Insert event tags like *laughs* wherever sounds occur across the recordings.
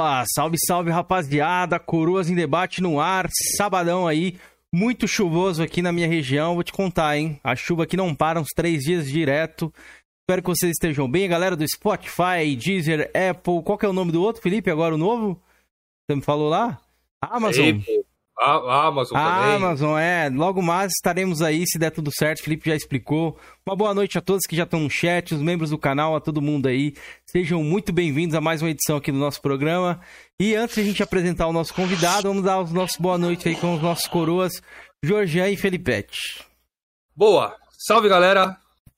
Opa, salve, salve rapaziada, Coroas em Debate no ar, sabadão aí, muito chuvoso aqui na minha região, vou te contar, hein? A chuva aqui não para uns três dias direto. Espero que vocês estejam bem, galera do Spotify, Deezer, Apple, qual que é o nome do outro, Felipe, agora o novo? Você me falou lá? Amazon. Apple. A Amazon a também. Amazon, é. Logo mais estaremos aí, se der tudo certo. Felipe já explicou. Uma boa noite a todos que já estão no chat, os membros do canal, a todo mundo aí. Sejam muito bem-vindos a mais uma edição aqui do nosso programa. E antes de a gente apresentar o nosso convidado, vamos dar os nossos boa noite aí com os nossos coroas, Jorgian e Felipete. Boa. Salve, galera.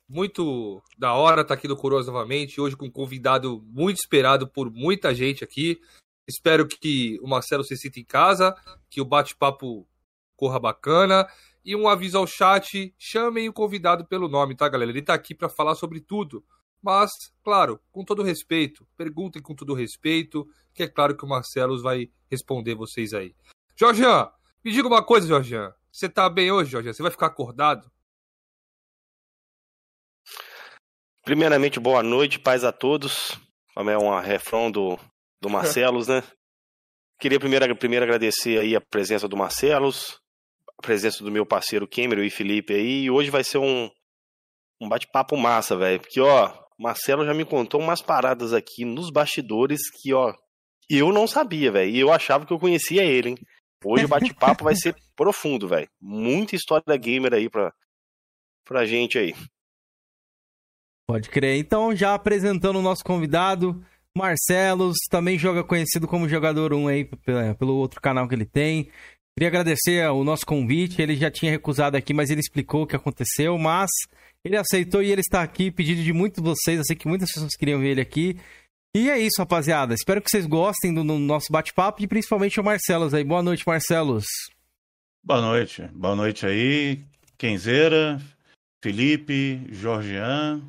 Muito da hora estar tá aqui no Coroas novamente. Hoje com um convidado muito esperado por muita gente aqui. Espero que o Marcelo se sinta em casa, que o bate-papo corra bacana. E um aviso ao chat: chamem o convidado pelo nome, tá, galera? Ele tá aqui para falar sobre tudo. Mas, claro, com todo respeito, perguntem com todo respeito, que é claro que o Marcelo vai responder vocês aí. Jorjan, me diga uma coisa, Jorjan. Você tá bem hoje, Jorjan? Você vai ficar acordado? Primeiramente, boa noite, paz a todos. É um refrão do, do Marcelos, né? Queria primeiro, primeiro agradecer aí a presença do Marcelos, a presença do meu parceiro Cameron e Felipe aí. E hoje vai ser um, um bate-papo massa, velho. Porque, ó, o Marcelo já me contou umas paradas aqui nos bastidores que, ó, eu não sabia, velho. E eu achava que eu conhecia ele, hein? Hoje o bate-papo vai ser *laughs* profundo, velho. Muita história da gamer aí pra, pra gente aí. Pode crer. Então, já apresentando o nosso convidado, Marcelos, também joga conhecido como Jogador 1 aí pelo outro canal que ele tem. Queria agradecer o nosso convite, ele já tinha recusado aqui, mas ele explicou o que aconteceu, mas ele aceitou e ele está aqui, pedido de muitos de vocês, eu sei que muitas pessoas queriam ver ele aqui. E é isso, rapaziada. Espero que vocês gostem do, do nosso bate-papo e principalmente o Marcelos aí. Boa noite, Marcelos. Boa noite. Boa noite aí, Kenzeira, Felipe, Jorgian,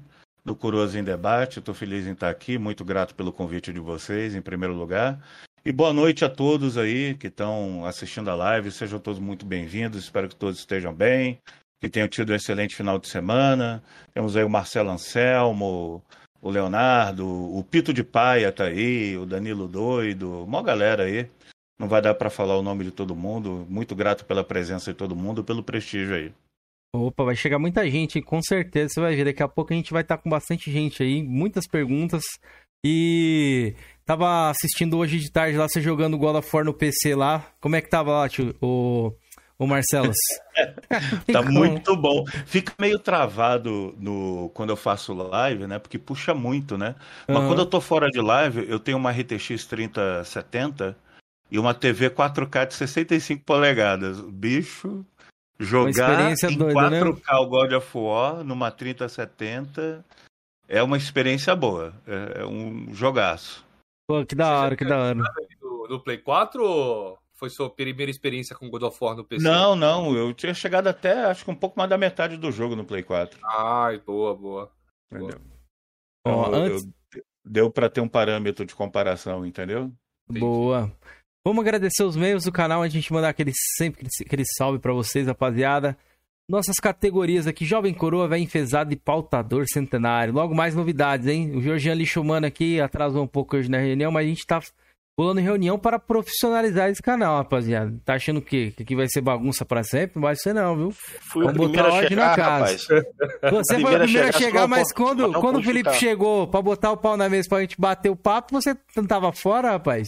do Coroas em Debate. Estou feliz em estar aqui, muito grato pelo convite de vocês, em primeiro lugar. E boa noite a todos aí que estão assistindo a live. Sejam todos muito bem-vindos. Espero que todos estejam bem, que tenham tido um excelente final de semana. Temos aí o Marcelo Anselmo, o Leonardo, o Pito de Paia tá aí, o Danilo Doido, uma galera aí. Não vai dar para falar o nome de todo mundo. Muito grato pela presença de todo mundo, pelo prestígio aí. Opa, vai chegar muita gente, com certeza você vai ver. Daqui a pouco a gente vai estar com bastante gente aí, muitas perguntas. E tava assistindo hoje de tarde lá, você jogando God of War no PC lá. Como é que tava lá, tio, o, o Marcelos? *laughs* tá muito bom. Fica meio travado no quando eu faço live, né? Porque puxa muito, né? Mas uhum. quando eu tô fora de live, eu tenho uma RTX 3070 e uma TV 4K de 65 polegadas. Bicho, Jogar em doida, 4K né? o God of War numa 3070 é uma experiência boa. É, é um jogaço. Pô, que da hora, que da hora. Do, do Play 4 ou foi sua primeira experiência com God of War no PC? Não, não. Eu tinha chegado até, acho que um pouco mais da metade do jogo no Play 4. Ai, boa, boa. Entendeu? Então, oh, antes... eu, deu para ter um parâmetro de comparação, entendeu? Boa. Vamos agradecer os membros do canal, a gente mandar aquele sempre aquele salve para vocês, rapaziada. Nossas categorias aqui, Jovem Coroa, Velho Enfesado e Pautador Centenário. Logo mais novidades, hein? O Georgian Lixomano aqui atrasou um pouco hoje na reunião, mas a gente tá rolando reunião para profissionalizar esse canal, rapaziada. Tá achando que, que aqui vai ser bagunça para sempre? Não vai ser não, viu? Fui Vamos botar ordem chegar, na casa. Rapaz. Você foi o primeiro a chegar, mas quando, quando o Felipe chegou para botar o pau na mesa pra gente bater o papo, você não tava fora, rapaz?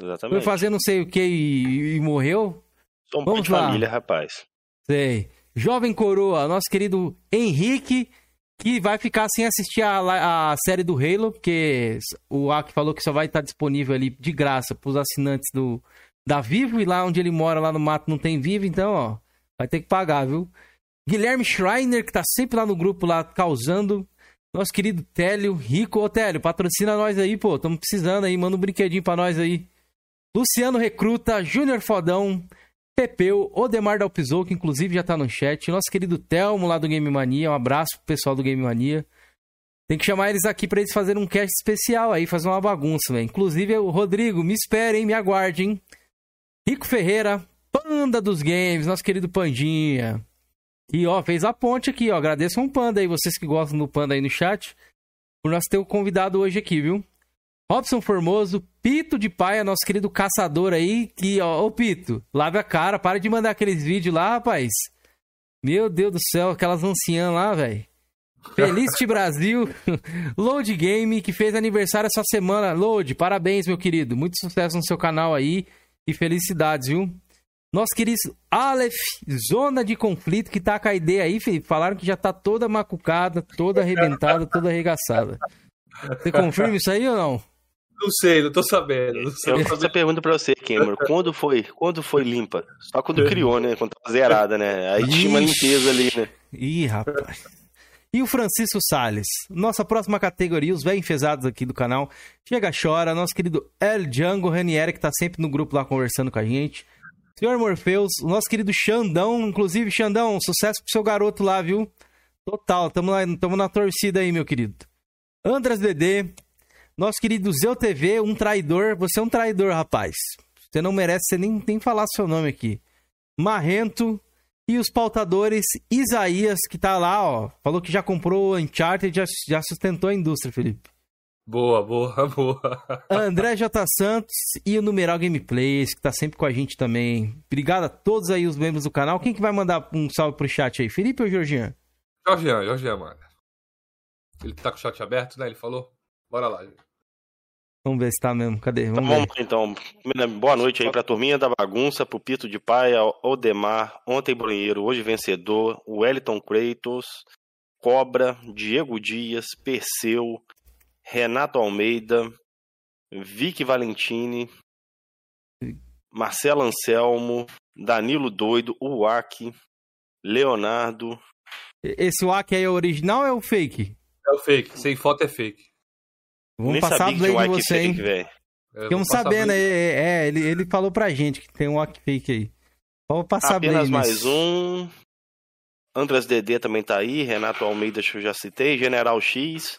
Exatamente. Foi fazer não sei o que e, e morreu? Sou um Vamos de lá. família, rapaz. Sei. Jovem Coroa, nosso querido Henrique, que vai ficar sem assistir a, a série do Halo, porque o Aki falou que só vai estar disponível ali de graça para os assinantes do da Vivo, e lá onde ele mora, lá no mato, não tem Vivo, então, ó, vai ter que pagar, viu? Guilherme Schreiner, que tá sempre lá no grupo, lá, causando. Nosso querido Télio, Rico. Ô, Télio, patrocina nós aí, pô. Tamo precisando aí. Manda um brinquedinho pra nós aí. Luciano Recruta, Júnior Fodão, Pepeu, Odemar Dalpizou, que inclusive já tá no chat, nosso querido Telmo lá do Game Mania, um abraço pro pessoal do Game Mania. Tem que chamar eles aqui para eles fazerem um cast especial aí, fazer uma bagunça, velho. Inclusive, o Rodrigo, me esperem, me aguardem. Rico Ferreira, Panda dos Games, nosso querido Pandinha. E ó, fez a ponte aqui, ó. Agradeço um Panda aí, vocês que gostam do Panda aí no chat, por nós ter o convidado hoje aqui, viu? Robson Formoso, Pito de Paia, nosso querido caçador aí, que, ó, ô Pito, lave a cara, para de mandar aqueles vídeos lá, rapaz. Meu Deus do céu, aquelas anciãs lá, velho. Felicity Brasil, *laughs* Load Game, que fez aniversário essa semana. Load, parabéns, meu querido. Muito sucesso no seu canal aí e felicidades, viu? Nosso querido Aleph, Zona de Conflito, que tá com a ideia aí, Felipe. Falaram que já tá toda macucada, toda arrebentada, toda arregaçada. Você confirma isso aí ou não? Não sei, não tô sabendo. Não Eu faço essa pergunta pra você, Cameron. Quando foi? Quando foi limpa? Só quando criou, né? Quando tava zerada, né? Aí tinha uma limpeza ali, né? Ih, rapaz. E o Francisco Salles, nossa próxima categoria, os velhos enfesados aqui do canal. Chega, chora, nosso querido El Django Ranieri, que tá sempre no grupo lá conversando com a gente. Senhor Morpheus, o nosso querido Xandão, inclusive, Xandão, sucesso pro seu garoto lá, viu? Total, tamo, lá, tamo na torcida aí, meu querido. Andras DD, nosso querido Zeu TV, um traidor. Você é um traidor, rapaz. Você não merece você nem, nem falar seu nome aqui. Marrento e os pautadores Isaías, que tá lá, ó. Falou que já comprou o Uncharted, já, já sustentou a indústria, Felipe. Boa, boa, *laughs* boa. André J. Santos e o Numeral Gameplays, que tá sempre com a gente também. Obrigado a todos aí os membros do canal. Quem que vai mandar um salve pro chat aí? Felipe ou Georgian? Jorgian, Jorgian, mano. Ele tá com o chat aberto, né? Ele falou? Bora lá, gente. Vamos ver se tá mesmo. Cadê? Então, Vamos vamos ver. lá, então. Boa noite aí pra turminha da bagunça, pro Pito de Paia, Odemar, ontem banheiro, hoje vencedor, Wellington Kratos, Cobra, Diego Dias, Perseu, Renato Almeida, Vicky Valentini, Marcelo Anselmo, Danilo Doido, Uaki, Leonardo, Esse WAC aí é o original ou é o fake? É o fake. Sem foto é fake. Vamos nem passar a blade de você, hein? Eu Ficamos sabendo, é, é, ele, ele falou pra gente que tem um fake aí. Vamos passar Apenas blade mais um. Andras DD também tá aí, Renato Almeida que eu já citei, General X.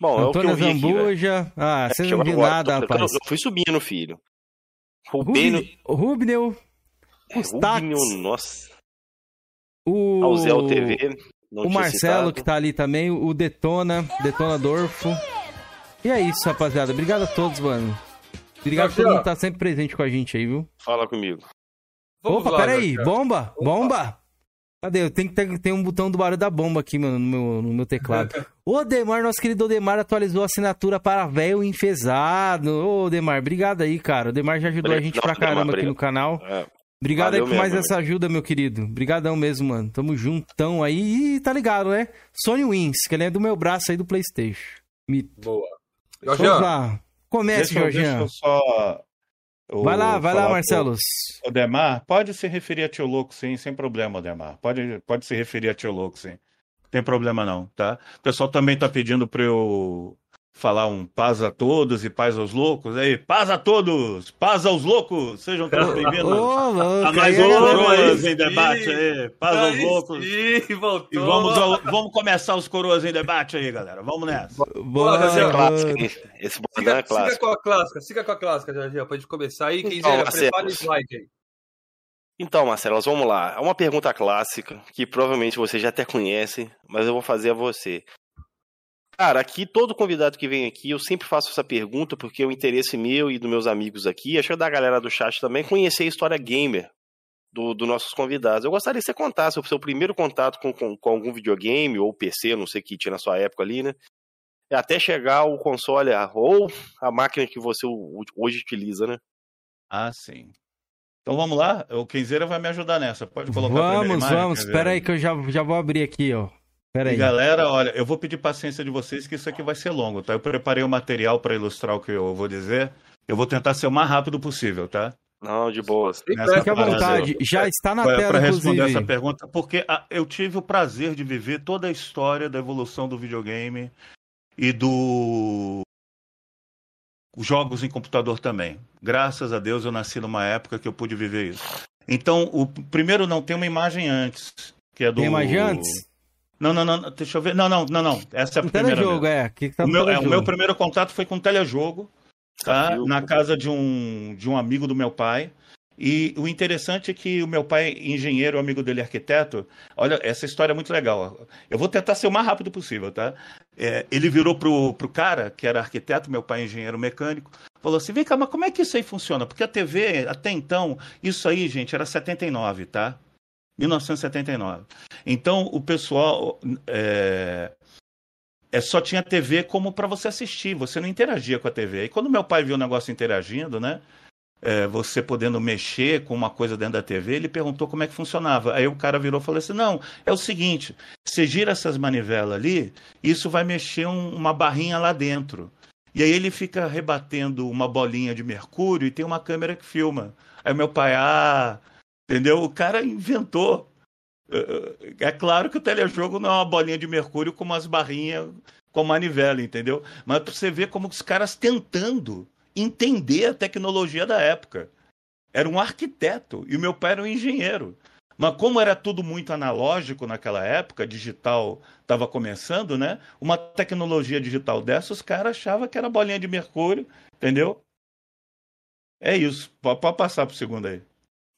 Bom, é o que Antônio eu vi aqui. Zambuja. Ah, você não viu nada, rapaz. Eu fui subindo, filho. Rubênio, Rubne- Rubneu, táxis. Rubinho, nossa. o, Alzel TV. não o Marcelo, citado. que tá ali também, o Detona, Detona Dorfo. E é isso, rapaziada. Obrigado a todos, mano. Obrigado a todo Gabriel. mundo que tá sempre presente com a gente aí, viu? Fala comigo. Vamos Opa, peraí. Bomba? Opa. Bomba? Cadê? Eu tenho que ter, tem um botão do barulho da bomba aqui, mano, no meu, no meu teclado. *laughs* O Odemar, nosso querido Odemar, atualizou a assinatura para velho enfesado. Ô, Odemar, obrigado aí, cara. O Odemar já ajudou a gente pra caramba aqui no canal. É, Obrigado Valeu aí por mais mesmo, essa ajuda, meu querido. Obrigadão mesmo, mano. Tamo juntão aí. E tá ligado, né? Sony Wins, que ele é do meu braço aí do Playstation. Me... Boa. Vamos Jorgian, lá. Comece, Deixa, deixa Jorginho. eu só. eu Vai lá, vai lá, Marcelos. Odemar, pode se referir a tio louco, sim, sem problema, Odemar. Pode, pode se referir a tio louco, sim. Tem problema não, tá? O pessoal também tá pedindo pra eu falar um paz a todos e paz aos loucos. Aí, paz a todos, paz aos loucos, sejam todos bem-vindos. Louco. a mais aí, um. Coroas em Debate aí, paz aos aí loucos. sim, voltou. E vamos, ao- vamos começar os Coroas em Debate aí, galera. Vamos nessa. Boa, Esse é É clássico? Esse bordão Siga, é siga clássico. com a clássica, siga com a clássica, Jorginho, pra gente começar aí. Quem Então, quiser, Marcelo. prepare o slide aí. Então, Marcelos, vamos lá. É uma pergunta clássica que provavelmente você já até conhece, mas eu vou fazer a você. Cara, aqui todo convidado que vem aqui, eu sempre faço essa pergunta porque é o interesse meu e dos meus amigos aqui, acho que da galera do chat também, conhecer a história gamer do- dos nossos convidados. Eu gostaria que você contasse o seu primeiro contato com, com, com algum videogame ou PC, não sei o que tinha na sua época ali, né? Até chegar ao console a- ou a máquina que você o- hoje utiliza, né? Ah, sim. Então vamos lá, o Kenzeira vai me ajudar nessa. Pode colocar Vamos, imagem, vamos. Kenzeira? Espera aí que eu já, já vou abrir aqui, ó. Espera E galera, olha, eu vou pedir paciência de vocês que isso aqui vai ser longo, tá? Eu preparei o material para ilustrar o que eu vou dizer. Eu vou tentar ser o mais rápido possível, tá? Não, de boas. Fique à vontade. Já está na Para tela, responder inclusive. essa pergunta, porque ah, eu tive o prazer de viver toda a história da evolução do videogame e do jogos em computador também. Graças a Deus eu nasci numa época que eu pude viver isso. Então, o primeiro não tem uma imagem antes, que é do Tem imagem antes? Não, não, não, deixa eu ver. Não, não, não, não. Essa é a Um primeira. telejogo, mesmo. é. O que, que tá O meu, é, o telejogo? meu primeiro contato foi com telejogo, tá? Desafio. na casa de um, de um amigo do meu pai. E o interessante é que o meu pai, engenheiro, amigo dele, arquiteto, olha, essa história é muito legal. Eu vou tentar ser o mais rápido possível, tá? É, ele virou pro, pro cara, que era arquiteto, meu pai, engenheiro mecânico, falou assim: vem cá, mas como é que isso aí funciona? Porque a TV, até então, isso aí, gente, era 79, tá? 1979. Então, o pessoal. É, é, só tinha TV como para você assistir, você não interagia com a TV. E quando meu pai viu o negócio interagindo, né? É, você podendo mexer com uma coisa dentro da TV, ele perguntou como é que funcionava. Aí o cara virou e falou assim: não, é o seguinte, você gira essas manivelas ali, isso vai mexer um, uma barrinha lá dentro. E aí ele fica rebatendo uma bolinha de mercúrio e tem uma câmera que filma. Aí meu pai, ah, entendeu? O cara inventou é claro que o telejogo não é uma bolinha de mercúrio com umas barrinhas com manivela, entendeu? Mas você ver como os caras tentando entender a tecnologia da época. Era um arquiteto e o meu pai era um engenheiro. Mas como era tudo muito analógico naquela época, digital estava começando, né? Uma tecnologia digital dessa, os caras achavam que era bolinha de mercúrio, entendeu? É isso. Pode passar pro segundo aí.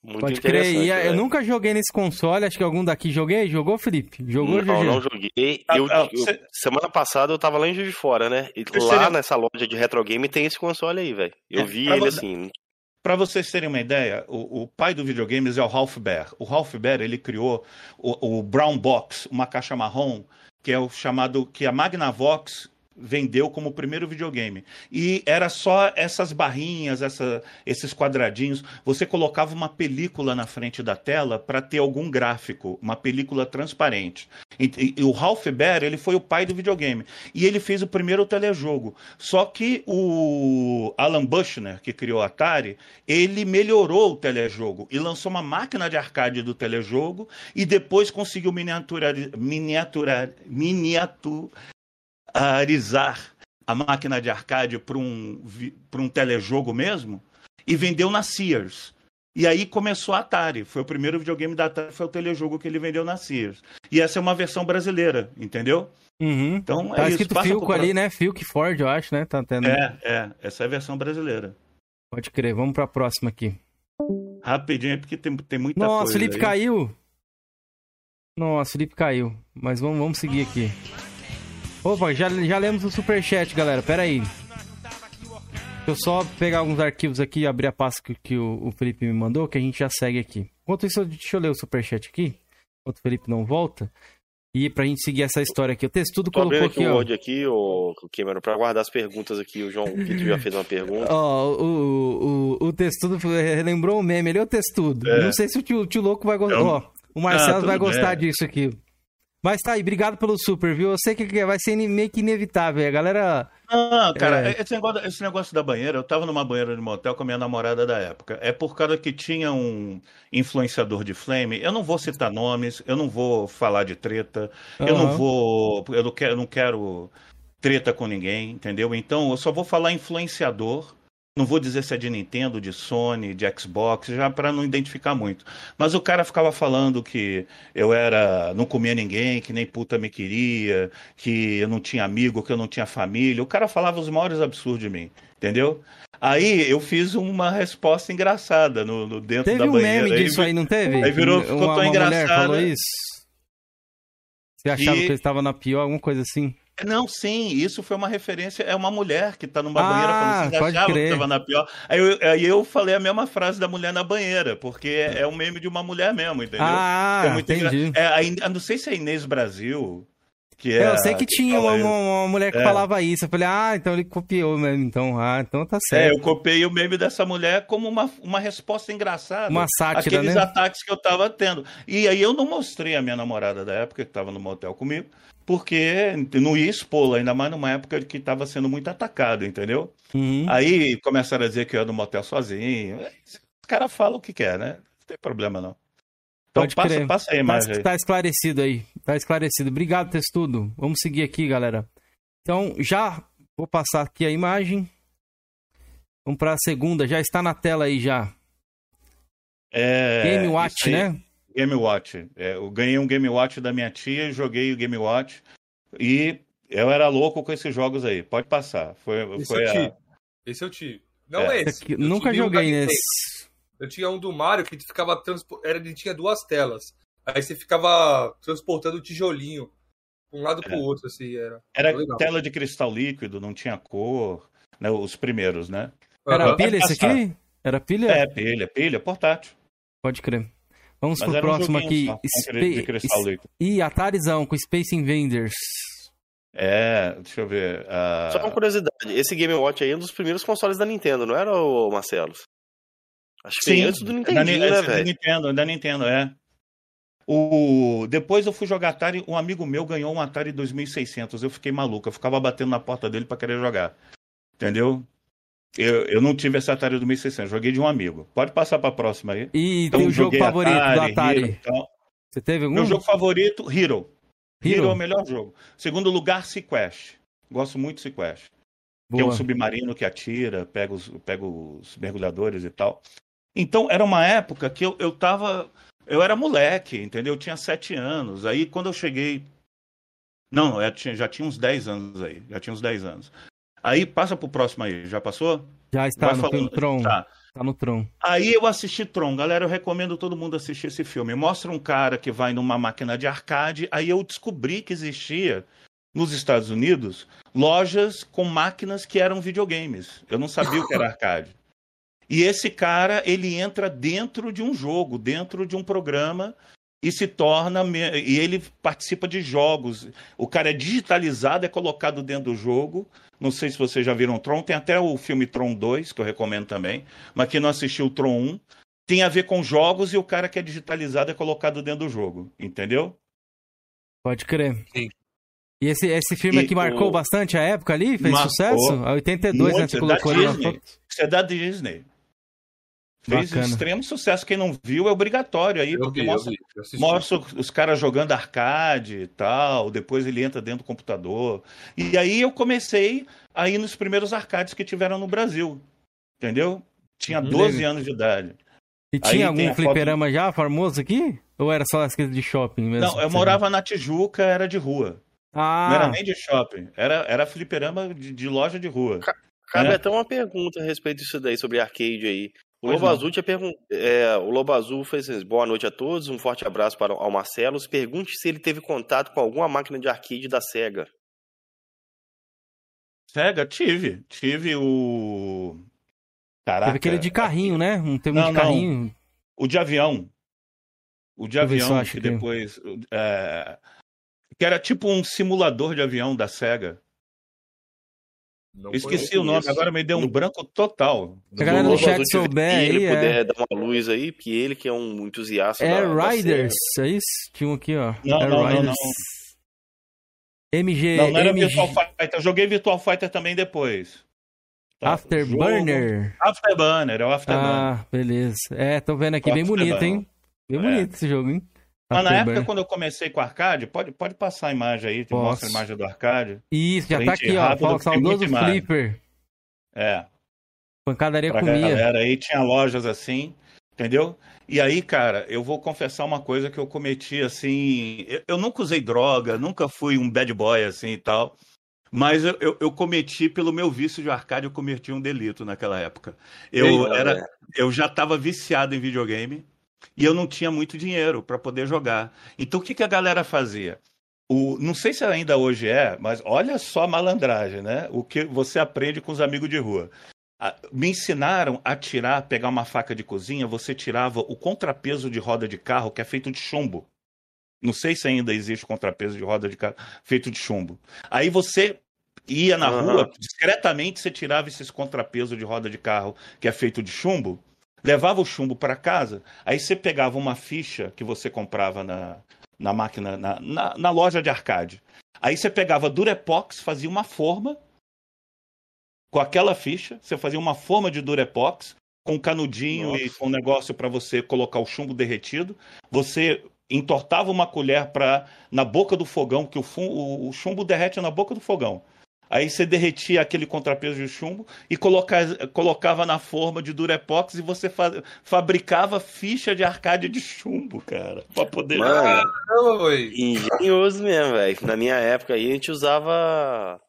Muito Pode crer. E, é. Eu nunca joguei nesse console, acho que algum daqui joguei. Jogou, Felipe? Jogou, Não, não joguei. Ah, eu, ah, eu, você... Semana passada eu tava lá em Juiz de Fora, né? E lá seria... nessa loja de retro game tem esse console aí, velho. Eu é, vi ele vo... assim. Para vocês terem uma ideia, o, o, pai do videogames é o Ralph Baer. O Ralph Baer, ele criou o, o Brown Box, uma caixa marrom, que é o chamado, que a Magnavox vendeu como o primeiro videogame. E era só essas barrinhas, essa, esses quadradinhos. Você colocava uma película na frente da tela para ter algum gráfico, uma película transparente. E, e, o Ralph Baer, ele foi o pai do videogame. E ele fez o primeiro telejogo. Só que o Alan Bushner, que criou a Atari, ele melhorou o telejogo e lançou uma máquina de arcade do telejogo e depois conseguiu miniaturar, miniaturar, miniatur, arizar a máquina de arcade para um, um telejogo mesmo e vendeu na Sears. E aí começou a Atari. Foi o primeiro videogame da Atari, foi o telejogo que ele vendeu na Sears. E essa é uma versão brasileira, entendeu? Uhum. Então é tá isso. escrito Filco ali, né? Filco Ford, eu acho, né? Tá tendo... É, é. Essa é a versão brasileira. Pode crer. Vamos para a próxima aqui. Rapidinho, porque tem, tem muita Nossa, coisa. Nossa, Felipe aí. caiu. Nossa, Felipe caiu. Mas vamos, vamos seguir aqui. Opa, já, já lemos o superchat, galera. Pera aí. Deixa eu só pegar alguns arquivos aqui e abrir a pasta que, que o, o, Felipe me mandou, que a gente já segue aqui. Enquanto isso, deixa eu ler o superchat aqui, enquanto o Felipe não volta. E pra gente seguir essa história aqui. O textudo Tô colocou aqui, aqui ó. o aqui, o Cameron, pra guardar as perguntas aqui. O João Vitor já fez uma pergunta. Ó, o, o, o textudo lembrou o meme ali, é o textudo. É. Não sei se o tio, o tio louco vai gostar. Ó, o Marcelo ah, vai gostar bem. disso aqui. Mas tá aí, obrigado pelo super, viu? Eu sei que vai ser meio que inevitável. A galera. Não, cara, é... esse, negócio, esse negócio da banheira, eu tava numa banheira de motel com a minha namorada da época. É por causa que tinha um influenciador de flame. Eu não vou citar nomes, eu não vou falar de treta, uhum. eu não vou. Eu não quero, eu não quero treta com ninguém, entendeu? Então eu só vou falar influenciador não vou dizer se é de Nintendo, de Sony, de Xbox, já para não identificar muito. Mas o cara ficava falando que eu era, não comia ninguém, que nem puta me queria, que eu não tinha amigo, que eu não tinha família. O cara falava os maiores absurdos de mim, entendeu? Aí eu fiz uma resposta engraçada no, no dentro teve da banheira. Teve um meme disso aí, não teve? Aí virou, ficou uma, tão uma engraçado. falou isso? Você achava e... que eu estava na pior, alguma coisa assim? Não, sim, isso foi uma referência. É uma mulher que tá numa ah, banheira falando assim, achava crer. que tava na pior. Aí eu, aí eu falei a mesma frase da mulher na banheira, porque é, é um meme de uma mulher mesmo, entendeu? Ah, é entendi. É, não sei se é Inês Brasil. Que é, eu sei que tinha uma, uma, mulher que é. falava isso. Eu falei, ah, então ele copiou mesmo. Então, ah, então tá certo. É, eu copiei o meme dessa mulher como uma, uma resposta engraçada. Uma sátira, Aqueles né? ataques que eu tava tendo. E aí eu não mostrei a minha namorada da época, que tava no motel comigo porque não ia expô-la, ainda mais numa época que estava sendo muito atacado, entendeu? Uhum. Aí começaram a dizer que eu ia no motel sozinho. Os caras falam o que quer, né? Não tem problema não. Então Pode passa, crer. passa aí, mais. Tá, tá esclarecido aí. Tá esclarecido. Obrigado, Testudo. Vamos seguir aqui, galera. Então, já vou passar aqui a imagem. Vamos para a segunda. Já está na tela aí já. É... Game Watch, né? Game Watch. É, eu ganhei um Game Watch da minha tia, joguei o Game Watch e eu era louco com esses jogos aí. Pode passar. Foi, esse foi eu a... tive. Esse eu tive. Não é. esse. nunca joguei nesse. Eu tinha um do Mario que ficava transpo... era ele tinha duas telas. Aí você ficava transportando o tijolinho um lado É. pro outro, assim, era. Era Legal. tela de cristal líquido, não tinha cor. né, os primeiros, né? Era pilha esse aqui? Era pilha? É, pilha, pilha, portátil. Pode crer. Vamos Mas pro era um próximo aqui. só, líquido. Ih, Atarizão com Space Invaders. É, deixa eu ver. ah, Só uma curiosidade, esse Game Watch aí é um dos primeiros consoles da Nintendo, não era, o Marcelo? Acho que Sim, foi antes do da, Nintendinho, né, esse é da velho? Nintendo, da Nintendo, é. O... Depois eu fui jogar Atari, um amigo meu ganhou um Atari 2600, eu fiquei maluco, eu ficava batendo na porta dele pra querer jogar, entendeu? Eu, eu não tive esse Atari 2600, joguei de um amigo. Pode passar pra próxima aí. E Então, tem o jogo favorito do Atari. Hero, então. Você teve algum? Meu jogo favorito, Hero. Hero. Hero? é o melhor jogo. Segundo lugar, Sequest. Gosto muito de Sequest. Que é um submarino que atira, pega os, pega os mergulhadores e tal. Então, era uma época que eu, eu tava. Eu era moleque, entendeu? Eu tinha sete anos. Aí, quando eu cheguei. Não, eu tinha- já tinha uns 10 anos aí. Já tinha uns 10 anos. Aí, passa pro próximo aí. Já passou? Já está Vai no falando. Tron. Tá. Tá no Tron. Aí eu assisti Tron. Galera, eu recomendo todo mundo assistir esse filme. Mostra um cara que vai numa máquina de arcade. Aí eu descobri que existia nos Estados Unidos lojas com máquinas que eram videogames. Eu não sabia o que era *laughs* arcade. E esse cara, ele entra dentro de um jogo, dentro de um programa e se torna e ele participa de jogos. O cara é digitalizado, é colocado dentro do jogo. Não sei se vocês já viram Tron, tem até o filme Tron 2, que eu recomendo também, mas quem não assistiu o Tron 1, tem a ver com jogos e o cara que é digitalizado é colocado dentro do jogo, entendeu? Pode crer. Sim. E esse, esse filme E aqui marcou o- bastante a época ali? Fez Marcou. sucesso? A 82, né? Muito, Você da colocou ali na Disney. foto. Isso é da Disney. Fez Bacana. extremo sucesso. Quem não viu é obrigatório aí, Eu porque vi, eu mostra, vi. eu mostra os caras jogando arcade e tal, depois ele entra dentro do computador. E aí eu comecei a ir nos primeiros arcades que tiveram no Brasil, entendeu? Tinha Uhum. 12 anos de idade. E Aí tinha tem algum a foto- fliperama já famoso aqui? Ou era só as coisas de shopping mesmo? Não, eu morava na Tijuca, era de rua. Ah, Não era nem de shopping, era, era fliperama de, de loja de rua. Cabe É. até uma pergunta a respeito disso daí, sobre arcade aí. O Lobo não. Azul tinha pergun- é, o Lobo Azul fez assim, boa noite a todos, um forte abraço para o Marcelo. Pergunte se ele teve contato com alguma máquina de arcade da SEGA. Sega, tive. Tive o. Caraca. teve aquele de carrinho, né? Um termo Não, de não. carrinho. O de avião. O de avião, acho que aqui. depois. é, que era tipo um simulador de avião da SEGA. Não Eu Esqueci o nome, isso. agora me deu um branco total. Se a galera do chat souber e ele aí, é. puder dar uma luz aí, porque ele que é um entusiasta Air da, da Riders, SEGA. é isso? Tinha um aqui, ó. Não, Air não, não, Riders. não. MG, Não, não era MG Virtual Fighter. Eu joguei Virtual Fighter também depois. Tá, Afterburner. jogo- Afterburner, é o Afterburner. Ah, beleza. É, tô vendo aqui, bem bonito, hein? Bem É. bonito esse jogo, hein? Mas na época, quando eu comecei com o arcade, pode, pode passar a imagem aí, te Posso. mostra a imagem do arcade. Isso, já tá aqui, ó. Fala, saudoso. Flipper. É, Pancadaria pra comia. galera aí, tinha lojas assim, entendeu? E aí, cara, eu vou confessar uma coisa que eu cometi, assim, eu, eu nunca usei droga, nunca fui um bad boy, assim, e tal, mas eu, eu, eu cometi, pelo meu vício de arcade, eu cometi um delito naquela época. Eu, Eita, era, velho. eu já estava viciado em videogame e eu não tinha muito dinheiro para poder jogar. Então, o que, que a galera fazia? O, não sei se ainda hoje é, mas olha só a malandragem, né? O que você aprende com os amigos de rua. Me ensinaram a tirar, pegar uma faca de cozinha, você tirava o contrapeso de roda de carro, que é feito de chumbo. Não sei se ainda existe contrapeso de roda de carro feito de chumbo. Aí você ia na Aham. rua, discretamente você tirava esses contrapesos de roda de carro, que é feito de chumbo, levava o chumbo para casa, aí você pegava uma ficha que você comprava na, na máquina, na, na, na loja de arcade. Aí você pegava Durepox, fazia uma forma com aquela ficha, você fazia uma forma de Durepox com canudinho e Nossa. com um negócio para você colocar o chumbo derretido. Você entortava uma colher para na boca do fogão, que o, o- o chumbo derrete na boca do fogão. Aí você derretia aquele contrapeso de chumbo e coloca- colocava na forma de Durepox e você fa- fabricava ficha de arcade de chumbo, cara, para poder Mano, jogar. Engenhoso mesmo, velho. Na minha época aí a gente usava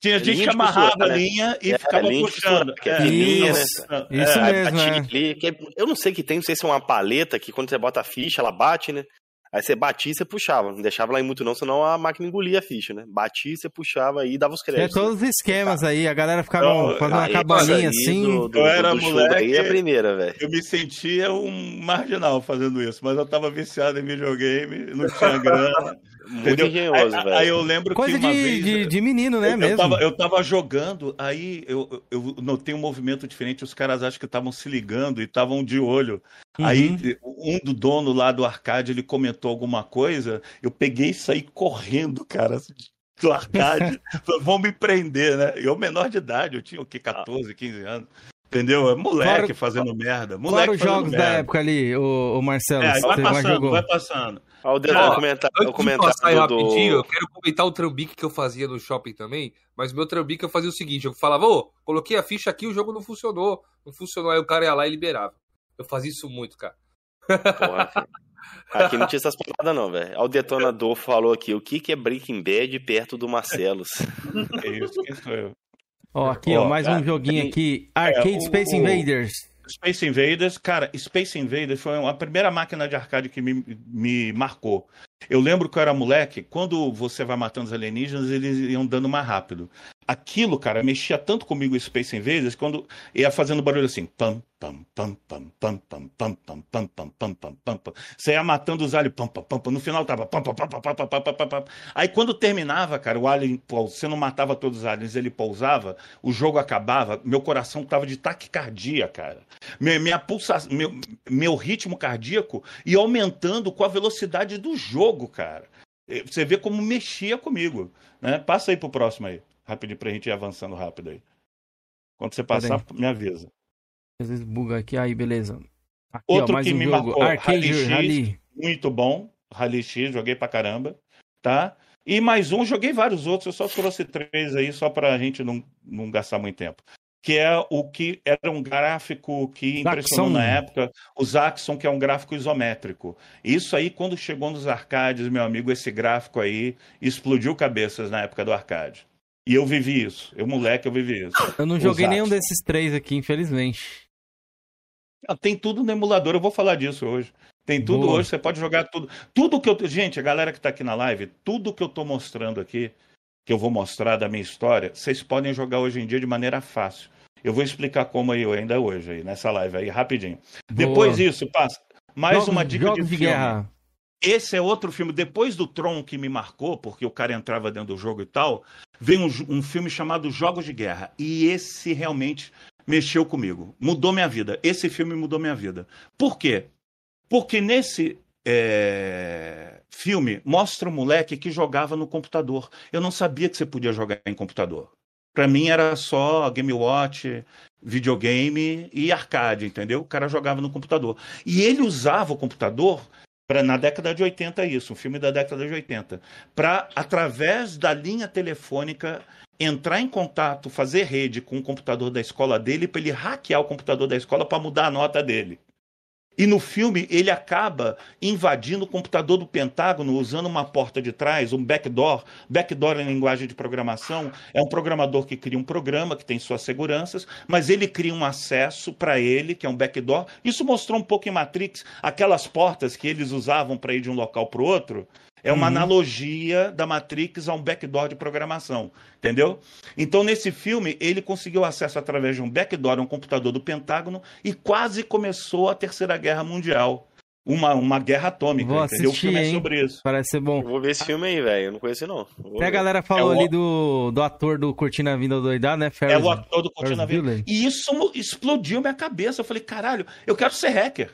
Tinha É gente linha que de amarrava costura, a né? linha e É, ficava linha puxando. costura, que é É, né? Isso, é, isso mesmo, é. ali, que é- eu não sei o que tem, não sei se é uma paleta que quando você bota a ficha, ela bate, né? Aí você batia e você puxava. Não deixava lá em muito, não, senão a máquina engolia a ficha, né? Batia, você puxava aí e dava os Tinha créditos. todos os esquemas aí, a galera ficava Eu- fazendo uma cabaninha aí assim. Do, do, Eu era do moleque- aí é a primeira, velho. Eu me sentia um marginal fazendo isso, mas eu tava viciado em videogame, não tinha *laughs* grana. Muito entendeu? engenhoso, aí, velho. aí eu lembro Coisa que uma de, vez. de, de menino, né, eu, mesmo? eu, tava, eu tava jogando, aí eu, eu notei um movimento diferente. Os caras acho que estavam se ligando e estavam de olho. Uhum. Aí um do dono lá do arcade ele comentou alguma coisa. Eu peguei e saí correndo, cara, do arcade. *laughs* Falei, Vão me prender, né? Eu, menor de idade, eu tinha o quê? 14, 15 anos. Entendeu? É Moleque Fora- fazendo merda. Moleque Fora os fazendo jogos da merda. época ali, o, o Marcelo. É, vai passando, jogou? vai passando. Ó, o, dedo, Ó, o comentário, o de passar do- rapidinho, eu quero comentar o trambique que eu fazia no shopping também. Mas meu trambique eu fazia o seguinte: eu falava, ô, coloquei a ficha aqui, o jogo não funcionou. Não funcionou, aí o cara ia lá e liberava. Eu fazia isso muito, cara. Porra, filho. Aqui não tinha essas paradas, não, velho. Ó, O detonador falou aqui: o que, que é Breaking Bad perto do Marcelos? É isso, quem sou eu? Ó, aqui, ó, Ó, mais cara, um joguinho tem- aqui. Arcade o- Space o- Invaders. Space Invaders, cara, Space Invaders foi a primeira máquina de arcade que me, me marcou. Eu lembro que eu era moleque, quando você vai matando os alienígenas, eles iam dando mais rápido. Aquilo, cara, mexia tanto comigo o Space Invaders, quando ia fazendo barulho assim, pam, pam, pam, pam, pam, pam, pam, pam, pam, pam, pam, pam, pam, pam. Você ia matando os aliens, pam, pam, pam, pam, no final tava pam, pam, pam, pam, pam, pam, pam, pam, pam. Aí quando terminava, cara, o alien, você não matava todos os aliens, ele pousava, o jogo acabava, meu coração tava de taquicardia, cara. Minha, minha pulsa, meu, meu ritmo cardíaco ia aumentando com a velocidade do jogo, cara. Eh, Você vê como mexia comigo, né? Passa aí pro próximo aí, rapidinho pra gente ir avançando rápido aí. Quando você passar, me avisa. Às vezes buga aqui, aí beleza. Aqui, Outro ó, que um me jogo. marcou, Arcade Rally X. Rally. Muito bom, Rally X, joguei pra caramba, tá? E mais um, joguei vários outros, eu só trouxe três aí, só pra gente não, não gastar muito tempo. Que é o que era um gráfico que impressionou Zaxxon. na época, o Zaxxon, que é um gráfico isométrico. Isso aí, quando chegou nos arcades, meu amigo, esse gráfico aí explodiu cabeças na época do arcade. E eu vivi isso. Eu, moleque, eu vivi isso. Eu não joguei Zaxxon. nenhum desses três aqui, infelizmente. Ah, Tem tudo no emulador, eu vou falar disso hoje. Tem tudo Boa. hoje, você pode jogar tudo. Tudo que eu. Gente, a galera que tá aqui na live, tudo que eu tô mostrando aqui, que eu vou mostrar da minha história, vocês podem jogar hoje em dia de maneira fácil. Eu vou explicar como aí ainda hoje, aí, nessa live aí, rapidinho. Depois Boa. disso, passa. Mais Jogos- uma dica jogos de, de guerra. Esse é outro filme, depois do Tron que me marcou, porque o cara entrava dentro do jogo e tal, vem um, um filme chamado Jogos de Guerra. E esse realmente mexeu comigo. Mudou minha vida. Esse filme mudou minha vida. Por quê? Porque nesse é, filme mostra um moleque que jogava no computador. Eu não sabia que você podia jogar em computador. Pra mim era só Game Watch, videogame e arcade, entendeu? O cara jogava no computador. E ele usava o computador pra, na década de 80 isso, um filme da década de 80, para através da linha telefônica entrar em contato, fazer rede com o computador da escola dele para ele hackear o computador da escola para mudar a nota dele. E no filme ele acaba invadindo o computador do Pentágono usando uma porta de trás, um backdoor. Backdoor em linguagem de programação é um programador que cria um programa que tem suas seguranças, mas ele cria um acesso para ele, que é um backdoor. Isso mostrou um pouco em Matrix, aquelas portas que eles usavam para ir de um local para o outro. É uma Uhum. analogia da Matrix a um backdoor de programação, entendeu? Então, nesse filme, ele conseguiu acesso através de um backdoor a um computador do Pentágono e quase começou a Terceira Guerra Mundial. Uma, uma guerra atômica, Vou entendeu? assistir, o filme hein? é sobre isso. Parece ser bom. Eu vou ver esse filme aí, velho. Eu não conheço, não. Vou Até a galera falou É o- ali do, do ator do Curtindo a Vida Doidado, né? É Ferris, o ator do Vida. Bueller. E isso explodiu minha cabeça. Eu falei, caralho, eu quero ser hacker.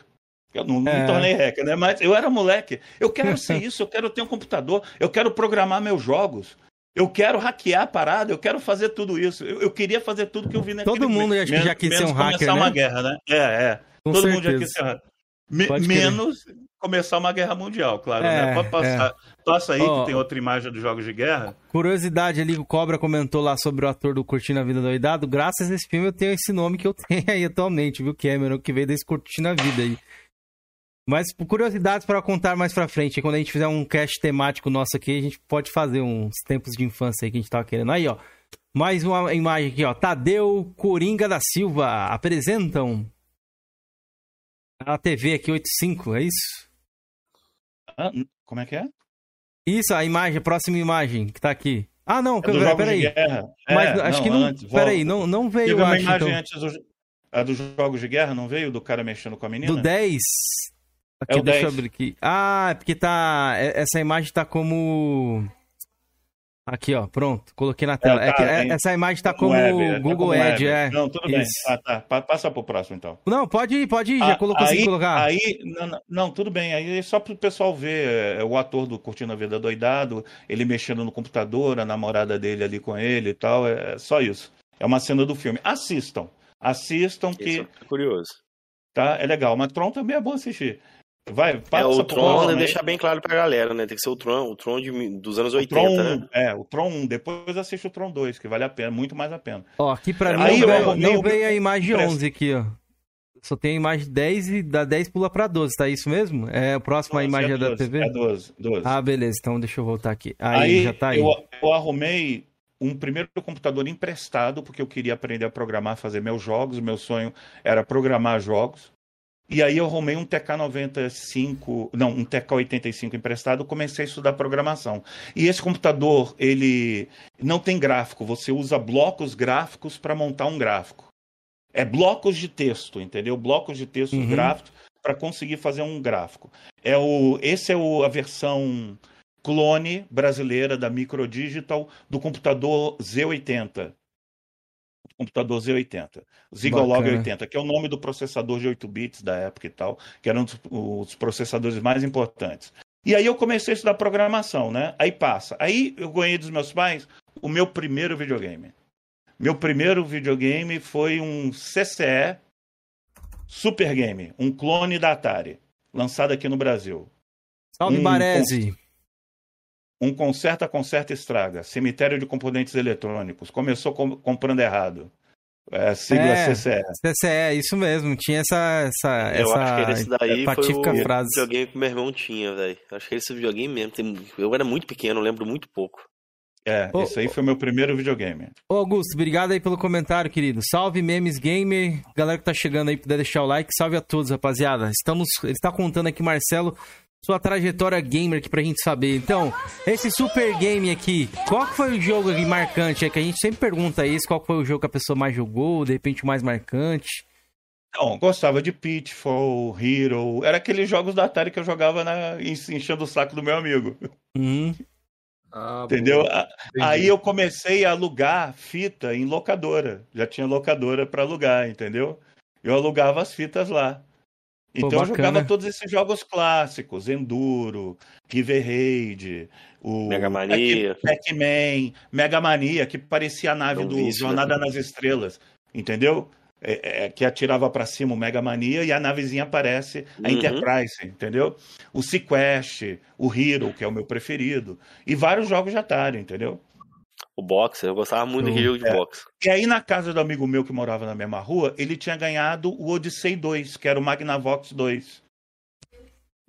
Eu não É. me tornei hacker, né? Mas eu era moleque. Eu quero ser isso, eu quero ter um computador, eu quero programar meus jogos. Eu quero hackear a parada, eu quero fazer tudo isso. Eu, eu queria fazer tudo que eu vi naquele Todo mundo acho que já quis ser um hacker, começar uma né? guerra, né? É, é. Com Todo mundo já certeza. quis ser hacker. Me- menos começar uma guerra mundial, claro, É, né? Pode passar. Passa aí Ó, que tem outra imagem dos jogos de guerra. Curiosidade ali, o Cobra comentou lá sobre o ator do Curtindo a Vida Doidado. Graças a esse filme eu tenho esse nome que eu *laughs* tenho aí atualmente, viu? Cameron, que veio desse Curtindo a Vida aí. Mas por curiosidades para contar mais pra frente, quando a gente fizer um cast temático nosso aqui, a gente pode fazer uns tempos de infância aí que a gente tava querendo. Aí, ó. Mais uma imagem aqui, ó. Tadeu Coringa da Silva apresentam a TV aqui 85, é isso? Ah, como é que é? Isso, a imagem, a próxima imagem que tá aqui. Ah, não, É do peraí, Guerra. Mas É, acho que não. antes, peraí, volta. não, não veio, Teve uma acho. imagem então. antes do, a dos Jogos de Guerra, não veio? Do cara mexendo com a menina? Do 10. Aqui, É o deixa eu 10. abrir aqui. Ah, é porque tá. é- Essa imagem tá como. Aqui, ó, pronto, coloquei na tela. É tá, é- essa imagem tá Com como web, é, tá Google como Edge, web. é. Não, tudo bem. Isso. Ah, tá. Pa- Passa pro próximo, então. Não, pode ir, pode ir, já Ah, colocou sem aí, colocar. Aí, não, não, tudo bem. Aí é só pro pessoal ver é, o ator do Curtindo a Vida Doidado, ele mexendo no computador, a namorada dele ali com ele e tal. É só isso. É uma cena do filme. Assistam. Assistam que Isso é curioso. tá, é legal. Mas Tron também é bom assistir. Vai, passa É, o Tron, né, deixar bem claro pra galera, né? Tem que ser o Tron, o Tron de, dos anos O 80, Tron né? 1, é, o Tron 1. Depois assiste o Tron 2, que vale a pena, muito mais a pena. Ó, aqui pra mim Aí veio, não o- veio a imagem Presta. 11 aqui, ó. Só tem a imagem 10 e da 10 pula pra 12, tá isso mesmo? É, o próximo a imagem é da 12, TV? É 12, 12. Ah, beleza, então deixa eu voltar aqui. Aí, Aí, já tá aí. Eu, eu arrumei um primeiro computador emprestado, porque eu queria aprender a programar, fazer meus jogos. Meu sonho era programar jogos. E aí eu arrumei um TK95, não, um TK85 emprestado, comecei a estudar programação. E esse computador, ele não tem gráfico, você usa blocos gráficos para montar um gráfico. É blocos de texto, entendeu? Blocos de texto Uhum. gráficos para conseguir fazer um gráfico. É o, esse é o, a versão clone brasileira da Microdigital do computador Z80. Computador Z80. Zigolog Bacana. 80, que é o nome do processador de 8 bits da época e tal, que era um dos os processadores mais importantes. E aí eu comecei a estudar programação, né? Aí passa. Aí eu ganhei dos meus pais o meu primeiro videogame. Meu primeiro videogame foi um CCE Super Game, um clone da Atari, lançado aqui no Brasil. Salve, um- Baresi. Um conserta, conserta, estraga. Cemitério de componentes eletrônicos. Começou com- comprando errado. É, sigla É. CCE. CCE, isso mesmo. Tinha essa, essa, Eu essa acho que esse daí foi o frase. videogame que meu irmão tinha, velho. Acho que esse videogame mesmo. tem- Eu era muito pequeno, lembro muito pouco. É, Ô, esse aí foi meu primeiro videogame. Ô, Augusto, obrigado aí pelo comentário, querido. Salve, Memes Gamer. Galera que tá chegando aí, puder deixar o like. Salve a todos, rapaziada. Estamos... Ele está contando aqui, Marcelo, sua trajetória gamer aqui pra gente saber. Então, esse Super Game aqui, qual que foi o jogo aqui marcante? É que a gente sempre pergunta isso, qual que foi o jogo que a pessoa mais jogou, de repente o mais marcante. Não, gostava de Pitfall, Hero. Era aqueles jogos da Atari que eu jogava na... enchendo o saco do meu amigo. Hum, Ah, Entendeu? boa. Aí eu comecei a alugar fita em locadora. Já tinha locadora para alugar, entendeu? Eu alugava as fitas lá. Então eu jogava todos esses jogos clássicos, Enduro, River Raid, o Mega Mania. Pac- Pac-Man, Mega Mania, que parecia a nave É do vício, né? Jornada nas Estrelas, entendeu? É- é, que atirava para cima o Mega Mania e a navezinha aparece, a Uhum. Enterprise, entendeu? O Sequest, o Hero, que é o meu preferido, e vários jogos de Atari, entendeu? O boxer, eu gostava muito daquele jogo de É. boxe. E aí, na casa do amigo meu que morava na mesma rua, ele tinha ganhado o Odyssey 2, que era o Magnavox 2.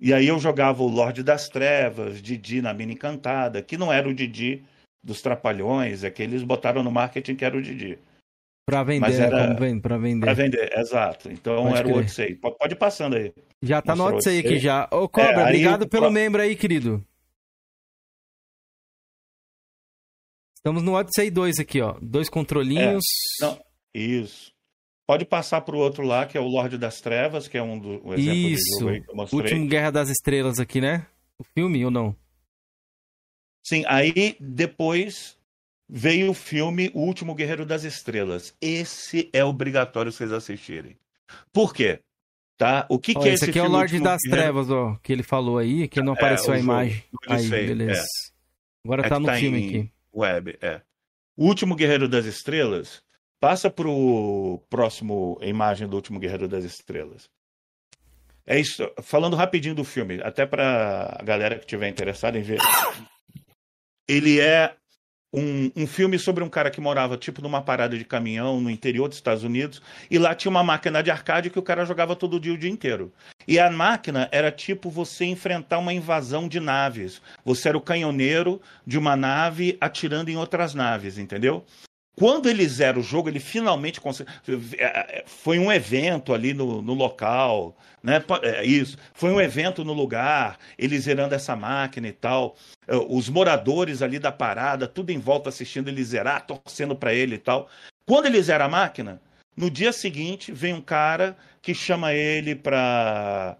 E aí eu jogava o Lorde das Trevas, Didi na Mina Encantada, que não era o Didi dos Trapalhões, é que eles botaram no marketing que era o Didi. pra vender, Mas né? era- Como vende, pra vender. Pra vender, exato. Então Pode era o crer. Odyssey. Pode ir passando aí. Já tá no Odyssey aqui já. Ô, Cobra, É, aí obrigado o pelo membro aí, querido. Estamos no Odyssey 2 aqui, ó. Dois controlinhos. É, não, Isso. Pode passar pro outro lá, que é o Lorde das Trevas, que é um do um exemplo de Isso. jogo aí que eu mostrei. Último Guerra das Estrelas aqui, né? O filme ou não? Sim, aí depois veio o filme O Último Guerreiro das Estrelas. Esse é obrigatório vocês assistirem. Por quê? Tá? O que, que é esse esse aqui é o Lorde das Guerreiro? Trevas, ó. Que ele falou aí, que não É, apareceu o a imagem. Aí, beleza. Agora É tá no tá filme em- aqui. Web, é. O Último Guerreiro das Estrelas passa pro próximo imagem do Último Guerreiro das Estrelas. É isso. Falando rapidinho do filme, até para a galera que tiver interessada em ver. Ele é um, um filme sobre um cara que morava tipo numa parada de caminhão no interior dos Estados Unidos e lá tinha uma máquina de arcade que o cara jogava todo dia o dia inteiro. E a máquina era tipo você enfrentar uma invasão de naves. Você era o canhoneiro de uma nave atirando em outras naves, entendeu? Quando ele zera o jogo, ele finalmente consegue. É, foi um evento ali no, no local, né? É, isso. Foi um evento no lugar, ele zerando essa máquina e tal. Os moradores ali da parada, tudo em volta assistindo ele zerar, torcendo para ele e tal. Quando ele zera a máquina, no dia seguinte vem um cara que chama ele para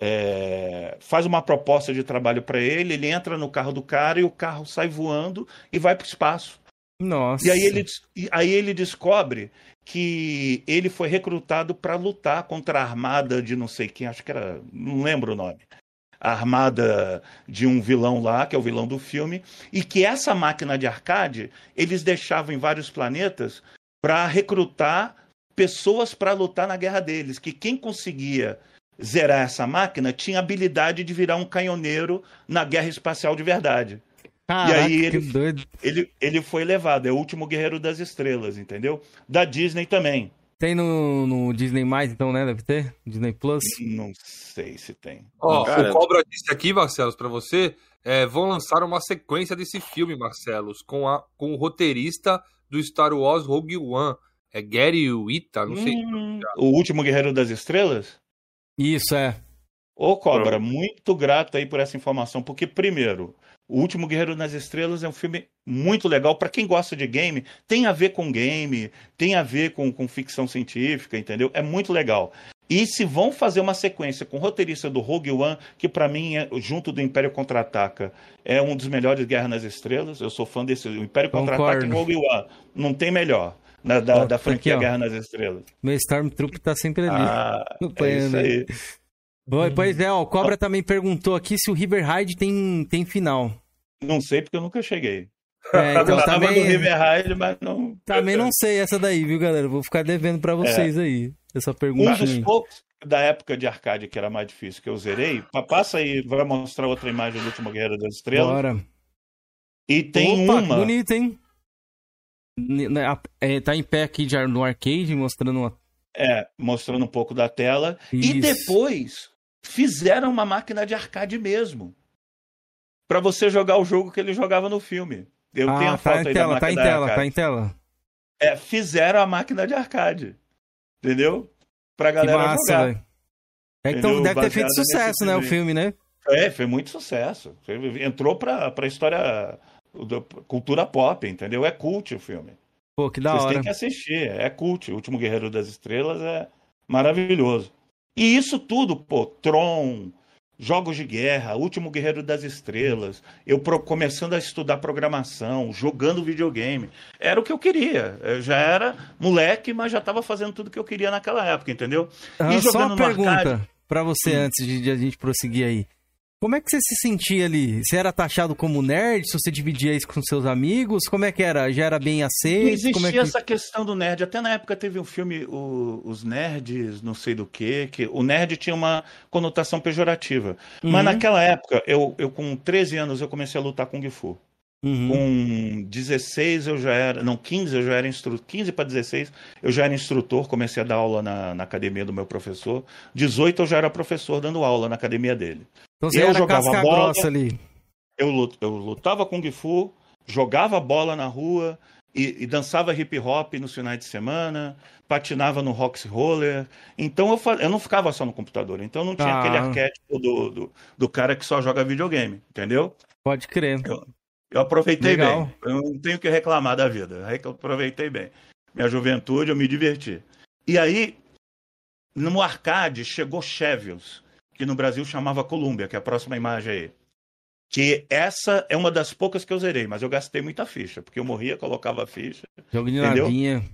é, faz uma proposta de trabalho para ele, ele entra no carro do cara e o carro sai voando e vai para o espaço. Nossa. E aí ele, aí ele descobre que ele foi recrutado para lutar contra a armada de não sei quem, acho que era, não lembro o nome. A armada de um vilão lá, que é o vilão do filme, e que essa máquina de arcade eles deixavam em vários planetas para recrutar pessoas para lutar na guerra deles, que quem conseguia zerar essa máquina tinha habilidade de virar um canhoneiro na guerra espacial de verdade. Caraca, e aí ele, ele, ele foi levado, é o último guerreiro das estrelas, entendeu? Da Disney também. Tem no, no Disney Mais, então, né? Deve ter? Disney Plus? Não sei se tem. Ó, oh, o Cobra disse aqui, Marcelos, para você, é, vão lançar uma sequência desse filme, Marcelos, com, a, com o roteirista do Star Wars Rogue One. É Gary Wita, não sei. Hum, o último guerreiro das estrelas? Isso, é. Ô, Cobra, muito grato aí por essa informação, porque, primeiro, o Último Guerreiro nas Estrelas é um filme muito legal para quem gosta de game. Tem a ver com game, tem a ver com, com ficção científica, entendeu? É muito legal. E se vão fazer uma sequência com o roteirista do Rogue One, que para mim, é, junto do Império Contra-Ataca, é um dos melhores Guerra nas Estrelas. Eu sou fã desse. O Império Contra-Ataca e Rogue One. Não tem melhor. Na, da, oh, da franquia aqui, Guerra nas Estrelas. Meu Stormtrooper tá sempre ali. Ah, é isso aí. Pois é, ó, o Cobra também perguntou aqui se o River Ride tem, tem final. Não sei porque eu nunca cheguei. É, *laughs* então eu também... no River Ride, mas não. Também não sei essa daí, viu, galera? Vou ficar devendo para vocês é. aí. Essa pergunta. Um dos poucos da época de arcade que era mais difícil que eu zerei. Passa aí, vai mostrar outra imagem do último Guerreiro das Estrelas. Bora. E tem Opa, uma. bonito, hein? É, tá em pé aqui no arcade, mostrando uma. É, mostrando um pouco da tela. Isso. E depois fizeram uma máquina de arcade mesmo. para você jogar o jogo que ele jogava no filme. Eu ah, tenho a tá foto aí tela, da tá em tela, tá em tela. É, fizeram a máquina de arcade. Entendeu? Pra galera que massa, jogar. Véio. É, então deve ter feito sucesso, né, o filme, né? É, foi muito sucesso. Entrou pra, pra história da cultura pop, entendeu? É cult o filme. Pô, que da Vocês hora. Vocês têm que assistir, é cult. O Último Guerreiro das Estrelas é maravilhoso. E isso tudo, pô, Tron, jogos de guerra, Último Guerreiro das Estrelas, eu pro, começando a estudar programação, jogando videogame. Era o que eu queria. Eu já era moleque, mas já estava fazendo tudo que eu queria naquela época, entendeu? Ah, e jogando só uma pergunta para você antes de, de a gente prosseguir aí. Como é que você se sentia ali? Você era taxado como nerd? Se você dividia isso com seus amigos? Como é que era? Já era bem aceito? Não existia Como é que... essa questão do nerd. Até na época teve um filme, o, Os Nerds, não sei do quê, que o nerd tinha uma conotação pejorativa. Uhum. Mas naquela época, eu, eu com 13 anos, eu comecei a lutar com Kung Fu. Uhum. Com 16 eu já era, não, 15 eu já era instrutor, 15 para 16 eu já era instrutor, comecei a dar aula na, na academia do meu professor. 18 eu já era professor dando aula na academia dele. Então você eu era jogava casca bola, grossa ali. Eu, eu lutava Kung Fu, jogava bola na rua e, e, dançava hip hop nos finais de semana, patinava no Roxy Roller. Então eu, eu não ficava só no computador. Então não tinha ah. aquele arquétipo do, do, do, cara que só joga videogame, entendeu? Pode crer. Eu, eu aproveitei Legal. bem. Eu não tenho que reclamar da vida. Eu aproveitei bem. Minha juventude, eu me diverti. E aí, no arcade, chegou Chevils que no Brasil chamava Columbia, que é a próxima imagem aí. Que essa é uma das poucas que eu zerei, mas eu gastei muita ficha, porque eu morria, colocava a ficha. Jogo de entendeu? navinha.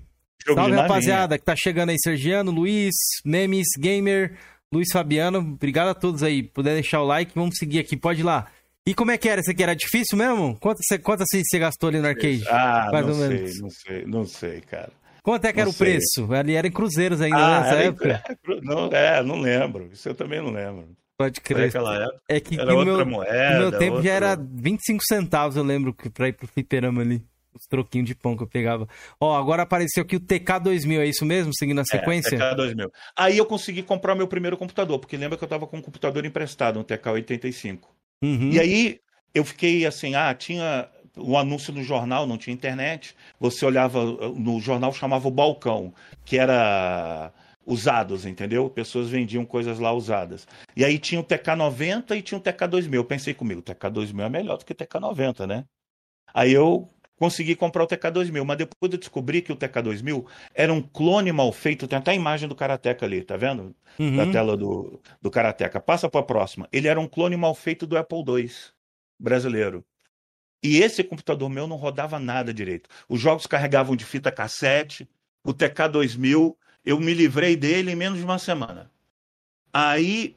Jogo Salve, rapaziada, que tá chegando aí, Sergiano, Luiz, Memes, Gamer, Luiz Fabiano, obrigado a todos aí. Puder deixar o like, vamos seguir aqui, pode ir lá. E como é que era? Esse aqui era difícil mesmo? Quanto você, quanto você gastou ali no arcade? Ah, Mais não sei, menos. não sei, não sei, cara. Quanto é que não era sei. o preço? Ali era em cruzeiros ainda, ah, nessa época? Em... Não, é, não lembro. Isso eu também não lembro. Pode crer. Época, é que era outra meu, moeda. No meu tempo outro... já era 25 centavos, eu lembro, pra ir pro fliperama ali. Os troquinhos de pão que eu pegava. Ó, agora apareceu aqui o TK2000, é isso mesmo? Seguindo a é, sequência? É, TK2000. Aí eu consegui comprar meu primeiro computador, porque lembra que eu tava com um computador emprestado, um TK85. Uhum. E aí eu fiquei assim, ah, tinha o anúncio no jornal, não tinha internet. Você olhava no jornal, chamava o balcão, que era usados, entendeu? Pessoas vendiam coisas lá usadas. E aí tinha o TK90 e tinha o TK2000. Eu pensei comigo, o TK2000 é melhor do que o TK90, né? Aí eu consegui comprar o TK2000, mas depois eu descobri que o TK2000 era um clone mal feito. Tem até a imagem do Karateka ali, tá vendo? Uhum. Da tela do, do Karateka. Passa para a próxima. Ele era um clone mal feito do Apple II brasileiro. E esse computador meu não rodava nada direito. Os jogos carregavam de fita cassete. O TK2000, eu me livrei dele em menos de uma semana. Aí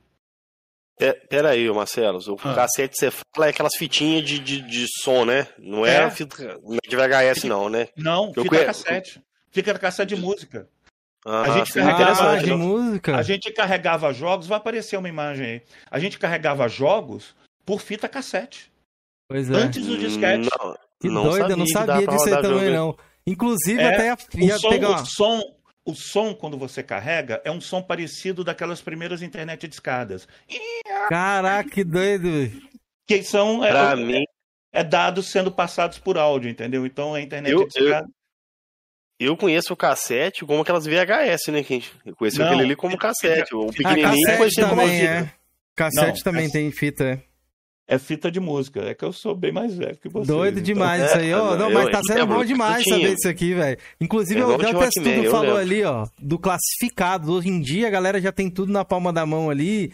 É, peraí, Marcelo, o Ah. cassete você fala é aquelas fitinhas de, de, de som, né? Não é, É. fita não é de VHS, não, né? Não, Eu fita conhe- cassete. Fita cassete de música. Ah, gente sim, carregava- Ah, interessante. de né? música. A gente carregava jogos, vai aparecer uma imagem aí. A gente carregava jogos por fita cassete. Pois é. Antes do disquete. Não, Que não doido, eu não sabia disso aí também, jogo. não. Inclusive, É, até ia, ia O som, pegar o, som, o som, quando você carrega, é um som parecido daquelas primeiras internet de escadas. Caraca, que doido. Que são é, Pra é- mim, é dados sendo passados por áudio, entendeu? Então a internet Eu- de escada. eu conheço o cassete como aquelas VHS, né? Que eu conheci Não, aquele ali como cassete. O Ah, pequenininho cassete também, fita. é. Cassete Não, também essa- tem fita, é. É fita de música. É que eu sou bem mais velho que você. Doido demais É, isso aí. *laughs* Ó, não, não, eu- mas tá eu sendo bom demais eu tinha. saber isso aqui, velho. Inclusive, É o igual o Delta Walkman, Tudo eu falou ali, ó, do classificado. Hoje em dia, a galera já tem tudo na palma da mão ali.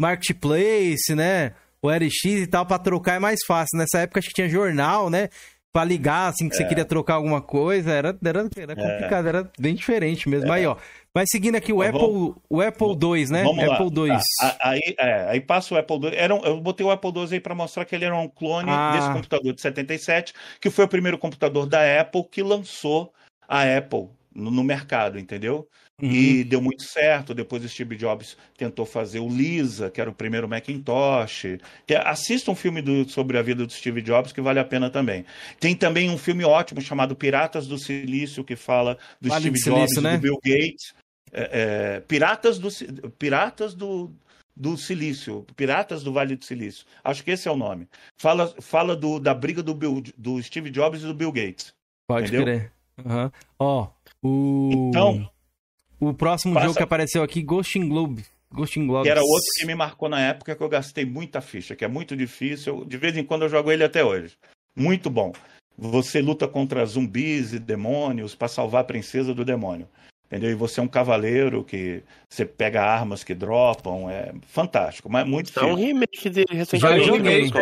Marketplace, né? O RX e tal, pra trocar é mais fácil. Nessa época, acho que tinha jornal, né? Pra ligar, assim, que você queria trocar alguma coisa. Era, era, era complicado, era bem diferente mesmo. Aí, ó. Mas seguindo aqui, o Apple, vamos- o Apple II, né? Vamos lá. Apple II. Tá. A- Aí, é, aí passa o Apple II. Era um- eu botei o Apple II aí para mostrar que ele era um clone Ah. desse computador de 77, que foi o primeiro computador da Apple que lançou a Apple no, no mercado, entendeu? Uhum. E deu muito certo. Depois o Steve Jobs tentou fazer o Lisa, que era o primeiro Macintosh. Assista um filme do- sobre a vida do Steve Jobs, que vale a pena também. Tem também um filme ótimo chamado Piratas do Silício, que fala do Vale Steve Silício, Jobs e né? do Bill Gates. É, é, Piratas do Piratas do, do Silício, Piratas do Vale do Silício. Acho que esse é o nome. Fala, fala do, da briga do, Bill- do Steve Jobs e do Bill Gates. Pode Entendeu? crer. Aham. Ó, o. Então- O próximo Passa- jogo que apareceu aqui, Ghost in Globe. Ghost in Globes. Que era outro que me marcou na época que eu gastei muita ficha, que é muito difícil. De vez em quando eu jogo ele até hoje. Muito bom. Você luta contra zumbis e demônios para salvar a princesa do demônio. Entendeu? E você é um cavaleiro que você pega armas que dropam. É fantástico, mas muito É um remake dele Já recentemente.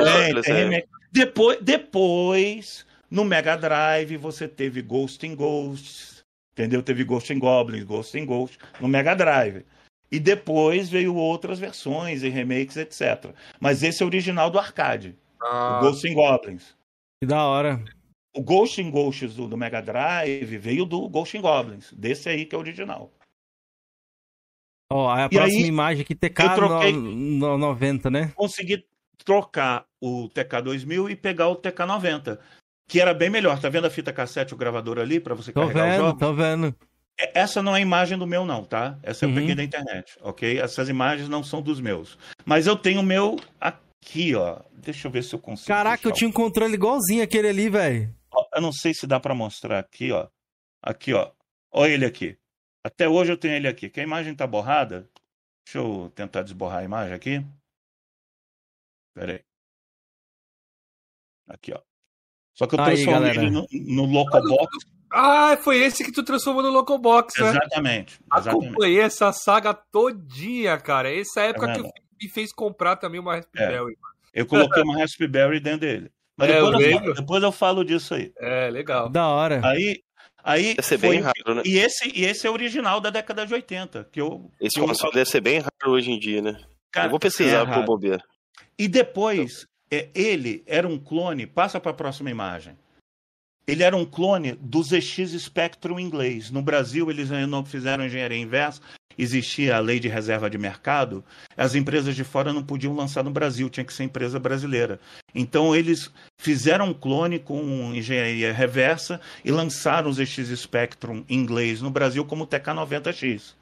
é. Depois, depois, no Mega Drive, você teve Ghost in Ghosts, entendeu? Teve Ghost in Goblins, Ghost in Ghosts, no Mega Drive. E depois veio outras versões e remakes, etc. Mas esse é o original do arcade, Ah, o Ghost in Goblins. Que da hora. O Ghost in Ghosts do, do Mega Drive veio do Ghost in Goblins, desse aí que é o original. Ó, a E próxima aí, imagem aqui, TK troquei- no, no 90, né? Consegui trocar o TK2000 e pegar o TK90, que era bem melhor. Tá vendo a fita cassete, o gravador ali, para você Tô carregar os vendo, jogos? tô vendo. É- Essa não é imagem do meu, não, tá? Essa eu Uhum. peguei da internet, ok? Essas imagens não são dos meus. Mas eu tenho o meu aqui, ó. Deixa eu ver se eu consigo. Caraca, eu tinha um controle igualzinho aquele ali, velho. Eu não sei se dá pra mostrar aqui, ó. Aqui, ó. Olha ele aqui. Até hoje eu tenho ele aqui. Que a imagem tá borrada. Deixa eu tentar desborrar a imagem aqui. Pera aí. Aqui, ó. Só que eu Aí, transformei galera. ele no, no Locobox. Ah, foi esse que tu transformou no Locobox, né? Exatamente. Exatamente. Acompanhei essa saga todinha, cara. Essa época Tá que me fez comprar também uma Raspberry. Eu coloquei uma Raspberry dentro dele. Mas É, depois, eu eu falo, depois eu falo disso aí. É, legal. Da hora. Aí, aí Deve ser foi bem raro, né? E esse, e esse é original da década de 80. Que eu, Esse que eu- console deve ser bem raro hoje em dia, né? cara, eu vou pesquisar é pro raro. bobeira. E depois, é, ele era um clone. Passa para a próxima imagem. Ele era um clone do ZX Spectrum inglês. No Brasil, eles não fizeram engenharia inversa. Existia a lei de reserva de mercado. As empresas de fora não podiam lançar no Brasil, tinha que ser empresa brasileira. Então, eles fizeram um clone com engenharia reversa e lançaram o ZX Spectrum inglês no Brasil como TK90X.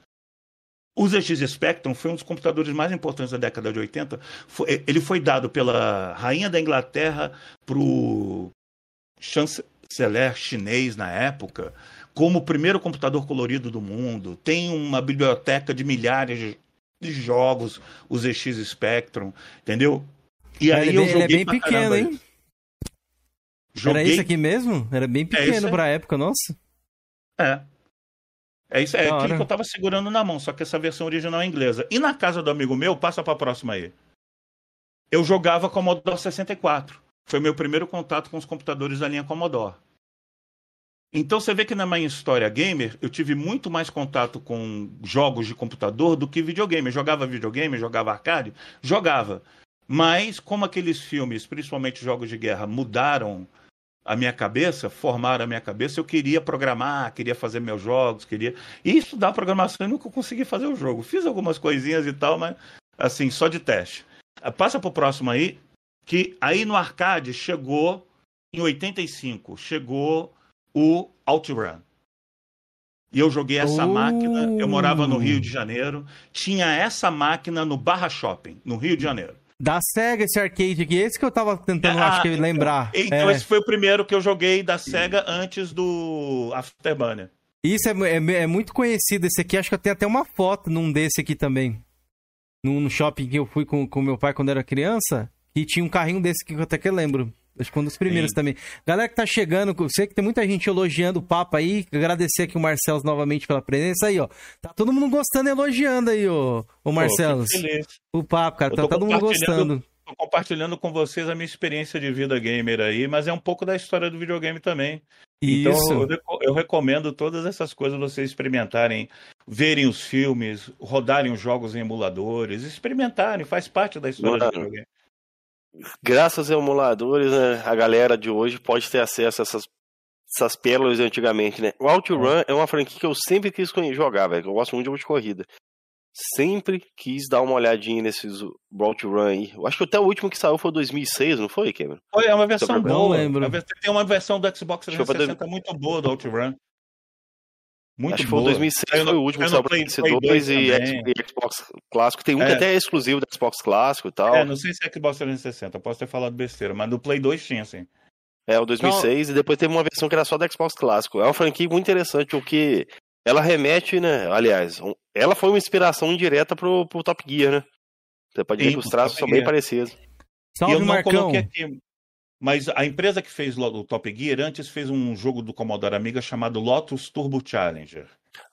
O ZX Spectrum foi um dos computadores mais importantes da década de 80. Foi- ele foi dado pela rainha da Inglaterra pro chanceler chinês na época, como o primeiro computador colorido do mundo, tem uma biblioteca de milhares de jogos, os ZX Spectrum, entendeu? E aí ele, eu joguei ele é bem pequeno, hein? Joguei... Era isso aqui mesmo? Era bem pequeno é pra época, nossa. É. É isso, é aquilo que eu tava segurando na mão, só que essa versão original é inglesa. E na casa do amigo meu, passa pra próxima aí. Eu jogava Commodore 64. Foi meu primeiro contato com os computadores da linha Commodore. Então você vê que na minha história gamer, eu tive muito mais contato com jogos de computador do que videogame. Eu jogava videogame, jogava arcade, jogava. Mas como aqueles filmes, principalmente jogos de guerra, mudaram a minha cabeça, formaram a minha cabeça, eu queria programar, queria fazer meus jogos, queria. E estudar programação e nunca consegui fazer o jogo. Fiz algumas coisinhas e tal, mas assim, só de teste. Passa pro próximo aí, que aí no arcade chegou, em 85, chegou o OutRun. E eu joguei essa uh. máquina, eu morava no Rio de Janeiro, tinha essa máquina no Barra Shopping, no Rio de Janeiro. Da SEGA, esse arcade aqui, esse que eu tava tentando, ah, acho que lembrar. Então, é. esse foi o primeiro que eu joguei da SEGA antes do Afterburner. Isso é, é, é, muito conhecido esse aqui, acho que eu tenho até uma foto num desse aqui também. Num, no shopping que eu fui com, com meu pai quando era criança, e tinha um carrinho desse que eu até que lembro. Acho que foi um dos primeiros Sim. também. Galera que tá chegando, sei que tem muita gente elogiando o papo aí. Agradecer aqui o Marcelo novamente pela presença aí, ó. Tá todo mundo gostando e elogiando aí, ô, o Marcelo. O papo, cara. Tá todo mundo gostando. Tô compartilhando com vocês a minha experiência de vida gamer aí, mas é um pouco da história do videogame também. Então, Isso. Então eu, eu recomendo todas essas coisas vocês experimentarem, verem os filmes, rodarem os jogos em emuladores, experimentarem, faz parte da história Mano, do videogame graças a emuladores, né, a galera de hoje pode ter acesso a essas, essas pérolas de antigamente, né? O OutRun é. é uma franquia que eu sempre quis jogar, velho. Eu gosto muito de jogo de corrida. Sempre quis dar uma olhadinha nesses OutRun aí. Eu acho que até o último que saiu foi 2006, não foi, Cameron? Foi, é uma versão boa. Lembro. Tem uma versão do Xbox 360 muito boa do OutRun. Muito Acho que foi 2006 foi o último que saiu pra PS2 e Xbox clássico. Tem um é. que até é exclusivo do Xbox clássico e tal. É, não sei se é Xbox 360, posso ter falado besteira, mas no Play 2 tinha, sim. É, o 2006, então... e depois teve uma versão que era só do Xbox clássico. É uma franquia muito interessante, porque ela remete, né? Aliás, ela foi uma inspiração indireta pro, pro Top Gear, né? Você pode ver que os traços são bem parecidos. Salve, e eu não Marcão. coloquei aqui, mas a empresa que fez o Top Gear antes fez um jogo do Commodore Amiga chamado Lotus Turbo Challenger.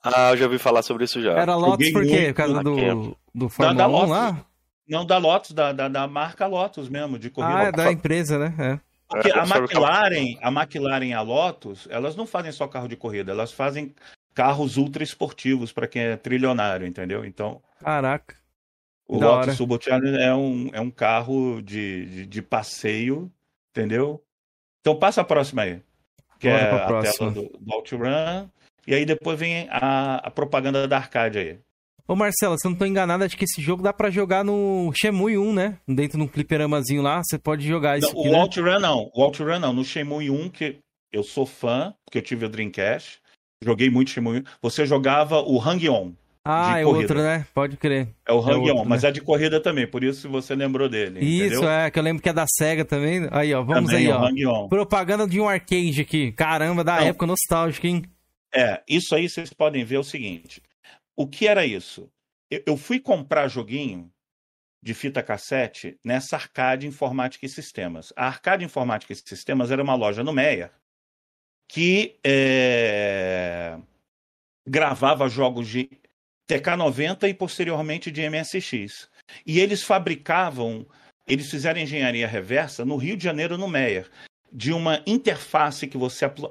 Ah, eu já ouvi falar sobre isso já. Era Lotus por quê? Por causa do, do Fórmula da, da 1 lá? Não, da Lotus, da, da, da, marca Lotus mesmo, de corrida. Ah, é da empresa, né? É. Porque a McLaren, a McLaren e a Lotus, elas não fazem só carro de corrida, elas fazem carros ultra esportivos para quem é trilionário, entendeu? Então. Caraca. O Lotus Turbo Challenger é um, é um carro de, de, de passeio Entendeu? Então passa a próxima aí. Que Bora é a próxima. tela do, do OutRun. E aí depois vem a, a propaganda da arcade aí. Ô Marcelo, se eu não tô enganado, acho que esse jogo dá pra jogar no Shenmue 1, né? Dentro de um fliperamazinho lá, você pode jogar isso. o né? OutRun não, o OutRun não. No Shenmue 1, que eu sou fã, porque eu tive o Dreamcast, joguei muito Shenmue 1. Você jogava o Hang-On. Ah, é corrida. outro, né? Pode crer. É o Hang é mas né? é de corrida também, por isso você lembrou dele. Isso, entendeu? é, que eu lembro que é da SEGA também. Aí, ó, vamos também, aí, ó. Propaganda de um arcade aqui. Caramba, da Não. época nostálgica, hein? É, isso aí vocês podem ver o seguinte. O que era isso? Eu fui comprar joguinho de fita cassete nessa Arcade Informática e Sistemas. A Arcade Informática e Sistemas era uma loja no Meia que é, gravava jogos de TK90 e posteriormente de MSX. E eles fabricavam, eles fizeram engenharia reversa no Rio de Janeiro, no Meyer, de uma interface que você apl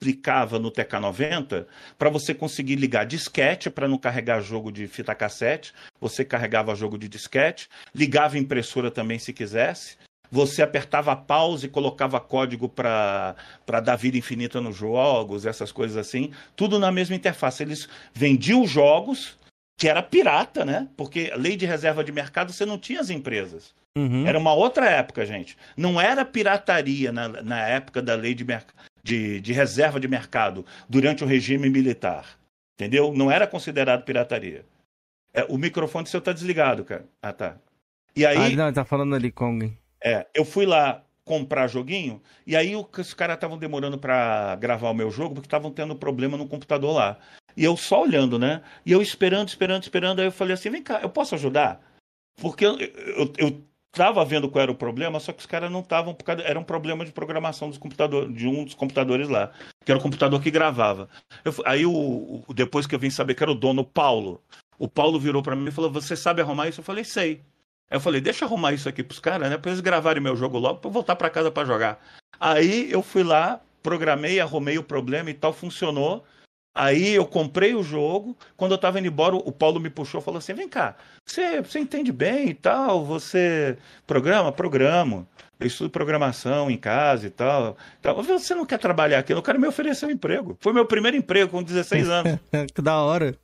aplicava no TK90 para você conseguir ligar disquete para não carregar jogo de fita cassete, você carregava jogo de disquete, ligava impressora também se quisesse. Você apertava pause e colocava código para dar vida infinita nos jogos, essas coisas assim, tudo na mesma interface. Eles vendiam os jogos, que era pirata, né? Porque lei de reserva de mercado você não tinha as empresas. Uhum. Era uma outra época, gente. Não era pirataria na, na época da lei de, de, de reserva de mercado, durante o regime militar. Entendeu? Não era considerado pirataria. É, o microfone seu tá desligado, cara. Ah, tá. E aí. Ah, não, tá falando ali, Kong. É, eu fui lá comprar joguinho, e aí os caras estavam demorando para gravar o meu jogo porque estavam tendo problema no computador lá. E eu só olhando, né? E eu esperando, esperando, esperando. Aí eu falei assim: vem cá, eu posso ajudar? Porque eu, eu, eu tava vendo qual era o problema, só que os caras não estavam, era um problema de programação dos computadores, de um dos computadores lá, que era o computador que gravava. Eu, aí o, o, depois que eu vim saber que era o dono, o Paulo, o Paulo virou para mim e falou: Você sabe arrumar isso? Eu falei: Sei. Aí eu falei: Deixa eu arrumar isso aqui pros caras, né? Pra eles gravarem meu jogo logo, pra eu voltar para casa para jogar. Aí eu fui lá, programei, arrumei o problema e tal, funcionou. Aí eu comprei o jogo. Quando eu estava indo embora, o Paulo me puxou e falou assim: vem cá, você, você entende bem e tal? Você programa? Programo. Eu estudo programação em casa e tal. tal. Você não quer trabalhar aqui? Eu quero me oferecer um emprego. Foi meu primeiro emprego com 16 *laughs* anos. que da hora.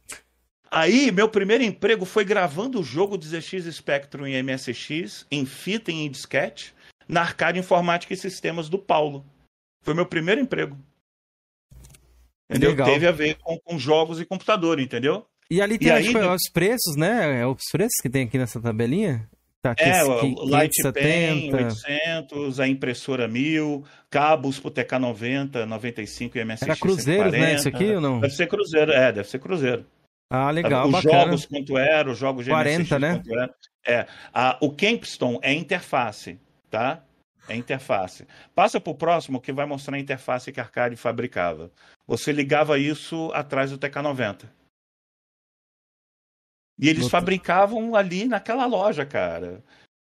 Aí, meu primeiro emprego foi gravando o jogo 16 Spectrum em MSX, em fita e em disquete, na Arcade Informática e Sistemas do Paulo. Foi meu primeiro emprego. Entendeu? Legal. Teve a ver com, com, jogos e computador, entendeu? E ali tem e aí, os preços, né? É os preços que tem aqui nessa tabelinha? Tá aqui, é, o Light 800, a impressora 1000, cabos pro TK90, 95 e MSX Era Cruzeiro, né? Isso aqui ou não? Deve ser Cruzeiro, é, deve ser Cruzeiro. Ah, legal, Os bacana. jogos quanto era, os jogos de 40, MSX né? É, a, o Kempston é interface, tá? É interface. Passa para o próximo que vai mostrar a interface que a Arcade fabricava. Você ligava isso atrás do TK90. E eles fabricavam ali naquela loja, cara.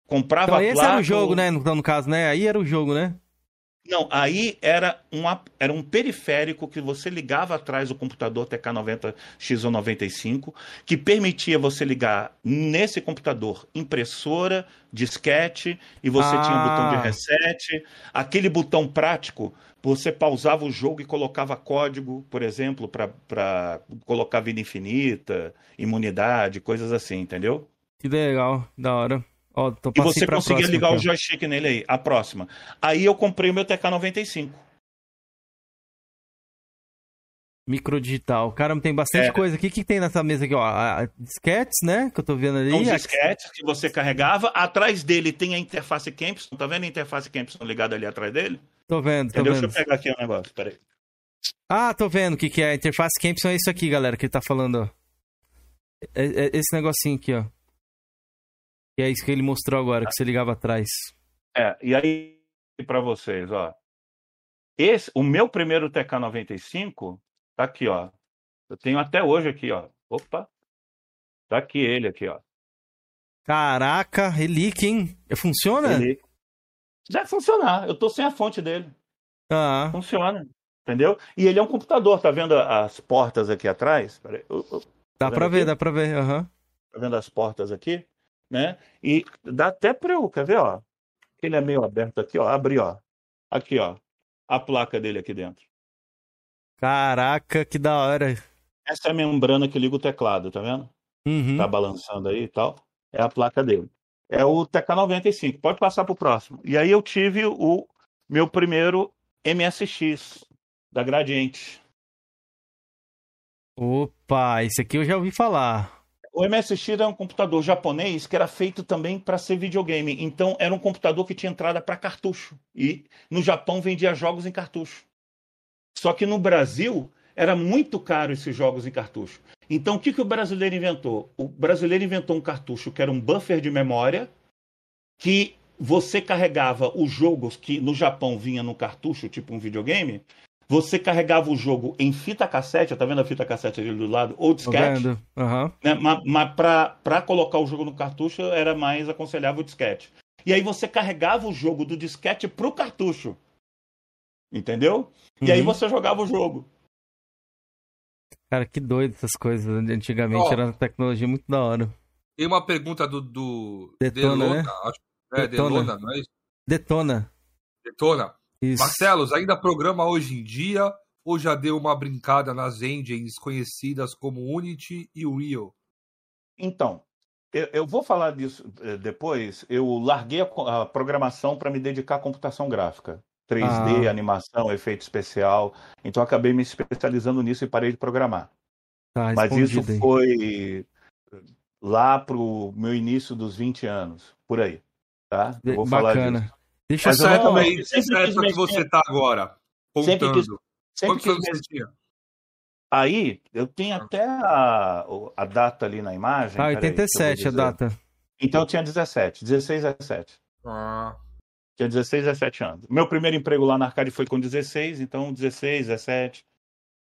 Comprava então, esse placa, era o jogo, né? No, no caso, né? Aí era o jogo, né? Não, aí era um, era um periférico que você ligava atrás do computador TK90 X95, que permitia você ligar nesse computador impressora, disquete, e você ah. tinha um botão de ah. reset, aquele botão prático, você pausava o jogo e colocava código, por exemplo, para colocar vida infinita, imunidade, coisas assim, entendeu? Que legal, da hora. E você conseguia ligar o joystick nele aí, a próxima. Aí eu comprei o meu TK95. Microdigital. Cara, tem bastante é. coisa aqui. O que, tem nessa mesa aqui, ó? disquetes, né? Que eu tô vendo ali. São disquetes que você carregava. Atrás dele tem a interface Kempson. Tá vendo a interface Kempson ligada ali atrás dele? Tô vendo, tô Entendeu? vendo. Deixa eu pegar aqui um negócio, peraí. Ah, tô vendo o que, que é. A interface Kempson é isso aqui, galera, que ele tá falando, ó. É, é esse negocinho aqui, ó. E é isso que ele mostrou agora, que você ligava atrás. É, e aí para vocês, ó. Esse, o meu primeiro TK95 tá aqui, ó. Eu tenho até hoje aqui, ó. Opa. Tá aqui ele aqui, ó. Caraca, relíquia, hein? Funciona? Relíquia. Deve funcionar. Eu tô sem a fonte dele. Ah. Funciona. Entendeu? E ele é um computador, tá vendo as portas aqui atrás? Peraí. Tá dá pra ver, dá pra ver, aham. Uhum. Tá vendo as portas aqui? Né? E dá até para eu, quer ver, ó? Ele é meio aberto aqui, ó. Abrir, ó. Aqui, ó. A placa dele aqui dentro. Caraca, que da hora. Essa é a membrana que liga o teclado, tá vendo? Uhum. Tá balançando aí e tal. É a placa dele. É o TK95. Pode passar pro próximo. E aí eu tive o meu primeiro MSX da Gradiente. Opa, esse aqui eu já ouvi falar. O MSX era um computador japonês que era feito também para ser videogame. Então era um computador que tinha entrada para cartucho. E no Japão vendia jogos em cartucho. Só que no Brasil era muito caro esses jogos em cartucho. Então o que, que o brasileiro inventou? O brasileiro inventou um cartucho que era um buffer de memória que você carregava os jogos que no Japão vinha no cartucho, tipo um videogame, você carregava o jogo em fita cassete, tá vendo a fita cassete ali do lado? Ou disquete. Uhum. Né? Mas, mas para colocar o jogo no cartucho era mais aconselhável o disquete. E aí você carregava o jogo do disquete pro cartucho. Entendeu? E aí uhum. você jogava o jogo. Cara, que doido essas coisas. Antigamente oh, era uma tecnologia muito da hora. Tem uma pergunta do, do Detona, Delona, né? acho. É, Detona. Delona, não é isso? Detona. Detona. Isso. Marcelos, ainda programa hoje em dia ou já deu uma brincada nas engines conhecidas como Unity e Unreal? Então, eu, eu vou falar disso eh, depois. Eu larguei a, a programação para me dedicar à computação gráfica. 3D, ah. animação, efeito especial. Então acabei me especializando nisso e parei de programar. Tá, Mas isso aí. foi lá pro meu início dos 20 anos, por aí. Tá? Eu vou Bacana. falar disso. Deixa eu só... época, aí, sempre essa que você mexer. tá agora, Sempre contando. quis- Sempre Quantos quis anos você tinha? Aí, eu tenho até a, a data ali na imagem. Ah, peraí, que eu vou 87 a dizer. data. Então eu tinha 17, 16, 17. Ah, Tinha 16, 17 anos. Meu primeiro emprego lá na Arcade foi com 16, então 16, 17.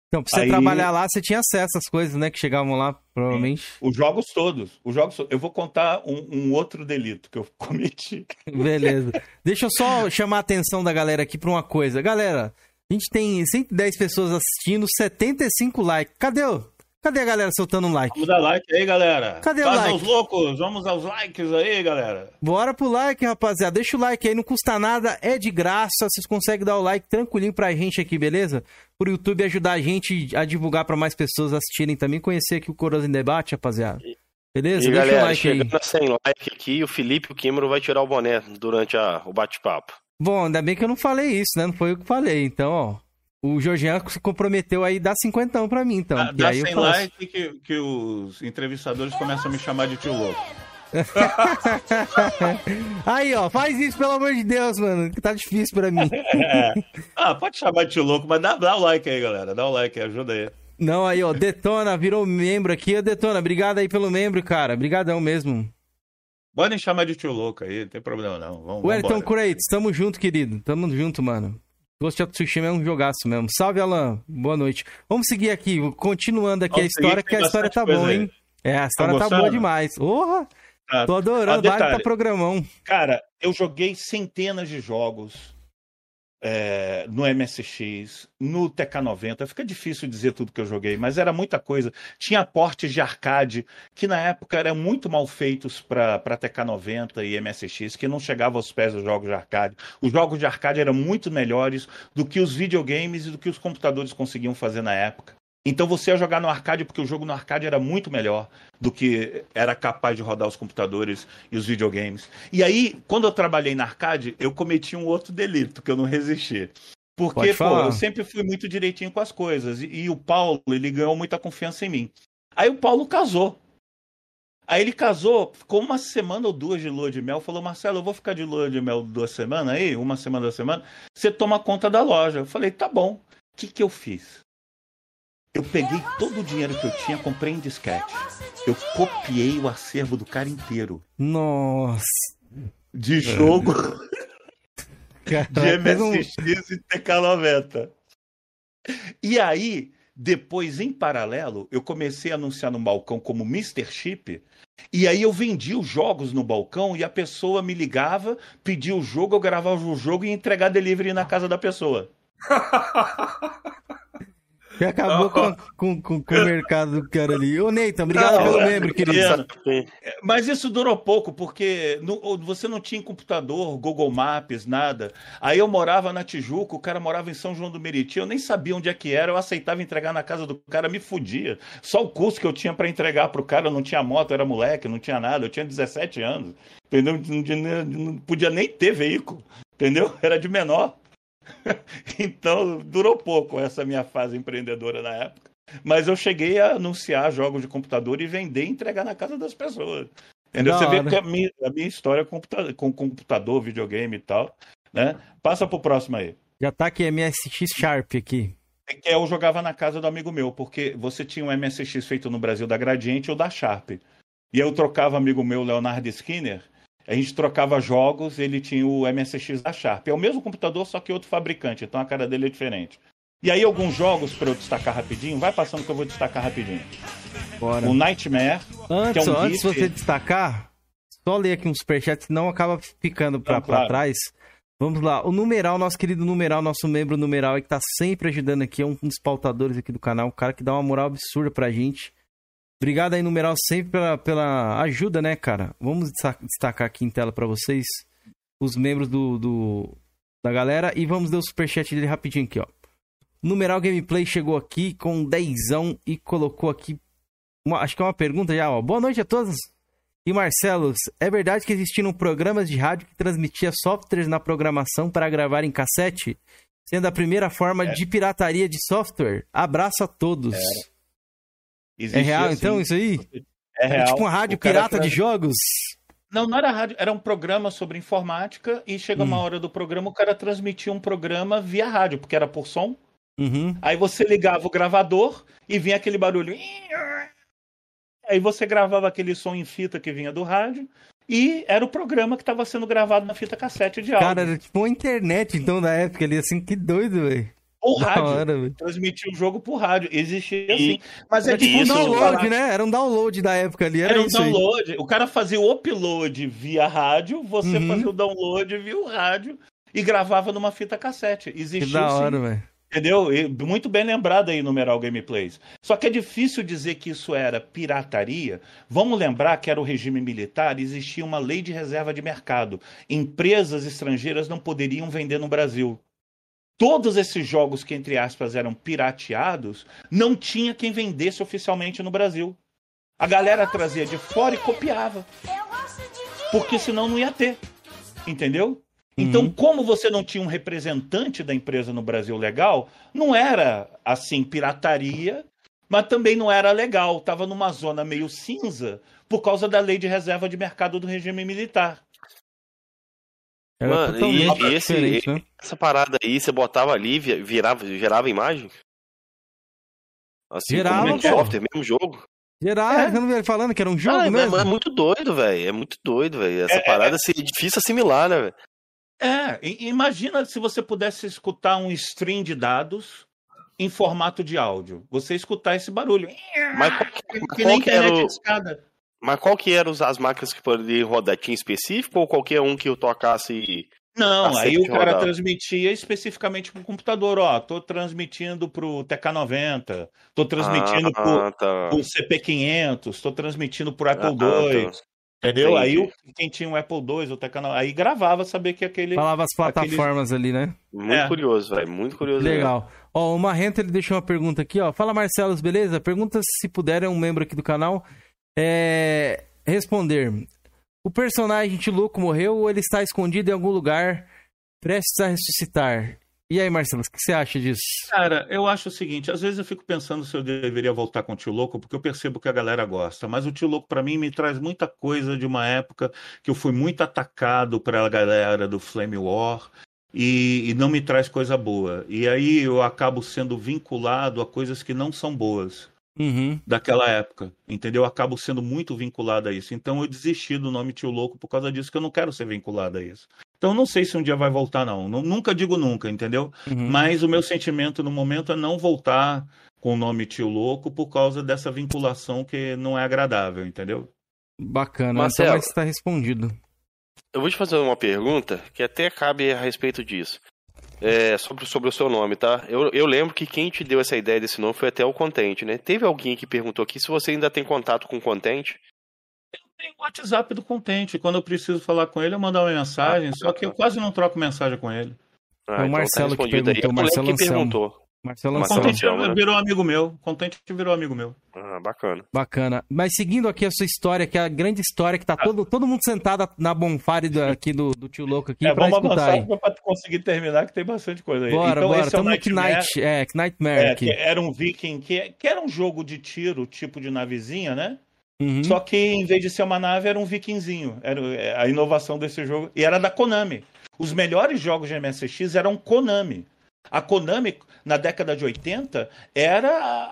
Então, pra você Aí- trabalhar lá, você tinha acesso às coisas, né? Que chegavam lá, provavelmente. Os jogos todos. Os jogos todos. Eu vou contar um, um outro delito que eu *laughs* cometi. Beleza. Deixa eu só chamar a atenção da galera aqui pra uma coisa. Galera, a gente tem 110 pessoas assistindo, 75 likes. Cadê o... Cadê a galera soltando um like? Vamos dar like aí, galera. Cadê o Faz like? aos loucos, vamos aos likes aí, galera. Bora pro like, rapaziada. Deixa o like aí, não custa nada, é de graça. Vocês conseguem dar o like tranquilinho pra gente aqui, beleza? Pro YouTube ajudar a gente a divulgar pra mais pessoas assistirem também, conhecer aqui o Coroas em Debate, rapaziada. Beleza? E Deixa galera, o like aí. chegando a 100 like aqui, o Felipe e o Kimero vai tirar o boné durante a- o bate-papo. Bom, ainda bem que eu não falei isso, né? Não foi eu que falei. Então, ó. O Georgian se comprometeu aí dar cinquentão pra mim, então. Dá, dá aí eu 100 faço. like que, que os entrevistadores começam a me chamar de tio louco. *laughs* aí, ó, faz isso, pelo amor de Deus, mano, que tá difícil pra mim. Ah, pode chamar de tio louco, mas dá, dá o like aí, galera. Dá o like aí, ajuda aí. Não, aí, ó, Detona, virou membro aqui. Ô, Detona, obrigado aí pelo membro, cara. Obrigadão mesmo. Podem chamar de tio louco aí, não tem problema não. Vamos, Wellington. Curates, tamo junto, querido. Tamo junto, mano. Ghost of Tsushima é um jogaço mesmo. Salve, Alan. Boa noite. Vamos seguir aqui, continuando aqui Vamos a história, que a história tá boa, hein? É, a história tá gostando? boa demais. Porra! Ah, Tô adorando, Ah, baita detalhe. programão. Cara, eu joguei centenas de jogos é, no MSX, no TK90. Fica difícil dizer tudo que eu joguei, mas era muita coisa. Tinha portes de arcade que na época eram muito mal feitos para TK90 e MSX, que não chegavam aos pés dos jogos de arcade. Os jogos de arcade eram muito melhores do que os videogames e do que os computadores conseguiam fazer na época. Então você ia jogar no arcade porque o jogo no arcade era muito melhor do que era capaz de rodar os computadores e os videogames. E aí, quando eu trabalhei na arcade, eu cometi um outro delito que eu não resisti. Porque, pô, eu sempre fui muito direitinho com as coisas. E, e o Paulo, ele ganhou muita confiança em mim. Aí o Paulo casou. Aí ele casou, ficou uma semana ou duas de lua de mel. Falou, Marcelo, eu vou ficar de lua de mel duas semanas aí, uma semana, duas semanas. Você toma conta da loja. Eu falei, tá bom. O que, que eu fiz? Eu peguei todo o dinheiro que eu tinha, comprei em disquete. Eu copiei o acervo do cara inteiro. Nossa. De jogo de MSX e TK90. E aí, depois, em paralelo, eu comecei a anunciar no balcão como Mr. Chip. E aí eu vendia os jogos no balcão e a pessoa me ligava, pedia o jogo, eu gravava o jogo e ia entregar delivery na casa da pessoa. *laughs* Que acabou com, com, com, com o mercado do cara ali. Ô, Neita, obrigado Não, pelo é, membro, querido. é. Mas isso durou pouco, porque no- você não tinha computador, Google Maps, nada. Aí eu morava na Tijuca, o cara morava em São João do Meriti, eu nem sabia onde é que era, eu aceitava entregar na casa do cara, me fudia. Só o custo que eu tinha para entregar pro cara, eu não tinha moto, eu era moleque, não tinha nada, eu tinha 17 anos, entendeu? Não, tinha- não podia nem ter veículo, entendeu? Era de menor. *laughs* então, durou pouco essa minha fase empreendedora na época. Mas eu cheguei a anunciar jogos de computador e vender e entregar na casa das pessoas. Entendeu? Você vê que a minha, a minha história com computa- com computador, videogame e tal, né? Passa pro próximo aí. Já tá aqui MSX Sharp aqui. É que eu jogava na casa do amigo meu, porque você tinha um MSX feito no Brasil da Gradiente ou da Sharp. E eu trocava amigo meu, Leonardo Skinner, a gente trocava jogos, ele tinha o MSX da Sharp. É o mesmo computador, só que outro fabricante, então a cara dele é diferente. E aí alguns jogos para eu destacar rapidinho, vai passando que eu vou destacar rapidinho. Bora. O Nightmare, Antes, é um antes você destacar, só ler aqui um superchat, senão acaba ficando pra claro. trás. Vamos lá, o numeral, nosso querido numeral, nosso membro numeral que tá sempre ajudando aqui, é um dos pautadores aqui do canal, um cara que dá uma moral absurda pra gente. Obrigado aí, numeral, sempre pela, pela ajuda, né, cara? Vamos desta- destacar aqui em tela pra vocês os membros do, do- da galera e vamos ler o superchat dele rapidinho aqui, ó. Numeral Gameplay chegou aqui com dezão e colocou aqui uma- acho que é uma pergunta já, ó. Boa noite a todos. E Marcelo, é verdade que existiam programas de rádio que transmitia softwares na programação para gravar em cassete? Sendo a primeira forma É. de pirataria de software? Abraço a todos. É existe real assim, então isso aí? É real. tipo uma rádio cara pirata de jogos? Não, não era rádio, era um programa sobre informática e chega Hum. uma hora do programa, o cara transmitia um programa via rádio, porque era por som. Uhum. Aí você ligava o gravador e vinha aquele barulho. Aí você gravava aquele som em fita que vinha do rádio e era o programa que estava sendo gravado na fita cassete de áudio. Cara, era tipo uma internet, então, da época ali, assim, que doido, velho. Ou Da rádio. hora. Transmitia o jogo por rádio. Existia assim. Mas é Era tipo um Isso, download, né? Era um download da época ali, era, Era um isso aí. download. O cara fazia o upload via rádio, você Uhum. fazia o download via o rádio e gravava numa fita cassete. Que Existia da sim. hora, velho. Entendeu? E muito bem lembrado aí, numeral gameplays. Só que é difícil dizer que isso era pirataria. Vamos lembrar que era o regime militar, existia uma lei de reserva de mercado. Empresas estrangeiras não poderiam vender no Brasil. Todos esses jogos que, entre aspas, eram pirateados, não tinha quem vendesse oficialmente no Brasil. A galera trazia de fora e copiava. Porque senão não ia ter. Entendeu? Então, Uhum. como você não tinha um representante da empresa no Brasil legal, não era assim pirataria, mas também não era legal. Estava numa zona meio cinza por causa da lei de reserva de mercado do regime militar. Era Mano, e- e esse- né? Essa parada aí, você botava ali, vi- virava, gerava imagem? Assim, Gerava, como um pô. software, mesmo jogo. Geral, É. não falando que era um jogo Ah, é, mesmo? é muito doido, velho. É muito doido, velho. Essa É, parada assim, é difícil assimilar, né, velho? É, imagina se você pudesse escutar um stream de dados em formato de áudio. Você escutar esse barulho. Mas qual que, Que nem que era internet o, de escada. Mas qual que eram as máquinas que poderiam rodar? Tinha específico ou qualquer um que eu tocasse? Não, aí o cara rodava. transmitia especificamente pro computador, ó, tô transmitindo pro TK90, tô transmitindo pro, ah, tá. pro CP500, tô transmitindo pro Apple Ah, II, tá. entendeu? Aí Entendi. o, quem tinha um Apple II, o TK90, aí gravava saber que aquele... Falava as plataformas ali, né? Muito É. curioso, velho. Muito curioso. mesmo. Legal. Ó, o Marrento ele deixou uma pergunta aqui, ó. Fala Marcelos, beleza? Pergunta se puder, é um membro aqui do canal. É... Responder. O personagem Tiluco morreu ou ele está escondido em algum lugar, prestes a ressuscitar? E aí, Marcelo, o que você acha disso? Cara, eu acho o seguinte, às vezes eu fico pensando se eu deveria voltar com o Tio Louco, porque eu percebo que a galera gosta, mas o Tio Louco pra mim me traz muita coisa de uma época que eu fui muito atacado pela galera do Flame War e, e não me traz coisa boa. E aí eu acabo sendo vinculado a coisas que não são boas Uhum. daquela época, entendeu? Eu acabo sendo muito vinculado a isso. Então eu desisti do nome Tio Louco por causa disso, que eu não quero ser vinculado a isso. Então eu não sei se um dia vai voltar, não. Nu- Nunca digo nunca, entendeu? uhum. Mas o meu sentimento no momento é não voltar com o nome Tio Louco por causa dessa vinculação que não é agradável, entendeu? Bacana. Marcelo. Então, mas está respondido. Eu vou te fazer uma pergunta que até cabe a respeito disso. É, sobre, sobre o seu nome, tá? Eu, eu lembro que quem te deu essa ideia desse nome foi até o Contente, né? Teve alguém que perguntou aqui se você ainda tem contato com o Contente. Tem o WhatsApp do Contente. Quando eu preciso falar com ele, eu mando uma mensagem, só que eu quase não troco mensagem com ele. Ah, É o Marcelo que respondido aí. perguntou, Eu Marcelo Anselmo. perguntou. Marcelo. Contente Anselmo, né? virou amigo meu. Contente virou amigo meu. Ah, bacana. Bacana. Mas seguindo aqui a sua história, que é a grande história que tá todo, todo mundo sentado na bonfire do, aqui do, do tio louco aqui É, pra vamos escutar avançar pra conseguir terminar, que tem bastante coisa aí. Bora, então, bora. esse é o Tamo no Nightmare. Knight, é, Nightmare É, aqui. que era um viking, que, que era um jogo de tiro, tipo de navezinha, né? Uhum. Só que em vez de ser uma nave, era um vikingzinho. Era é, a inovação desse jogo. E era da Konami. Os melhores jogos de MSX eram Konami. A Konami, na década de 80, era a,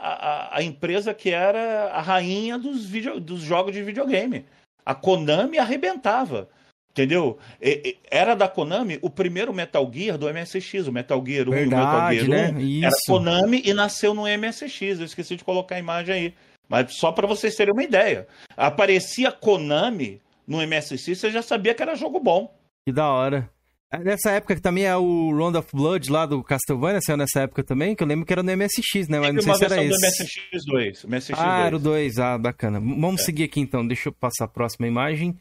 a- a empresa que era a rainha dos, video- dos jogos de videogame. A Konami arrebentava. Entendeu? E- Era da Konami o primeiro Metal Gear do MSX. O Metal Gear 1 e o Metal Verdade, Gear 1 né? era. Konami e nasceu no MSX. Eu esqueci de colocar a imagem aí. Mas só para vocês terem uma ideia. Aparecia Konami no MSX, você já sabia que era jogo bom. Que da hora. É, Nessa época que também é o Round of Blood lá do Castlevania, saiu nessa época também, que eu lembro que era no MSX, né? Mas não sei se era esse. MSX2. MSX2. Ah, era o 2. Ah, bacana. Vamos É. seguir aqui então. Deixa eu passar a próxima imagem.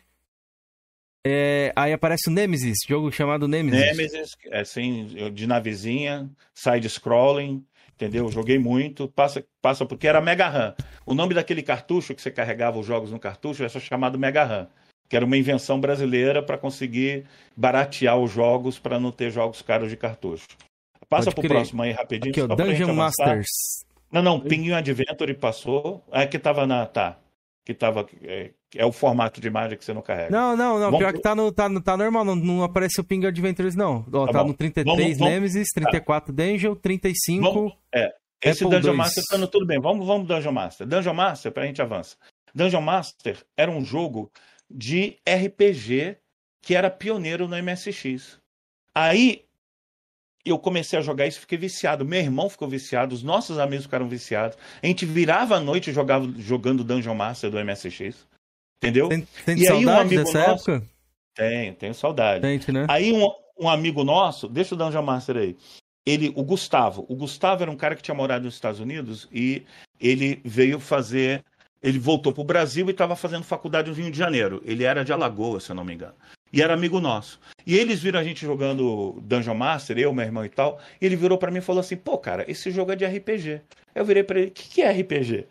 É, aí aparece o Nemesis, jogo chamado Nemesis. Nemesis, é assim, de navezinha, side-scrolling, entendeu? Joguei muito, passa, passa porque era Mega RAM. O nome daquele cartucho que você carregava os jogos no cartucho é chamado Mega RAM, que era uma invenção brasileira para conseguir baratear os jogos para não ter jogos caros de cartucho. Passa pro crer. próximo aí rapidinho. Aqui, ó, gente Dungeon. Masters. Não, não, Pinguim Adventure passou. É que tava na. Tá. Que tava. é, É o formato de imagem que você não carrega. Não, não, não. Vamos Pior que tá, no, tá, tá normal, não, não aparece o Ping Adventures, não. Ó, Tá tá, no 33 Vamos- vamos- Nemesis, 34 Dungeon, 35. Vamos- é, esse Apple Dungeon II. Master tá no tudo bem. Vamos, vamos Dungeon Master. Dungeon Master, pra gente avança. Dungeon Master era um jogo de RPG que era pioneiro no MSX. Aí eu comecei a jogar isso, fiquei viciado. Meu irmão ficou viciado, os nossos amigos ficaram viciados. A gente virava a noite jogava, jogando Dungeon Master do MSX. Entendeu? Tem, tem E aí, um saudade amigo dessa nosso- época? Tenho, tenho saudade. Gente, né? Aí um, um amigo nosso, deixa o Dungeon Master aí. Ele, o Gustavo. O Gustavo era um cara que tinha morado nos Estados Unidos e ele veio fazer. Ele voltou para o Brasil e estava fazendo faculdade no Rio de Janeiro. Ele era de Alagoas, se eu não me engano. E era amigo nosso. E eles viram a gente jogando Dungeon Master, eu, meu irmão e tal. E ele virou para mim e falou assim: pô, cara, esse jogo é de RPG. Eu virei para ele: o que, que é RPG?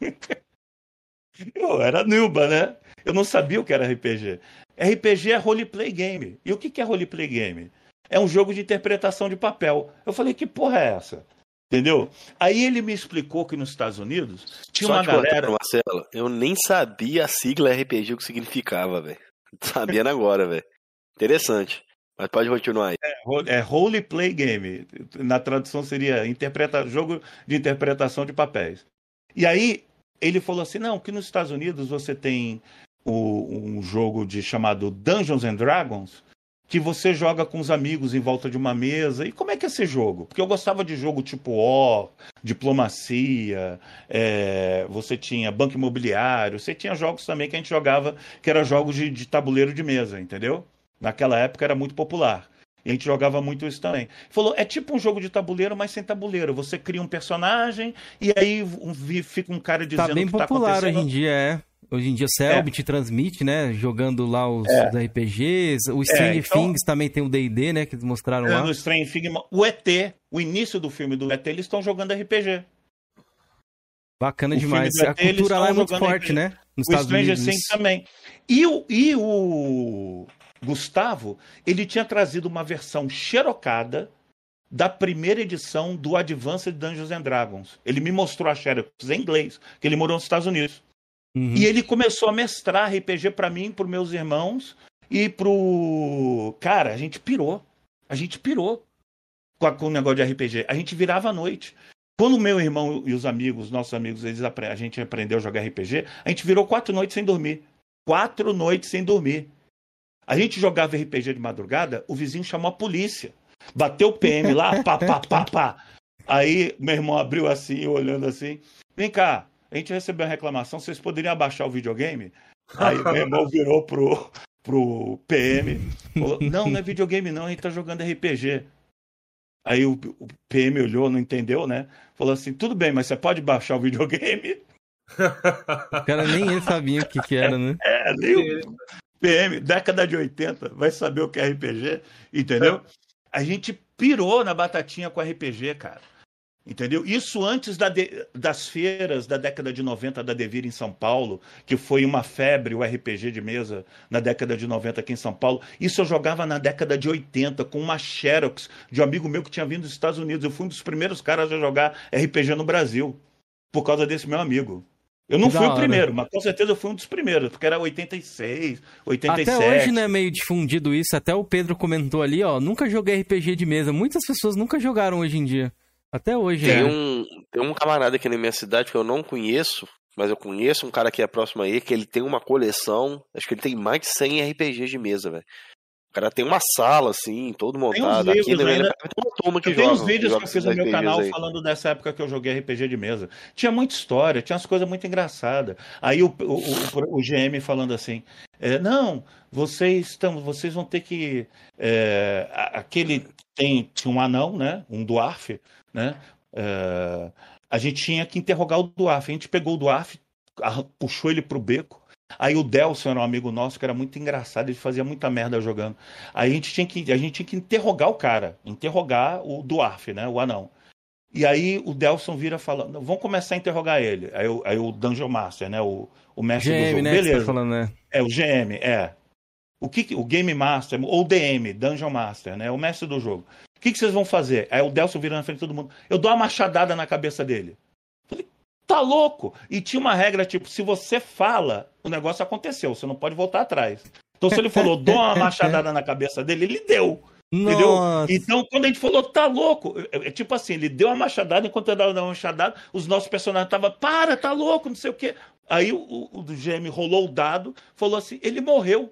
*laughs* eu era Nilba, né? Eu não sabia o que era RPG. RPG é roleplay game. E o que que é roleplay game? É um jogo de interpretação de papel. Eu falei, que porra é essa? Entendeu? Aí ele me explicou que nos Estados Unidos tinha Só uma galera. Marcelo, eu nem sabia a sigla RPG o que significava, velho. *laughs* Sabendo agora, velho. Interessante. Mas pode continuar aí. É roleplay game. Na tradução seria interpreta... jogo de interpretação de papéis. E aí ele falou assim: não, que nos Estados Unidos você tem o- um jogo de chamado Dungeons and Dragons. Que você joga com os amigos em volta de uma mesa. E como é que é esse jogo? Porque eu gostava de jogo tipo War, Diplomacia, é, você tinha Banco Imobiliário, você tinha jogos também que a gente jogava, que eram jogos de, de tabuleiro de mesa, entendeu? Naquela época era muito popular. E a gente jogava muito isso também. Falou, é tipo um jogo de tabuleiro, mas sem tabuleiro. Você cria um personagem e aí um- fica um cara dizendo Tá bem o que tá popular hoje em dia, é. Hoje em dia, Selbit transmite, né? Jogando lá os, É. os RPGs. O Strange então- Things também tem o D&D, né? Que eles mostraram É, lá. no Strange Figma, o ET, o início do filme do ET, eles estão jogando RPG. Bacana o demais. A ET, eles cultura lá é muito forte, RPG. né? Nos o Estados Stranger Unidos. Things também. E o, e o Gustavo, ele tinha trazido uma versão xerocada da primeira edição do Advanced Dungeons and Dragons. Ele me mostrou a Xerox em inglês, que ele morou nos Estados Unidos. Uhum. E ele começou a mestrar RPG pra mim, pros meus irmãos e pro. Cara, a gente pirou. A gente pirou com, a- com o negócio de RPG. A gente virava à noite. Quando meu irmão e os amigos, nossos amigos, eles a gente aprendeu a jogar RPG, a gente virou quatro noites sem dormir. Quatro noites sem dormir. A gente jogava RPG de madrugada, o vizinho chamou a polícia. Bateu o PM lá, pá, pá, pá, pá. *laughs* Aí meu irmão abriu assim, olhando assim. Vem cá, a gente recebeu uma reclamação, vocês poderiam abaixar o videogame? Aí meu irmão virou pro, pro PM. Falou, não, não é videogame não, a gente tá jogando RPG. Aí o, o PM olhou, não entendeu, né? Falou assim, tudo bem, mas você pode baixar o videogame? O cara nem ele sabia o que que era, né? É, nem o PM, década de 80, vai saber o que é RPG, entendeu? A gente pirou na batatinha com RPG, cara. Entendeu? Isso antes da de- das feiras da década de 90 da Devir em São Paulo, que foi uma febre o RPG de mesa na década de 90 aqui em São Paulo. Isso eu jogava na década de 80 com uma Xerox de um amigo meu que tinha vindo dos Estados Unidos. Eu fui um dos primeiros caras a jogar RPG no Brasil por causa desse meu amigo. Eu não Que fui da o hora. primeiro, mas com certeza eu fui um dos primeiros, porque era 86, 87. Até hoje não é meio difundido isso. Até o Pedro comentou ali, ó. Nunca joguei RPG de mesa. Muitas pessoas nunca jogaram hoje em dia. Até hoje, Tem é. um, tem um camarada aqui na minha cidade que eu não conheço, mas eu conheço um cara que é próximo aí, que ele tem uma coleção, acho que ele tem mais de 100 RPGs de mesa, velho. O cara tem uma sala, assim, todo Tem uns montado. Aqui livros ainda. tem uma turma que Eu tenho joga. uns vídeos que eu fiz no meu RPGs canal aí. falando dessa época que eu joguei RPG de mesa. Tinha muita história, tinha umas coisas muito engraçadas. Aí o, o, o- o GM falando assim: é, não, vocês estão, vocês vão ter que. é, aquele tem tinha um anão, né? Um dwarf, né? é, a gente tinha que interrogar o dwarf. A gente pegou o arran- puxou ele pro beco. Aí o Delson era um amigo nosso que era muito engraçado, ele fazia muita merda jogando. Aí a gente tinha que, a gente tinha que interrogar o cara, interrogar o Dwarf, né, o anão. E aí o Delson vira falando, vamos começar a interrogar ele. Aí, o- aí o Dungeon Master, né, o, o mestre do GM, jogo. né? Você Beleza, tá falando, né? é o GM, é. O que que- o Game Master, ou DM, Dungeon Master, né, o mestre do jogo. O que, que vocês vão fazer? Aí o Delson vira na frente de todo mundo. Eu dou uma machadada na cabeça dele. Falei, tá louco. E tinha uma regra, tipo, se você fala, o negócio aconteceu, você não pode voltar atrás. Então, se ele falou, dou uma machadada na cabeça dele, ele deu. Entendeu? Nossa. Então, quando a gente falou, tá louco, é, é tipo assim, ele deu uma machadada, enquanto ele dava uma machadada, os nossos personagens estavam, para, tá louco, não sei o quê. Aí o, o, o GM rolou o dado, falou assim, ele morreu.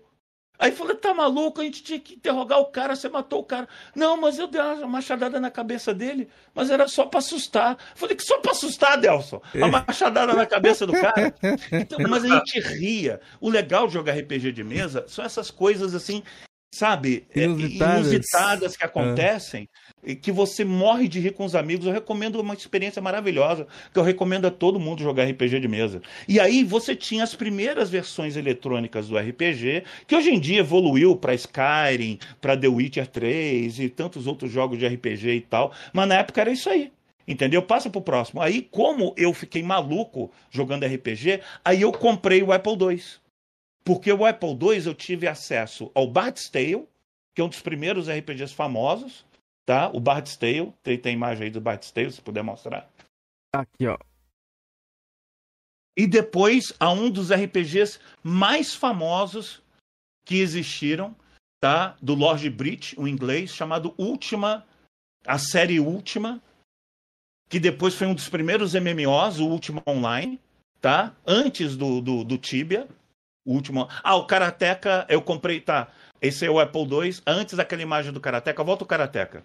Aí falou, tá maluco, a gente tinha que interrogar o cara, você matou o cara. Não, mas eu dei uma machadada na cabeça dele, mas era só pra assustar. Falei que só pra assustar, Delson. A machadada na cabeça do cara. *laughs* Então, mas a gente ria. O legal de jogar RPG de mesa são essas coisas assim, sabe, é, Inusitadas. inusitadas que acontecem. e Que você morre de rir com os amigos. Eu recomendo uma experiência maravilhosa, que eu recomendo a todo mundo jogar RPG de mesa. E aí você tinha as primeiras versões eletrônicas do RPG, que hoje em dia evoluiu para Skyrim, para The Witcher 3 e tantos outros jogos de RPG e tal. Mas na época era isso aí. Entendeu? Passa pro próximo. Aí, como eu fiquei maluco jogando RPG, aí eu comprei o Apple II. Porque o Apple II eu tive acesso ao Bard's Tale, que é um dos primeiros RPGs famosos, tá? O Bard's Tale, tem, tem imagem aí do Bard's Tale, se puder mostrar. Aqui, ó. E depois a um dos RPGs mais famosos que existiram, tá? Do Lord Brit, o inglês, chamado Ultima, a série Ultima, que depois foi um dos primeiros MMOs, o Ultima Online, tá? Antes do, do, do Tibia. O último. Ah, o Karateka, eu comprei, tá. Esse é o Apple II. Antes daquela imagem do Karateka, volta o Karateka.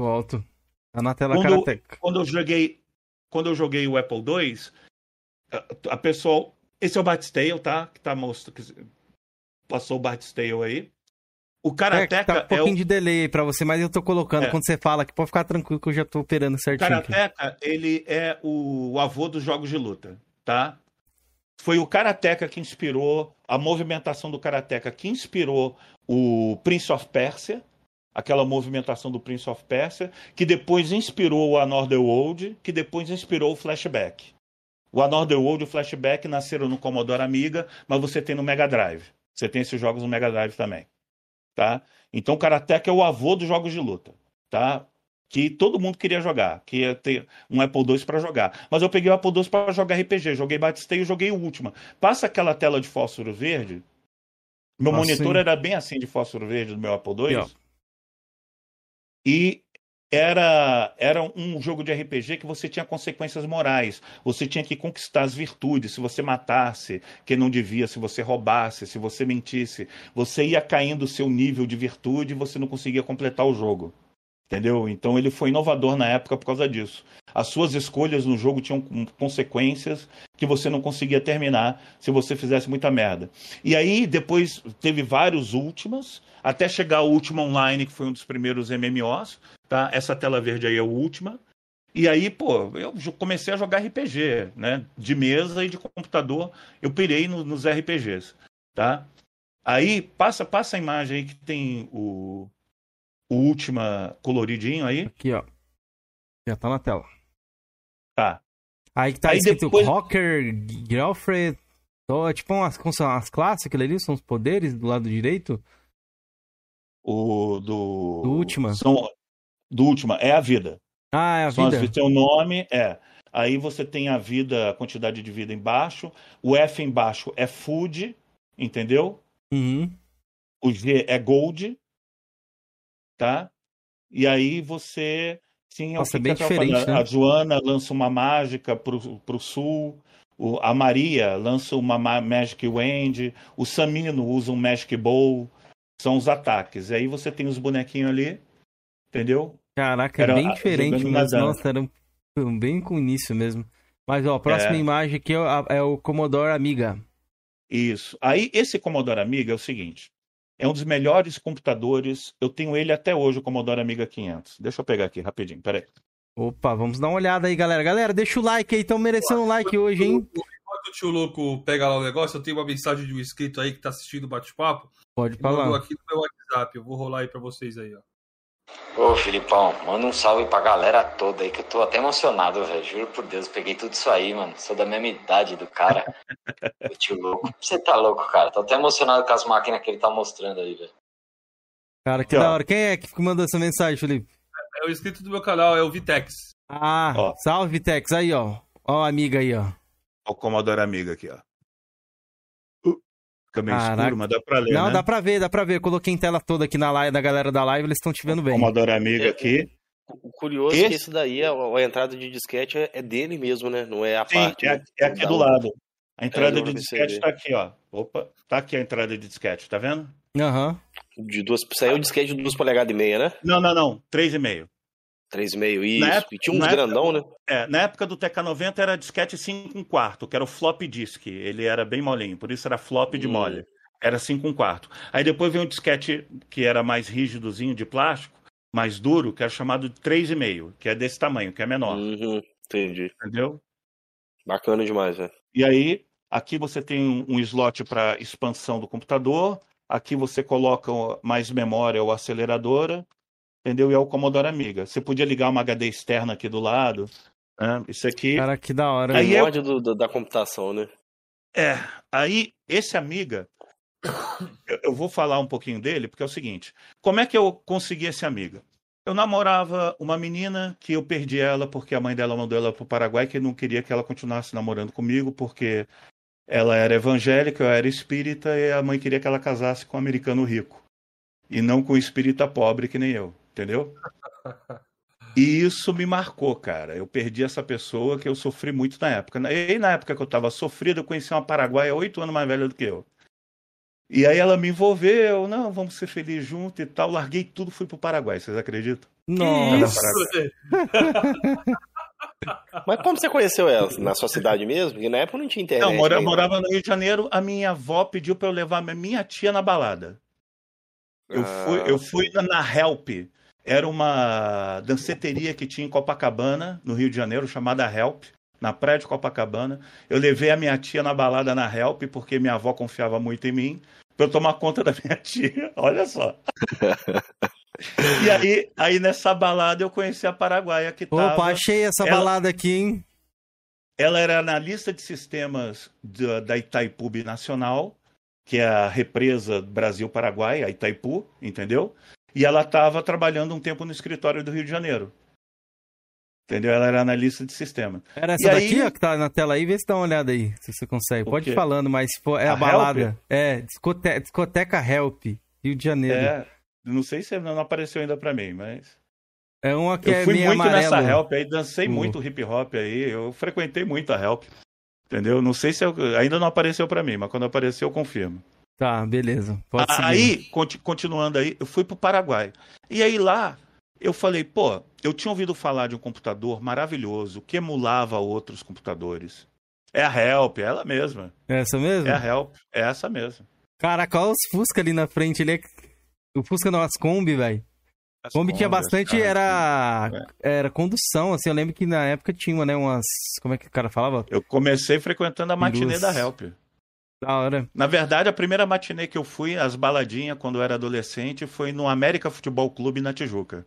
Volto. Tá na tela Quando- Karateka. Quando eu joguei, quando eu joguei o Apple II, a, a pessoa, esse é o Bard's Tale, tá? Que tá mostrando passou o Bard's Tale aí. O É, Karateka tá um é, pouquinho o de delay aí pra você, mas eu tô colocando É. quando você fala que pode ficar tranquilo que eu já tô operando o certinho. aqui. Karateka, ele é o avô dos jogos de luta, tá? Foi o Karateka que inspirou a movimentação do Karateka que inspirou o Prince of Persia, aquela movimentação do Prince of Persia, que depois inspirou o Another World, que depois inspirou o Flashback. O Another World e o Flashback nasceram no Commodore Amiga, mas você tem no Mega Drive. Você tem esses jogos no Mega Drive também, tá? Então o Karateka é o avô dos jogos de luta, tá? Que todo mundo queria jogar, que ia ter um Apple II para jogar. Mas eu peguei o Apple II para jogar RPG, joguei Batistei e joguei o Ultima. Passa aquela tela de fósforo verde. Meu Ah, monitor era bem assim de fósforo verde do meu Apple II. Ó. E era, era um jogo de RPG que você tinha consequências morais. Você tinha que conquistar as virtudes. Se você matasse quem não devia, se você roubasse, se você mentisse, você ia caindo o seu nível de virtude e você não conseguia completar o jogo. Entendeu? Então ele foi inovador na época por causa disso. As suas escolhas no jogo tinham consequências que você não conseguia terminar se você fizesse muita merda. E aí depois teve vários últimas, até chegar ao Última Online, que foi um dos primeiros MMOs, tá? Essa tela verde aí é a última. E aí, pô, eu comecei a jogar RPG, né? De mesa e de computador, eu pirei no- nos RPGs, tá? Aí, passa, passa a imagem aí que tem o, o Última coloridinho aí. Aqui, ó. Já tá na tela. Tá. Aí que tá Aí escrito depois- Rocker, Girlfriend. Tô, tipo umas, como são as classes, aquilo ali, são os poderes do lado direito. O do. Do Última. São, do Última, é a vida. Ah, é a São as vida. vidas, Seu nome é. Aí você tem a vida, a quantidade de vida embaixo. O F embaixo é food, entendeu? Uhum. O G é gold, tá? E aí você tinha Nossa, que bem diferente, né? A Joana lança uma mágica pro, pro sul. o- a Maria lança uma ma- Magic Wand. O Samino usa um Magic Bowl. São os ataques. E aí você tem os bonequinhos ali, entendeu? Caraca, Era é bem a- diferente, mas nossa, era um- bem com o início mesmo. Mas ó, a próxima É. imagem aqui é o- é o Commodore Amiga. Isso. Aí, esse Commodore Amiga é o seguinte: é um dos melhores computadores. Eu tenho ele até hoje, o Commodore Amiga 500. Deixa eu pegar aqui rapidinho, peraí. Opa, vamos dar uma olhada aí, galera. Galera, deixa o like aí, estão merecendo um like hoje, hein? Enquanto o tio louco pega lá o negócio, eu tenho uma mensagem de um inscrito aí que tá assistindo o bate-papo. Pode Ele mandou falar. aqui no meu WhatsApp. Eu vou rolar aí pra vocês aí, ó. Ô, Filipão, manda um salve pra galera toda aí, que eu tô até emocionado, velho. Juro por Deus, peguei tudo isso aí, mano. Sou da mesma idade do cara. *laughs* o tio louco. Você tá louco, cara. Tô até emocionado com as máquinas que ele tá mostrando aí, velho. Cara, que Aqui, ó. da hora. Quem é que mandou essa mensagem, Felipe? É o inscrito do meu canal, é o Vitex. Ah, Ó. salve, Vitex. Aí, ó. Ó, a amiga aí, ó. Ó o Commodore Amiga aqui, ó. Fica meio Caraca. escuro, mas dá pra ler, Não, né? dá pra ver, dá pra ver. Eu coloquei em tela toda aqui na live, da galera da live, eles estão te vendo bem. Commodore Amiga aqui. O curioso é que Esse- esse daí, a, a entrada de disquete é, é dele mesmo, né? Não é a Sim, parte. é, é aqui do lado. A entrada deu de disquete perceber. tá aqui, ó. Opa, tá aqui a entrada de disquete, tá vendo? Aham. De duas, saiu o disquete de duas polegadas e meia, né? Não, não, não. 3,5. 3,5, isso. Época- e tinha uns na época- grandão, né? É, na época do TK90 era disquete 5 um quarto, que era o flop disk. Ele era bem molinho, por isso era flop de Hum. mole. Era 5 um quarto. Aí depois veio um disquete que era mais rígidozinho de plástico, mais duro, que era chamado de 3,5, que é desse tamanho, que é menor. Uhum, entendi. Entendeu? Bacana demais, velho. E aí, aqui você tem um, slot para expansão do computador. Aqui você coloca mais memória ou aceleradora. Entendeu? E é o Commodore Amiga. Você podia ligar uma HD externa aqui do lado. né? Isso aqui. Cara, que da hora. Aí Primórdio do- do- da computação, né? É, aí esse Amiga, eu, eu vou falar um pouquinho dele, porque é o seguinte: como é que eu consegui esse Amiga? Eu namorava uma menina que eu perdi ela porque a mãe dela mandou ela para o Paraguai, que não queria que ela continuasse namorando comigo, porque ela era evangélica, eu era espírita, e a mãe queria que ela casasse com um americano rico. E não com um espírita pobre que nem eu, entendeu? *laughs* E isso me marcou, cara. Eu perdi essa pessoa que eu sofri muito na época. E na época que eu estava sofrido, eu conheci uma paraguaia oito anos mais velha do que eu. E aí ela me envolveu, não, vamos ser felizes juntos e tal. Larguei tudo, fui pro Paraguai, vocês acreditam? Nossa. *laughs* Mas como você conheceu ela? Na sua cidade mesmo? Porque na época não tinha internet. Não, mora, nem nada. morava no Rio de Janeiro, a minha avó pediu para eu levar minha- minha tia na balada. Eu Ah. fui, eu fui na- na Help. Era uma danceteria que tinha em Copacabana, no Rio de Janeiro, chamada Help, na praia de Copacabana. Eu levei a minha tia na balada na Help, porque minha avó confiava muito em mim, para eu tomar conta da minha tia. *laughs* Olha só. *laughs* e aí, aí, nessa balada, eu conheci a paraguaia que Opa, tava... achei essa ela- balada aqui, hein? Ela era analista de sistemas da, da Itaipu Nacional, que é a represa Brasil-Paraguai, a Itaipu, entendeu? E ela estava trabalhando um tempo no escritório do Rio de Janeiro. Entendeu? Ela era analista de sistema. Era essa E daqui, aí- ó, que tá na tela aí? Vê se dá uma olhada aí, se você consegue. O Pode ir falando, mas pô, é a, A balada. Help? É, discote- discoteca Help, Rio de Janeiro. É, É, não sei se não apareceu ainda para mim, mas. uma que Eu é fui muito amarelo. nessa Help aí, dancei Uhum. muito hip hop aí, eu frequentei muito a Help. Entendeu? Não sei se eu- ainda não apareceu para mim, mas quando apareceu eu confirmo. Tá, beleza. Pode seguir. Aí, conti- continuando aí, eu fui pro Paraguai. E aí lá, eu falei, pô, eu tinha ouvido falar de um computador maravilhoso que emulava outros computadores. É a Help, é ela mesma. Essa mesmo? É a Help, é essa mesma. Caraca, olha os Fusca ali na frente. Ele é... O Fusca não, as Kombi, velho. As Kombi tinha bastante, caras, era... era condução, assim. Eu lembro que na época tinha, né, umas... Como é que o cara falava? Eu comecei frequentando a matinê da Help. Da hora. Na verdade, a primeira matinê que eu fui, as baladinhas, quando eu era adolescente, foi no América Futebol Clube na Tijuca.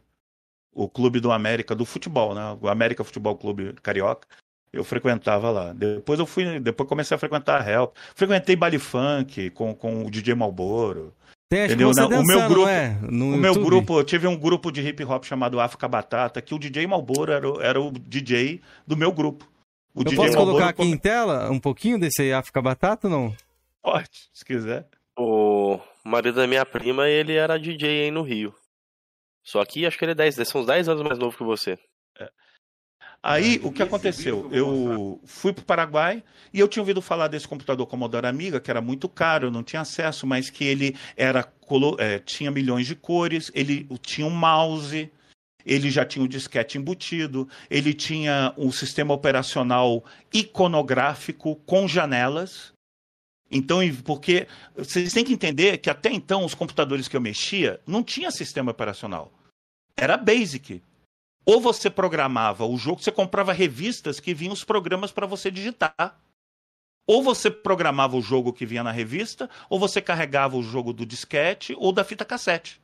O clube do América, do futebol, né? O América Futebol Clube Carioca. Eu frequentava lá. Depois eu fui, depois comecei a frequentar a Help. Frequentei baile funk com, com o DJ Malboro. Tem, Entendeu? você o meu grupo- é? No o meu grupo, eu tive um grupo de hip hop chamado África Batata, que o DJ Malboro era, era o DJ do meu grupo. O Eu DJ posso Malboro colocar aqui come- em tela um pouquinho desse África Batata ou não? Pode, se quiser. O marido da minha prima, ele era DJ aí no Rio. Só que acho que ele é 10, são uns 10 anos mais novo que você. Aí, o que aconteceu? Eu fui para o Paraguai e eu tinha ouvido falar desse computador Commodore Amiga, que era muito caro, eu não tinha acesso, mas que ele era é, tinha milhões de cores, ele tinha um mouse, ele já tinha o disquete embutido, ele tinha um sistema operacional iconográfico com janelas. Então, porque vocês têm que entender que até então os computadores que eu mexia não tinha sistema operacional. Era basic. Ou você programava o jogo, você comprava revistas que vinham os programas para você digitar. Ou você programava o jogo que vinha na revista, ou você carregava o jogo do disquete ou da fita cassete.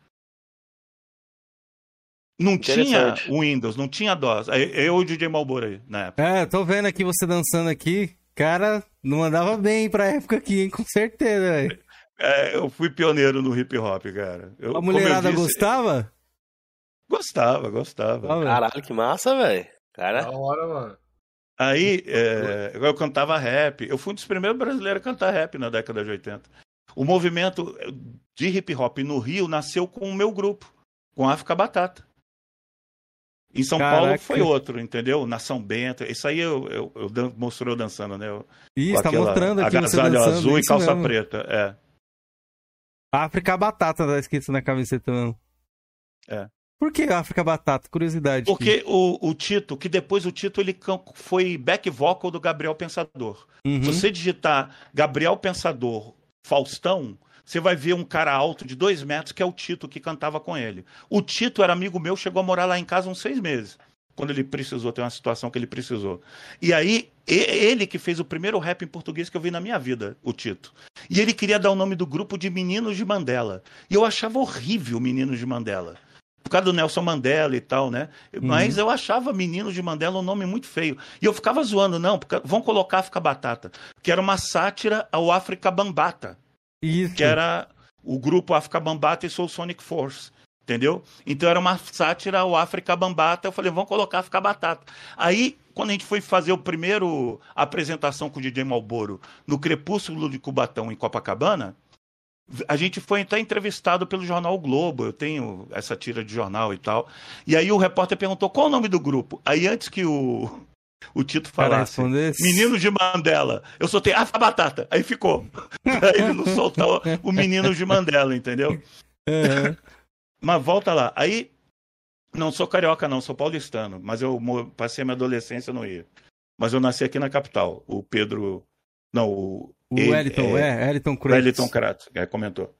Não tinha Interessante. Windows, não tinha DOS. Eu e o DJ Malboro aí, na época. É, tô vendo aqui você dançando aqui. Cara, não andava bem pra época aqui, hein? Com certeza, velho. É, eu fui pioneiro no hip hop, cara. Eu, A mulherada disse, gostava? Gostava, gostava. Caralho, que massa, velho. Cara, Da hora, mano. Aí é, eu cantava rap. Eu fui um dos primeiros brasileiros a cantar rap na década de 80. O movimento de hip hop no Rio nasceu com o meu grupo, com África Batata. Em São Caraca. Paulo foi outro, entendeu? Nação Benta. Isso aí eu, eu, eu dan- mostrou dançando, né? Eu- Isso, tá mostrando aqui você agasalho dançando. azul e isso calça mesmo. preta. É. África Batata tá escrito na camiseta, não. É. Por que África Batata? Curiosidade. Porque o, o Tito, que depois o Tito ele foi back vocal do Gabriel Pensador. Uhum. Se você digitar Gabriel Pensador Faustão, você vai ver um cara alto de dois metros que é o Tito que cantava com ele. O Tito era amigo meu, chegou a morar lá em casa uns seis meses. Quando ele precisou, tem uma situação que ele precisou. E aí, ele que fez o primeiro rap em português que eu vi na minha vida, o Tito. E ele queria dar o nome do grupo de Meninos de Mandela. E eu achava horrível Meninos de Mandela. Por causa do Nelson Mandela e tal, né? Mas eu achava Meninos de Mandela um nome muito feio. E eu ficava zoando, não, porque vão colocar África Batata. Que era uma sátira ao África Bambata Isso. que era o grupo África Bambata e Soul Sonic Force. Entendeu? Então era uma sátira ao África Bambata. Eu falei, vamos colocar África Batata. Aí, quando a gente foi fazer o primeiro apresentação com o DJ Malboro no Crepúsculo de Cubatão, em Copacabana, a gente foi até entrevistado pelo jornal O Globo. Eu tenho essa tira de jornal e tal. E aí o repórter perguntou qual o nome do grupo. Aí antes que o, o Tito falasse. Menino de Mandela. Eu soltei África Batata. Aí ficou. *laughs* pra ele não soltar o, o Menino de Mandela, entendeu? Uhum. Mas volta lá. Aí, não sou carioca, não, sou paulistano. Mas eu passei a minha adolescência no Rio. Mas eu nasci aqui na capital. O Pedro. Não, o. O ele- Wellington, é, Wellington O Cruz. Wellington Kratz, é, comentou.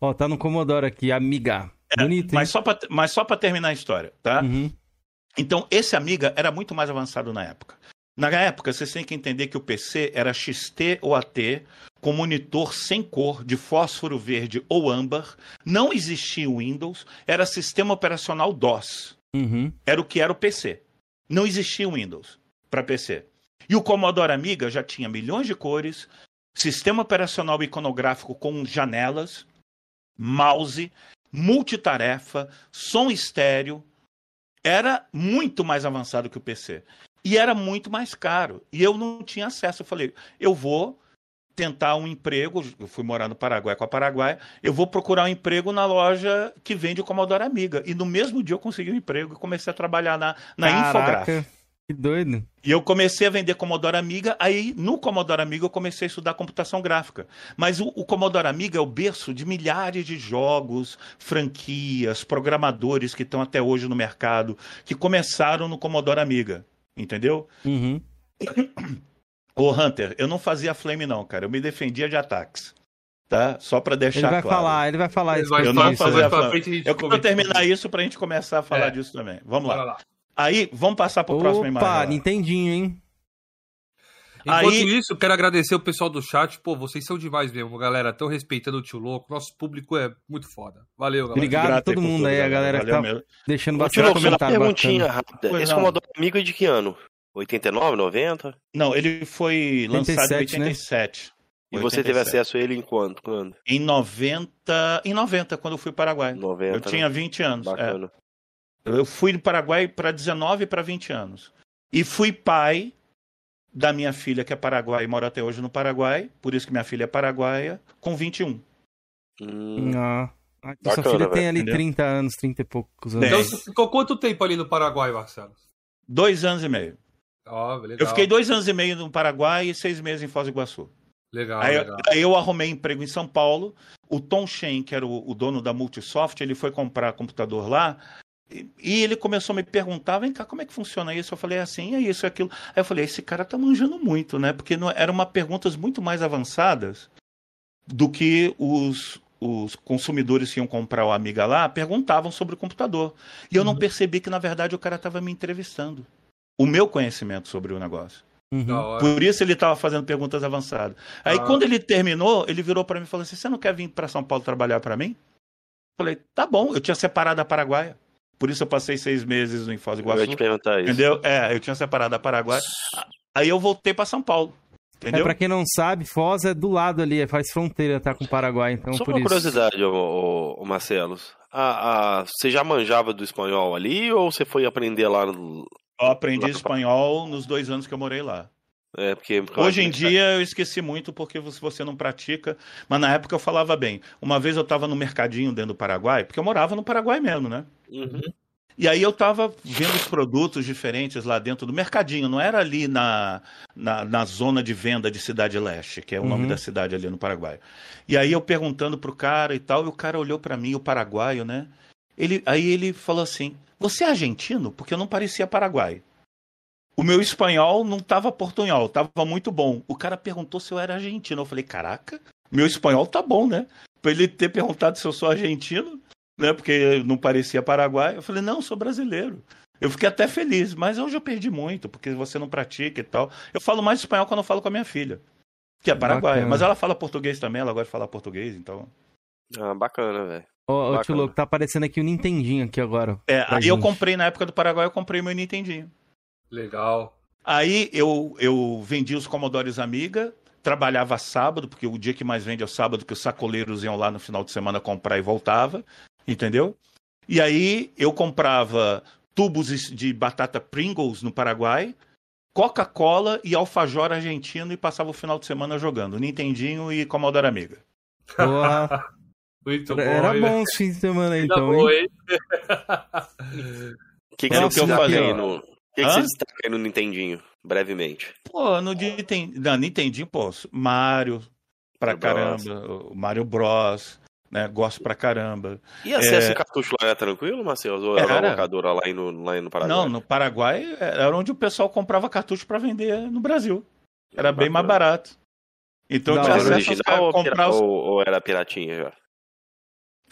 Ó, tá no Commodore aqui, amiga. Bonito, hein? Mas só, pra, mas só pra terminar a história, tá? Uhum. Então, esse Amiga era muito mais avançado na época. Na época, vocês têm que entender que o PC era XT ou AT, com monitor sem cor, de fósforo verde ou âmbar. Não existia o Windows, era sistema operacional DOS. Uhum. Era o que era o PC. Não existia o Windows para PC. E o Commodore Amiga já tinha milhões de cores, sistema operacional iconográfico com janelas, mouse, multitarefa, som estéreo. Era muito mais avançado que o PC. E era muito mais caro. E eu não tinha acesso. Eu falei, eu vou tentar um emprego. Eu fui morar no Paraguai com a Paraguai. Eu vou procurar um emprego na loja que vende o Commodore Amiga. E no mesmo dia eu consegui um emprego e comecei a trabalhar na, na. Caraca, que doido. E eu comecei a vender Commodore Amiga, aí no Commodore Amiga eu comecei a estudar computação gráfica. Mas o, o Commodore Amiga é o berço de milhares de jogos, franquias, programadores que estão até hoje no mercado, que começaram no Commodore Amiga, entendeu? Uhum. Ô Hunter, eu não fazia flame não, cara, eu me defendia de ataques, tá? Só pra deixar Ele vai claro. falar, ele vai falar Ele isso. vai Eu gente, não mais isso, fazia pra flame. frente a gente Eu quero terminar isso pra gente começar a falar É. disso também. Vamos Bora lá. lá. Aí, vamos passar pro próximo imagem. Opa. Nintendinho, hein? Enquanto Aí- isso, quero agradecer o pessoal do chat. Pô, vocês são demais mesmo, galera. Estão respeitando o tio louco. Nosso público é muito foda. Valeu, galera. Obrigado a todo mundo tudo, aí, a galera que tá mesmo. deixando Ô, bastante Tio, só uma comentário perguntinha bacana. rápida. Pois Esse não. Commodore Amigo é de que ano? 89, 90? Não, ele foi lançado em 87, né? 87. E você teve 87. acesso a ele em quando? Quando? Em 90, em 90, quando eu fui para o Paraguai. 90. eu tinha 20 anos. é. Eu fui do Paraguai para 19 para 20 anos. E fui pai da minha filha, que é paraguaia e mora até hoje no Paraguai. Por isso que minha filha é paraguaia, com 21. Hum, Ah, ah, então sua filha tem velho, ali entendeu? 30 anos, 30 e poucos anos. Tem. Então, você ficou quanto tempo ali no Paraguai, Marcelo? Dois anos e meio. Legal. Eu fiquei dois anos e meio no Paraguai e seis meses em Foz do Iguaçu. Legal, Aí, legal. aí eu arrumei emprego em São Paulo. O Tom Shen, que era o, o dono da Multisoft, ele foi comprar computador lá. E, ele começou a me perguntar: vem cá, como é que funciona isso? Eu falei assim, é isso, é aquilo. Aí eu falei: esse cara tá manjando muito, né? Porque não, eram uma perguntas muito mais avançadas do que os, os consumidores que iam comprar o Amiga lá perguntavam sobre o computador. E eu não percebi que, na verdade, o cara estava me entrevistando. O meu conhecimento sobre o negócio. Uhum. Por isso ele estava fazendo perguntas avançadas. Aí Ah. quando ele terminou, ele virou para mim e falou assim: "Você não quer vir para São Paulo trabalhar para mim?" Falei: "Tá bom". Eu tinha separado a Paraguaia. Por isso eu passei seis meses em Foz do eu ia Iguaçu. te perguntar isso. Entendeu? É, eu tinha separado a Paraguaia. Aí eu voltei para São Paulo. É, Entendeu? pra quem não sabe, Foz é do lado ali, faz fronteira, tá com o Paraguai, então Só por uma isso. curiosidade, ô, ô. A, a- você já manjava do espanhol ali ou você foi aprender lá no. Eu aprendi espanhol nos dois anos que eu morei lá. É, porque, Hoje em dia eu esqueci muito porque se você não pratica, mas na época eu falava bem. Uma vez eu estava no mercadinho dentro do Paraguai, porque eu morava no Paraguai mesmo, né? Uhum. E aí eu estava vendo os produtos diferentes lá dentro do mercadinho, não era ali na, na, na zona de venda de Cidade Leste, que é o nome Uhum. da cidade ali no Paraguai. E aí eu perguntando pro cara e tal, e o cara olhou para mim, o paraguaio, né? Ele, aí ele falou assim: Você é argentino? Porque eu não parecia paraguai. O meu espanhol não tava portunhol, tava muito bom. O cara perguntou se eu era argentino. Eu falei: Caraca, meu espanhol tá bom, né? Pra ele ter perguntado se eu sou argentino, né? Porque não parecia paraguai. Eu falei: Não, eu sou brasileiro. Eu fiquei até feliz, mas hoje eu perdi muito, porque você não pratica e tal. Eu falo mais espanhol quando eu falo com a minha filha, que é paraguaia. Mas ela fala português também, ela gosta de falar português, então. Ah, bacana, velho. Ô, tio louco, tá aparecendo aqui o Nintendinho aqui agora. É, aí eu gente. comprei, na época do Paraguai, eu comprei meu Nintendinho. Legal. Aí eu, eu vendi os Commodores Amiga, trabalhava sábado, porque o dia que mais vende é o sábado, que os sacoleiros iam lá no final de semana comprar e voltava, entendeu? E aí eu comprava tubos de batata Pringles no Paraguai, Coca-Cola e alfajor argentino e passava o final de semana jogando Nintendinho e Commodore Amiga. Porra, *laughs* Muito bom. era bom os fins de semana então, hein? O *laughs* que, que Era o que eu fazia. aí no. O que, que você destaca aí no Nintendinho, brevemente? Pô, no Nintendo, não, Nintendinho, pô, Mario pra Mario Bros. caramba, o Mario Bros, né, gosto pra caramba. E acesso É. cartucho lá é tranquilo, Marcelo? Ou era Era. uma locadora lá, no, lá no Paraguai? Não, no Paraguai era onde o pessoal comprava cartucho pra vender no Brasil. Era bem mais barato. Então Da tinha Era acesso original a comprar os... ou, ou era piratinha já?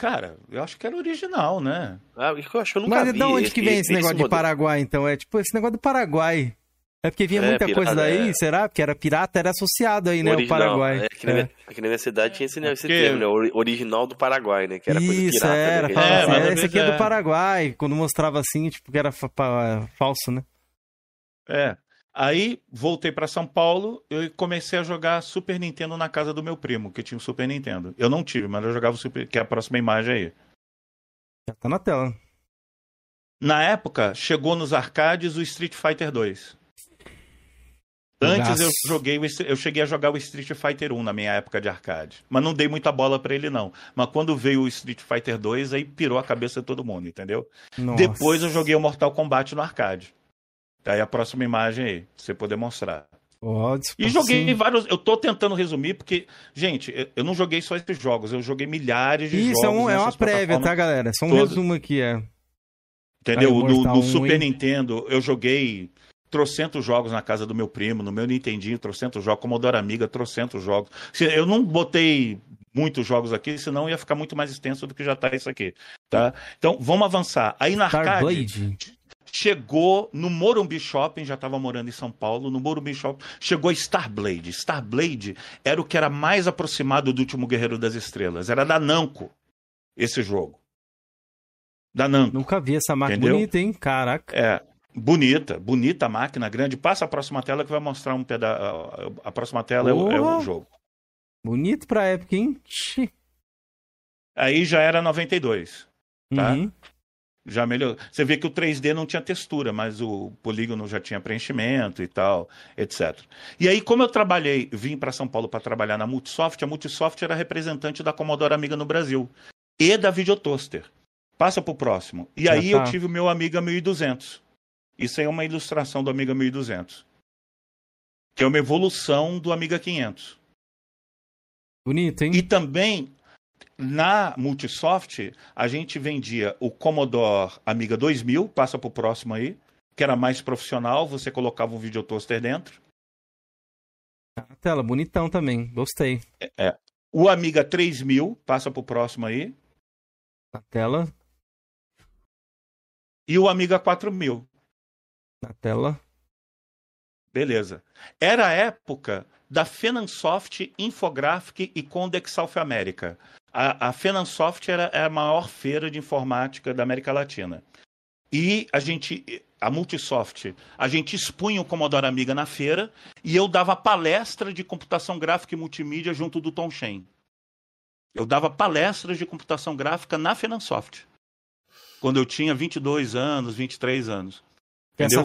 Cara, eu acho que era original, né? Ah, eu acho que eu nunca Mas vi. de onde que vem esse, negócio de modelo. Paraguai, então? É tipo esse negócio do Paraguai. É porque vinha É, muita pirata, coisa daí, é. será? Porque era pirata, era associado aí, né? Original. O Paraguai. É, aqui, na minha, aqui na minha cidade tinha esse, esse Porque- termo, né? Ori- Original do Paraguai, né? Que era coisa Isso, pirata. era. né? Falava É, assim, "É, às esse aqui é do é. Paraguai. Quando mostrava assim, tipo, que era fa- falso, né? É. Aí voltei pra São Paulo e comecei a jogar Super Nintendo na casa do meu primo, que tinha o Super Nintendo. Eu não tive, mas eu jogava o Super, que é a próxima imagem aí. Já tá na tela. Na época, chegou nos arcades o Street Fighter 2. Antes eu joguei, eu cheguei a jogar o Street Fighter 1 na minha época de arcade, mas não dei muita bola pra ele não. Mas quando veio o Street Fighter 2, aí pirou a cabeça de todo mundo, entendeu? Nossa. Depois eu joguei o Mortal Kombat no arcade. Tá aí a próxima imagem aí, pra você poder mostrar. Ó, E joguei vários. Eu tô tentando resumir, porque, gente, eu- eu não joguei só esses jogos, eu joguei milhares de Isso, jogos. é, um- é uma prévia, tá, galera? Só um todas. resumo aqui, é. Entendeu? No, no 1, Super? Nintendo, eu joguei trocentos jogos na casa do meu primo, no meu Nintendinho, trocentos jogos, Commodore Amiga, trocentos jogos. Eu não botei muitos jogos aqui, senão ia ficar muito mais extenso do que já tá isso aqui, tá? Então, vamos avançar. Aí na arcade, Starblade. Chegou no Morumbi Shopping, já estava morando em São Paulo, no Morumbi Shopping, chegou Starblade. Starblade era o que era mais aproximado do último Guerreiro das Estrelas, era da Namco, esse jogo. Da Namco. Nunca vi essa máquina Entendeu? bonita, hein? Caraca. É, bonita, bonita a máquina grande. Passa a próxima tela que vai mostrar um pedaço. A próxima tela é o, é o jogo. Bonito pra época, hein? Aí já era 92. Tá. Uhum. Já melhorou. Você vê que o 3D não tinha textura, mas o polígono já tinha preenchimento e tal, etc. E aí, como eu trabalhei, vim para São Paulo para trabalhar na Multisoft, a Multisoft era representante da Commodore Amiga no Brasil e da Videotoaster. Passa pro próximo. E aí tá. eu tive o meu Amiga 1200. Isso aí é uma ilustração do Amiga 1200. Que é uma evolução do Amiga 500. Bonito, hein? E também, na Multisoft, a gente vendia o Commodore Amiga 2000, passa pro próximo aí, que era mais profissional, você colocava um videotoaster dentro. Na tela, bonitão também. Gostei. O Amiga 3000, passa pro próximo aí. Na tela. E o Amiga 4000. Na tela. Beleza. Era a época da Fenansoft, Infographic e Condex South America. A, a Fenansoft era, era a maior feira de informática da América Latina. E a gente, a Multisoft, a gente expunha o Commodore Amiga na feira e eu dava palestra de computação gráfica e multimídia junto do Tom Shen. Eu dava palestras de computação gráfica na Fenansoft. Quando eu tinha 22 anos, 23 anos.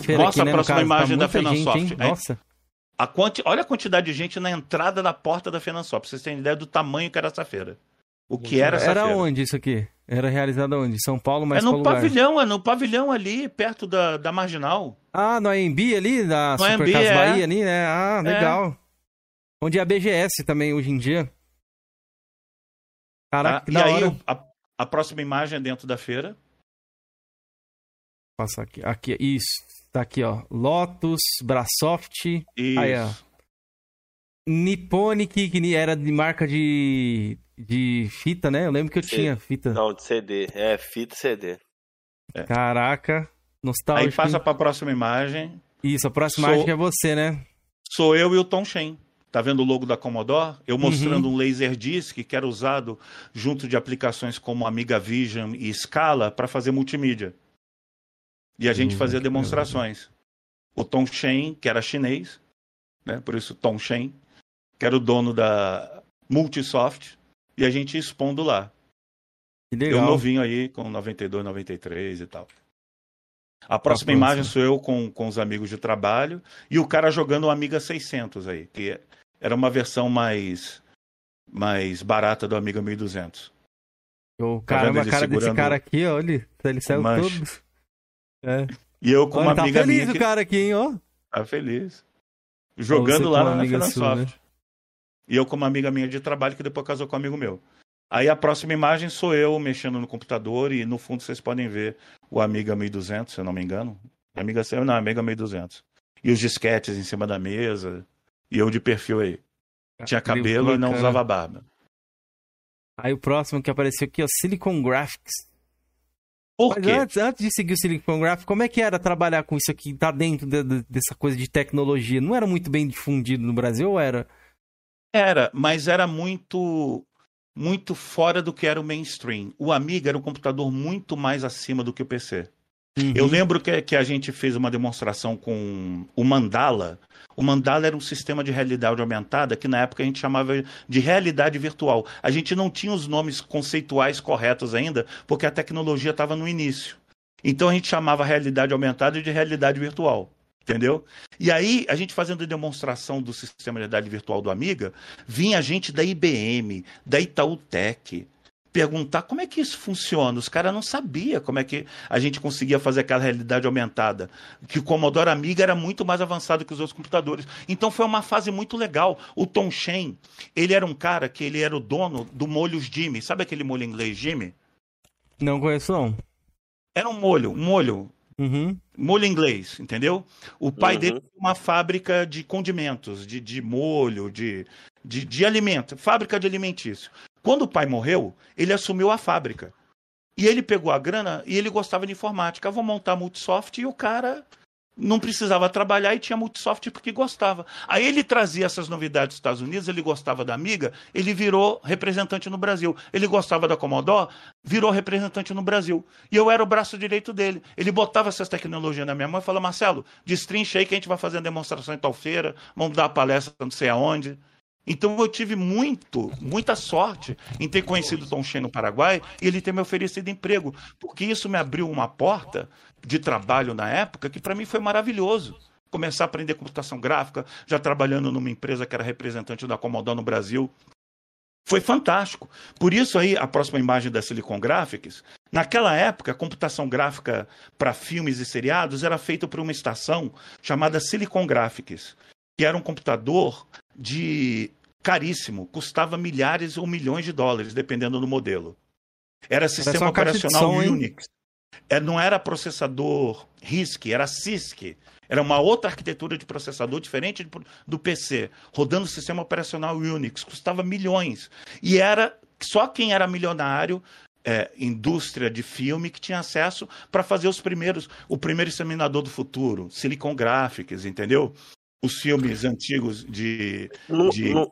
Feira Mostra aqui, né, a próxima caso, tá imagem da muita gente? Aí, Nossa. a quanti... Olha a quantidade de gente na entrada da porta da Fenansoft, pra vocês terem ideia do tamanho que era essa feira. O que era essa Era feira. onde isso aqui? Era realizado onde? São Paulo, mas É no qual lugar? pavilhão, é no pavilhão ali, perto da, da Marginal. Ah, no AMB ali, da No Super AMB, Casa é. Bahia ali, né? Ah, legal. Onde é a BGS também hoje em dia. Caraca, que E da aí, hora. a, a próxima imagem é dentro da feira. Passar aqui. Aqui, isso. Tá aqui, ó. Lotus, Brasoft, Isso. Aí, ó. Nipponic, que era de marca de, de fita, né? Eu lembro que eu Sim. tinha fita. Não, de CD. É, fita e CD. Caraca. Aí Nostálgico. passa para a próxima imagem. Isso, a próxima Sou- imagem é você, né? Sou eu e o Tom Shen. Tá vendo o logo da Commodore? Eu mostrando Uhum. um Laserdisc que era usado junto de aplicações como Amiga Vision e Scala para fazer multimídia. E a gente Uhum, fazia demonstrações. O Tom Shen, que era chinês, né? por isso Tom Shen, que era o dono da Multisoft, e a gente expondo lá. Que Eu legal. novinho aí, com 92, 93 e tal. A próxima próxima. imagem sou eu com, com os amigos de trabalho e o cara jogando o Amiga 600 aí, que era uma versão mais mais barata do Amiga 1200. Ô, Tá caramba, a ele cara desse cara aqui, olha. Ele saiu manche. todo. É. E eu com Olha, uma tá amiga feliz minha o que cara aqui, hein, ó. tá feliz. Jogando lá na Finansoft. sua, E eu com uma amiga minha de trabalho que depois casou com um amigo meu. Aí a próxima imagem sou eu mexendo no computador e no fundo vocês podem ver o Amiga 1200, se eu não me engano. Amiga, não, Amiga 1200. E os disquetes em cima da mesa. E eu de perfil aí. Tinha Cabelo e não usava barba. Aí o próximo que apareceu aqui, ó, Silicon Graphics. Por Mas quê? antes, antes de seguir o Silicon Graphics, como é que era trabalhar com isso aqui, tá dentro de- de- dessa coisa de tecnologia? Não era muito bem difundido no Brasil ou era? Era, mas era muito muito fora do que era o mainstream. O Amiga era um computador muito mais acima do que o PC. Eu Uhum. lembro que, que a gente fez uma demonstração com o Mandala. O Mandala era um sistema de realidade aumentada que na época a gente chamava de realidade virtual. A gente não tinha os nomes conceituais corretos ainda, porque a tecnologia estava no início. Então a gente chamava realidade aumentada de realidade virtual. Entendeu? E aí, a gente fazendo demonstração do sistema de realidade virtual do Amiga, vinha gente da IBM, da Itautec, perguntar como é que isso funciona. Os caras não sabiam como é que a gente conseguia fazer aquela realidade aumentada. Que o Commodore Amiga era muito mais avançado que os outros computadores. Então foi uma fase muito legal. O Tom Shen, ele era um cara que ele era o dono do molhos Jimmy. Sabe aquele molho inglês Jimmy? Não conheço, não. Era um molho, um molho, Uhum. molho inglês, entendeu? O pai Uhum. dele tinha uma fábrica de condimentos, de, de molho, de, de, de alimento, fábrica de alimentício. Quando o pai morreu, ele assumiu a fábrica. E ele pegou a grana e ele gostava de informática. Eu vou montar a Multisoft e o cara não precisava trabalhar e tinha Multisoft porque gostava. Aí ele trazia essas novidades dos Estados Unidos, ele gostava da Amiga, ele virou representante no Brasil. Ele gostava da Commodore, virou representante no Brasil. E eu era o braço direito dele. Ele botava essas tecnologias na minha mão e falava, Marcelo, destrincha aí que a gente vai fazer a demonstração em tal feira, vamos dar palestra não sei aonde. Então eu tive muito, muita sorte em ter conhecido Tom Shen no Paraguai e ele ter me oferecido emprego, porque isso me abriu uma porta de trabalho na época que para mim foi maravilhoso. Começar a aprender computação gráfica, já trabalhando numa empresa que era representante da Commodore no Brasil. Foi fantástico. Por isso aí, a próxima imagem da Silicon Graphics, naquela época, a computação gráfica para filmes e seriados era feita por uma estação chamada Silicon Graphics, que era um computador de caríssimo, custava milhares ou milhões de dólares, dependendo do modelo. Era sistema operacional som? Unix. É, não era processador RISC, era CISC. Era uma outra arquitetura de processador diferente do- PC, rodando o sistema operacional Unix, custava milhões. E era só quem era milionário, é, indústria de filme, que tinha acesso para fazer os primeiros, o primeiro examinador do futuro, Silicon Graphics, entendeu? Os filmes antigos de. Não- de- não-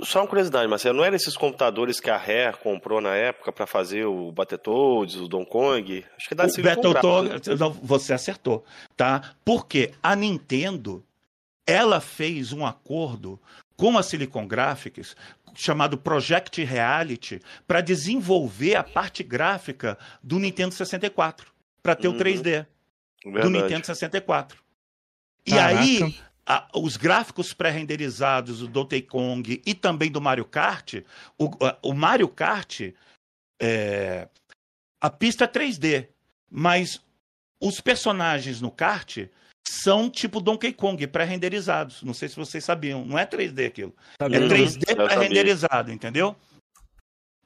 Só uma curiosidade, Marcelo, não eram esses computadores que a Rare comprou na época para fazer o Battletoads, o Donkey Kong? Acho que da O Silicon Battletoads, você acertou, tá? Porque a Nintendo, ela fez um acordo com a Silicon Graphics chamado Project Reality para desenvolver a parte gráfica do Nintendo 64, para ter o Uhum. 3D. Verdade. do Nintendo 64. E Caraca. aí, a- os gráficos pré-renderizados do Donkey Kong e também do Mario Kart, o, a- o Mario Kart, é, a pista é 3D, mas os personagens no kart são tipo Donkey Kong, pré-renderizados. Não sei se vocês sabiam, não é 3D aquilo. Tá É vendo? 3D eu sabia. pré-renderizado, entendeu?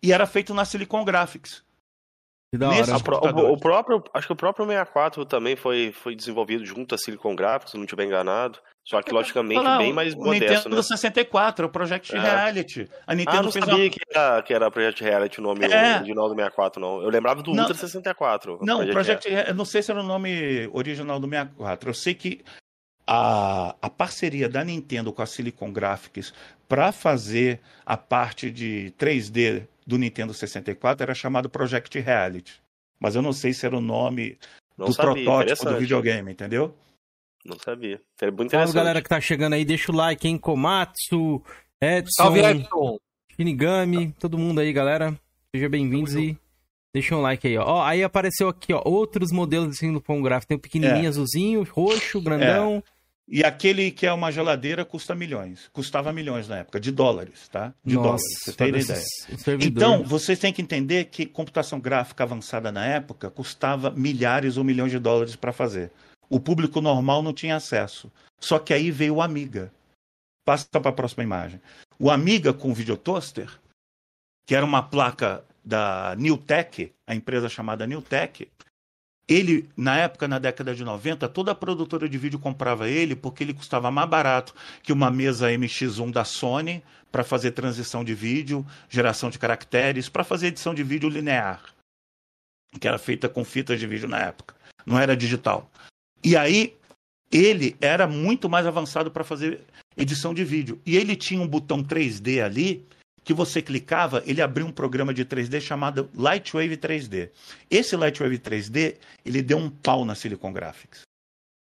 E era feito na Silicon Graphics. O, o próprio, acho que o próprio 64 também foi, foi desenvolvido junto à Silicon Graphics, se não estiver enganado. Só que, logicamente, Falar, bem mais o modesto, Nintendo né? 64, o Project É. Reality. A Nintendo Ah, não sabia uma... que, era, que era Project Reality o nome É. original do 64, não. Eu lembrava do Não. Ultra 64. Não, Project Project, eu não sei se era o nome original do 64. Eu sei que a, a parceria da Nintendo com a Silicon Graphics para fazer a parte de 3D do Nintendo 64 era chamado Project Reality. Mas eu não sei se era o nome Não do sabia, protótipo do videogame, entendeu? Não sabia. É muito Salve, interessante. galera que tá chegando aí. Deixa o like, hein? Komatsu, Edson, Salve, Edson. Shinigami, todo mundo aí, galera. Sejam bem-vindos e deixa um like aí, ó. Ó, aí apareceu aqui, ó, outros modelos assim do pão gráfico. Tem o pequenininho, É. azulzinho, roxo, grandão. E aquele que é uma geladeira custa milhões. Custava milhões na época, de dólares, tá? De Nossa, dólares, você parece ideia. Então, vocês têm que entender que computação gráfica avançada na época custava milhares ou milhões de dólares para fazer. O público normal não tinha acesso. Só que aí veio o Amiga. Passa para a próxima imagem. O Amiga com videotoaster, que era uma placa da Newtek, a empresa chamada Newtek, ele, na época, na década de 90, toda a produtora de vídeo comprava ele porque ele custava mais barato que uma mesa MX1 da Sony para fazer transição de vídeo, geração de caracteres, para fazer edição de vídeo linear, que era feita com fitas de vídeo na época, não era digital. E aí ele era muito mais avançado para fazer edição de vídeo. E ele tinha um botão 3D ali que você clicava, ele abria um programa de 3D chamado Lightwave 3D. Esse Lightwave 3D, ele deu um pau na Silicon Graphics.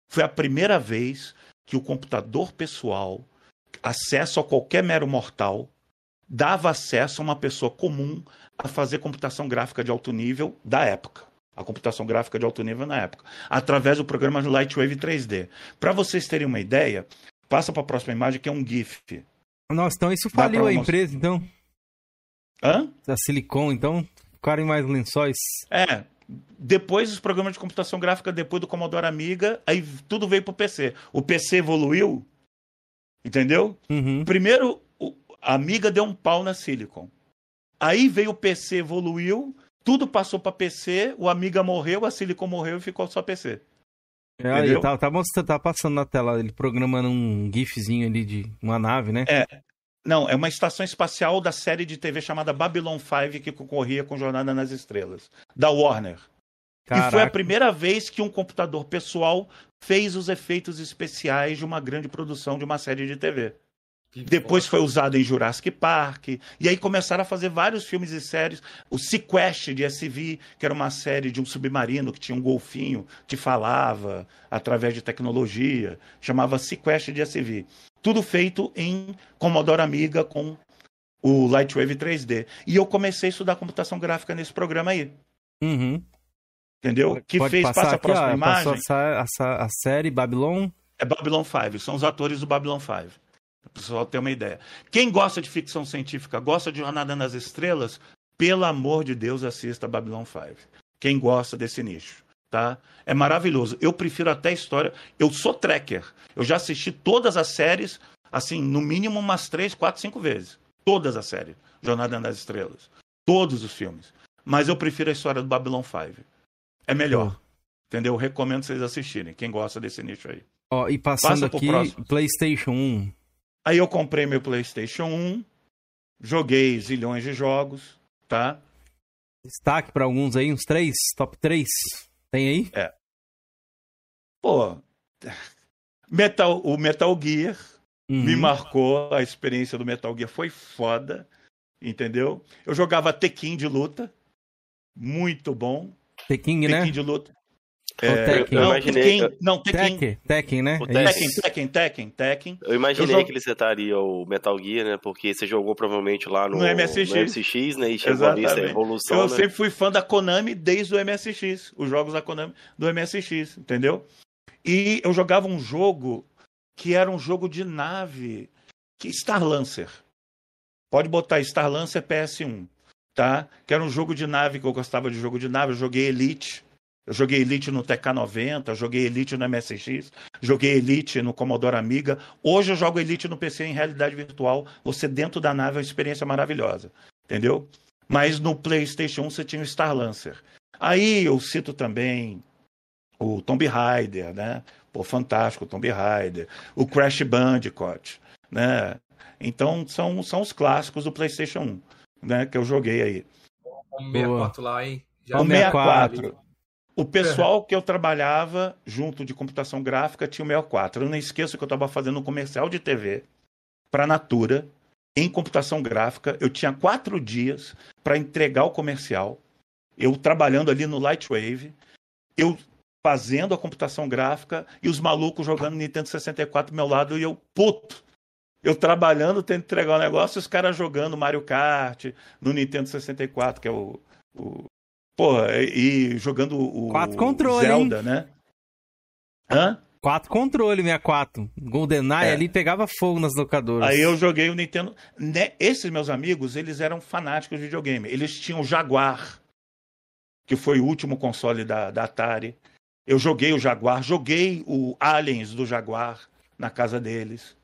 Foi a primeira vez que o computador pessoal, acesso a qualquer mero mortal, dava acesso a uma pessoa comum a fazer computação gráfica de alto nível da época. A computação gráfica de alto nível na época, através do programa Lightwave 3D. Para vocês terem uma ideia, passa para a próxima imagem que é um GIF. Nossa, então isso faliu a mostrar. empresa, então. Hã? Da Silicon, então. Ficaram mais lençóis. É. Depois os programas de computação gráfica, depois do Commodore Amiga, aí tudo veio pro PC. O PC evoluiu, entendeu? Uhum. Primeiro, o- a Amiga deu um pau na Silicon. Aí veio o PC, evoluiu, tudo passou para PC, o Amiga morreu, a Silicon morreu e ficou só PC. É, aí, tá, tá, mostrando, tá passando na tela ele programando um gifzinho ali de uma nave, né? Não, é uma estação espacial da série de TV chamada Babylon 5 que concorria com Jornada nas Estrelas, da Warner. E foi a Caraca. primeira vez que um computador pessoal fez os efeitos especiais de uma grande produção de uma série de TV. Depois foi usado em Jurassic Park. E aí começaram a fazer vários filmes e séries. O Sequest de SV, que era uma série de um submarino que tinha um golfinho que falava através de tecnologia. Chamava Sequest de SV. Tudo feito em Commodore Amiga com o Lightwave 3D. E eu comecei a estudar computação gráfica nesse programa aí. Uhum. Entendeu? que Pode fez, passar passa a próxima ó, imagem. Passou a, a, a série Babylon. É Babylon 5, são os atores do Babylon 5. O pessoal ter uma ideia. Quem gosta de ficção científica, gosta de Jornada nas Estrelas, pelo amor de Deus, assista Babylon 5. Quem gosta desse nicho, tá? É maravilhoso. Eu prefiro até a história. Eu sou tracker. Eu já assisti todas as séries, assim, no mínimo umas três, quatro, cinco vezes. Todas as séries. Jornada nas Estrelas. Todos os filmes. Mas eu prefiro a história do Babylon 5. É melhor. Entendeu? Eu recomendo vocês assistirem. Quem gosta desse nicho aí. Ó, e passando Passa aqui. PlayStation 1. Aí eu comprei meu PlayStation 1, joguei zilhões de jogos, tá? Destaque pra alguns aí, uns três, top 3. Tem aí? Pô, Metal, o Metal Gear Uhum. me marcou, a experiência do Metal Gear foi foda, entendeu? Eu jogava Tekken de luta, muito bom. The King, né? Tekken de luta. Ou Tekken. eu não, imaginei- Tekken, não, Tekken. Tekken, Tekken, né? O É Tekken. isso. Tekken, Tekken, Tekken, Tekken. Eu imaginei Eu jogo- que ele setaria o Metal Gear, né? Porque você jogou provavelmente lá no, No MSX. no MSX, né? E chegou a ver essa Exatamente. evolução, Eu né? sempre fui fã da Konami desde o MSX, os jogos da Konami do MSX, entendeu? E eu jogava um jogo que era um jogo de nave, que Star Lancer. Pode botar Star Lancer PS1, tá? Que era um jogo de nave que eu gostava de jogo de nave, eu joguei Elite. Eu joguei Elite no TK90, eu joguei Elite no MSX, joguei Elite no Commodore Amiga. Hoje eu jogo Elite no PC em realidade virtual. Você dentro da nave é uma experiência maravilhosa, entendeu? Mas no PlayStation 1 você tinha o Star Lancer. Aí eu cito também o Tomb Raider, né? Pô, fantástico o Tomb Raider. O Crash Bandicoot, né? Então são, são os clássicos do PlayStation 1, né? Que eu joguei aí. O 64 lá, hein? Já O 64. 64. O pessoal que eu trabalhava junto de computação gráfica tinha o 64. Eu não esqueço que eu estava fazendo um comercial de TV para a Natura em computação gráfica. Eu tinha quatro dias para entregar o comercial. Eu trabalhando ali no Lightwave, eu fazendo a computação gráfica e os malucos jogando Nintendo 64 do meu lado e eu puto. Eu trabalhando, tentando entregar o negócio, e os caras jogando Mario Kart no Nintendo 64, que é o, o Porra, e, jogando o Quatro controle, Zelda, né? Hã? Quatro controle, 64. GoldenEye É. ali pegava fogo nas locadoras. Aí eu joguei o Nintendo. Né, Esses meus amigos, eles eram fanáticos de videogame. Eles tinham o Jaguar, que foi o último console da, da Atari. Eu joguei o Jaguar, joguei o Aliens do Jaguar na casa deles.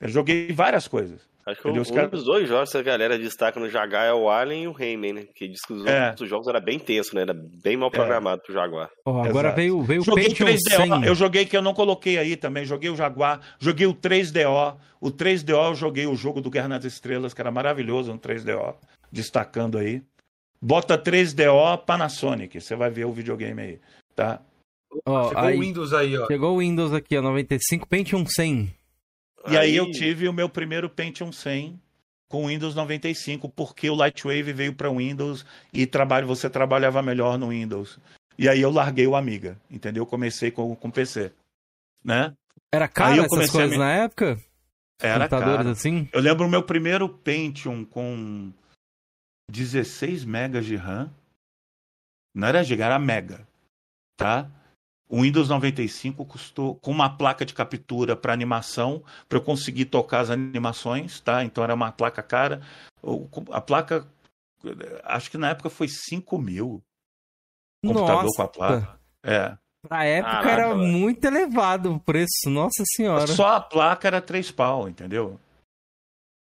Eu joguei várias coisas. Acho que o, Os um caras- dos dois jogos que a galera destaca no Jaguar é o Alien e o Rayman, né? Que diz que os É. outros jogos era bem tenso, né? Era bem mal programado pro Jaguar. Ó, agora Exato. veio, veio o Joguei Pentium 3DO, 100. eu joguei que eu não coloquei aí também, joguei o Jaguar, joguei o 3DO. O 3DO eu joguei o jogo do Guerra nas Estrelas, que era maravilhoso no 3DO, destacando aí. Bota 3DO Panasonic, você vai ver o videogame aí, tá? Ó, Chegou aí, o Windows aí, ó. Chegou o Windows aqui, ó, 95 Pentium 100. E aí eu tive o meu primeiro Pentium 100 com Windows 95, porque o Lightwave veio para Windows e trabalho, você trabalhava melhor no Windows. E aí eu larguei o Amiga, entendeu? Comecei com com PC, né? Era caro Aí essas coisas me- na época? Era Computadores caro. assim? Eu lembro o meu primeiro Pentium com 16 megas de RAM. Não era giga, era mega. Tá? O Windows 95 custou com uma placa de captura para animação, para eu conseguir tocar as animações, tá? Então era uma placa cara. A placa, acho que na época foi 5 mil. Computador Nossa, com a placa. É. na época Caraca, era velho. muito elevado o preço, nossa senhora. Só a placa era 3 pau, entendeu?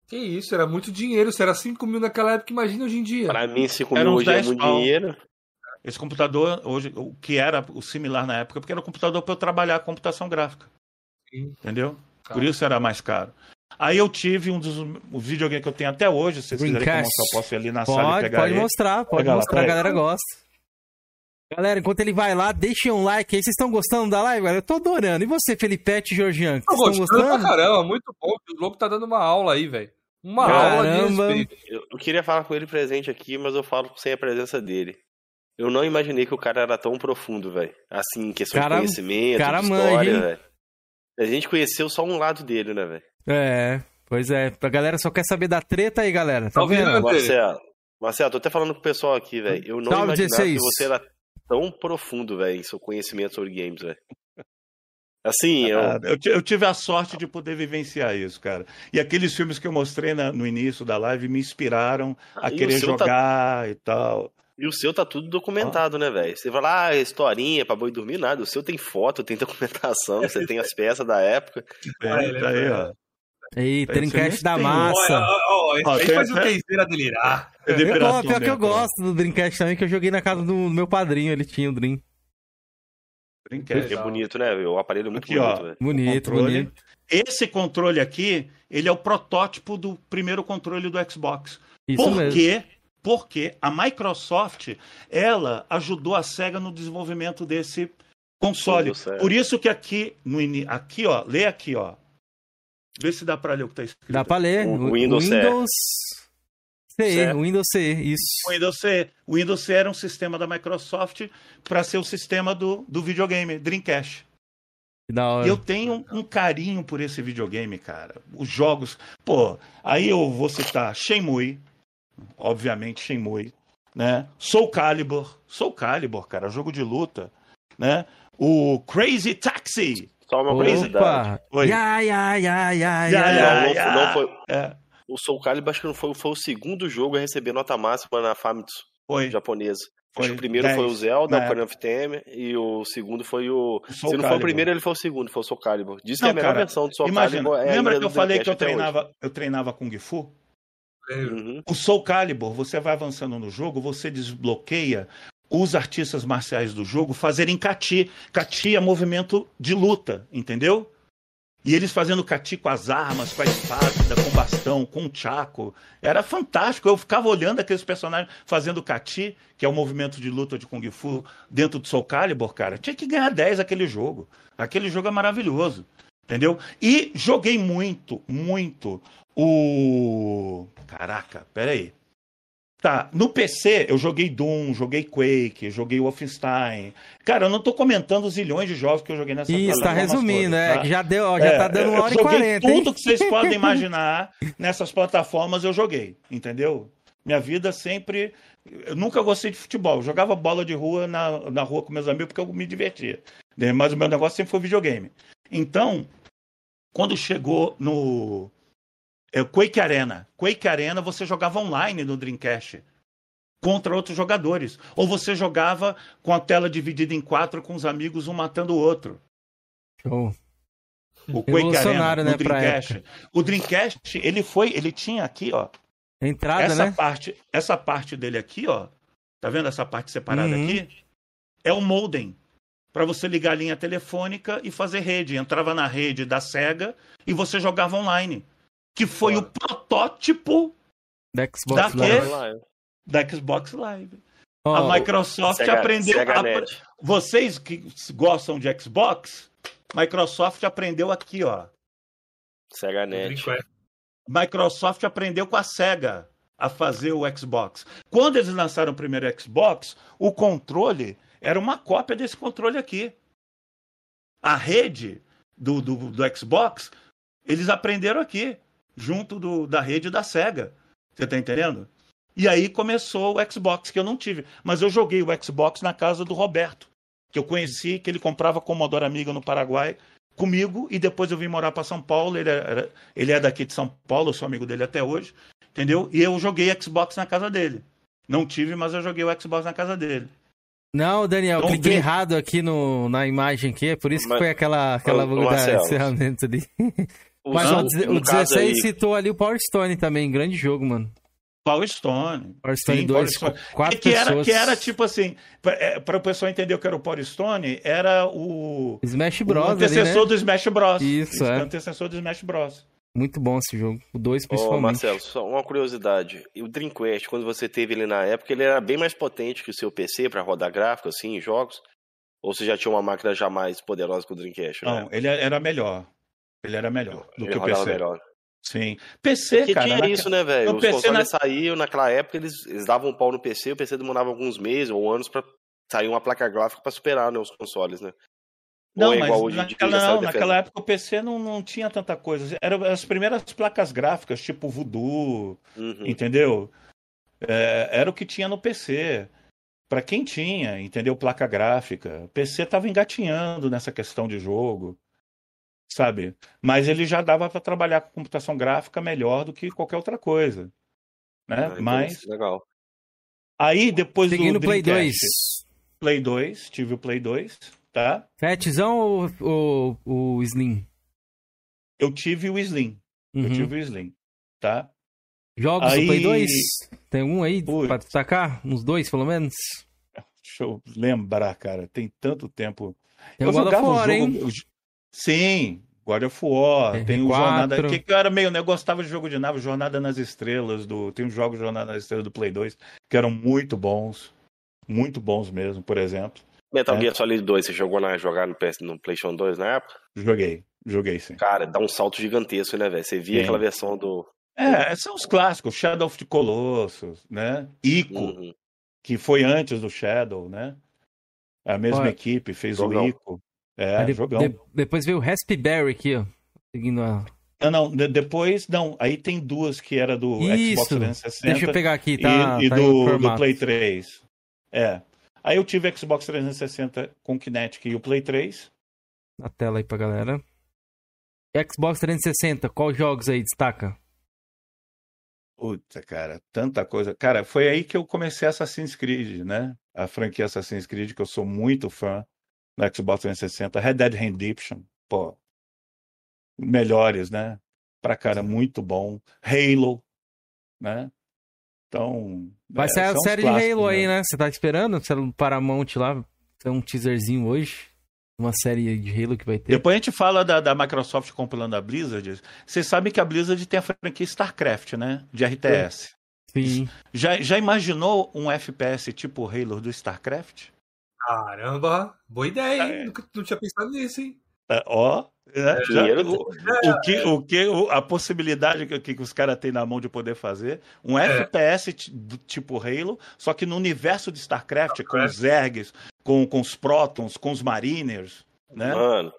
Que isso, era muito dinheiro. Se era 5 mil naquela época, imagina hoje em dia. Pra mim, 5 Era mil uns hoje é 10 muito pau. dinheiro. Esse computador, hoje, o que era o similar na época, porque era um computador para eu trabalhar com computação gráfica. Sim. Entendeu? Tá. Por isso era mais caro. Aí eu tive um dos os videogames que eu tenho até hoje, se vocês quiserem que eu mostrar, eu posso ir ali na sala e Pode, pegar pode ele. mostrar, pode Pega lá, mostrar, a galera gosta. Galera, enquanto ele vai lá, deixem um like aí. Vocês estão gostando da live, galera? Eu tô adorando. E você, Felipete e Georgian? Tô estão gostando pra gostando? caramba, muito bom. O Lobo tá dando uma aula aí, velho. Uma Caramba. aula de espírito. Eu, eu queria falar com ele presente aqui, mas eu falo sem a presença dele. Eu não imaginei que o cara era tão profundo, velho. Assim, em questão Cara- de conhecimento, cara de história, velho. A gente conheceu só um lado dele, né, velho? É, pois é. A galera só quer saber da treta aí, galera. Tá Salve, vendo? Marcelo, Marcelo, tô até falando com o pessoal aqui, velho. Eu não Salve, imaginava 16. que você era tão profundo, velho, em seu conhecimento sobre games, velho. Assim, eu, Ah, eu, ti- eu tive a sorte de poder vivenciar isso, cara. E aqueles filmes que eu mostrei na- no início da live me inspiraram a E o querer tá- jogar e tal. E o seu tá tudo documentado, né, velho? Você vai lá, ah, historinha pra boi dormir, nada. O seu tem foto, tem documentação, você tem as peças da época. É, Ah, é tá aí, ó. Aí, Esse Dreamcast nem da massa. Ó, ó, ó, esse Ó, aí tem faz o Kenzeira delirar. É pior que eu gosto do Dreamcast também, que eu joguei na casa do meu padrinho, ele tinha o Dream. Dreamcast. É bonito, né? O aparelho é muito Aqui, bonito, velho. Bonito, controle. bonito. Esse controle aqui, ele é o protótipo do primeiro controle do Xbox. Isso Por mesmo. Porque a Microsoft, ela ajudou a SEGA no desenvolvimento desse console. Por isso que aqui, no aqui, ó, lê aqui, ó. Vê se dá pra ler o que tá escrito. Dá pra ler. O O Windows Windows CE, o Windows CE, isso. O Windows C. O Windows C era um sistema da Microsoft para ser o sistema do, do videogame, Dreamcast. Que da hora. Eu tenho um carinho por esse videogame, cara. Os jogos. Pô, aí eu vou citar Shenmue, obviamente Shenmue, né? Soul Calibur, Soul Calibur, cara, jogo de luta, né? O Crazy Taxi. Só uma curiosidade. Opa! Oi. Ya, ya, ya, ya, Ya, ya, ya. ya. Não, foi. É, O Soul Calibur acho que não foi, foi o segundo jogo a receber nota máxima na Famitsu foi. japonesa. Foi acho que o primeiro 10, foi o Zelda, na o Ocarina of Time, e o segundo foi o. Se não foi o Calibur. primeiro, ele foi o segundo, foi o Soul Calibur. Diz que Não, é a melhor cara, versão do Soul Imagina, Calibur é lembra que eu falei que eu treinava, eu treinava Kung Fu? Uhum. O Soul Calibur, você vai avançando no jogo, você desbloqueia os artistas marciais do jogo fazerem kati. Kati é movimento de luta, entendeu? E eles fazendo kati com as armas, com a espada, com o bastão, com o chaco. Era fantástico. Eu ficava olhando aqueles personagens fazendo kati, que é o movimento de luta de Kung Fu, dentro do Soul Calibur, cara. Tinha que ganhar 10 aquele jogo. Aquele jogo é maravilhoso. Entendeu? E joguei muito, muito o. Caraca, peraí. Tá, no PC eu joguei Doom, joguei Quake, joguei Wolfenstein. Cara, eu não tô comentando os zilhões de jogos que eu joguei nessa Isso, tá resumindo, todas, é. tá? que Já deu, ó, já É, tá dando uma hora e quarenta, hein? Tudo que vocês podem *laughs* imaginar nessas plataformas eu joguei, entendeu? Minha vida sempre. Eu nunca gostei de futebol. Eu jogava bola de rua na, na rua com meus amigos porque eu me divertia. né? Mas o meu negócio sempre foi videogame. Então, quando chegou no é, Quake Arena, Quake Arena você jogava online no Dreamcast contra outros jogadores. Ou você jogava com a tela dividida em quatro com os amigos, um matando o outro. Show. O Quake Arena né, pra Dreamcast. O Dreamcast, ele foi, ele tinha aqui, ó, Entrada, essa né? parte, essa parte dele aqui, ó. Tá vendo essa parte separada Uhum. aqui? É o modem para você ligar a linha telefônica e fazer rede. Entrava na rede da Sega e você jogava online, que foi o protótipo Da Xbox Da Live. da Xbox Live. Ó, a Microsoft Sega, aprendeu Sega a- vocês que gostam de Xbox, Microsoft aprendeu aqui, ó. Sega Net. Microsoft aprendeu com a Sega a fazer o Xbox. Quando eles lançaram o primeiro Xbox, o controle era uma cópia desse controle aqui. A rede do, do, do Xbox, eles aprenderam aqui, junto do, da rede da Sega. Você tá entendendo? E aí começou o Xbox, que eu não tive. Mas eu joguei o Xbox na casa do Roberto, que eu conheci, que ele comprava Commodore Amiga no Paraguai comigo, e depois eu vim morar para São Paulo. Ele, era, ele é daqui de São Paulo, eu sou amigo dele até hoje, entendeu? E eu joguei Xbox na casa dele. Não tive, mas eu joguei o Xbox na casa dele. Não, Daniel, Então, cliquei errado aqui no, na imagem aqui, é por isso que Mas- foi aquela, aquela Ô, bug da Marcelo, encerramento ali. *laughs* O, Mas o, no o caso 16 aí, citou ali o Power Stone também, grande jogo, mano. Power Stone. Power Stone Sim, 2, Power com quatro que era, pessoas. que era tipo assim, para o pessoal entender o que era o Power Stone, era o, Smash o Bros. ali, antecessor né? do Smash Bros. Isso, é. O antecessor do Smash Bros. Muito bom esse jogo. O 2 Ô, principalmente. Marcelo, só uma curiosidade. O Dreamcast, quando você teve ele na época, ele era bem mais potente que o seu PC para rodar gráfico, assim, em jogos? Ou você já tinha uma máquina já mais poderosa que o Dreamcast? Não, né? ele era melhor. Ele era melhor do ele que o PC. melhor. Sim. PC, Porque cara. tinha isso, né, velho? Os PC consoles saíam naquela época, eles, eles davam um pau no PC, o PC demorava alguns meses ou anos pra sair uma placa gráfica pra superar né, os consoles, né? Não, é mas naquela, não, naquela época o PC não, não tinha tanta coisa. Eram as primeiras placas gráficas, tipo Voodoo, Uhum. entendeu? É, era o que tinha no PC. Pra quem tinha, entendeu? Placa gráfica. O PC tava engatinhando nessa questão de jogo, sabe? Mas ele já dava para trabalhar com computação gráfica melhor do que qualquer outra coisa. Né? Ah, Mas Legal. aí depois Seguindo do o Play 2. Dreamcast, Play 2, tive o Play 2, tá? Fatzão ou, ou o Slim? Eu tive o Slim. Eu Uhum. tive o Slim, tá? Jogos Aí- do Play 2? Tem um aí Putz. pra destacar? Uns dois, pelo menos? Deixa eu lembrar, cara. Tem tanto tempo. Tem eu jogava um jogo. hein? Sim, God of War. R4. Tem o Jornada. Que, que eu era meio. né, Eu gostava de jogo de nave, Jornada nas Estrelas. Do, tem os jogos Jornada nas Estrelas do Play 2 que eram muito bons. Muito bons mesmo, por exemplo. Metal É. Gear Solid 2, você jogou na, jogar no, PS, no PlayStation 2 na época? Joguei, joguei sim. Cara, dá um salto gigantesco, né, velho? Você via Sim. aquela versão do, É, são os clássicos, Shadow of the Colossus, né? Ico, Uhum. que foi antes do Shadow, né? A mesma Olha, equipe fez jogão. o Ico. É, de- jogão. de- depois veio o Raspberry aqui, ó. Seguindo a. Não, não, de- depois, não, aí tem duas que era do Xbox Isso! 360 Deixa eu pegar aqui, tá? e, e tá do, do. Play 3. É. Aí eu tive Xbox 360 com Kinetic e o Play 3. Na tela aí pra galera. Xbox 360, qual jogos aí destaca? Puta, cara, tanta coisa. Cara, foi aí que eu comecei Assassin's Creed, né? A franquia Assassin's Creed, que eu sou muito fã no Xbox 360. Red Dead Redemption, pô. Melhores, né? Pra cara, muito bom. Halo, né? Então. Vai é, sair a série de Halo aí, né? Você tá esperando? Você no Paramount lá. Tem um teaserzinho hoje. Uma série de Halo que vai ter. Depois a gente fala da, da Microsoft comprando a Blizzard. Vocês sabem que a Blizzard tem a franquia StarCraft, né? De RTS. Sim. Já, já imaginou um FPS tipo Halo do StarCraft? Caramba, boa ideia, É. hein? Nunca não tinha pensado nisso, hein? É, Ó, né? Já- dinheiro o, o que, o que, o- a possibilidade que, que os caras têm na mão de poder fazer um É. FPS do tipo Halo, só que no universo de StarCraft, com StarCraft. os Zergs, com, com os Protons, com os Mariners, né? Mano,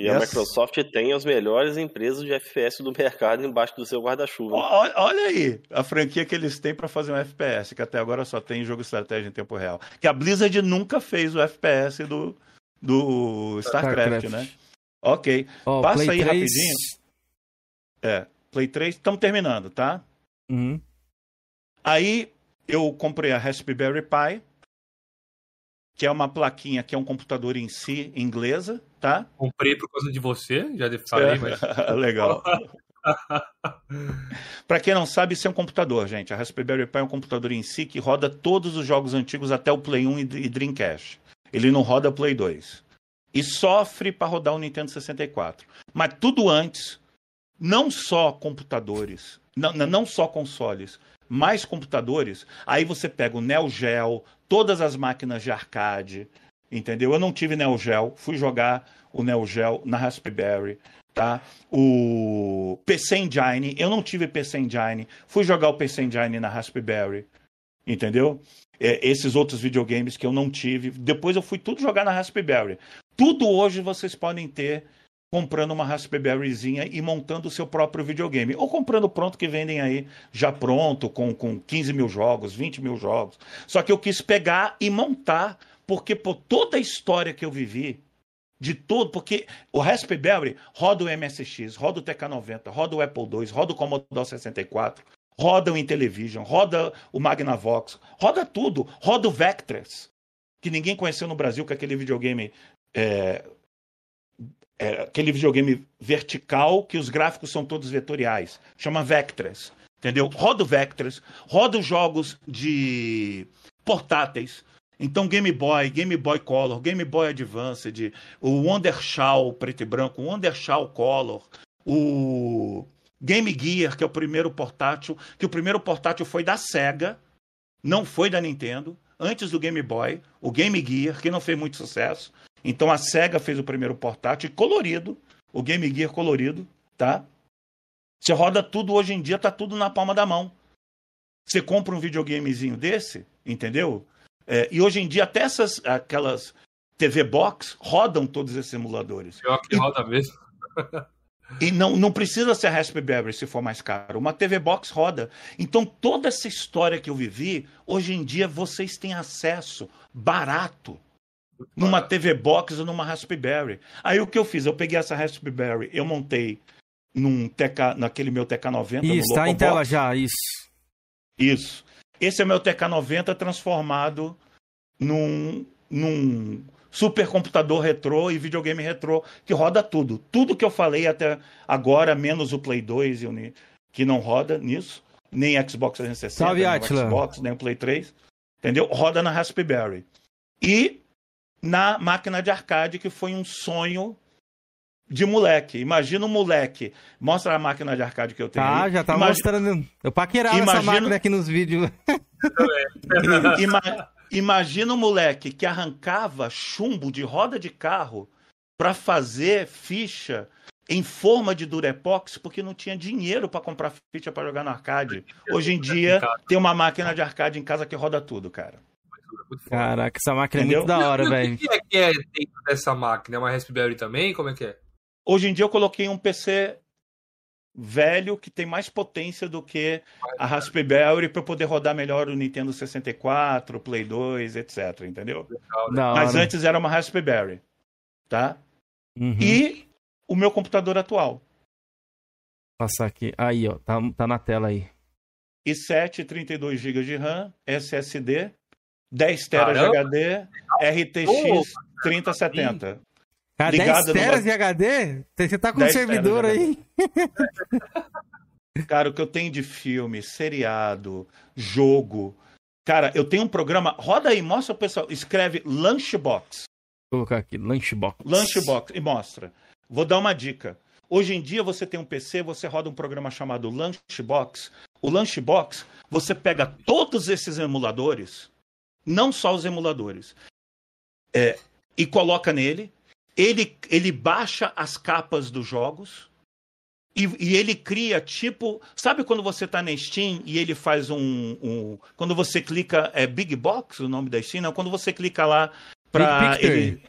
e a Yes. Microsoft tem as melhores empresas de FPS do mercado embaixo do seu guarda-chuva. Ó- Olha aí a franquia que eles têm pra fazer um FPS, que até agora só tem jogo estratégia em tempo real. Que a Blizzard nunca fez o FPS do, do StarCraft, StarCraft. né? Ok. Ó, Passa Play aí 3. rapidinho. É, Play 3, estamos terminando, tá? Uhum. Aí eu comprei a Raspberry Pi, que é uma plaquinha que é um computador em si, inglesa, tá? Comprei por causa de você, já falei, É. *laughs* mas. Legal. *laughs* Para quem não sabe, isso é um computador, gente. A Raspberry Pi é um computador em si que roda todos os jogos antigos até o Play 1 e Dreamcast. Ele não roda Play 2. E sofre para rodar o Nintendo 64. Mas tudo antes, não só computadores, não, não só consoles, mais computadores. Aí você pega o Neo Geo, todas as máquinas de arcade, entendeu? Eu não tive Neo Geo, fui jogar o Neo Geo na Raspberry, tá? O PC Engine, eu não tive PC Engine, fui jogar o PC Engine na Raspberry, entendeu? É, esses outros videogames que eu não tive, depois eu fui tudo jogar na Raspberry. Tudo hoje vocês podem ter comprando uma Raspberryzinha e montando o seu próprio videogame. Ou comprando pronto que vendem aí já pronto, com, com 15 mil jogos, 20 mil jogos. Só que eu quis pegar e montar, porque por toda a história que eu vivi, de todo, porque o Raspberry roda o MSX, roda o TK90, roda o Apple II, roda o Commodore 64, roda o Intellivision, roda o Magnavox, roda tudo, roda o Vectrex, que ninguém conheceu no Brasil, que é aquele videogame é, é, aquele videogame vertical que os gráficos são todos vetoriais. Chama Vectrex. Entendeu? Roda o Vectrex, roda os jogos de portáteis. Então, Game Boy, Game Boy Color, Game Boy Advanced, o Wondershall preto e branco, o Wondershall Color, o Game Gear, que é o primeiro portátil, que o primeiro portátil foi da Sega, não foi da Nintendo, antes do Game Boy, o Game Gear, que não fez muito sucesso. Então a Sega fez o primeiro portátil colorido, o Game Gear colorido, tá? Você roda tudo hoje em dia, tá tudo na palma da mão. Você compra um videogamezinho desse, entendeu? É, e hoje em dia até essas aquelas TV Box rodam todos esses emuladores. Pior que roda mesmo. *laughs* E não, não precisa ser Raspberry se for mais caro. Uma TV Box roda. Então, toda essa história que eu vivi, hoje em dia vocês têm acesso barato numa TV Box ou numa Raspberry. Aí o que eu fiz? Eu peguei essa Raspberry, eu montei num TK, naquele meu TK90. Isso, tá em tela já, isso. Isso. Esse é meu TK90 transformado num, num supercomputador retrô e videogame retrô que roda tudo. Tudo que eu falei até agora, menos o Play 2 e o Ni- que não roda nisso, nem Xbox 360, Salve, nem o Atila. Xbox, nem o Play 3, entendeu? Roda na Raspberry. E na máquina de arcade, que foi um sonho de moleque. Imagina um moleque. Mostra a máquina de arcade que eu tenho. Tá, aí. já tá mostrando. Eu paquerava essa Imagina- máquina aqui nos vídeos. *laughs* Ima- Imagina um moleque que arrancava chumbo de roda de carro para fazer ficha em forma de Durepox porque não tinha dinheiro para comprar ficha para jogar no arcade. Hoje em dia tem uma máquina de arcade em casa que roda tudo, cara. Caraca, essa máquina Entendeu? é muito da hora, E o velho. que é que é dentro dessa máquina? É uma Raspberry também? Como é que é? Hoje em dia eu coloquei um PC velho que tem mais potência do que a Raspberry para poder rodar melhor o Nintendo 64, Play 2, etc, entendeu? Da hora. Mas antes era uma Raspberry, tá? Uhum. E o meu computador atual, Passar aqui. Aí, ó. Tá, tá na tela aí. i7, 32 GB de RAM, SSD, 10 TB de Caramba! HD, RTX 3070. Cara, Ligado 10 teras numa- de HD? Você tá com um 10 servidor teras de aí? *laughs* Cara, o que eu tenho de filme, seriado, jogo. Cara, eu tenho um programa. Roda aí, mostra o pessoal. Escreve Lunchbox. Vou colocar aqui. Lunchbox. Lunchbox e mostra. Vou dar uma dica. Hoje em dia você tem um PC, você roda um programa chamado Lunchbox. O Lunchbox, você pega todos esses emuladores, não só os emuladores, é, e coloca nele. Ele, ele baixa as capas dos jogos e, e ele cria tipo. Sabe quando você está na Steam e ele faz um, um- Quando você clica. É Big Box o nome da Steam? Não, quando você clica lá para. Big Picture. Ele,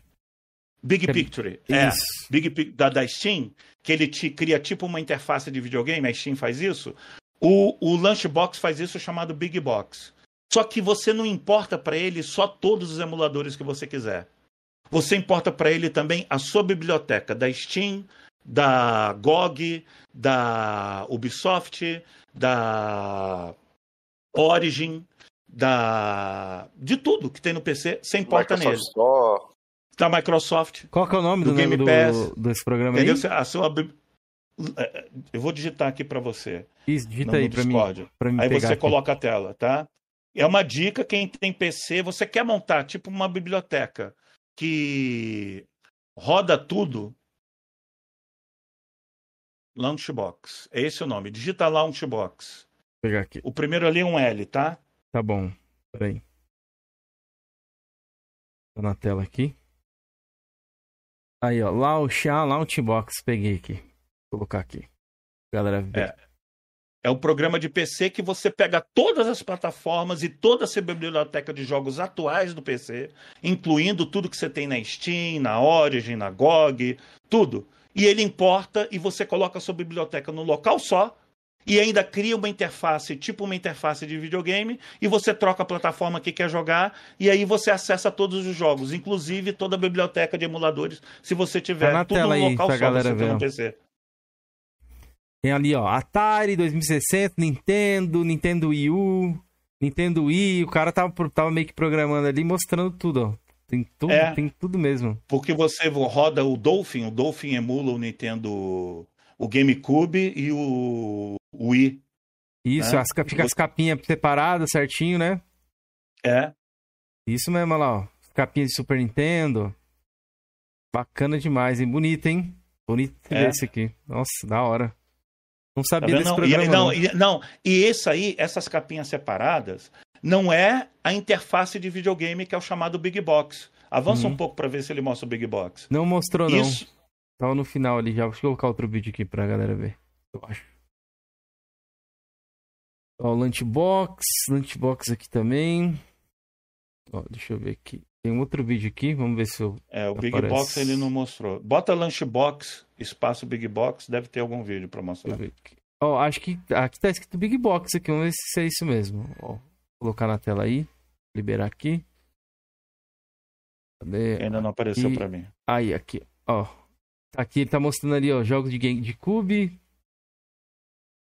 Big É- Picture. É. Isso. Big da, da Steam, que ele te cria tipo uma interface de videogame, a Steam faz isso. O, o Lunchbox faz isso chamado Big Box. Só que você não importa para ele só todos os emuladores que você quiser. Você importa para ele também a sua biblioteca da Steam, da GOG, da Ubisoft, da Origin, da de tudo que tem no PC, você importa nele. Store. Da Microsoft, Qual que é o nome do, Do Game do, Pass. desse programa Entendeu? aí? A sua bib- É, Eu vou digitar aqui para você. Isso, digita no aí pra mim, pra mim Aí pegar você aqui. coloca a tela, tá? É uma dica, quem tem PC, você quer montar tipo uma biblioteca que roda tudo. Launchbox. É esse o nome. Digita Launchbox. Vou pegar aqui. O primeiro ali é um L, tá? Tá bom. Peraí. Tá na tela aqui. Aí, ó. Launch, ah, Launchbox. Peguei aqui. Vou colocar aqui. Galera. É. É um programa de PC que você pega todas as plataformas e toda essa biblioteca de jogos atuais do PC, incluindo tudo que você tem na Steam, na Origin, na GOG, tudo. E ele importa e você coloca a sua biblioteca no local só e ainda cria uma interface, tipo uma interface de videogame, e você troca a plataforma que quer jogar e aí você acessa todos os jogos, inclusive toda a biblioteca de emuladores, se você tiver Tá tudo no local só, galera você tem ó. PC. Tem ali, ó. Atari 2060, Nintendo, Nintendo Wii U, Nintendo Wii. O cara tava, tava meio que programando ali, mostrando tudo, ó. Tem tudo, É. tem tudo mesmo. Porque você roda o Dolphin, o Dolphin emula o Nintendo, o GameCube e o Wii. Isso, É. as, ca- fica as capinhas separadas certinho, né? É, Isso mesmo, olha lá, ó. Capinhas de Super Nintendo. Bacana demais, hein? Bonito, hein? Bonito É. esse aqui. Nossa, da hora. Não tá sabia vendo? desse Não, programa, e, não. e, não, e esse aí, essas capinhas separadas, não é a interface de videogame que é o chamado Big Box. Avança Uhum. um pouco para ver se ele mostra o Big Box. Não mostrou, não. Isso, Tava no final ali já. Deixa eu colocar outro vídeo aqui pra galera ver. Eu acho. Ó, o Lunchbox. Lunchbox aqui também. Ó, deixa eu ver aqui. Tem um outro vídeo aqui. Vamos ver se eu. é, o Big Aparece. Box ele não mostrou. Bota Lunchbox, espaço Big Box, deve ter algum vídeo eu mostrar. aqui. Ó, acho que aqui tá escrito Big Box aqui. Vamos ver se é isso mesmo. Ó, vou colocar na tela aí. Liberar aqui. Cadê? Ainda não apareceu E- para mim. Aí, aqui, ó. Aqui ele tá mostrando ali, ó, jogos de game de Cube.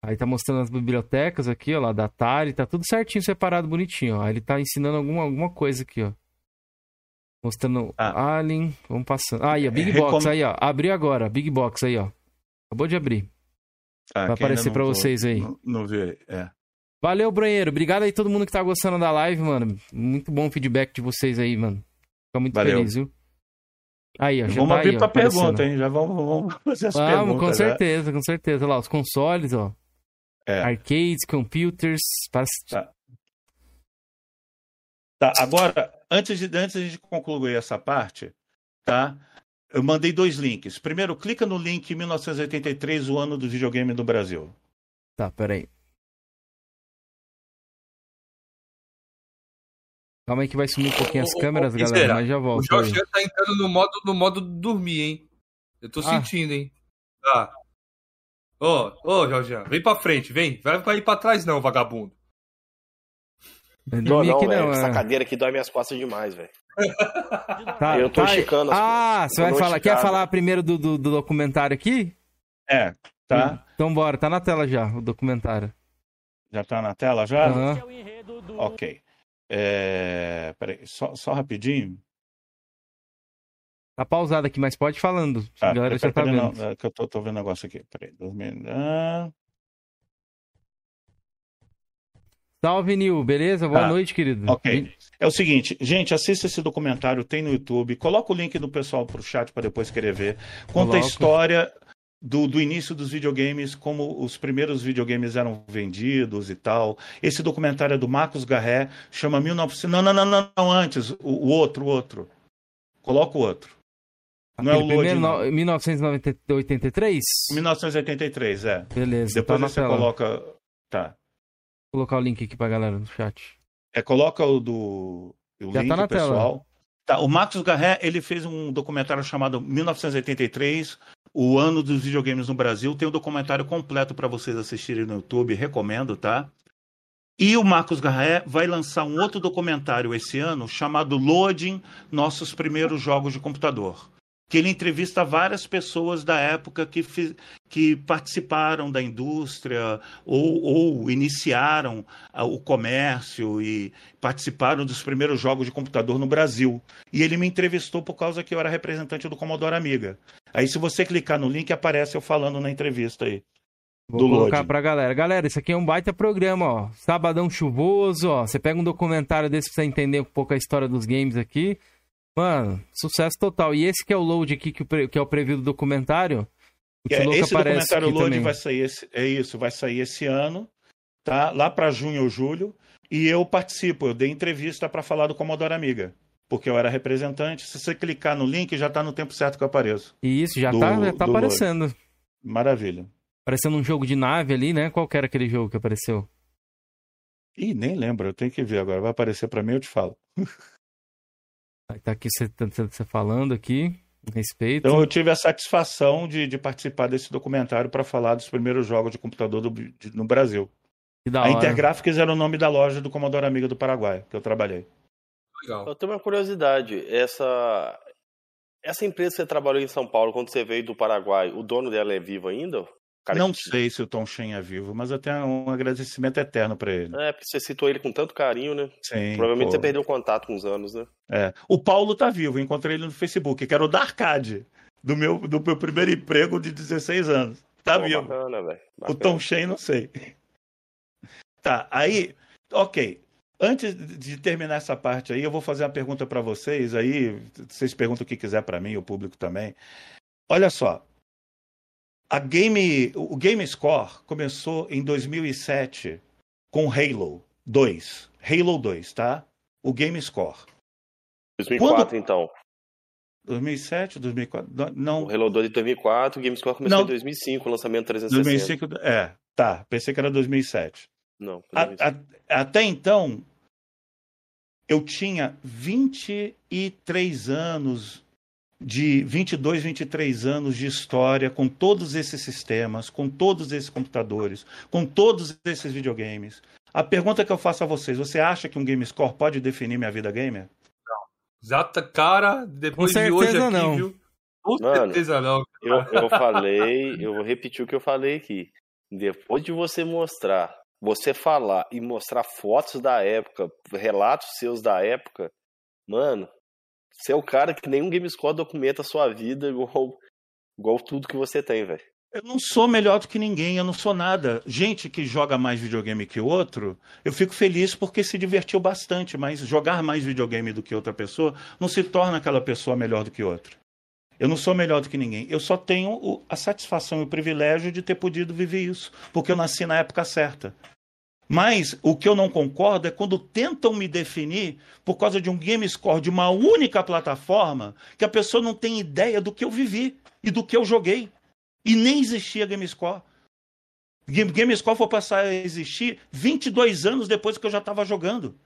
Aí tá mostrando as bibliotecas aqui, ó, lá da Atari, tá tudo certinho, separado, bonitinho, ó. Aí ele tá ensinando alguma, alguma coisa aqui, ó. Mostrando Ah. Alien, vamos passando. Ah, aí, ó, Big É, Box, aí, ó. Abriu agora, Big Box aí, ó. Acabou de abrir. Ah, Vai aparecer pra tô- vocês aí. Não, não vi, é. Valeu, Branheiro. Obrigado aí todo mundo que tá gostando da live, mano. Muito bom o feedback de vocês aí, mano. Fica muito Valeu. feliz, viu? Aí, ó. Já Vamos tá abrir aí, ó, para aparecendo. pergunta, hein? Já vamos, vamos *laughs* fazer as Vamos, perguntas. com já. certeza, com certeza. Olha lá, os consoles, ó. É. Arcades, computers. Tá. Tá, agora, antes de, antes de concluir essa parte, tá? Eu mandei dois links. Primeiro, clica no link 1983, o ano do videogame no Brasil. Tá, peraí. Calma aí que vai sumir um pouquinho as ô, câmeras, ô, galera, Pizera, mas já O volto. Jorge aí. tá entrando no modo, no modo dormir, hein? Eu tô Ah. sentindo, hein? Tá. Ô, ô, Jorge, vem pra frente, vem. Vai pra ir pra trás, não, vagabundo. Não Não, dormi não, aqui velho. não, Essa é. cadeira aqui dói minhas costas demais, velho. *laughs* Tá, Eu tô tá esticando as Ah, coisas. você vai falar. Quer esticado. falar primeiro do, do, do documentário aqui? É, tá? Então bora, tá na tela já, o documentário. Já tá na tela já? Aham. Ok. É... Peraí, só, só rapidinho. Tá pausado aqui, mas pode ir falando. Tá, a galera já tá vendo. não, é que eu tô, tô vendo um negócio aqui. Peraí, dormindo. Ah, Salve, Nil, beleza? Boa Tá. noite, querido. Ok. É o seguinte, gente, assista esse documentário, tem no YouTube. Coloca o link do pessoal pro chat para depois querer ver. Conta Coloco. a história do, do início dos videogames, como os primeiros videogames eram vendidos e tal. Esse documentário é do Marcos Garré, chama 1900. Não, não, não, não, não, antes. O, o outro, o outro. Coloca o outro. Não é o Aquele Load, primeiro, não. no- 1983? 1983, é. Beleza, Depois tá você tela. coloca. Tá. Vou colocar o link aqui pra galera no chat. É, coloca o do o Já link tá na tela. pessoal. Tá, o Marcos Garré, ele fez um documentário chamado 1983, o ano dos videogames no Brasil. Tem o documentário completo para vocês assistirem no YouTube, recomendo, tá? E o Marcos Garré vai lançar um outro documentário esse ano chamado Loading Nossos Primeiros Jogos de Computador. Que ele entrevista várias pessoas da época que, que participaram da indústria ou, ou iniciaram ah, o comércio e participaram dos primeiros jogos de computador no Brasil. E ele me entrevistou por causa que eu era representante do Commodore Amiga. Aí, se você clicar no link, aparece eu falando na entrevista aí. Vou Do colocar loading. pra galera. Galera, isso aqui é um baita programa, ó. Sabadão chuvoso, ó. Você pega um documentário desse pra você entender um pouco a história dos games aqui. Mano, sucesso total. E esse que é o load aqui, que, que é o preview do documentário. O É, esse documentário Load também. vai sair esse, é isso, vai sair esse ano, tá? Lá para junho ou julho, e eu participo, eu dei entrevista para falar do Commodore Amiga, porque eu era representante. Se você clicar no link, já tá no tempo certo que eu apareço. E isso, já do- tá, já tá aparecendo. Maravilha. Aparecendo um jogo de nave ali, né? Qual que era aquele jogo que apareceu? Ih, nem lembro, eu tenho que ver agora. Vai aparecer para mim, eu te falo. *laughs* Aí tá aqui você tá- você falando aqui, a respeito. Então eu tive a satisfação de, de participar desse documentário para falar dos primeiros jogos de computador do- de- no Brasil. que da a hora. Intergraphics era o nome da loja do Commodore Amiga do Paraguai, que eu trabalhei. Legal. Eu tenho uma curiosidade. Essa, essa empresa que você trabalhou em São Paulo, quando você veio do Paraguai, o dono dela é vivo ainda? Cara Não que- sei se o Tom Shen é vivo, mas eu tenho um agradecimento eterno para ele. É, porque você citou ele com tanto carinho, né? Sim, Provavelmente pô. você perdeu contato com os anos, né? É. O Paulo tá vivo, encontrei ele no Facebook, que era o da Arcade, do meu, do meu primeiro emprego de 16 anos. Tá Pô, vivo. Bacana, velho. O. Tom Shen, não sei. Tá, aí, ok. Antes de terminar essa parte aí, eu vou fazer uma pergunta para vocês. Aí, vocês perguntam o que quiser para mim, o público também. Olha só. A game, o Game Score começou em 2007 com Halo 2. Halo 2, tá? O Game Score. 2004, Quando- então. 2007, 2004, O não, Halo 2 de 2004, o Gamescore começou Não. em 2005, o lançamento 360. 2005, é, tá, pensei que era 2007. Não, A- 2005. a- até então, eu tinha 23 anos de 22, 23 anos de história com todos esses sistemas, com todos esses computadores, com todos esses videogames. A pergunta que eu faço a vocês, você acha que um game score pode definir minha vida gamer? Exata, cara, depois Com de hoje aqui, não. viu? Com Mano, certeza não. Eu, eu falei, eu vou repetir o que eu falei aqui. Depois de você mostrar, você falar e mostrar fotos da época, relatos seus da época, mano, você é o cara que nenhum GameScore documenta a sua vida igual, igual tudo que você tem, velho. Eu não sou melhor do que ninguém, eu não sou nada. Gente que joga mais videogame que outro, eu fico feliz porque se divertiu bastante, mas jogar mais videogame do que outra pessoa não se torna aquela pessoa melhor do que outra. Eu não sou melhor do que ninguém. Eu só tenho a satisfação e o privilégio de ter podido viver isso, porque eu nasci na época certa. Mas o que eu não concordo é quando tentam me definir por causa de um game score de uma única plataforma que a pessoa não tem ideia do que eu vivi e do que eu joguei. E nem existia game score. Game, game score foi passar a existir 22 anos depois que eu já estava jogando.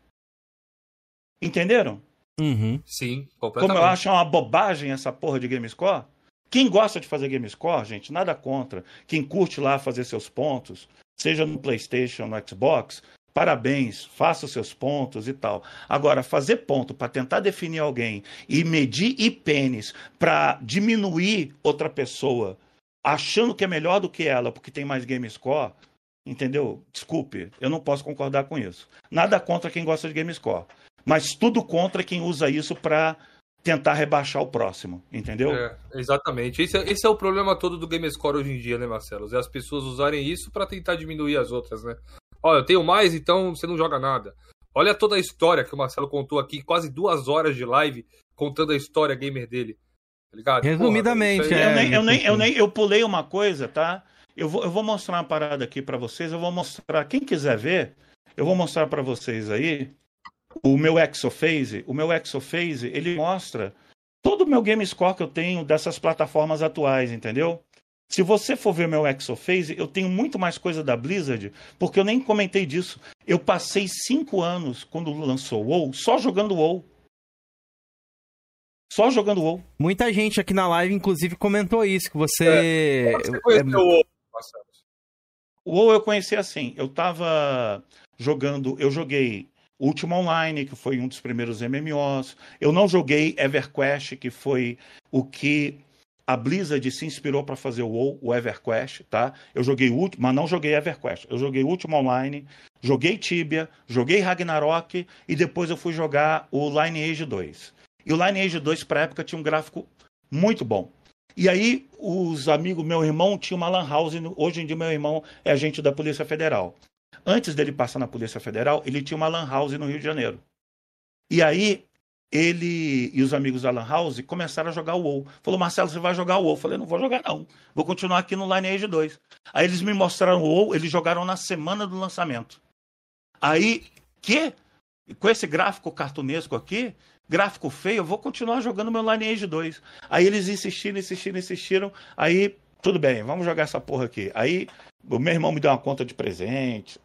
Entenderam? Uhum. Sim, Como completamente. eu acho uma bobagem essa porra de game score. Quem gosta de fazer game score, gente, nada contra. Quem curte lá fazer seus pontos, seja no PlayStation, no Xbox, parabéns, faça os seus pontos e tal. Agora, fazer ponto para tentar definir alguém e medir IPNs para diminuir outra pessoa, achando que é melhor do que ela porque tem mais game score, entendeu? Desculpe, eu não posso concordar com isso. Nada contra quem gosta de game score, mas tudo contra quem usa isso para tentar rebaixar o próximo, entendeu? É, exatamente. Esse é, esse é o problema todo do Gamescore hoje em dia, né, Marcelo? É as pessoas usarem isso pra tentar diminuir as outras, né? Olha, eu tenho mais, então você não joga nada. Olha toda a história que o Marcelo contou aqui, quase duas horas de live contando a história gamer dele. Tá ligado? Resumidamente, Porra, aí Eu, é. nem, eu, nem, eu, nem, eu pulei uma coisa, tá? Eu vou, eu vou mostrar uma parada aqui para vocês. Eu vou mostrar, quem quiser ver, eu vou mostrar para vocês aí o meu Exophase. O meu Exophase, ele mostra todo o meu game score que eu tenho dessas plataformas atuais, entendeu? Se você for ver meu Exophase, eu tenho muito mais coisa da Blizzard, porque eu nem comentei disso. Eu passei cinco anos, quando lançou o WoW, só jogando WoW. Só jogando WoW. Muita gente aqui na live, inclusive, comentou isso, que você. Você é- conheceu o Marcelo? O WoW eu conheci assim, eu tava jogando, eu joguei Ultima Online, que foi um dos primeiros MMOs. Eu não joguei EverQuest, que foi o que a Blizzard se inspirou para fazer o WoW, o EverQuest, tá? Eu joguei Ultima, mas não joguei EverQuest. Eu joguei Ultima Online, joguei Tibia, joguei Ragnarok e depois eu fui jogar o Lineage 2. E o Lineage 2 para época tinha um gráfico muito bom. E aí, os amigos, meu irmão tinha uma lan house. Hoje em dia, meu irmão é agente da Polícia Federal. Antes dele passar na Polícia Federal, ele tinha uma lan house no Rio de Janeiro. E aí, ele e os amigos da lan house começaram a jogar o WoW. Falou, Marcelo, você vai jogar o WoW? Eu falei, não vou jogar não. Vou continuar aqui no Lineage 2. Aí eles me mostraram o WoW, eles jogaram na semana do lançamento. Aí, que? Com esse gráfico cartunesco aqui, gráfico feio, eu vou continuar jogando meu Lineage 2. Aí eles insistiram, insistiram, insistiram. Aí, tudo bem, vamos jogar essa porra aqui. Aí, o meu irmão me deu uma conta de presente,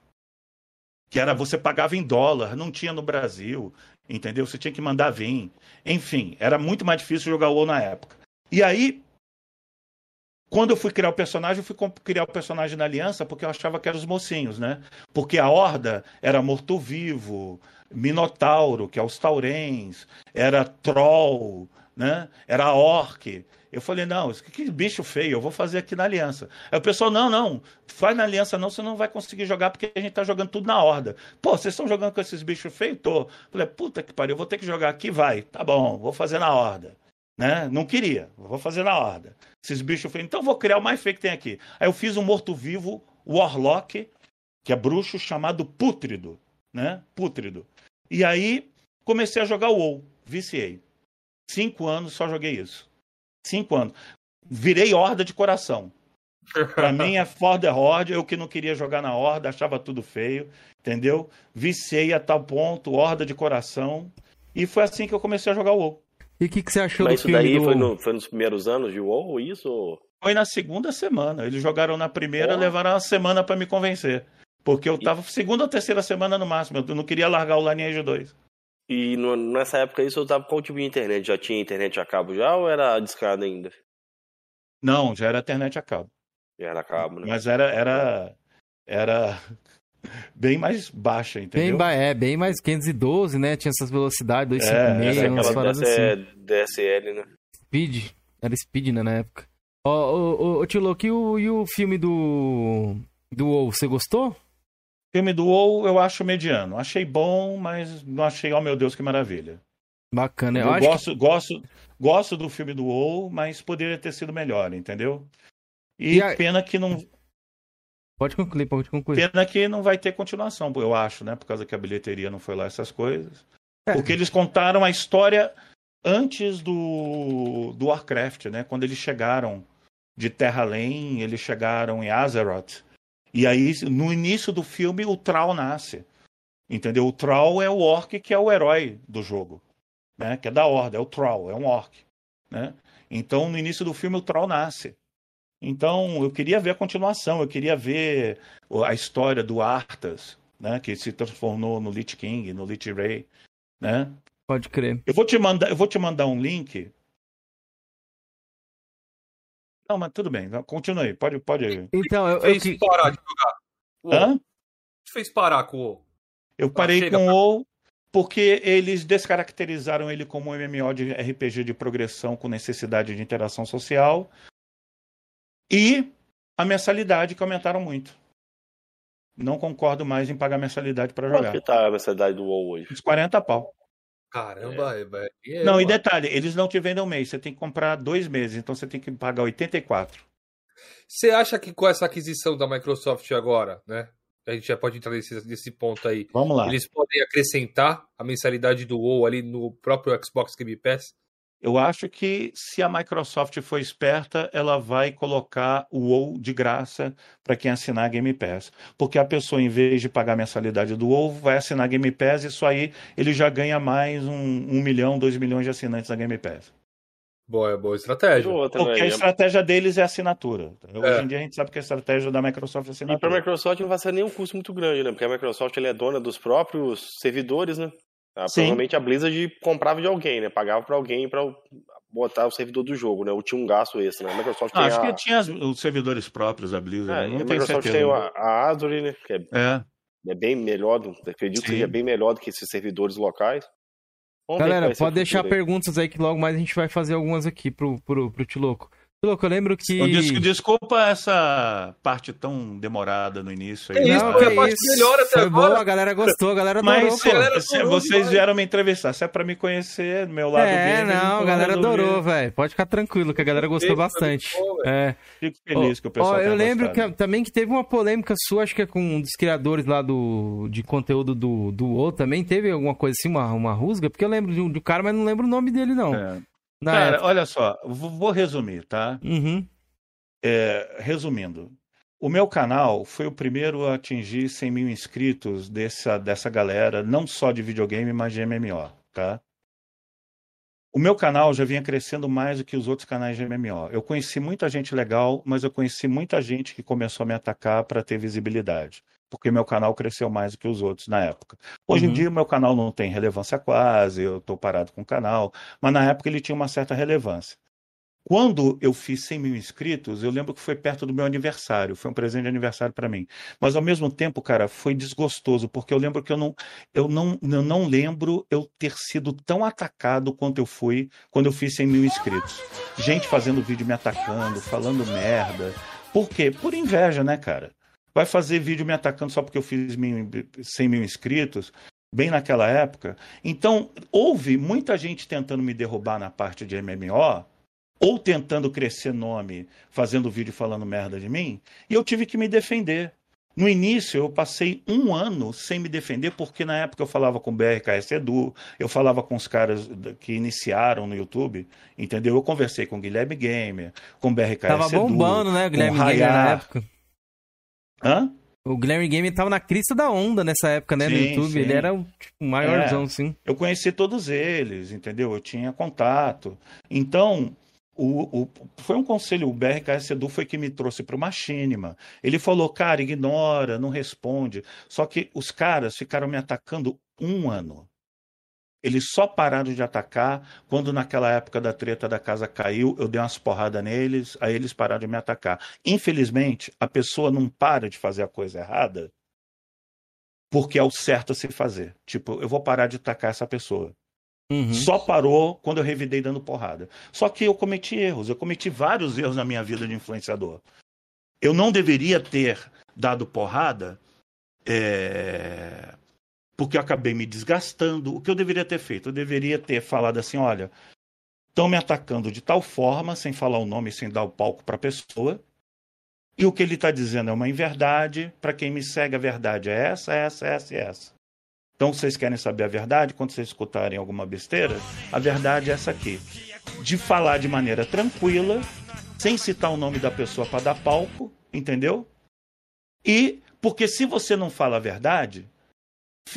que era você pagava em dólar, não tinha no Brasil, entendeu? Você tinha que mandar vir. Enfim, era muito mais difícil jogar o WoW na época. E aí, quando eu fui criar o personagem, eu fui criar o personagem na Aliança porque eu achava que eram os mocinhos, né? Porque a Horda era morto-vivo, Minotauro, que é os Taurens, era Troll, né? Era Orc. Eu falei, não, que, que bicho feio, eu vou fazer aqui na Aliança. Aí o pessoal, não, não, faz na Aliança não, você não vai conseguir jogar porque a gente tá jogando tudo na Horda. Pô, vocês estão jogando com esses bichos feios? Tô. Falei, puta que pariu, eu vou ter que jogar aqui, vai. Tá bom, vou fazer na Horda. Né? Não queria, vou fazer na Horda. Esses bichos feios, então vou criar o mais feio que tem aqui. Aí eu fiz um morto-vivo, Warlock, que é bruxo, chamado Pútrido, né? Pútrido. E aí comecei a jogar o WoW, viciei. Cinco anos só joguei isso. Cinco anos. Virei horda de coração. Pra *laughs* mim é for the horde, eu que não queria jogar na horda, achava tudo feio, entendeu? Viciei a tal ponto, horda de coração. E foi assim que eu comecei a jogar o WoW. E o que, que você achou Mas do isso filme daí do... foi, no- foi nos primeiros anos de WoW, isso? Foi na segunda semana. Eles jogaram na primeira, Porra. levaram uma semana pra me convencer. Porque eu tava segunda ou terceira semana no máximo. Eu não queria largar o Lineage 2. E no- nessa época isso eu tava qual tipo de internet? Já tinha internet a cabo já ou era discada ainda? Não, já era internet a cabo. Já era a cabo, né? Mas era, era, era *laughs* bem mais baixa, Bem, entendeu? ba- é, bem mais 512, né? Tinha essas velocidades, É, 256, Essa é umas paradas assim. é DSL, né? Speed. Era Speed, né, na época. Ó, ô, ô, ô, Tio Louco, e o, e o filme do... Do WoW, você gostou? Filme do WoW eu acho mediano. Achei bom, mas não achei, oh meu Deus, que maravilha. Bacana. Eu, Eu, acho que... gosto, gosto, gosto do filme do WoW, mas poderia ter sido melhor, entendeu? E, E a- pena que não Pode concluir, pode concluir. pena que não vai ter continuação, eu acho, né? Por causa que a bilheteria não foi lá essas coisas. É. Porque eles contaram a história antes do, do Warcraft, né? Quando eles chegaram de Terra Além, eles chegaram em Azeroth. E aí, no início do filme, o Troll nasce. Entendeu? O Troll é o orc que é o herói do jogo. Né? Que é da Horda, é o Troll, é um orc. Né? Então, no início do filme, o Troll nasce. Então, eu queria ver a continuação, eu queria ver a história do Arthas, né? Que se transformou no Lich King, no Lich Ray, né? Pode crer. Eu vou te mandar, eu vou te mandar um link. Não, mas tudo bem, continue, pode, pode. Então, eu, eu fez que- parar de jogar. Hã? O que fez parar com o? Eu parei chega, com tá. o porque eles descaracterizaram ele como um MMO de RPG de progressão com necessidade de interação social e a mensalidade que aumentaram muito. Não concordo mais em pagar mensalidade para Quanto jogar. que tá a mensalidade do WoW hoje? Uns 40 pau. Caramba, é, velho. É, Não, e detalhe, eles não te vendem um mês, você tem que comprar dois meses, então você tem que pagar 84. Você acha que com essa aquisição da Microsoft agora, né? A gente já pode entrar nesse, nesse ponto aí. Vamos lá. Eles podem acrescentar a mensalidade do WoW ali no próprio Xbox Game Pass? Eu acho que se a Microsoft for esperta, ela vai colocar o WoW de graça para quem assinar a Game Pass. Porque a pessoa, em vez de pagar a mensalidade do WoW, vai assinar a Game Pass e isso aí ele já ganha mais um, um milhão, dois milhões de assinantes da Game Pass. Boa, é boa estratégia. Outra, Porque a né? estratégia deles é assinatura. É. Hoje em dia a gente sabe que a estratégia da Microsoft é E para a assinatura. Microsoft não vai ser nenhum custo muito grande, né? Porque a Microsoft ele é dona dos próprios servidores, né? Ah, provavelmente a Blizzard comprava de alguém, né? Pagava para alguém para botar o servidor do jogo, né? Ou tinha um gasto extra, né? A Microsoft Ah, tem acho a... que tinha as- os servidores próprios da Blizzard. É, não a Microsoft certeza. tem a, a Azure, né? Que é, É. é bem melhor, do- acredito que Sim. seja bem melhor do que esses servidores locais. Vamos Galera, pode deixar aí. perguntas aí que logo mais a gente vai fazer algumas aqui pro, pro, pro Tiloco. Tiloco, eu lembro que. Des- desculpa essa parte tão demorada no início. Aí, isso, mas- foi a parte melhor até Foi agora. boa, a galera gostou, a galera adorou, Mas pô. galera se- adorou vocês demais. vieram me entrevistar, se é pra me conhecer, meu lado É, não, a galera eu adorou, velho. Pode ficar tranquilo, que a galera gostou bastante. bom. É. Fico feliz que o pessoal Ó, eu tenha lembro gostado. que, também que teve uma polêmica sua, acho que é com um dos criadores lá do, de conteúdo do, do WoW também. Teve alguma coisa assim, uma, uma rusga? Porque eu lembro de um, de um cara, mas não lembro o nome dele, não. É. Cara, época. olha só, vou vou resumir, tá? Uhum. É, resumindo, o meu canal foi o primeiro a atingir 100 mil inscritos dessa, dessa galera, não só de videogame, mas de MMO, tá? O meu canal já vinha crescendo mais do que os outros canais de MMO. Eu conheci muita gente legal, mas eu conheci muita gente que começou a me atacar para ter visibilidade, porque meu canal cresceu mais do que os outros na época. Hoje Uhum. em dia, o meu canal não tem relevância quase, eu estou parado com o canal, mas na época ele tinha uma certa relevância. Quando eu fiz 100 mil inscritos, eu lembro que foi perto do meu aniversário, foi um presente de aniversário para mim. Mas ao mesmo tempo, cara, foi desgostoso, porque eu lembro que eu não, eu não, eu não lembro eu ter sido tão atacado quanto eu fui quando eu fiz 100 mil inscritos. Gente fazendo vídeo me atacando, falando merda. Por quê? Por inveja, né, cara? Vai fazer vídeo me atacando só porque eu fiz mil, 100 mil inscritos, bem naquela época. Então, houve muita gente tentando me derrubar na parte de MMO, ou tentando crescer nome, fazendo vídeo falando merda de mim, e eu tive que me defender. No início, eu passei um ano sem me defender, porque na época eu falava com o BRKS Edu, eu falava com os caras que iniciaram no YouTube, entendeu? Eu conversei com o Guilherme Gamer, com o BRKS Tava Edu. bombando, né, Guilherme Gamer na época. Hã? O Guilherme Gamer tava na crista da onda nessa época, né, no Sim, YouTube. sim. Ele era o tipo, maiorzão, É. sim. Eu conheci todos eles, entendeu? Eu tinha contato. Então, o, o- foi um conselho, o BRKS Edu foi que me trouxe para o Machinima. Ele falou, cara, ignora, não responde. Só que os caras ficaram me atacando um ano. Eles só pararam de atacar quando naquela época da treta da casa caiu, eu dei umas porradas neles, aí eles pararam de me atacar. Infelizmente, a pessoa não para de fazer a coisa errada porque é o certo a se fazer. Tipo, eu vou parar de atacar essa pessoa. Uhum. Só parou quando eu revidei dando porrada. Só que eu cometi erros, eu cometi vários erros na minha vida de influenciador. Eu não deveria ter dado porrada é, porque eu acabei me desgastando. O que eu deveria ter feito? Eu deveria ter falado assim: olha, estão me atacando de tal forma, sem falar o nome, sem dar o palco para a pessoa. E o que ele está dizendo é uma inverdade. Para quem me segue, a verdade é essa, essa, essa e essa. Então, vocês querem saber a verdade? Quando vocês escutarem alguma besteira, a verdade é essa aqui. De falar de maneira tranquila, sem citar o nome da pessoa para dar palco, entendeu? E porque se você não fala a verdade,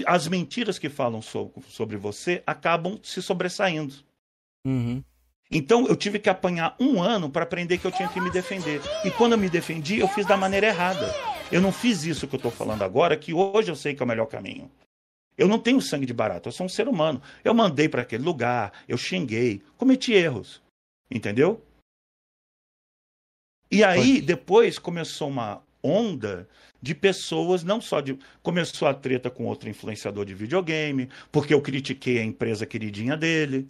as mentiras que falam sobre você acabam se sobressaindo. Uhum. Então eu tive que apanhar um ano para aprender que eu tinha que me defender. E quando eu me defendi, eu fiz da maneira errada. Eu não fiz isso que eu estou falando agora, que hoje eu sei que é o melhor caminho. Eu não tenho sangue de barato, eu sou um ser humano. Eu mandei para aquele lugar, eu xinguei, cometi erros. Entendeu? E aí, depois começou uma onda de pessoas, não só de. Começou a treta com outro influenciador de videogame, porque eu critiquei a empresa queridinha dele,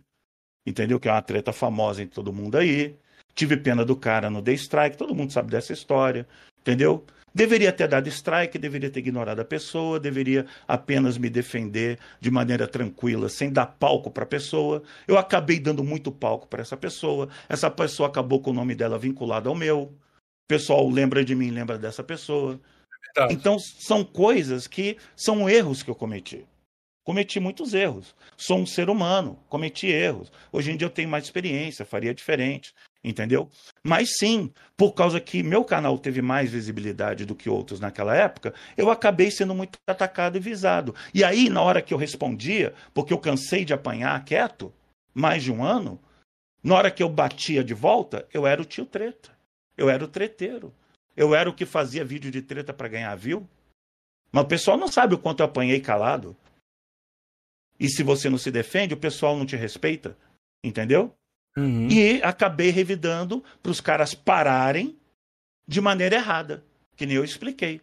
entendeu? Que é uma treta famosa em todo mundo aí. Tive pena do cara no The Strike, todo mundo sabe dessa história, entendeu? Deveria ter dado strike, deveria ter ignorado a pessoa, deveria apenas me defender de maneira tranquila, sem dar palco para a pessoa. Eu acabei dando muito palco para essa pessoa. Essa pessoa acabou com o nome dela vinculado ao meu. O pessoal lembra de mim, lembra dessa pessoa. É então, são coisas que são erros que eu cometi. Cometi muitos erros. Sou um ser humano, cometi erros. Hoje em dia eu tenho mais experiência, faria diferente, entendeu? Mas sim, por causa que meu canal teve mais visibilidade do que outros naquela época, eu acabei sendo muito atacado e visado. E aí, na hora que eu respondia, porque eu cansei de apanhar quieto, mais de um ano, na hora que eu batia de volta, eu era o tio treta. Eu era o treteiro. Eu era o que fazia vídeo de treta para ganhar view. Mas o pessoal não sabe o quanto eu apanhei calado. E se você não se defende, o pessoal não te respeita. Entendeu? Uhum. E acabei revidando para os caras pararem de maneira errada, que nem eu expliquei.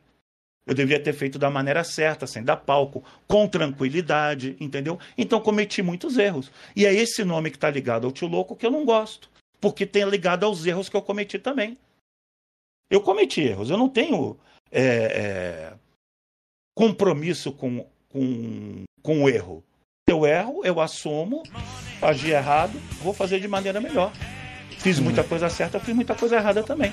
Eu deveria ter feito da maneira certa, sem dar palco, com tranquilidade, entendeu? Então cometi muitos erros. E é esse nome que está ligado ao tio louco que eu não gosto, porque tem ligado aos erros que eu cometi também. Eu cometi erros, eu não tenho é, é, compromisso com, com, com o erro. Eu erro, eu assumo, agi errado, vou fazer de maneira melhor. Fiz muita coisa certa, fiz muita coisa errada também.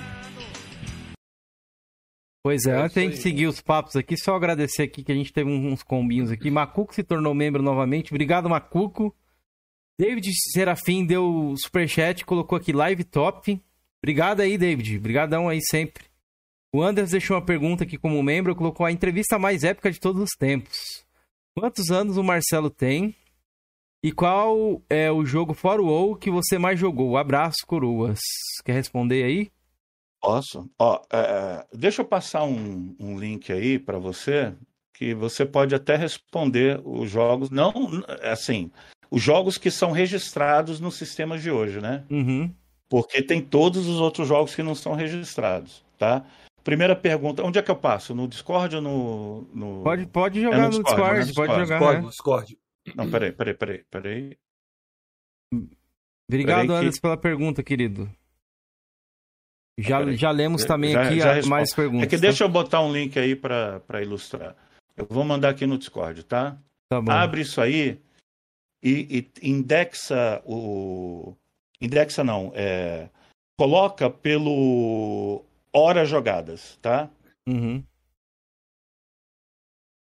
Pois é, antes de seguir os papos aqui, só agradecer aqui que a gente teve uns combinhos aqui. Macuco se tornou membro novamente. Obrigado, Macuco. David Serafim deu superchat, colocou aqui live top. Obrigado aí, David. Obrigadão aí sempre. O Anders deixou uma pergunta aqui como membro, colocou a entrevista mais épica de todos os tempos. Quantos anos o Marcelo tem? E qual é o jogo fora o WoW que você mais jogou? Abraço, coroas. Quer responder aí? Posso. Ó, é, é deixa eu passar um, um link aí para você, que você pode até responder os jogos. Não, assim, os jogos que são registrados nos sistemas de hoje, né? Uhum. Porque tem todos os outros jogos que não são registrados, tá? Primeira pergunta, onde é que eu passo? No Discord ou no. no... Pode, pode jogar é no, Discord, no Discord, Discord, pode jogar. Pode, no Discord. Não, peraí, peraí, peraí, peraí. Obrigado, peraí Anderson, que... pela pergunta, querido. Já, já lemos também já, aqui já mais perguntas. É que tá? deixa eu botar um link aí para ilustrar. Eu vou mandar aqui no Discord, tá? Tá bom. Abre isso aí e, e indexa o. Indexa não, é. Coloca pelo horas jogadas, tá? Uhum.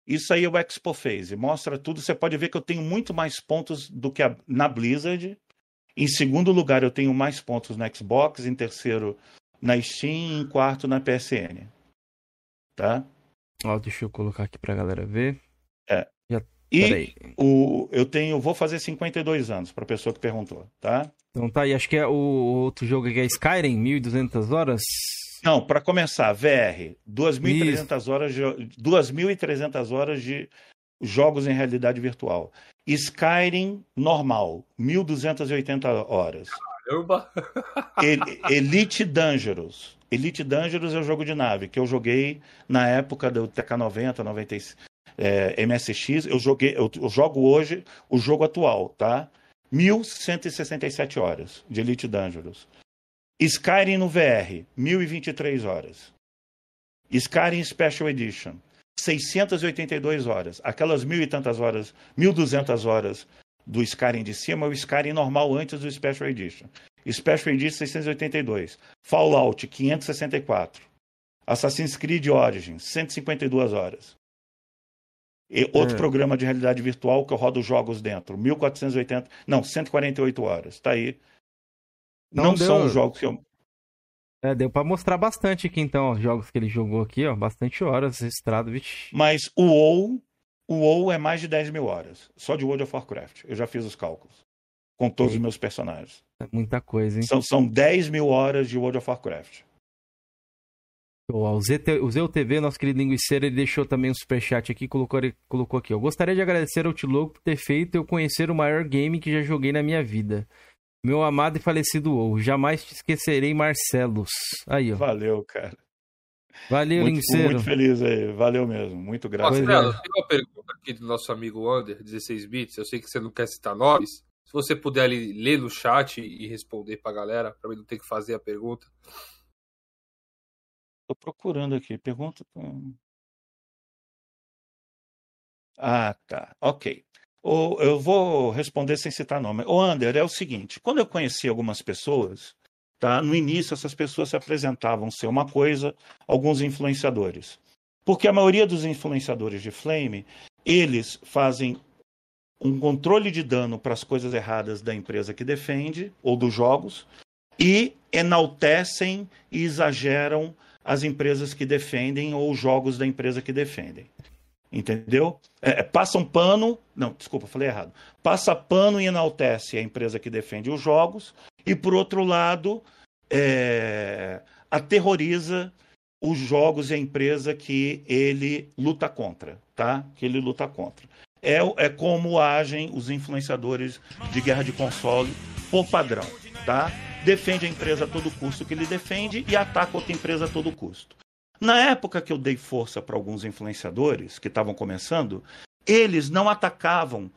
Isso aí é o Expo Phase, mostra tudo. Você pode ver que eu tenho muito mais pontos do que a, na Blizzard. Em segundo lugar, eu tenho mais pontos na Xbox. Em terceiro, na Steam. Em quarto, na PSN. Tá? Ó, deixa eu colocar aqui pra galera ver. É. Já... E o, eu tenho, vou fazer 52 anos, pra pessoa que perguntou, tá? Então tá, e acho que é o outro jogo que é Skyrim, 1200 horas. Não, para começar, VR, 2.300 horas, de, 2.300 horas de jogos em realidade virtual. Skyrim normal, 1.280 horas. Caramba! *laughs* Elite Dangerous. Elite Dangerous é o jogo de nave que eu joguei na época do TK90, 96, é, MSX. Eu joguei, eu, eu jogo hoje o jogo atual, tá? 1.167 horas de Elite Dangerous. Skyrim no VR, 1023 horas. Skyrim Special Edition, 682 horas. Aquelas mil e tantas horas, 1200 horas do Skyrim de cima é o Skyrim normal antes do Special Edition. Special Edition 682. Fallout 564. Assassin's Creed Origins 152 horas. E outro é. programa de realidade virtual que eu rodo jogos dentro, 1480, não, 148 horas. Tá aí não, não são jogos que eu. É, deu pra mostrar bastante aqui então, os jogos que ele jogou aqui, ó. Bastante horas registrado, vixe. Mas o WoW, o WoW é mais de 10 mil horas. Só de World of Warcraft. Eu já fiz os cálculos. Com todos os meus personagens. É muita coisa, hein? São, são 10 mil horas de World of Warcraft. O, ZT, o Zeu TV, nosso querido linguiceiro, ele deixou também um superchat aqui, colocou, ele colocou aqui. Eu gostaria de agradecer ao Tilogo por ter feito eu conhecer o maior game que já joguei na minha vida. Meu amado e falecido WoW. Jamais te esquecerei, Marcelos. Aí, ó. Valeu, cara. Valeu, Muito, linguiceiro. muito feliz aí. Valeu mesmo. Muito grato. Marcelo, é. tem uma pergunta aqui do nosso amigo Under, 16 bits. Eu sei que você não quer citar nomes. Se você puder ali ler no chat e responder pra galera, pra mim não ter que fazer a pergunta. Tô procurando aqui. Pergunta. Ah, tá. Ok. O- eu vou responder sem citar nome. O Ander, é o seguinte: quando eu conheci algumas pessoas, tá? No início, essas pessoas se apresentavam ser uma coisa, alguns influenciadores. Porque a maioria dos influenciadores de Flame, eles fazem um controle de dano para as coisas erradas da empresa que defende, ou dos jogos, e enaltecem e exageram as empresas que defendem ou os jogos da empresa que defendem. Entendeu? É, passam pano. Não, desculpa, falei errado. Passa pano e enaltece a empresa que defende os jogos, e por outro lado, é, aterroriza os jogos e a empresa que ele luta contra, tá? Que ele luta contra. É, é como agem os influenciadores de guerra de console por padrão, tá? Defende a empresa a todo custo que ele defende e ataca outra empresa a todo custo. Na época que eu dei força para alguns influenciadores que estavam começando, eles não atacavam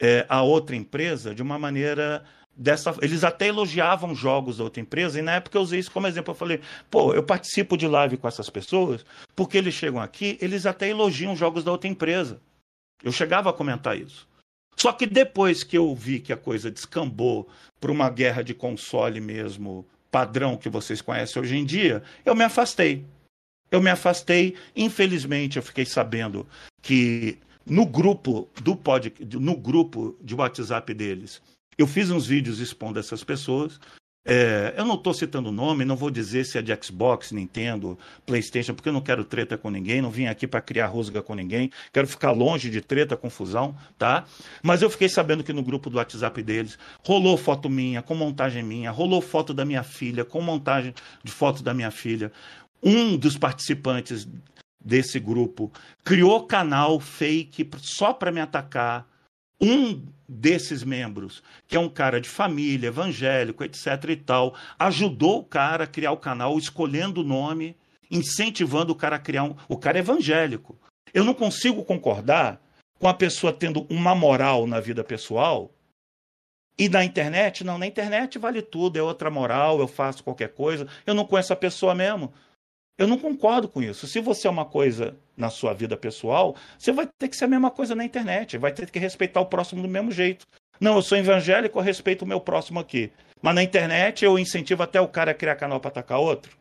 é, a outra empresa de uma maneira dessa. Eles até elogiavam jogos da outra empresa, e na época eu usei isso como exemplo. Eu falei, pô, eu participo de live com essas pessoas, porque eles chegam aqui, eles até elogiam jogos da outra empresa. Eu chegava a comentar isso. Só que depois que eu vi que a coisa descambou para uma guerra de console mesmo, padrão que vocês conhecem hoje em dia, eu me afastei. Eu me afastei, infelizmente eu fiquei sabendo que no grupo do pod, no grupo de WhatsApp deles, eu fiz uns vídeos expondo essas pessoas. É, eu não estou citando o nome, não vou dizer se é de Xbox, Nintendo, PlayStation, porque eu não quero treta com ninguém, não vim aqui para criar rusga com ninguém, quero ficar longe de treta, confusão, tá? Mas eu fiquei sabendo que no grupo do WhatsApp deles rolou foto minha, com montagem minha, rolou foto da minha filha, com montagem de foto da minha filha. Um dos participantes desse grupo criou canal fake só para me atacar. Um desses membros, que é um cara de família, evangélico, etc e tal, ajudou o cara a criar o canal, escolhendo o nome, incentivando o cara a criar um. O cara é evangélico. Eu não consigo concordar com a pessoa tendo uma moral na vida pessoal e na internet, não, na internet vale tudo, é outra moral, eu faço qualquer coisa, eu não conheço a pessoa mesmo. Eu não concordo com isso. Se você é uma coisa na sua vida pessoal, você vai ter que ser a mesma coisa na internet, vai ter que respeitar o próximo do mesmo jeito. Não, eu sou evangélico, eu respeito o meu próximo aqui. Mas na internet eu incentivo até o cara a criar canal para atacar outro.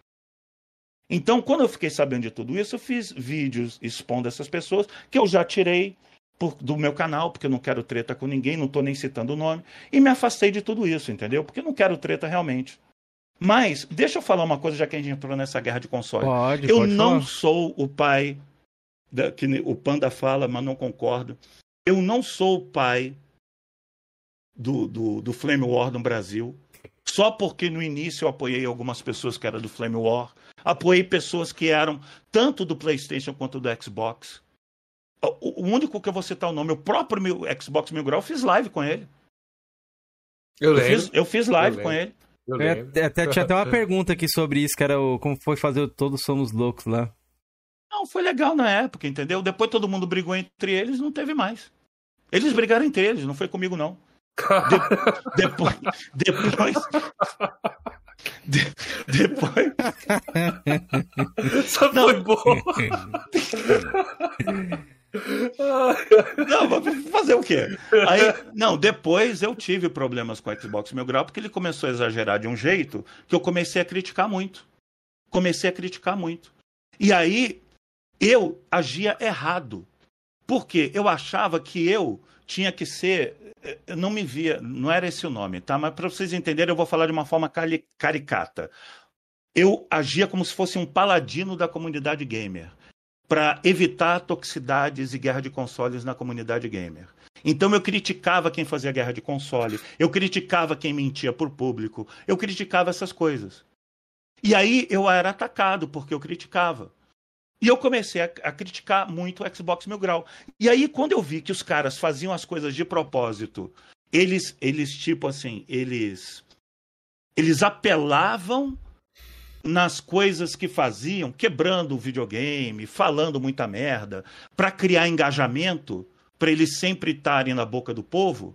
Então, quando eu fiquei sabendo de tudo isso, eu fiz vídeos expondo essas pessoas que eu já tirei por, do meu canal, porque eu não quero treta com ninguém, não estou nem citando o nome, e me afastei de tudo isso, entendeu? Porque eu não quero treta realmente. Mas, deixa eu falar uma coisa, já que a gente entrou nessa guerra de console. Pode, eu pode não falar. sou o pai da- que o Panda fala, mas não concordo. Eu não sou o pai do, do, do Flame War no Brasil. Só porque no início eu apoiei algumas pessoas que eram do Flame War. Apoiei pessoas que eram tanto do PlayStation quanto do Xbox. O, o único que eu vou citar o nome, o próprio meu Xbox Mil Grau, eu fiz live com ele. Eu Eu lembro. fiz, eu fiz live Eu com ele. Eu É, até, tinha até uma *laughs* pergunta aqui sobre isso, que era o, como foi fazer o Todos Somos Loucos lá. Não, foi legal na época, entendeu? Depois todo mundo brigou entre eles, não teve mais. Eles brigaram entre eles, não foi comigo, não. De- *laughs* depois. Depois. de- depois. Só foi bom. Não, fazer o quê? Aí, não, depois eu tive problemas com o Xbox Mil Grau, porque ele começou a exagerar de um jeito que eu comecei a criticar muito. Comecei a criticar muito. E aí eu agia errado. Porque eu achava que eu tinha que ser. Eu não me via, não era esse o nome, tá? Mas para vocês entenderem, eu vou falar de uma forma caricata. eu agia como se fosse um paladino da comunidade gamer para evitar toxicidades e guerra de consoles na comunidade gamer. Então eu criticava quem fazia guerra de console, eu criticava quem mentia por público, eu criticava essas coisas. E aí eu era atacado porque eu criticava. E eu comecei a, a, criticar muito o Xbox Mil Grau. E aí, quando eu vi que os caras faziam as coisas de propósito, eles, eles tipo assim, eles, eles apelavam nas coisas que faziam, quebrando o videogame, falando muita merda, para criar engajamento, para eles sempre estarem na boca do povo.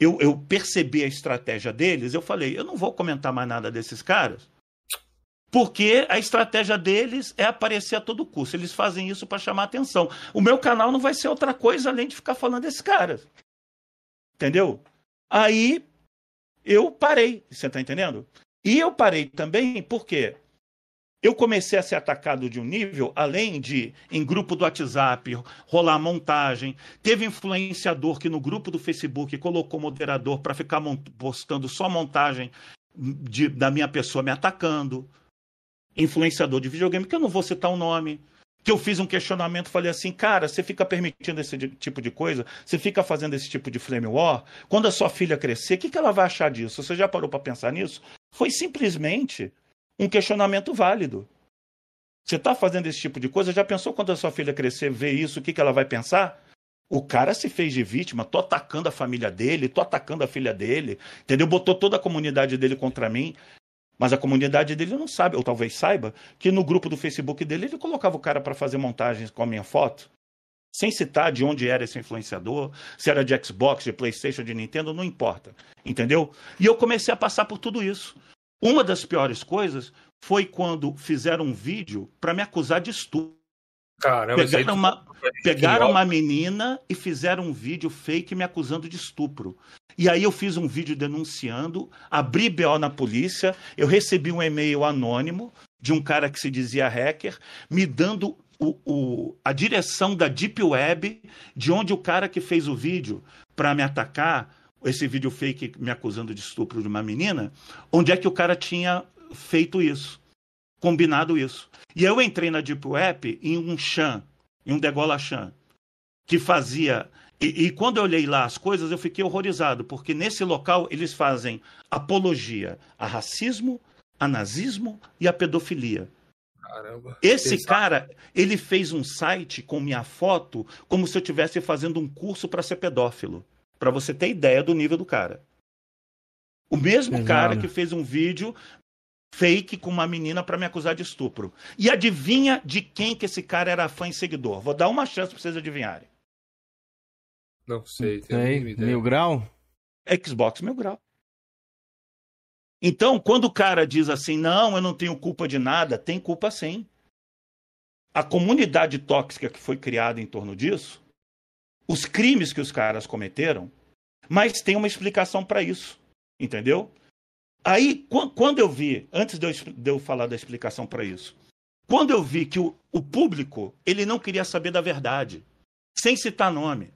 Eu, eu percebi a estratégia deles, eu falei, eu não vou comentar mais nada desses caras, porque a estratégia deles é aparecer a todo custo. Eles fazem isso para chamar atenção. O meu canal não vai ser outra coisa além de ficar falando desses caras. Entendeu? Aí eu parei, você está entendendo? E eu parei também porque eu comecei a ser atacado de um nível, além de, em grupo do WhatsApp, rolar montagem. Teve influenciador que no grupo do Facebook colocou moderador para ficar postando só montagem de, da minha pessoa me atacando influenciador de videogame, que eu não vou citar o nome, que eu fiz um questionamento, falei assim, cara, você fica permitindo esse tipo de coisa, você fica fazendo esse tipo de flame war, quando a sua filha crescer, o que, que ela vai achar disso? Você já parou para pensar nisso? Foi simplesmente um questionamento válido. Você está fazendo esse tipo de coisa, já pensou quando a sua filha crescer, ver isso, o que, que ela vai pensar? O cara se fez de vítima, tô atacando a família dele, tô atacando a filha dele, entendeu? Botou toda a comunidade dele contra mim. Mas a comunidade dele não sabe, ou talvez saiba, que no grupo do Facebook dele ele colocava o cara para fazer montagens com a minha foto, sem citar de onde era esse influenciador, se era de Xbox, de PlayStation, de Nintendo, não importa. Entendeu? E eu comecei a passar por tudo isso. Uma das piores coisas foi quando fizeram um vídeo para me acusar de estupro. Caramba, pegaram, uma, pegaram uma menina e fizeram um vídeo fake me acusando de estupro. E aí eu fiz um vídeo denunciando, abri BO na polícia, eu recebi um e-mail anônimo de um cara que se dizia hacker, me dando o, o, a direção da Deep Web, de onde o cara que fez o vídeo para me atacar, esse vídeo fake me acusando de estupro de uma menina, onde é que o cara tinha feito isso, combinado isso. E eu entrei na Deep Web em um Chan, em um Degola Chan, que fazia. E, e, quando eu olhei lá as coisas, eu fiquei horrorizado, porque nesse local eles fazem apologia a racismo, a nazismo e a pedofilia. Caramba. Esse Exato. cara, ele fez um site com minha foto como se eu estivesse fazendo um curso para ser pedófilo. Para você ter ideia do nível do cara. O mesmo Exato. cara que fez um vídeo fake com uma menina para me acusar de estupro. E adivinha de quem que esse cara era fã e seguidor? Vou dar uma chance para vocês adivinharem. Não sei. Tem Mil grau? Xbox Mil grau. Então, quando o cara diz assim, não, eu não tenho culpa de nada, tem culpa sim. A comunidade tóxica que foi criada em torno disso, os crimes que os caras cometeram, mas tem uma explicação para isso, entendeu? Aí, quando eu vi, antes de eu, falar da explicação para isso, quando eu vi que o, o público ele não queria saber da verdade, sem citar nome,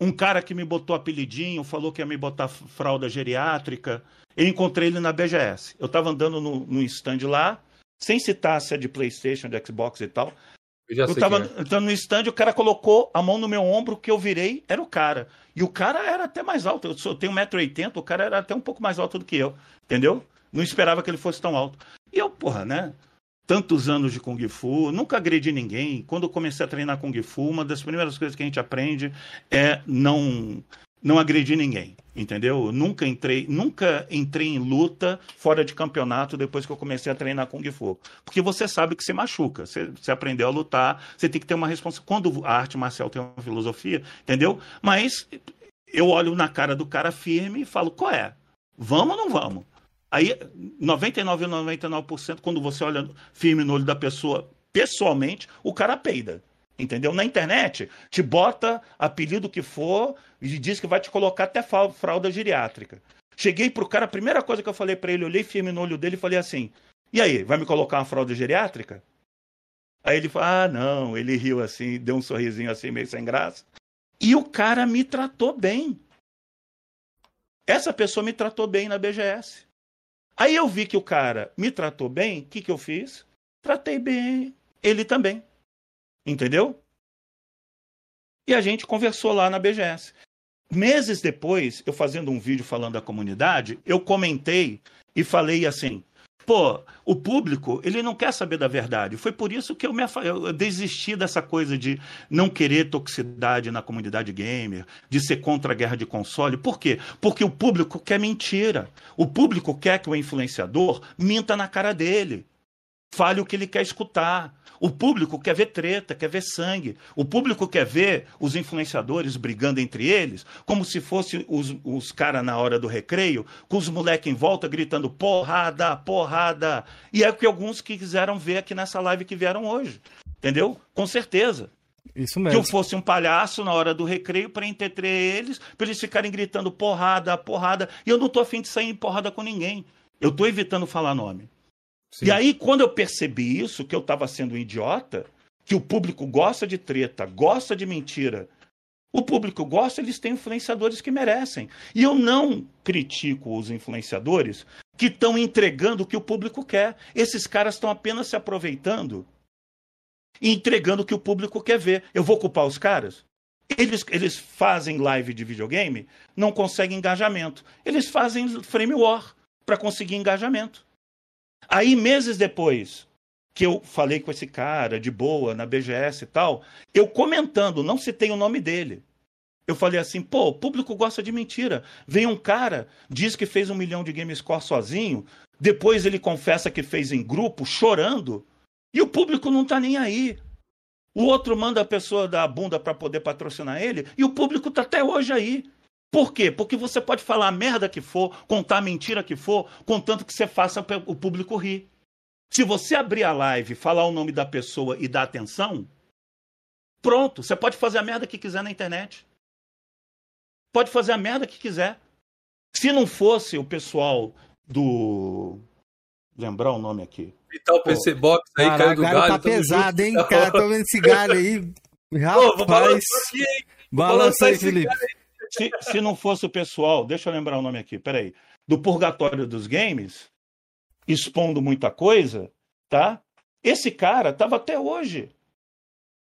um cara que me botou apelidinho, falou que ia me botar fralda geriátrica, eu encontrei ele na BGS. Eu estava andando no, no stand lá, sem citar se é de PlayStation, de Xbox e tal. Eu, eu tava é. entrando no stand, o cara colocou a mão no meu ombro, que eu virei, era o cara. E o cara era até mais alto. Eu, sou, eu tenho 1,80m, o cara era até um pouco mais alto do que eu. Entendeu? Não esperava que ele fosse tão alto. E eu, porra, né? Tantos anos de Kung Fu, nunca agredi ninguém. Quando eu comecei a treinar Kung Fu, uma das primeiras coisas que a gente aprende é não não agredi ninguém, entendeu? nunca entrei, nunca entrei em luta fora de campeonato depois que eu comecei a treinar Kung Fu. Porque você sabe que você machuca, você, você aprendeu a lutar, você tem que ter uma responsabilidade. Quando a arte marcial tem uma filosofia, entendeu? Mas eu olho na cara do cara firme e falo, qual é? Vamos ou não vamos? Aí, 99 99%, quando você olha firme no olho da pessoa pessoalmente, o cara peida. Entendeu? Na internet, te bota apelido que for e diz que vai te colocar até fralda geriátrica. Cheguei pro cara, a primeira coisa que eu falei para ele, olhei firme no olho dele e falei assim: E aí, vai me colocar uma fralda geriátrica? Aí ele falou: Ah, não. Ele riu assim, deu um sorrisinho assim, meio sem graça. E o cara me tratou bem. Essa pessoa me tratou bem na BGS. Aí eu vi que o cara me tratou bem, o que, que eu fiz? Tratei bem ele também. Entendeu? E a gente conversou lá na BGS. Meses depois, eu fazendo um vídeo falando da comunidade, eu comentei e falei assim: pô, o público, ele não quer saber da verdade. Foi por isso que eu, me, eu desisti dessa coisa de não querer toxicidade na comunidade gamer, de ser contra a guerra de console. Por quê? Porque o público quer mentira. O público quer que o influenciador minta na cara dele. Fale o que ele quer escutar. O público quer ver treta, quer ver sangue. O público quer ver os influenciadores brigando entre eles, como se fossem os, os caras na hora do recreio, com os moleques em volta gritando porrada, porrada. E é o que alguns que quiseram ver aqui nessa live que vieram hoje. Entendeu? Com certeza. Isso mesmo. Que eu fosse um palhaço na hora do recreio para entreter eles, para eles ficarem gritando porrada, porrada. E eu não tô afim de sair em porrada com ninguém. Eu tô evitando falar nome. Sim. E aí, quando eu percebi isso, que eu estava sendo um idiota, que o público gosta de treta, gosta de mentira, o público gosta, eles têm influenciadores que merecem. E eu não critico os influenciadores que estão entregando o que o público quer. Esses caras estão apenas se aproveitando e entregando o que o público quer ver. Eu vou culpar os caras? Eles, eles fazem live de videogame, não conseguem engajamento. Eles fazem frame war para conseguir engajamento. Aí, meses depois, que eu falei com esse cara de boa na BGS e tal, eu comentando, não citei o nome dele. Eu falei assim, pô, o público gosta de mentira. Vem um cara, diz que fez um milhão de game score sozinho, depois ele confessa que fez em grupo, chorando, e o público não tá nem aí. O outro manda a pessoa dar a bunda para poder patrocinar ele, e o público tá até hoje aí. Por quê? Porque você pode falar a merda que for, contar a mentira que for, contanto que você faça o público rir. Se você abrir a live, falar o nome da pessoa e dar atenção, pronto, você pode fazer a merda que quiser na internet. Pode fazer a merda que quiser. Se não fosse o pessoal do. Lembrar o nome aqui. Vital PC Box aí, Caraca, caiu do galho. Tá pesado, hein, cara? Tô vendo esse galho aí. *laughs* Rapaz. Balança aí, Felipe. Se, se não fosse o pessoal, deixa eu lembrar o nome aqui, peraí, do Purgatório dos Games, expondo muita coisa, tá? Esse cara estava até hoje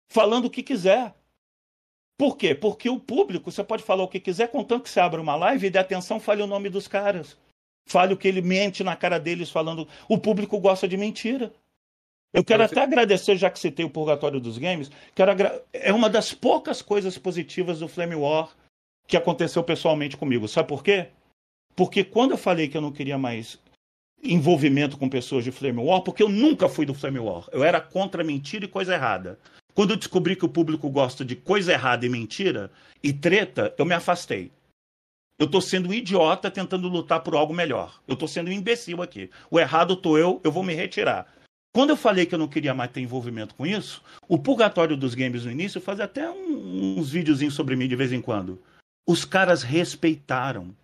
falando o que quiser. Por quê? Porque o público, você pode falar o que quiser, contanto que você abra uma live e dê atenção, fale o nome dos caras. Fale o que ele mente na cara deles, falando. O público gosta de mentira. Eu quero até agradecer, já que citei o Purgatório dos Games, quero agra... é uma das poucas coisas positivas do Flame War que aconteceu pessoalmente comigo. Sabe por quê? Porque quando eu falei que eu não queria mais envolvimento com pessoas de Flame War, porque eu nunca fui do Flame War. Eu era contra mentira e coisa errada. Quando eu descobri que o público gosta de coisa errada e mentira e treta, eu me afastei. Eu estou sendo um idiota tentando lutar por algo melhor. Eu estou sendo um imbecil aqui. O errado tô eu, eu vou me retirar. Quando eu falei que eu não queria mais ter envolvimento com isso, o purgatório dos games no início fazia até um, uns videozinhos sobre mim de vez em quando. Os caras respeitaram.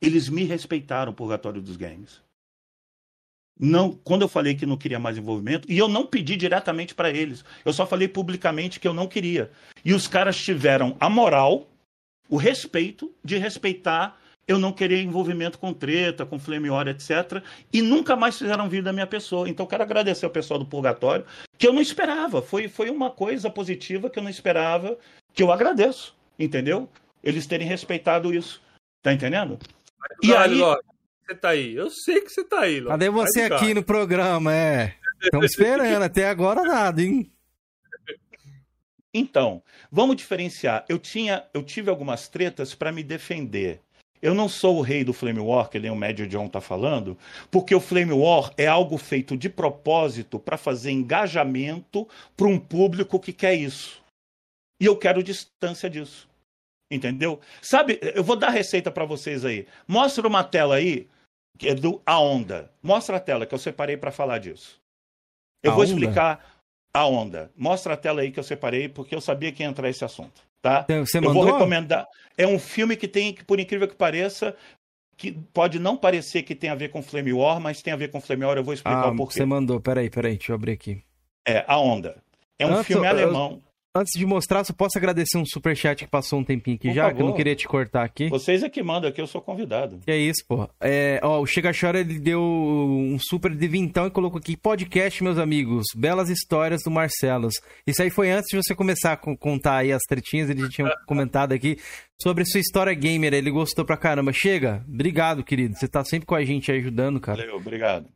Eles me respeitaram, Purgatório dos Games. Não, quando eu falei que não queria mais envolvimento, e eu não pedi diretamente para eles, eu só falei publicamente que eu não queria. E os caras tiveram a moral, o respeito de respeitar eu não querer envolvimento com treta, com flame war, etc. E nunca mais fizeram vir da minha pessoa. Então, quero agradecer ao pessoal do Purgatório, que eu não esperava. Foi, foi uma coisa positiva que eu não esperava, que eu agradeço, entendeu? Eles terem respeitado isso. Tá entendendo? Mas, e aí. você tá aí. Eu sei que você tá aí, Ló. Cadê você aqui no programa? É. Estamos esperando, até agora nada, hein? Então, vamos diferenciar. Eu tinha, eu tive algumas tretas para me defender. Eu não sou o rei do Flame War, que nem o Médio John tá falando, porque o Flame War é algo feito de propósito para fazer engajamento para um público que quer isso. E eu quero distância disso. Entendeu? Sabe, eu vou dar receita para vocês aí. Mostra uma tela aí que é do a onda. Mostra a tela que eu separei para falar disso. Eu a vou onda? explicar a onda. Mostra a tela aí que eu separei porque eu sabia que ia entrar esse assunto, tá? Você mandou? Eu vou recomendar. É um filme que tem, por incrível que pareça, que pode não parecer que tem a ver com Flame War, mas tem a ver com Flame War. Eu vou explicar ah, o porquê. Você mandou. Peraí, peraí, deixa eu abrir aqui. É a onda. É um filme alemão. Antes de mostrar, só posso agradecer um superchat que passou um tempinho aqui Por já, favor. que eu não queria te cortar aqui. Vocês é que mandam aqui, eu sou convidado. Que é isso, pô. É, ó, o Chega Chora, ele deu um super de vintão e colocou aqui, podcast, meus amigos, belas histórias do Marcelos. Isso aí foi antes de você começar a co- contar aí as tretinhas, ele já tinha *laughs* comentado aqui sobre sua história gamer, ele gostou pra caramba. Chega, obrigado, querido, você tá sempre com a gente aí ajudando, cara. Valeu, obrigado.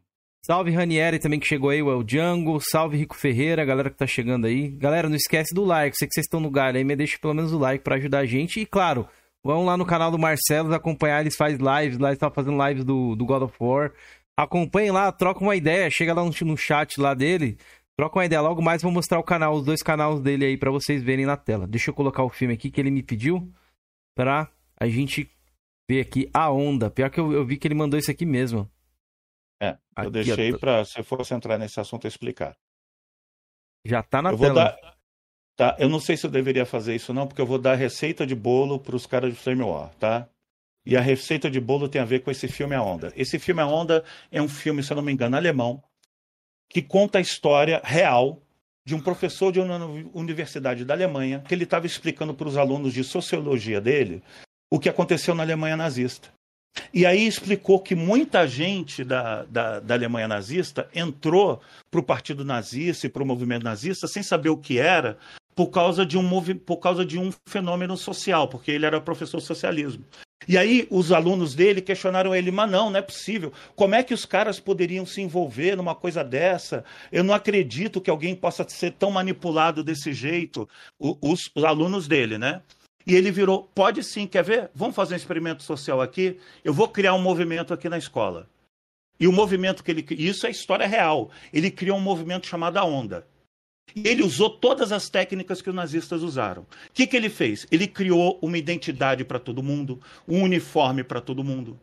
Salve Ranieri também que chegou aí, o Django. Salve Rico Ferreira, galera que tá chegando aí. Galera, não esquece do like. Sei que vocês estão no galho aí, mas deixa pelo menos o like pra ajudar a gente. E claro, vão lá no canal do Marcelo acompanhar. Eles fazem lives lá, eles estão fazendo lives do, do God of War. Acompanhem lá, troca uma ideia. Chega lá no, no chat lá dele. Troca uma ideia. Logo mais vou mostrar o canal, os dois canais dele aí pra vocês verem na tela. Deixa eu colocar o filme aqui que ele me pediu pra a gente ver aqui a onda. Pior que eu, eu vi que ele mandou isso aqui mesmo. É, eu Aqui, deixei para, se fosse entrar nesse assunto, eu explicar. Já tá na eu tela. dar. Tá, eu não sei se eu deveria fazer isso não, porque eu vou dar receita de bolo para os caras de Flame War, tá? E a receita de bolo tem a ver com esse filme A Onda. Esse filme A Onda é um filme, se eu não me engano, alemão, que conta a história real de um professor de uma universidade da Alemanha, que ele estava explicando para os alunos de sociologia dele o que aconteceu na Alemanha nazista. E aí explicou que muita gente da, da, da Alemanha nazista entrou para o partido nazista e para o movimento nazista sem saber o que era, por causa, de um por causa de um fenômeno social, porque ele era professor de socialismo. E aí os alunos dele questionaram ele, mas não, não é possível. Como é que os caras poderiam se envolver numa coisa dessa? Eu não acredito que alguém possa ser tão manipulado desse jeito. Os, os alunos dele, né? E ele virou, pode sim, quer ver? Vamos fazer um experimento social aqui? Eu vou criar um movimento aqui na escola. E o movimento que ele isso é história real. Ele criou um movimento chamado a Onda. E ele usou todas as técnicas que os nazistas usaram. O que, que ele fez? Ele criou uma identidade para todo mundo, um uniforme para todo mundo.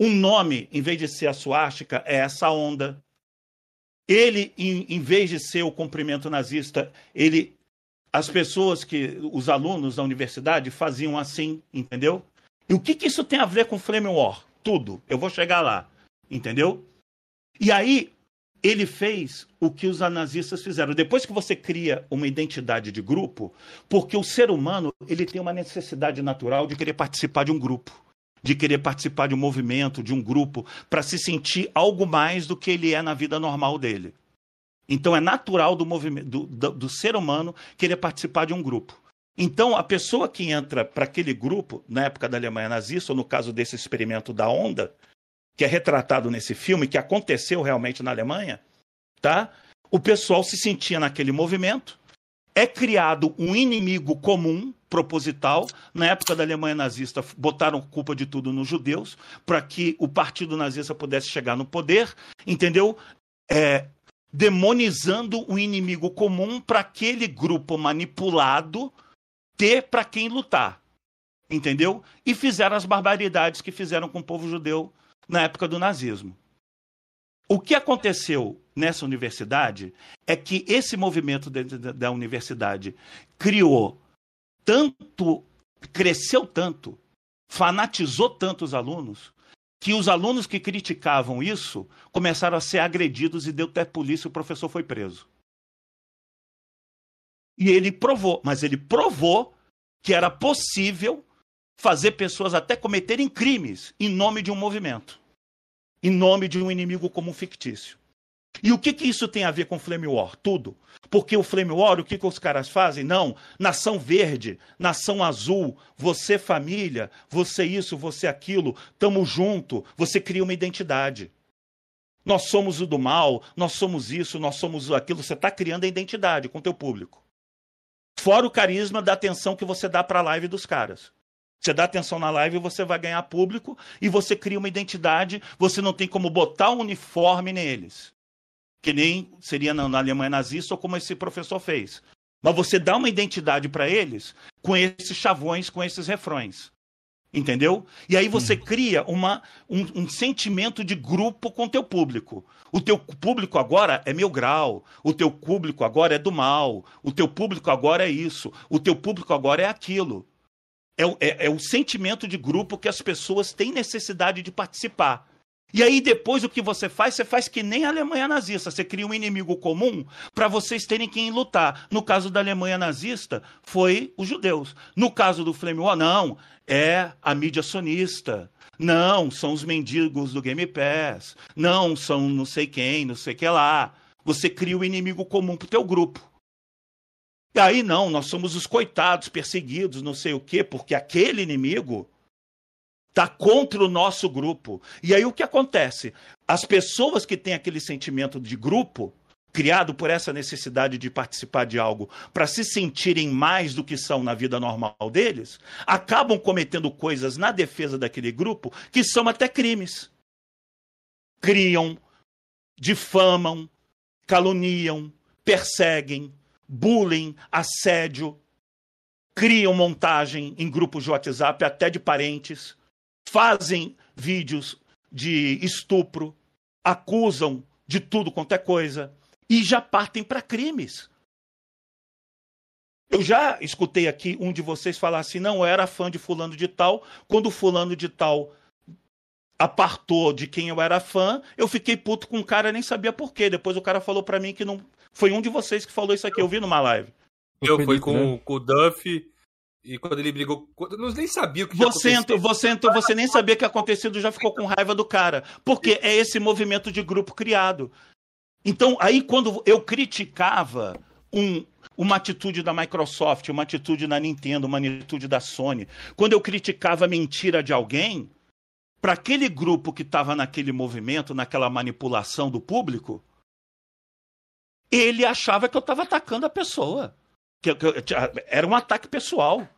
Um nome, em vez de ser a suástica, é essa onda. Ele, em, em vez de ser o cumprimento nazista, ele as pessoas que os alunos da universidade faziam assim, entendeu? E o que, que isso tem a ver com Flame War? Tudo. Eu vou chegar lá, entendeu? E aí ele fez o que os nazistas fizeram. Depois que você cria uma identidade de grupo, porque o ser humano ele tem uma necessidade natural de querer participar de um grupo, de querer participar de um movimento, de um grupo, para se sentir algo mais do que ele é na vida normal dele. Então é natural do do, do, do ser humano querer participar de um grupo. Então a pessoa que entra para aquele grupo na época da Alemanha nazista, ou no caso desse experimento da onda, que é retratado nesse filme, que aconteceu realmente na Alemanha, tá? O pessoal se sentia naquele movimento. É criado um inimigo comum, proposital. Na época da Alemanha nazista, botaram culpa de tudo nos judeus, para que o partido nazista pudesse chegar no poder, entendeu? É, demonizando o inimigo comum para aquele grupo manipulado ter para quem lutar. Entendeu? E fizeram as barbaridades que fizeram com o povo judeu na época do nazismo. O que aconteceu nessa universidade é que esse movimento dentro da- da universidade criou tanto, cresceu tanto, fanatizou tanto os alunos, que os alunos que criticavam isso começaram a ser agredidos e deu até polícia o professor foi preso. E ele provou, mas ele provou que era possível fazer pessoas até cometerem crimes em nome de um movimento, em nome de um inimigo comum fictício. E o que, que isso tem a ver com Flame War? Tudo. Porque o Flame War, o que, que os caras fazem? Não, nação verde, nação azul, você família, você isso, você aquilo, tamo junto, você cria uma identidade. Nós somos o do mal, nós somos isso, nós somos aquilo, você está criando a identidade com o teu público. Fora o carisma da atenção que você dá para a live dos caras. Você dá atenção na live, você vai ganhar público e você cria uma identidade, você não tem como botar um uniforme neles que nem seria na, na Alemanha nazista ou como esse professor fez. Mas você dá uma identidade para eles com esses chavões, com esses refrões. Entendeu? E aí você cria uma, um, um sentimento de grupo com o teu público. O teu público agora é meu grau, o teu público agora é do mal, o teu público agora é isso, o teu público agora é aquilo. É, é, é o sentimento de grupo que as pessoas têm necessidade de participar. E aí depois o que você faz? Você faz que nem a Alemanha nazista. Você cria um inimigo comum para vocês terem quem lutar. No caso da Alemanha nazista, foi os judeus. No caso do Flame War, não. É a mídia sonista. Não, são os mendigos do Game Pass. Não, são não sei quem, não sei que lá. Você cria o um inimigo comum pro teu grupo. E aí não, nós somos os coitados, perseguidos, não sei o quê, porque aquele inimigo está contra o nosso grupo. E aí o que acontece? As pessoas que têm aquele sentimento de grupo, criado por essa necessidade de participar de algo, para se sentirem mais do que são na vida normal deles, acabam cometendo coisas na defesa daquele grupo que são até crimes. Criam, difamam, caluniam, perseguem, bullying, assédio, criam montagem em grupos de WhatsApp até de parentes fazem vídeos de estupro, acusam de tudo quanto é coisa e já partem para crimes. Eu já escutei aqui um de vocês falar assim: não, eu era fã de Fulano de Tal. Quando Fulano de Tal apartou de quem eu era fã, eu fiquei puto com o cara, nem sabia por quê. Depois o cara falou para mim que não. Foi um de vocês que falou isso aqui, eu vi numa live. Eu fui com, né? com o Duff e quando ele brigou, eu nem sabia o que você entrou, você entrou, você nem sabia o que acontecido, já ficou com raiva do cara, porque é esse movimento de grupo criado. Então, aí quando eu criticava um, uma atitude da Microsoft, uma atitude da Nintendo, uma atitude da Sony, quando eu criticava a mentira de alguém, para aquele grupo que estava naquele movimento, naquela manipulação do público, ele achava que eu estava atacando a pessoa. Que, que, era um ataque pessoal.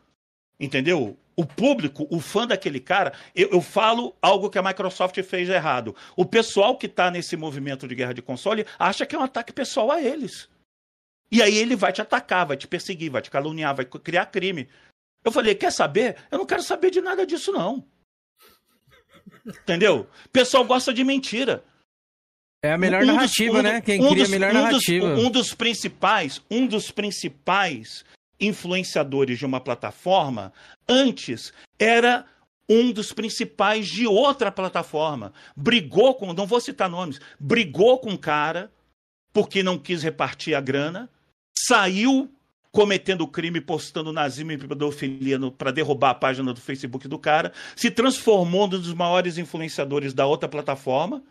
Entendeu? O público, o fã daquele cara, eu, eu, falo algo que a Microsoft fez errado. O pessoal que está nesse movimento de guerra de console acha que é um ataque pessoal a eles. E aí ele vai te atacar, vai te perseguir, vai te caluniar, vai criar crime. Eu falei, quer saber? Eu não quero saber de nada disso, não. Entendeu? O pessoal gosta de mentira. É a melhor um narrativa, dos, né? Quem um cria dos, a melhor um narrativa. Dos, um dos principais, um dos principais influenciadores de uma plataforma, antes era um dos principais de outra plataforma. Brigou com, não vou citar nomes, brigou com o cara porque não quis repartir a grana, saiu cometendo crime, postando nazismo e pedofilia para derrubar a página do Facebook do cara, se transformou num dos maiores influenciadores da outra plataforma,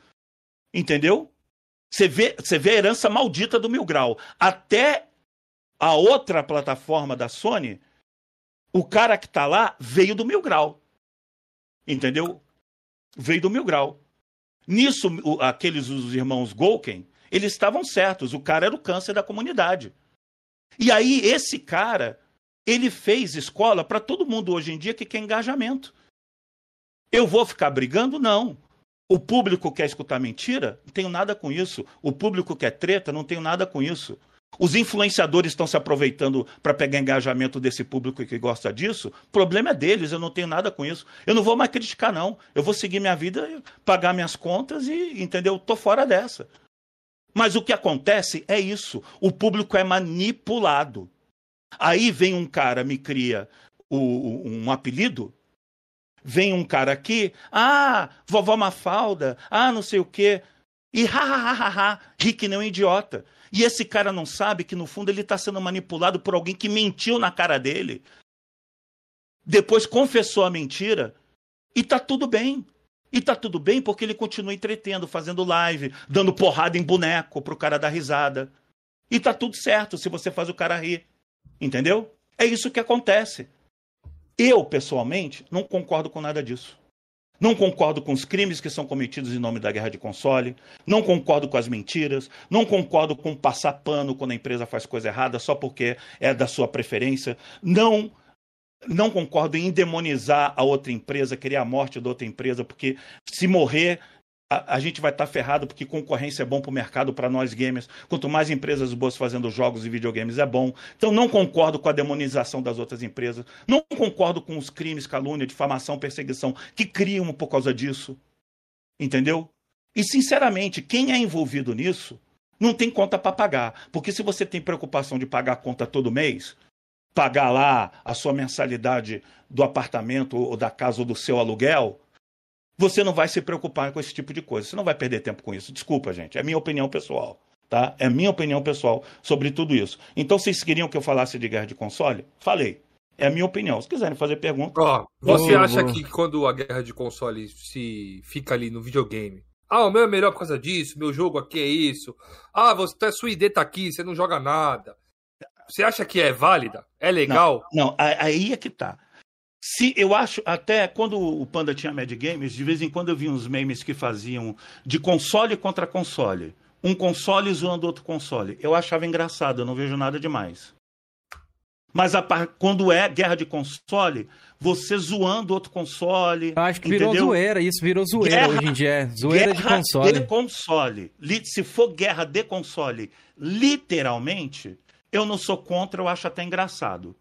entendeu? Você vê, você vê a herança maldita do Mil Grau. Até a outra plataforma da Sony, o cara que está lá veio do Mil Grau. Entendeu? Veio do Mil Grau. Nisso, aqueles os irmãos Golken, eles estavam certos. O cara era o câncer da comunidade. E aí, esse cara, ele fez escola para todo mundo hoje em dia que quer engajamento. Eu vou ficar brigando? Não. O público quer escutar mentira? Não tenho nada com isso. O público quer treta? Não tenho nada com isso. Os influenciadores estão se aproveitando para pegar engajamento desse público que gosta disso. O problema é deles, eu não tenho nada com isso. Eu não vou mais criticar, não. Eu vou seguir minha vida, pagar minhas contas e, entendeu? Tô fora dessa. Mas o que acontece é isso. O público é manipulado. Aí vem um cara, me cria o, um apelido. Vem um cara aqui, ah, vovó Mafalda, ah, não sei o quê. E ha, ha, ha, ha, ha ri que nem um idiota. E esse cara não sabe que, no fundo, ele está sendo manipulado por alguém que mentiu na cara dele. Depois confessou a mentira. E tá tudo bem. E tá tudo bem porque ele continua entretendo, fazendo live, dando porrada em boneco pro cara dar risada. E tá tudo certo se você faz o cara rir. Entendeu? É isso que acontece. Eu, pessoalmente, não concordo com nada disso. Não concordo com os crimes que são cometidos em nome da guerra de console. Não concordo com as mentiras. Não concordo com passar pano quando a empresa faz coisa errada só porque é da sua preferência. Não não concordo em demonizar a outra empresa, querer a morte da outra empresa, porque se morrer a, a, gente vai estar tá ferrado porque concorrência é bom para o mercado, para nós gamers. Quanto mais empresas boas fazendo jogos e videogames é bom. Então não concordo com a demonização das outras empresas. Não concordo com os crimes, calúnia, difamação, perseguição que criam por causa disso. Entendeu? E sinceramente, quem é envolvido nisso não tem conta para pagar. Porque se você tem preocupação de pagar a conta todo mês, pagar lá a sua mensalidade do apartamento ou da casa ou do seu aluguel, você não vai se preocupar com esse tipo de coisa. Você não vai perder tempo com isso. Desculpa, gente. É minha opinião pessoal. Tá? É minha opinião pessoal sobre tudo isso. Então, vocês queriam que eu falasse de guerra de console? Falei. É a minha opinião. Se quiserem fazer pergunta. Ó, você acha que quando a guerra de console se fica ali no videogame, ah, o meu é melhor por causa disso, meu jogo aqui é isso. Ah, você tá, sua ID tá aqui, você não joga nada. Você acha que é válida? É legal? Não, não aí é que tá. Se eu acho, até quando o Panda tinha Mad Games, de vez em quando eu vi uns memes que faziam de console contra console. Um console zoando outro console. Eu achava engraçado, eu não vejo nada demais. Mas a, quando é guerra de console, você zoando outro console. Eu acho que virou entendeu? zoeira, isso virou zoeira guerra, hoje em dia. É. Zoeira de console. De console. Se for guerra de console, literalmente, eu não sou contra, eu acho até engraçado.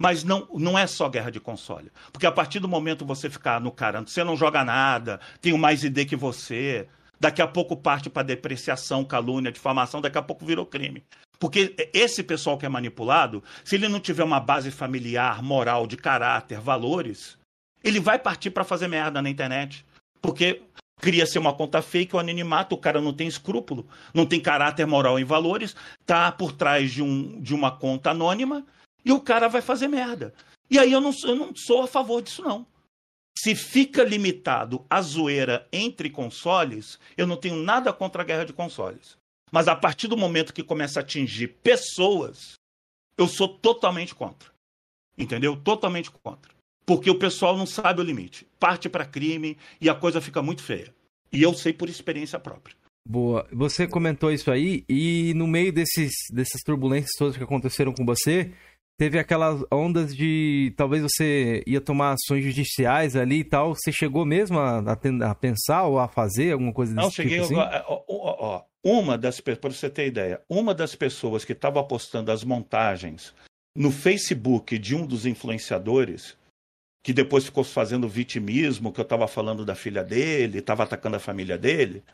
Mas não, não é só guerra de console. Porque a partir do momento você ficar no cara, você não joga nada, tenho mais ID que você, daqui a pouco parte para depreciação, calúnia, difamação, daqui a pouco virou crime. Porque esse pessoal que é manipulado, se ele não tiver uma base familiar, moral, de caráter, valores, ele vai partir para fazer merda na internet. Porque cria-se uma conta fake, o anonimato, o cara não tem escrúpulo, não tem caráter moral e valores, tá por trás de, um, de uma conta anônima e o cara vai fazer merda. E aí eu não, eu não sou a favor disso, não. Se fica limitado a zoeira entre consoles, eu não tenho nada contra a guerra de consoles. Mas a partir do momento que começa a atingir pessoas, eu sou totalmente contra. Entendeu? Totalmente contra. Porque o pessoal não sabe o limite. Parte para crime e a coisa fica muito feia. E eu sei por experiência própria. Boa. Você comentou isso aí e no meio desses, dessas turbulências todas que aconteceram com você, teve aquelas ondas de talvez você ia tomar ações judiciais ali e tal. Você chegou mesmo a, a, a pensar ou a fazer alguma coisa desse Não, cheguei. tipo assim? Ó, ó, ó, uma das para você ter ideia, uma das pessoas que estava apostando as montagens no Facebook de um dos influenciadores, que depois ficou fazendo vitimismo, que eu estava falando da filha dele, estava atacando a família dele,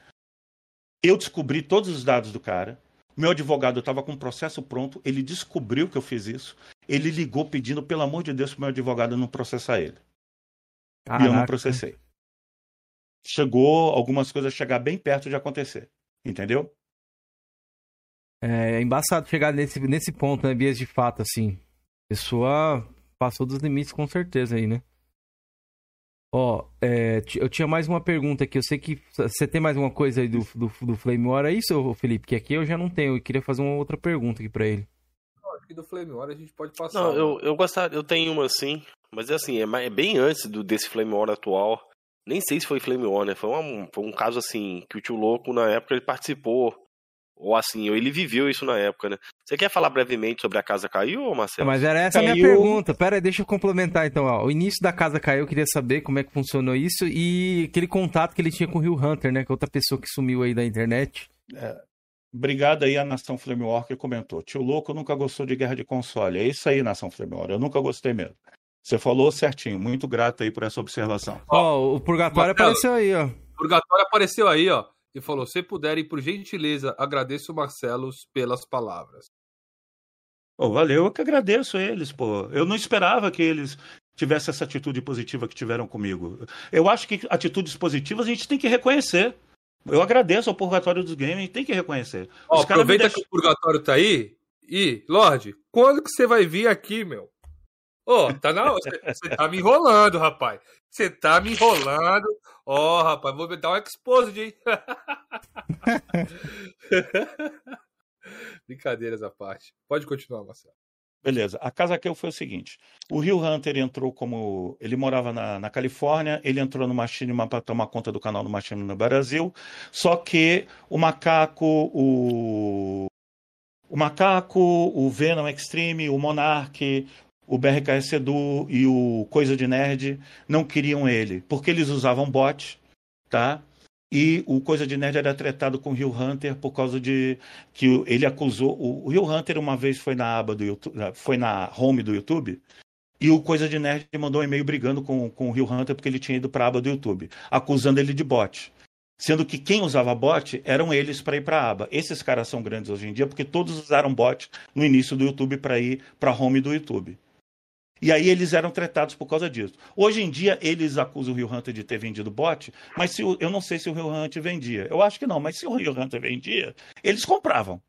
eu descobri todos os dados do cara. Meu advogado estava com o processo pronto, ele descobriu que eu fiz isso. Ele ligou pedindo, pelo amor de Deus, para meu advogado não processar ele. Caraca. E eu não processei. Chegou algumas coisas chegar bem perto de acontecer. Entendeu? É, é embaçado chegar nesse, nesse ponto, né? Vias de fato, assim. A pessoa passou dos limites com certeza aí, né? Ó, é, eu tinha mais uma pergunta aqui. Eu sei que você tem mais uma coisa aí do, do, do Flame War, é isso, Felipe? Que aqui eu já não tenho. Eu queria fazer uma outra pergunta aqui para ele. Acho que do Flame War a gente pode passar. Não, eu, eu gostaria, eu tenho uma assim, mas é assim, é, é bem antes do, desse Flame War atual. Nem sei se foi Flame War, né? Foi um, foi um caso assim, que o tio Louco, na época, ele participou. Ou assim, ele viveu isso na época, né? Você quer falar brevemente sobre a casa caiu, Marcelo? Mas era essa caiu... a minha pergunta. Pera aí, deixa eu complementar então. Ó. O início da casa caiu, eu queria saber como é que funcionou isso e aquele contato que ele tinha com o Rio Hunter, né? Que é outra pessoa que sumiu aí da internet. É, obrigado aí a Nação Flame War que comentou. Tio Louco nunca gostou de guerra de console. É isso aí, Nação Flame War. Eu nunca gostei mesmo. Você falou certinho. Muito grato aí por essa observação. Ó, oh, o Purgatório Marcelo, apareceu aí, ó. O Purgatório apareceu aí, ó. E falou: se puderem, por gentileza, agradeço o Marcelo pelas palavras. Oh, valeu, eu que agradeço eles, pô. Eu não esperava que eles tivessem essa atitude positiva que tiveram comigo. Eu acho que atitudes positivas a gente tem que reconhecer. Eu agradeço ao Purgatório dos Games, tem que reconhecer. Ó, aproveita deixam... que o Purgatório tá aí. E, Lorde, quando que você vai vir aqui, meu? Ô, oh, tá na Você tá me enrolando, rapaz. Você tá me enrolando. Ó, oh, rapaz, vou dar um exposed, hein? *laughs* Brincadeiras à parte. Pode continuar, Marcelo. Beleza. A casa que eu foi o seguinte: o Rio Hunter entrou como. Ele morava na, na Califórnia, ele entrou no Machinima para tomar conta do canal do Machinima no Brasil. Só que o macaco, o. O Macaco, o Venom Extreme, o Monarch, o BRKS Edu e o Coisa de Nerd não queriam ele, porque eles usavam bot, tá? E o Coisa de Nerd era tratado com o Rio Hunter por causa de que ele acusou. O Rio Hunter uma vez foi na aba do YouTube, foi na home do YouTube, e o Coisa de Nerd mandou um e-mail brigando com, com o Rio Hunter porque ele tinha ido para a aba do YouTube, acusando ele de bot. Sendo que quem usava bot eram eles para ir para a aba. Esses caras são grandes hoje em dia porque todos usaram bot no início do YouTube para ir para a home do YouTube. E aí eles eram tratados por causa disso. Hoje em dia, eles acusam o Rio Hunter de ter vendido bot, mas se o, eu não sei se o Rio Hunter vendia. Eu acho que não, mas se o Rio Hunter vendia, eles compravam.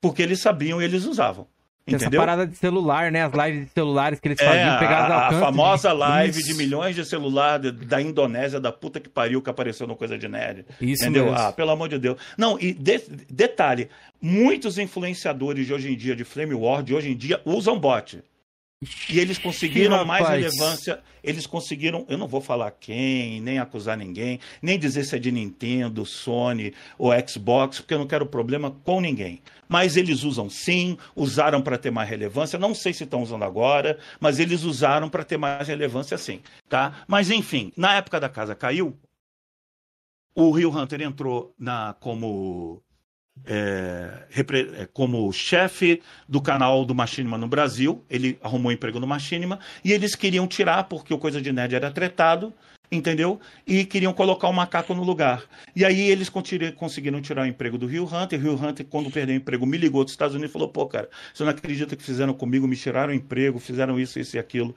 Porque eles sabiam e eles usavam. Essa Entendeu? parada de celular, né? As lives de celulares que eles faziam, É, pegadas a, a alcance. famosa live Isso. de milhões de celular de- da Indonésia, da puta que pariu, que apareceu no Coisa de Nerd. Isso Entendeu? mesmo. Ah, pelo amor de Deus. Não, e de- detalhe, muitos influenciadores de hoje em dia, de Flame War, de hoje em dia, usam bot. E eles conseguiram mais relevância. Eles conseguiram. Eu não vou falar quem, nem acusar ninguém, nem dizer se é de Nintendo, Sony ou Xbox, porque eu não quero problema com ninguém. Mas eles usam sim, usaram para ter mais relevância. Não sei se estão usando agora, mas eles usaram para ter mais relevância sim. Tá? Mas enfim, na época da casa caiu, o Rio Hunter entrou na como é, é, como chefe do canal do Machinima no Brasil. Ele arrumou emprego no Machinima e eles queriam tirar, porque o Coisa de Nerd era tretado, entendeu? E queriam colocar o macaco no lugar. E aí eles conseguiram tirar o emprego do Rio Hunter. Rio Hunter, quando perdeu o emprego, me ligou dos Estados Unidos e falou: pô, cara, você não acredita que fizeram comigo? Me tiraram o emprego, fizeram isso, isso e aquilo.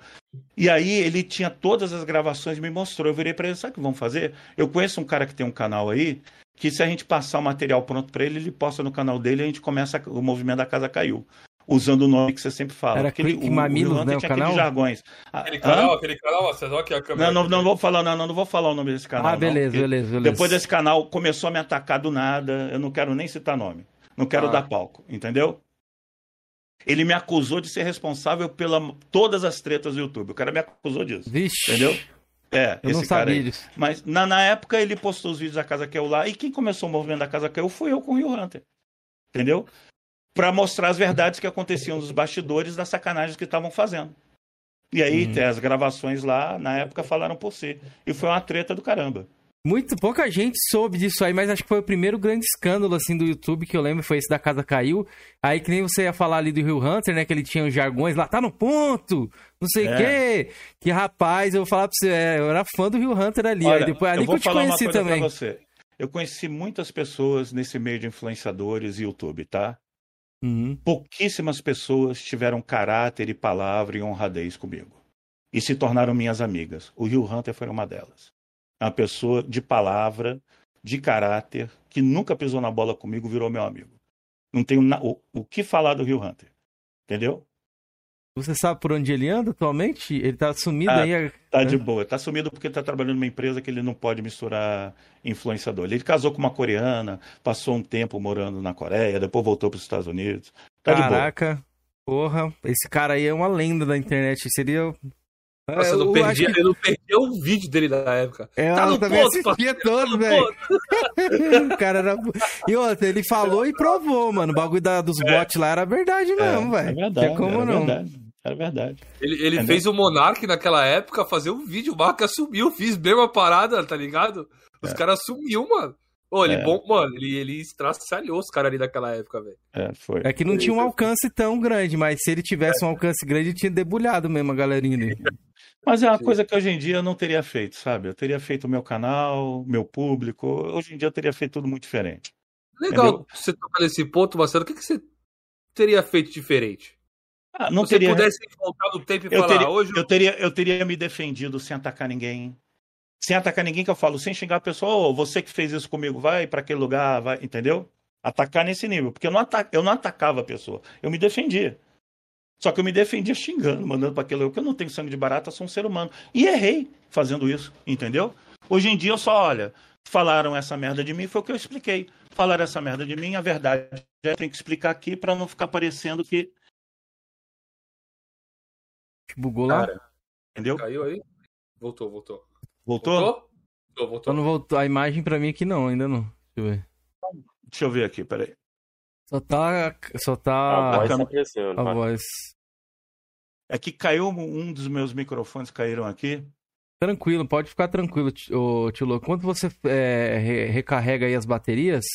E aí ele tinha todas as gravações, me mostrou. Eu virei para ele: sabe o que vão fazer? Eu conheço um cara que tem um canal aí que se a gente passar o material pronto para ele, ele posta no canal dele e a gente começa o movimento da casa caiu. Usando o nome que você sempre fala. Era Aquele- Clique Mamilos, Hunter né, o tinha canal? aqueles jargões. Ah, Aquele hã? canal, aquele canal, Marcelo, olha aqui a câmera. Não, não, não vou falar, não, não, não vou falar o nome desse canal. Ah, não, beleza, porque beleza, beleza. Depois desse canal começou a me atacar do nada, eu não quero nem citar nome. Não quero Ah. dar palco, entendeu? Ele me acusou de ser responsável pela todas as tretas do YouTube. O cara me acusou disso. Vixe. Entendeu? É, Eu esse não cara sabia disso. Mas na, na época ele postou os vídeos da Casa Caiu lá e quem começou o movimento da Casa Caiu foi eu com o Rio Hunter. Entendeu? Pra mostrar as verdades que aconteciam nos bastidores das sacanagens que estavam fazendo. E aí Uhum. tem as gravações lá, na época falaram por si. E foi uma treta do caramba. Muito pouca gente soube disso aí, mas acho que foi o primeiro grande escândalo assim do YouTube que eu lembro, foi esse da Casa Caiu. Aí que nem você ia falar ali do Rio Hunter, né, que ele tinha os jargões lá, tá no ponto, não sei o É. quê. Que rapaz, eu vou falar pra você, é, eu era fã do Rio Hunter ali, Olha, aí depois ali eu que eu te conheci também. Eu conheci muitas pessoas nesse meio de influenciadores e YouTube, tá? Uhum. Pouquíssimas pessoas tiveram caráter e palavra e honradez comigo. E se tornaram minhas amigas. O Rio Hunter foi uma delas. É Uma pessoa de palavra, de caráter, que nunca pisou na bola comigo, virou meu amigo. Não tenho na- o, o que falar do Rio Hunter. Entendeu? Você sabe por onde ele anda atualmente? Ele tá sumido Ah, aí. Tá É. de boa. Tá sumido porque tá trabalhando numa empresa que ele não pode misturar influenciador. Ele casou com uma coreana, passou um tempo morando na Coreia, depois voltou para os Estados Unidos. Tá. Caraca, porra, esse cara aí é uma lenda da internet. Seria. Nossa, É, eu não eu perdi, acho que- eu não perdi um vídeo dele na época. É, Tá eu no também ponto, assistia Tá todo, velho. *laughs* o cara era. E outra, ele falou e provou, mano. O bagulho da, dos bots lá era verdade mesmo, É velho. verdade. Tem como era não. verdade. Era verdade. Ele, ele fez o Monark naquela época fazer um vídeo, o Mark assumiu, fiz mesmo a parada, tá ligado? Os caras assumiu, mano. Ô, ele É. bom, mano, ele, ele estraçalhou os caras ali naquela época, velho. É, foi. É que não tinha um alcance tão grande, mas se ele tivesse um alcance grande, ele tinha debulhado mesmo a galerinha ali. *laughs* Mas é uma Sim. coisa que hoje em dia eu não teria feito, sabe? Eu teria feito o meu canal, meu público. Hoje em dia eu teria feito tudo muito diferente. Legal Entendeu? você tocar nesse ponto, Marcelo. O que, que você teria feito diferente? Ah, não Se você teria. pudesse voltar no tempo e Eu falar, teria, hoje eu, teria, eu teria me defendido sem atacar ninguém. Sem atacar ninguém, que eu falo, sem xingar a pessoa, ô, você que fez isso comigo, vai pra aquele lugar, vai, entendeu? Atacar nesse nível. Porque eu não, ata eu não atacava a pessoa, eu me defendia. Só que eu me defendia xingando, mandando pra aquele lugar, porque eu não tenho sangue de barata, eu sou um ser humano. E errei fazendo isso, entendeu? Hoje em dia eu só, olha, falaram essa merda de mim, foi o que eu expliquei. Falaram essa merda de mim, a verdade eu tenho que explicar aqui pra não ficar parecendo que. Bugou lá? Cara, Entendeu? caiu aí? Voltou, voltou. Voltou? Voltou? Voltou, voltou. não voltou a imagem pra mim aqui não, ainda não. Deixa eu ver. Deixa eu ver aqui, peraí. Só tá. Só A tá. voz câmera- tá crescendo. A vai. voz. É que caiu um dos meus microfones caíram aqui. Tranquilo, pode ficar tranquilo, Ti- ô, Tio Louco. Quando você é, re- recarrega aí as baterias,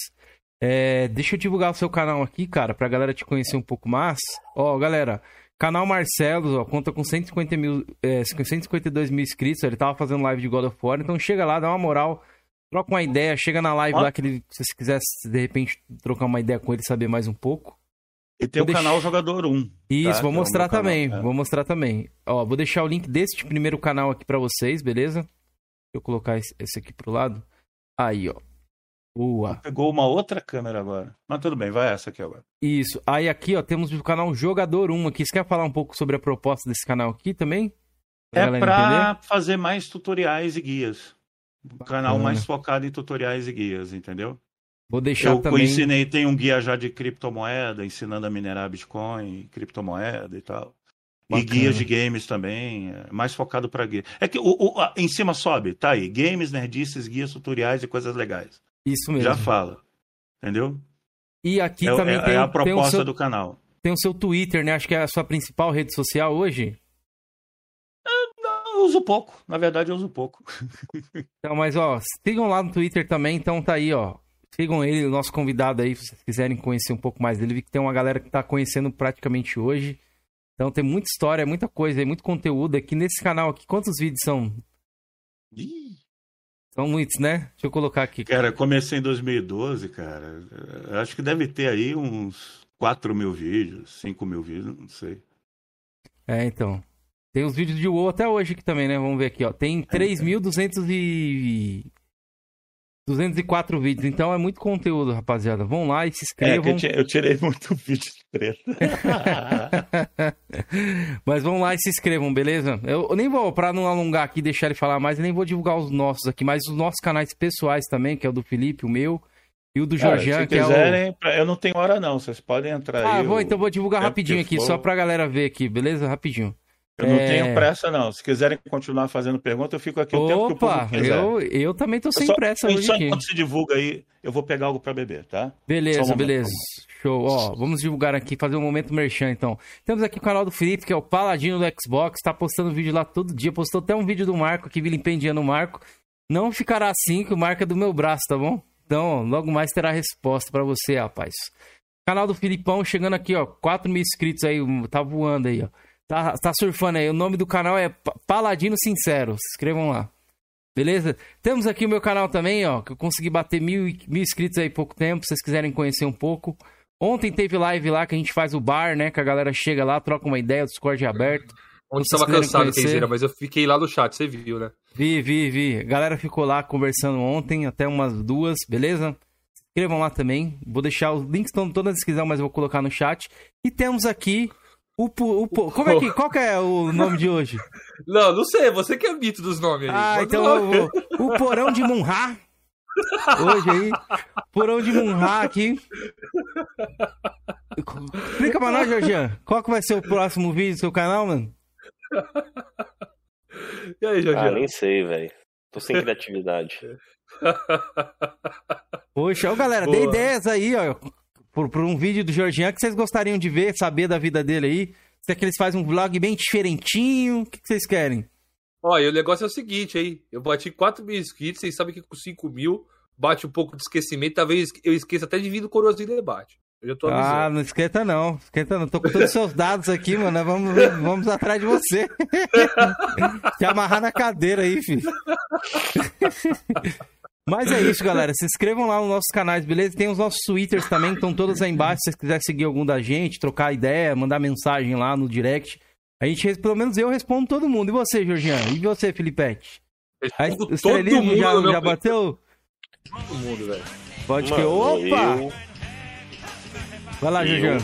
é, deixa eu divulgar o seu canal aqui, cara, pra galera te conhecer um pouco mais. Ó, galera, canal Marcelo, ó, conta com 150 mil, é, 152 mil inscritos. Ele tava fazendo live de God of War, então chega lá, dá uma moral, troca uma ideia, chega na live Ó. lá que ele, se você quiser, de repente, trocar uma ideia com ele, saber mais um pouco. E tem Vou o deixar- canal Jogador 1. Isso, tá? vou é mostrar canal, também. é. Vou mostrar também. Ó, vou deixar o link deste primeiro canal aqui pra vocês, beleza? Deixa eu colocar esse aqui pro lado. Aí, ó. Boa. Pegou uma outra câmera agora. Mas tudo bem, vai essa aqui agora. Isso. Aí aqui, ó, temos o canal Jogador 1 aqui. Você quer falar um pouco sobre a proposta desse canal aqui também? É galera pra fazer mais tutoriais e guias. Um canal Bacana. mais focado em tutoriais e guias, entendeu? Vou deixar Eu também. ensinei, tem um guia já de criptomoeda, ensinando a minerar Bitcoin, criptomoeda e tal. E Bacana. guias de games também, é, mais focado para guia. É que o, o- a- em cima sobe, tá aí, games, nerdices, guias, tutoriais e coisas legais. Isso mesmo. Já fala, entendeu? E aqui é, também é- tem, é a proposta seu, do canal. tem o seu Twitter, né? Acho que é a sua principal rede social hoje. Eu uso pouco, na verdade eu uso pouco. *laughs* Então, mas ó, sigam lá no Twitter também, então tá aí, ó. Sigam ele, o nosso convidado aí, se vocês quiserem conhecer um pouco mais dele. Vi que tem uma galera que tá conhecendo praticamente hoje. Então tem muita história, muita coisa muito conteúdo aqui nesse canal aqui. Quantos vídeos são? Ih, São muitos, né? Deixa eu colocar aqui. Cara, comecei em 2012, cara. Acho que deve ter aí uns 4 mil vídeos, 5 mil vídeos, não sei. É, então. Tem os vídeos de WoW até hoje aqui também, né? Vamos ver aqui, ó. Tem 3.200 e... 204 vídeos. Então é muito conteúdo, rapaziada. Vão lá e se É, inscrevam. eu, ti- eu tirei muito *laughs* vídeo de treta. *laughs* Mas vão lá e se inscrevam, beleza? Eu, eu nem vou, pra não alongar aqui e deixar ele falar mais, eu nem vou divulgar os nossos aqui, mas os nossos canais pessoais também, que é o do Felipe, o meu, e o do Cara, Georgian, se que é o. quiserem, eu não tenho hora não, vocês podem entrar Ah, aí. vou, eu- então vou divulgar rapidinho aqui, for. só pra galera ver aqui, beleza? Rapidinho. Eu não É. tenho pressa não. Se quiserem continuar fazendo pergunta, eu fico aqui o tempo que o Opa, povo quiser. eu, eu também tô sem só, pressa hoje só aqui. enquanto se divulga aí, eu vou pegar algo pra beber, tá? Beleza, um beleza. Show. Ó, vamos divulgar aqui, fazer um momento merchan, então. Temos aqui o canal do Felipe, que é o Paladino do Xbox. Tá postando vídeo lá todo dia. Postou até um vídeo do Marco aqui, vilipendiando o Marco. Não ficará assim, que o Marco é do meu braço, tá bom? Então, logo mais terá resposta pra você, rapaz. Canal do Filipão chegando aqui, ó. 4 mil inscritos aí, tá voando aí, ó. Tá, tá surfando aí. O nome do canal é Pa- Paladino Sincero. Se inscrevam lá. Beleza? Temos aqui o meu canal também, ó, que eu consegui bater mil, mil inscritos aí há pouco tempo, se vocês quiserem conhecer um pouco. Ontem teve live lá que a gente faz o bar, né? Que a galera chega lá, troca uma ideia, o Discord é aberto. Onde estava cansado? Kenzeira, mas eu fiquei lá no chat, você viu, né? Vi, vi, vi. A galera ficou lá conversando ontem, até umas duas, beleza? Se inscrevam lá também. Vou deixar os links estão toda na descrição, mas eu vou colocar no chat. E temos aqui o, o, pu- como é que, qual que é o nome de hoje? Não, não sei, você que é mito dos nomes aí. Ah, então eu vou. O Porão de Munhá. Hoje aí. Porão de Munhá aqui. Explica pra nós, Jorgian. Qual que vai ser o próximo vídeo do seu canal, mano? E aí, Jorge? Ah, nem sei, velho. Tô sem criatividade. Poxa, ó, galera, Boa. ideias aí, ó. Por, por um vídeo do Jorgian que vocês gostariam de ver, saber da vida dele aí. Se é que eles fazem um vlog bem diferentinho. O que, que vocês querem? Olha, o negócio é o seguinte, aí. Eu bati 4 mil inscritos, vocês sabem que com 5 mil bate um pouco de esquecimento. Talvez eu esqueça até de vir do Coroazinho Debate. Eu já tô Ah, avisando. não esquenta não. Esquenta não. Tô com todos os seus dados aqui, mano. Nós Vamos, vamos atrás de você. *laughs* Te amarrar na cadeira aí, filho. *laughs* Mas é isso, galera. Se inscrevam lá nos nossos canais, beleza? Tem os nossos twitters também, estão todos aí embaixo. Se vocês quiserem seguir algum da gente, trocar ideia, mandar mensagem lá no direct. A gente, pelo menos eu respondo todo mundo. E você, Georgian? E você, Filipete? A o estrelismo já, já bateu? Todo mundo, velho. Pode que. Mano, Opa! eu, Vai lá, eu- Georgian.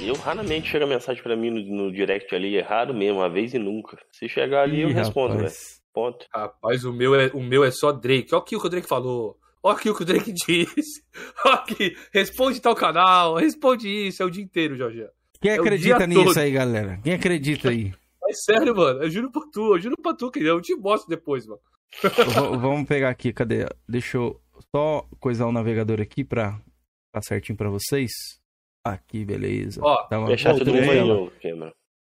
eu raramente chega mensagem pra mim no, no direct ali, é raro mesmo, uma vez e nunca. Se chegar ali, eu Ih, respondo, velho. Rapaz. Ponto. Rapaz, o meu, é, o meu é só Drake. Olha aqui o que o Drake falou. Olha aqui o que o Drake *laughs* disse. Olha aqui. Responde tal canal. Responde isso. É o dia inteiro, Jorge. Quem É acredita nisso todo. aí, galera? Quem acredita aí? *laughs* É sério, mano. Eu juro por tu. Eu juro pra tu, que eu te mostro depois, mano. V- vamos pegar aqui, cadê? Deixa eu só coisar o navegador aqui pra tá certinho pra vocês. Aqui, beleza. Ó, Tá uma- voltou tudo a novo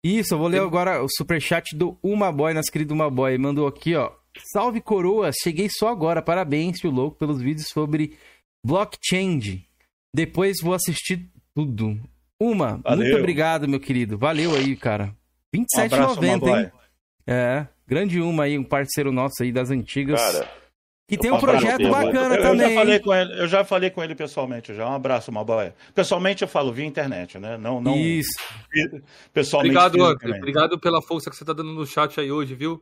Isso, eu vou ler agora o superchat do Uma Boy, nosso querido Uma Boy. Mandou aqui, ó. Salve coroa, cheguei só agora. Parabéns, tio louco, pelos vídeos sobre blockchain. Depois vou assistir tudo. Uma, Valeu. muito obrigado, meu querido. Valeu aí, cara. Um abraço, 27,90, Magoy. hein? É, grande Uma aí, um parceiro nosso aí das antigas. Cara, Que Eu tem um uma projeto bacana Eu, eu também. já falei com ele, eu já falei com ele pessoalmente já. Um abraço, Malboy. Pessoalmente eu falo via internet, né? Não, não Isso. pessoalmente. Obrigado, André. Obrigado pela força que você tá dando no chat aí hoje, viu?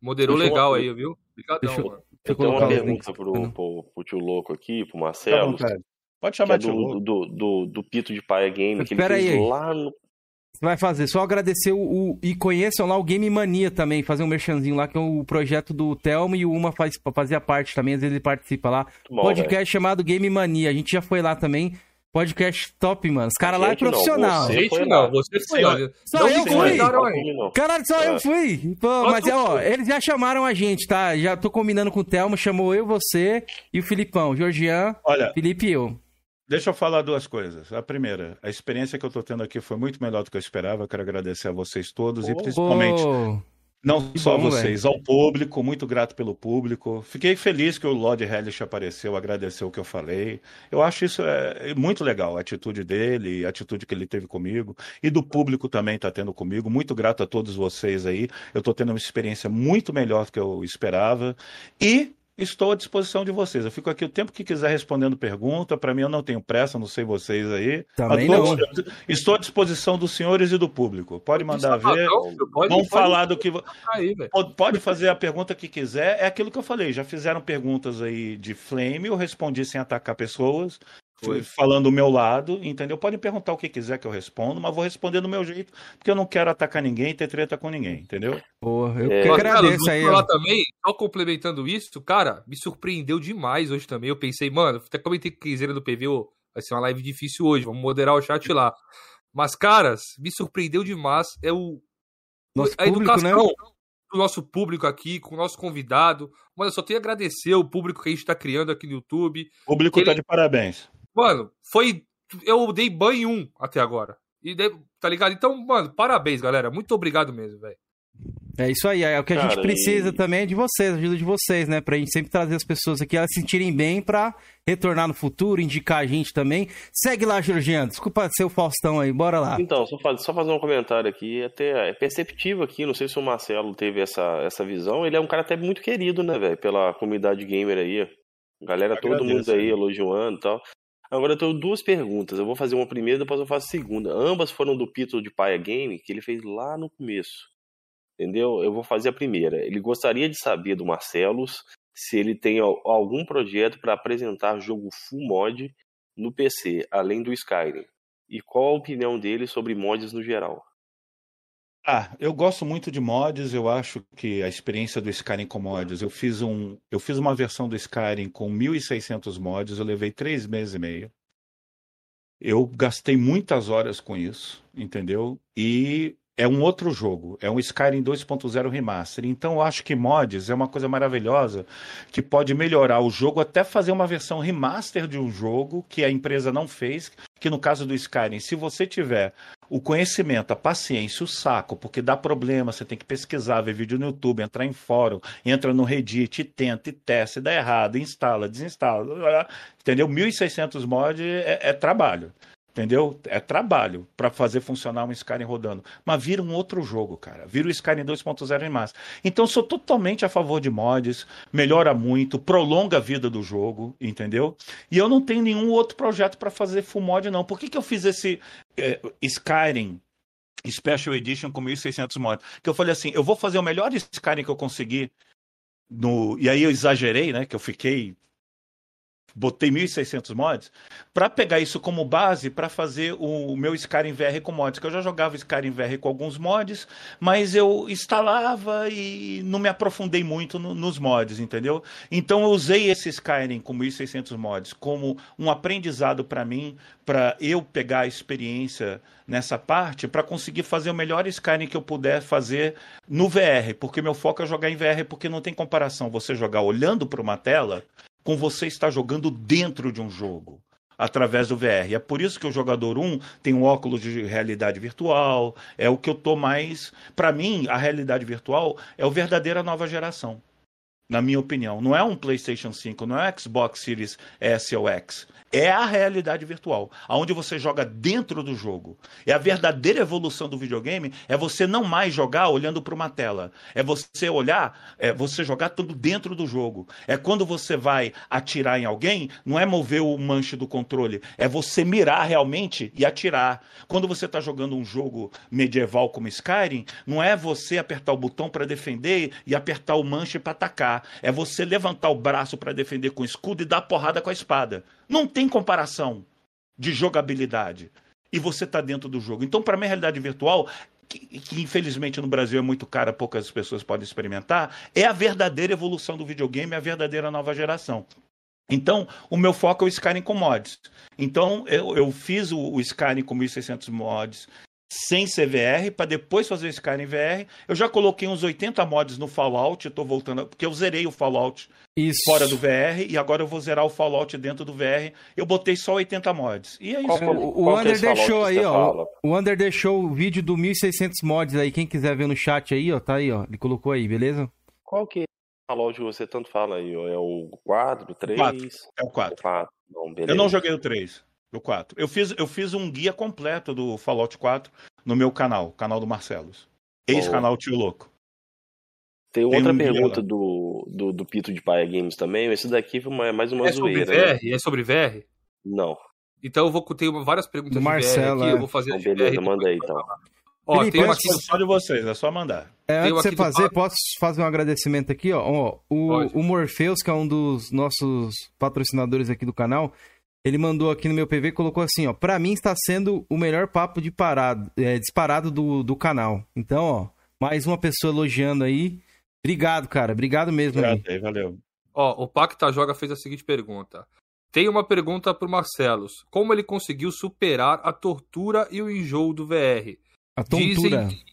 Moderou Deixa eu- legal aí, viu? Obrigadão, Deixa eu- mano. Eu tenho uma pergunta pro, pro, pro tio Louco aqui, pro Marcelo. Pode é chamar de do, louco. do, do, do Pito de Paia Game, que ele Pera fez aí. lá no. Você vai fazer, só agradecer o, o- e conheçam lá o Game Mania também, fazer um merchanzinho lá, que é o projeto do Telmo e o Uma faz, fazia parte também, às vezes ele participa lá. Bom, Podcast velho. chamado Game Mania, a gente já foi lá também. Podcast top, mano. Os caras lá é Gente, não, profissional. você- não, você foi lá. Só Não eu fui. Caralho, só eu É. fui. Pô, mas é, ó, eles já chamaram a gente, tá? Já tô combinando com o Telmo, chamou eu, você e o Filipão. Georgian, Olha, Felipe e eu. Deixa eu falar duas coisas. A primeira, a experiência que eu tô tendo aqui foi muito melhor do que eu esperava. Eu quero agradecer a vocês todos e Pô. principalmente Não só bom, vocês, ao público, muito grato pelo público. Fiquei feliz que o Lord Hellish apareceu, agradeceu o que eu falei. Eu acho isso é, muito legal, a atitude dele, a atitude que ele teve comigo, e do público também está tendo comigo. Muito grato a todos vocês aí. Eu estou tendo uma experiência muito melhor do que eu esperava. E estou à disposição de vocês. Eu fico aqui o tempo que quiser respondendo pergunta. Para mim, eu não tenho pressa, não sei vocês aí. Também não. Estou à disposição dos senhores e do público. Pode mandar ver. Não, pode- Vamos pode falar do que. Aí. Pode, pode fazer a pergunta que quiser. É aquilo que eu falei. Já fizeram perguntas aí de flame, eu respondi sem atacar pessoas, Foi. falando do meu lado, entendeu? Podem perguntar o que quiser que eu respondo, mas vou responder do meu jeito, porque eu não quero atacar ninguém e ter treta com ninguém, entendeu? Porra, eu É. que Mas, agradeço Carlos, vou aí. falar também, só complementando isso, cara, me surpreendeu demais hoje também. Eu pensei, mano, até comentei com o Quiseira do PV, vai ser uma live difícil hoje, vamos moderar o chat lá. Mas, caras, me surpreendeu demais. É o, Nosso a público, né? educação do nosso público aqui, com o nosso convidado. Mano, eu só tenho a agradecer o público que a gente tá criando aqui no YouTube. O público Ele- tá de parabéns. Mano, foi. Eu dei banho em um até agora. E daí- tá ligado? Então, mano, parabéns, galera. Muito obrigado mesmo, velho. É isso aí, é o que a gente Cara, precisa e- também é de vocês, ajuda de vocês, né? Pra gente sempre trazer as pessoas aqui, elas se sentirem bem pra retornar no futuro, indicar a gente também. Segue lá, Georgiano. Desculpa ser o Faustão aí, bora lá. Então, só, faz- só fazer um comentário aqui, até é perceptível aqui, não sei se o Marcelo teve essa, essa visão, ele é um cara até muito querido, né, velho, pela comunidade gamer aí, galera, todo Agradeço, mundo aí né? elogiando e tal. Agora eu tenho duas perguntas, eu vou fazer uma primeira e depois eu faço a segunda. Ambas foram do Pito de Paia Game, que ele fez lá no começo, entendeu? Eu vou fazer a primeira. Ele gostaria de saber do Marcelos se ele tem al- algum projeto para apresentar jogo full mod no PC, além do Skyrim. E qual a opinião dele sobre mods no geral? Ah, eu gosto muito de mods, eu acho que a experiência do Skyrim com mods, eu fiz um, eu fiz uma versão do Skyrim com 1.600 mods, eu levei três meses e meio. Eu gastei muitas horas com isso, entendeu? E é um outro jogo, é um Skyrim 2.0 Remaster. Então eu acho que mods é uma coisa maravilhosa que pode melhorar o jogo, até fazer uma versão remaster de um jogo que a empresa não fez, que no caso do Skyrim, se você tiver o conhecimento, a paciência, o saco, porque dá problema, você tem que pesquisar, ver vídeo no YouTube, entrar em fórum, entra no Reddit, tenta, e testa, e dá errado, instala, desinstala, entendeu? 1.600 mods é, é trabalho. Entendeu? É trabalho para fazer funcionar um Skyrim rodando. Mas vira um outro jogo, cara. Vira o Skyrim 2.0 em massa. Então sou totalmente a favor de mods, melhora muito, prolonga a vida do jogo, entendeu? E eu não tenho nenhum outro projeto para fazer full mod, não. Por que, que eu fiz esse eh, Skyrim Special Edition com 1.600 mods? Que eu falei assim, eu vou fazer o melhor Skyrim que eu conseguir. No... E aí eu exagerei, né? Que eu fiquei botei 1.600 mods, para pegar isso como base para fazer o, o meu Skyrim VR com mods, que eu já jogava Skyrim VR com alguns mods, mas eu instalava e não me aprofundei muito no, nos mods, entendeu? Então eu usei esse Skyrim com 1.600 mods como um aprendizado para mim, para eu pegar a experiência nessa parte, para conseguir fazer o melhor Skyrim que eu puder fazer no VR, porque meu foco é jogar em VR, porque não tem comparação você jogar olhando para uma tela com você estar jogando dentro de um jogo através do VR. É por isso que o jogador 1 tem um óculos de realidade virtual, é o que eu tô mais, para mim, a realidade virtual é o verdadeira nova geração. na minha opinião. Não é um PlayStation 5, não é um Xbox Series S ou X. É a realidade virtual, aonde você joga dentro do jogo. É a verdadeira evolução do videogame, é você não mais jogar olhando para uma tela. É você olhar, é você jogar tudo dentro do jogo. É quando você vai atirar em alguém, não é mover o manche do controle, é você mirar realmente e atirar. Quando você está jogando um jogo medieval como Skyrim, não é você apertar o botão para defender e apertar o manche para atacar. É você levantar o braço para defender com o escudo e dar porrada com a espada. Não tem comparação de jogabilidade. E você está dentro do jogo. Então, para mim, a realidade virtual, que, que, infelizmente no Brasil é muito cara, poucas pessoas podem experimentar, é a verdadeira evolução do videogame, é a verdadeira nova geração. Então, o meu foco é o Skyrim com mods. Então, eu, eu fiz o, o Skyrim com 1600 mods, sem CVR para depois fazer o Skyrim VR. Eu já coloquei uns 80 mods no Fallout, eu tô voltando, porque eu zerei o Fallout isso. fora do VR e agora eu vou zerar o Fallout dentro do VR. Eu botei só 80 mods. E é isso. Qual, o, o Under deixou aí, ó. Fala? O Under deixou o vídeo do 1600 mods aí, quem quiser ver no chat aí, ó, tá aí, ó. Ele colocou aí, beleza? Qual que é o Fallout você tanto fala aí, ó? É o 4, o 3? 4. É o 4. O 4. Não, eu não joguei o 3. Do 4. Eu fiz, eu fiz um guia completo do Fallout 4 no meu canal, canal do Marcelos. Ex-canal Tio Louco. Tem, Tem outra um pergunta do, do, do, Pito de Paia Games também. Esse daqui foi é mais uma é zoeira. Sobre VR? Né? É sobre VR? Não. Então eu vou ter várias perguntas do Marcelo, aqui. É. Eu vou fazer então, beleza, manda aí então. Ó, Felipe, tem uma aqui... só de vocês, é só mandar. É, antes de você fazer, do... posso fazer um agradecimento aqui, ó. ó o, o Morpheus, que é um dos nossos patrocinadores aqui do canal, ele mandou aqui no meu PV e colocou assim, ó. Pra mim está sendo o melhor papo de parado, é, disparado do, do canal. Então, ó, mais uma pessoa elogiando aí. Obrigado, cara. Obrigado mesmo. Obrigado aí, valeu. Ó, o Pacta Joga fez a seguinte pergunta. Tem uma pergunta pro Marcelos. Como ele conseguiu superar a tortura e o enjoo do VR? A tontura. Dizem...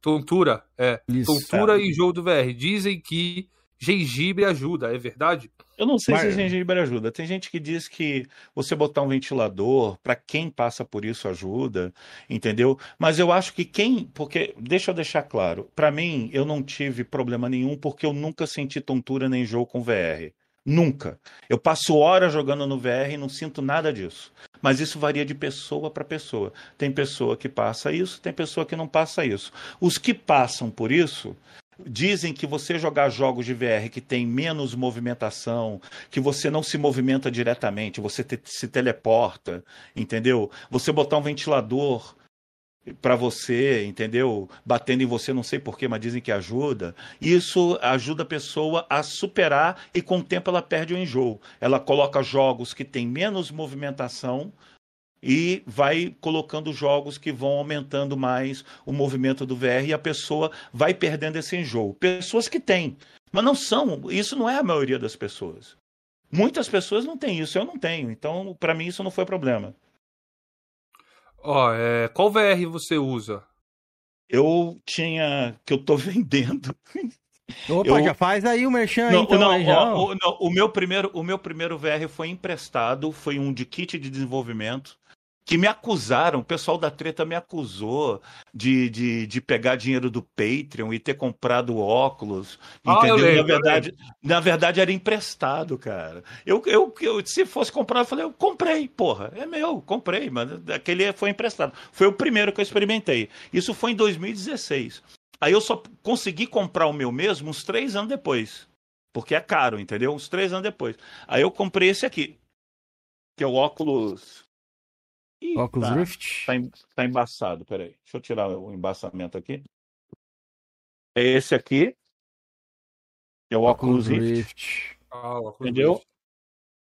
Tontura, é. Isso, tontura cara. e enjoo do VR. Dizem que gengibre ajuda, é verdade? Eu não sei Mas... se gengibre ajuda. Tem gente que diz que você botar um ventilador, para quem passa por isso ajuda, entendeu? Mas eu acho que quem, porque deixa eu deixar claro, para mim eu não tive problema nenhum porque eu nunca senti tontura nem jogo com VR. Nunca. Eu passo horas jogando no VR e não sinto nada disso. Mas isso varia de pessoa para pessoa. Tem pessoa que passa isso, tem pessoa que não passa isso. Os que passam por isso Dizem que você jogar jogos de VR que tem menos movimentação, que você não se movimenta diretamente, você te, se teleporta, entendeu? Você botar um ventilador para você, entendeu? Batendo em você, não sei porquê, mas dizem que ajuda. Isso ajuda a pessoa a superar e com o tempo ela perde o enjoo. Ela coloca jogos que têm menos movimentação e vai colocando jogos que vão aumentando mais o movimento do VR e a pessoa vai perdendo esse enjoo. Pessoas que têm, mas não são, isso não é a maioria das pessoas. Muitas pessoas não têm isso, eu não tenho. Então, para mim isso não foi problema. Ó, oh, é, qual VR você usa? Eu tinha que eu tô *laughs* vendendo. Opa, eu... já faz aí o merchan não, então. Não, já... o, não, o, meu primeiro, o meu primeiro VR foi emprestado, foi um de kit de desenvolvimento que me acusaram, o pessoal da treta me acusou de, de, de pegar dinheiro do Patreon e ter comprado óculos. Ah, entendeu? Lembro, na, verdade, na verdade, era emprestado, cara. Eu, eu, eu, se fosse comprar, eu falei, eu comprei, porra, é meu, comprei, mas aquele foi emprestado. Foi o primeiro que eu experimentei. Isso foi em 2016. Aí eu só consegui comprar o meu mesmo uns três anos depois. Porque é caro, entendeu? Uns três anos depois. Aí eu comprei esse aqui. Que é o óculos Ih, Oculus tá, Rift? Tá, tá embaçado, peraí. Deixa eu tirar o embaçamento aqui. É esse aqui. É o Oculus, Oculus Rift. Rift. Ah, Oculus Entendeu? Rift.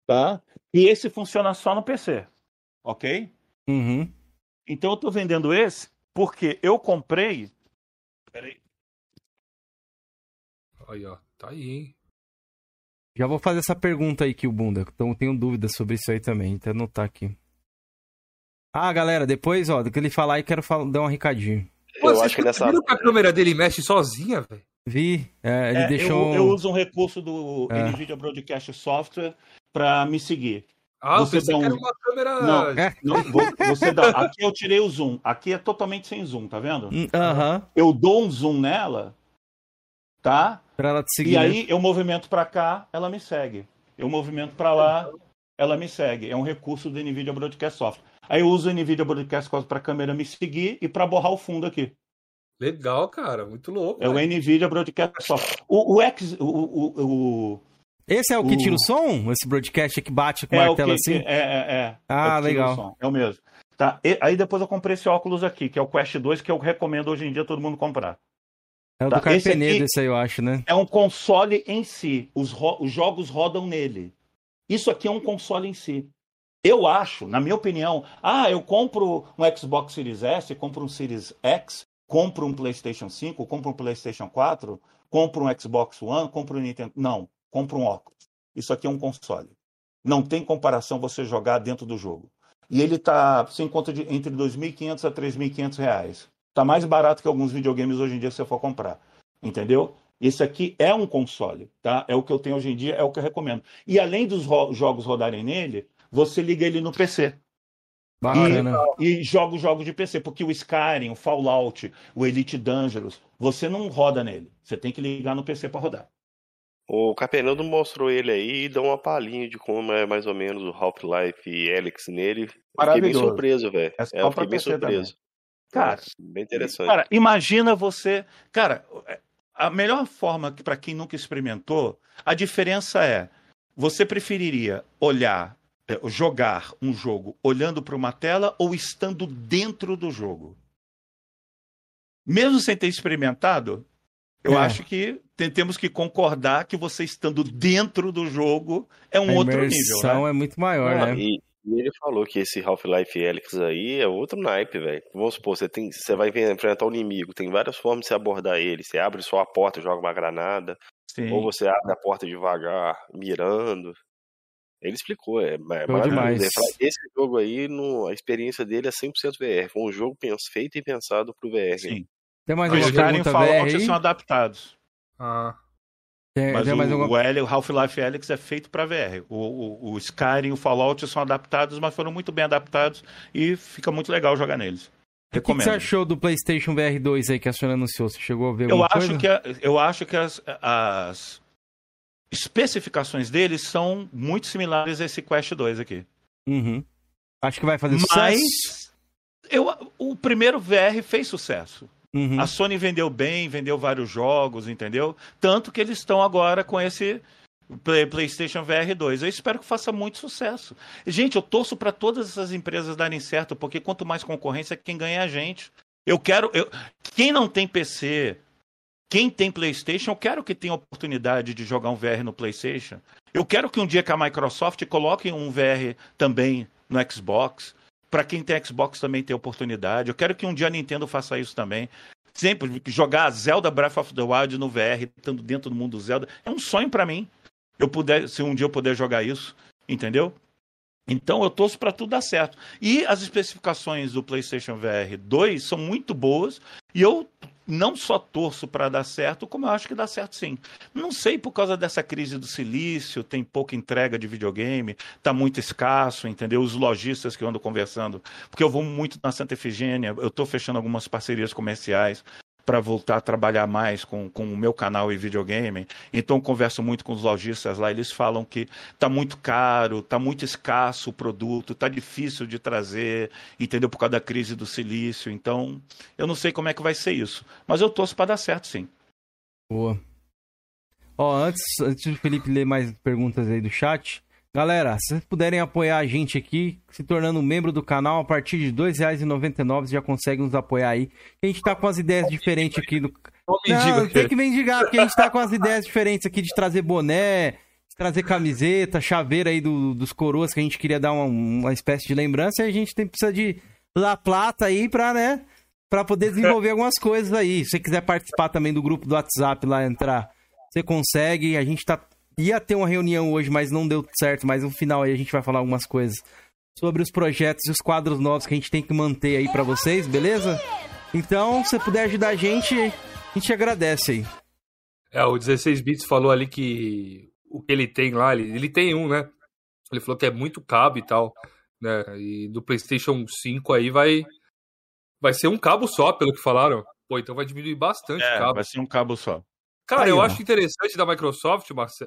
Tá? E esse funciona só no PC. Ok? Uhum. Então eu tô vendendo esse porque eu comprei. Peraí. Aí, ó. Tá aí, hein? Já vou fazer essa pergunta aí que o Bunda. Então tenho dúvidas sobre isso aí também. Então anotar aqui. Ah, galera, depois, ó, do que ele falar aí, quero falar, dar um recadinho. Pô, eu acho que nessa. Viram que a câmera dele mexe sozinha, velho? Vi, é, ele é, deixou. Eu, eu, uso um recurso do é. NVIDIA Broadcast Software para me seguir. Ah, você dá um... uma câmera. Não, é. não você dá. Aqui eu tirei o zoom. Aqui é totalmente sem zoom, tá vendo? Hum, aham. Uh -huh. Eu dou um zoom nela, tá? Pra ela te seguir. E né? aí eu movimento para cá, ela me segue. Eu movimento para lá, ela me segue. É um recurso do NVIDIA Broadcast Software. Aí eu uso o NVIDIA Broadcast Software para a câmera me seguir e para borrar o fundo aqui. Legal, cara. Muito louco. É o. NVIDIA Broadcast Software. O, o, X, o, o, o, Esse é o que o- tira o som? Esse broadcast que bate com é martelo que, assim? é, é, é. Ah, É legal. É o mesmo. Tá. E- aí depois eu comprei esse óculos aqui, que é o Quest 2, que eu recomendo hoje em dia todo mundo comprar. É o Tá, do esse Carpenedo, aqui- esse aí, eu acho, né? É um console em si. Os, ro- os jogos rodam nele. Isso aqui é um console em si. Eu acho, na minha opinião, ah, eu compro um Xbox Series S, compro um Series X, compro um PlayStation 5, compro um PlayStation 4, compro um Xbox One, compro um Nintendo. Não, compro um óculos. Isso aqui é um console. Não tem comparação você jogar dentro do jogo. E ele tá, você encontra de, entre 2.500 a 3.500 reais. Tá mais barato que alguns videogames hoje em dia que você for comprar. Entendeu? Esse aqui é um console, tá? É o que eu tenho hoje em dia, é o que eu recomendo. E além dos ro- jogos rodarem nele, você liga ele no PC Bacana. e joga os jogos de PC, porque o Skyrim, o Fallout, o Elite Dangerous, você não roda nele. Você tem que ligar no PC para rodar. O Capenando mostrou ele aí e deu uma palhinha de como é mais ou menos o Half-Life e Helix nele. Fiquei bem surpreso, velho. É É, fiquei bem surpreso. Cara, bem interessante. Cara, imagina você. Cara, a melhor forma para quem nunca experimentou, a diferença é: você preferiria olhar, jogar um jogo olhando para uma tela ou estando dentro do jogo? Mesmo sem ter experimentado, eu É. acho que te- temos que concordar que você estando dentro do jogo é um a outro nível. imersão Né? é muito maior, Ah, né? e, e ele falou que esse Half-Life Helix aí é outro naipe, velho. Vamos supor, você, tem, você vai enfrentar um inimigo, tem várias formas de você abordar ele. Você abre só a porta, joga uma granada, Sim. ou você abre a porta devagar, mirando. Ele explicou, é, é maravilhoso. demais. Esse jogo aí, no, a experiência dele é 100% VR. Foi um jogo pens- feito e pensado pro VR. Sim. Tem mais Os alguma Skyrim e pergunta Fallout VR aí? são adaptados. Ah, Tem, Mas tem o, mais alguma... o o Half-Life Alyx é feito para VR. O, o, o Skyrim e o Fallout são adaptados, mas foram muito bem adaptados e fica muito legal jogar neles. O que, que você achou do PlayStation VR 2 aí que a senhora anunciou? Você chegou a ver eu acho coisa? que, a- eu acho que as, as especificações deles são muito similares a esse Quest 2 aqui. Uhum. Acho que vai fazer Mas sucesso. eu, o primeiro VR fez sucesso. Uhum. A Sony vendeu bem, vendeu vários jogos, entendeu? Tanto que eles estão agora com esse Play- PlayStation VR 2. Eu espero que faça muito sucesso. Gente, eu torço para todas essas empresas darem certo, porque quanto mais concorrência, quem ganha é a gente. Eu quero. Eu... Quem não tem PC, quem tem PlayStation, eu quero que tenha oportunidade de jogar um VR no PlayStation. Eu quero que um dia que a Microsoft coloque um VR também no Xbox. Para quem tem Xbox também ter oportunidade. Eu quero que um dia a Nintendo faça isso também. Sempre jogar Zelda Breath of the Wild no VR, estando dentro do mundo do Zelda, é um sonho para mim. Eu puder, se um dia eu puder jogar isso, entendeu? Então eu torço para tudo dar certo. E as especificações do PlayStation VR 2 são muito boas e eu não só torço para dar certo, como eu acho que dá certo sim. Não sei por causa dessa crise do silício, tem pouca entrega de videogame, tá muito escasso, entendeu? Os lojistas que eu ando conversando, porque eu vou muito na Santa Efigênia, eu estou fechando algumas parcerias comerciais para voltar a trabalhar mais com, com o meu canal e videogame. Então converso muito com os lojistas lá, eles falam que tá muito caro, tá muito escasso o produto, tá difícil de trazer, entendeu? Por causa da crise do silício. Então, eu não sei como é que vai ser isso, mas eu torço para dar certo sim. Boa. Ó, antes, antes do Felipe ler mais perguntas aí do chat, galera, se vocês puderem apoiar a gente aqui, se tornando membro do canal, a partir de R$ 2,99 já consegue nos apoiar aí. A gente tá com as ideias diferentes aqui do. Não, tem que mendigar, porque a gente tá com as ideias diferentes aqui de trazer boné, de trazer camiseta, chaveira aí do- dos coroas que a gente queria dar uma, uma espécie de lembrança e a gente tem precisa de La Plata aí pra, né, pra poder desenvolver algumas coisas aí. Se você quiser participar também do grupo do WhatsApp lá, entrar, você consegue. A gente tá ia ter uma reunião hoje, mas não deu certo, mas no final aí a gente vai falar algumas coisas sobre os projetos e os quadros novos que a gente tem que manter aí pra vocês, beleza? Então, se você puder ajudar a gente, a gente agradece aí. É, o 16 bits falou ali que o que ele tem lá, ele, ele tem um, né? Ele falou que é muito cabo e tal, né? E do PlayStation 5 aí vai vai ser um cabo só, pelo que falaram. Pô, então vai diminuir bastante o É, cabo. vai ser um cabo só. Cara, Aí, eu acho interessante da Microsoft, Marce...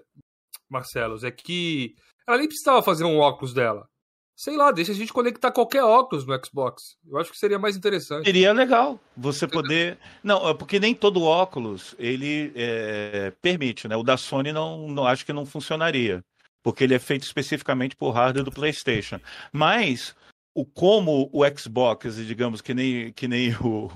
Marcelos, é que ela nem precisava fazer um óculos dela. Sei lá, deixa a gente conectar qualquer óculos no Xbox. Eu acho que seria mais interessante. Seria legal você poder. Não, é porque nem todo óculos ele é, permite, né? O da Sony não, não acho que não funcionaria, porque ele é feito especificamente por hardware do PlayStation. Mas o como o Xbox, digamos que nem que nem o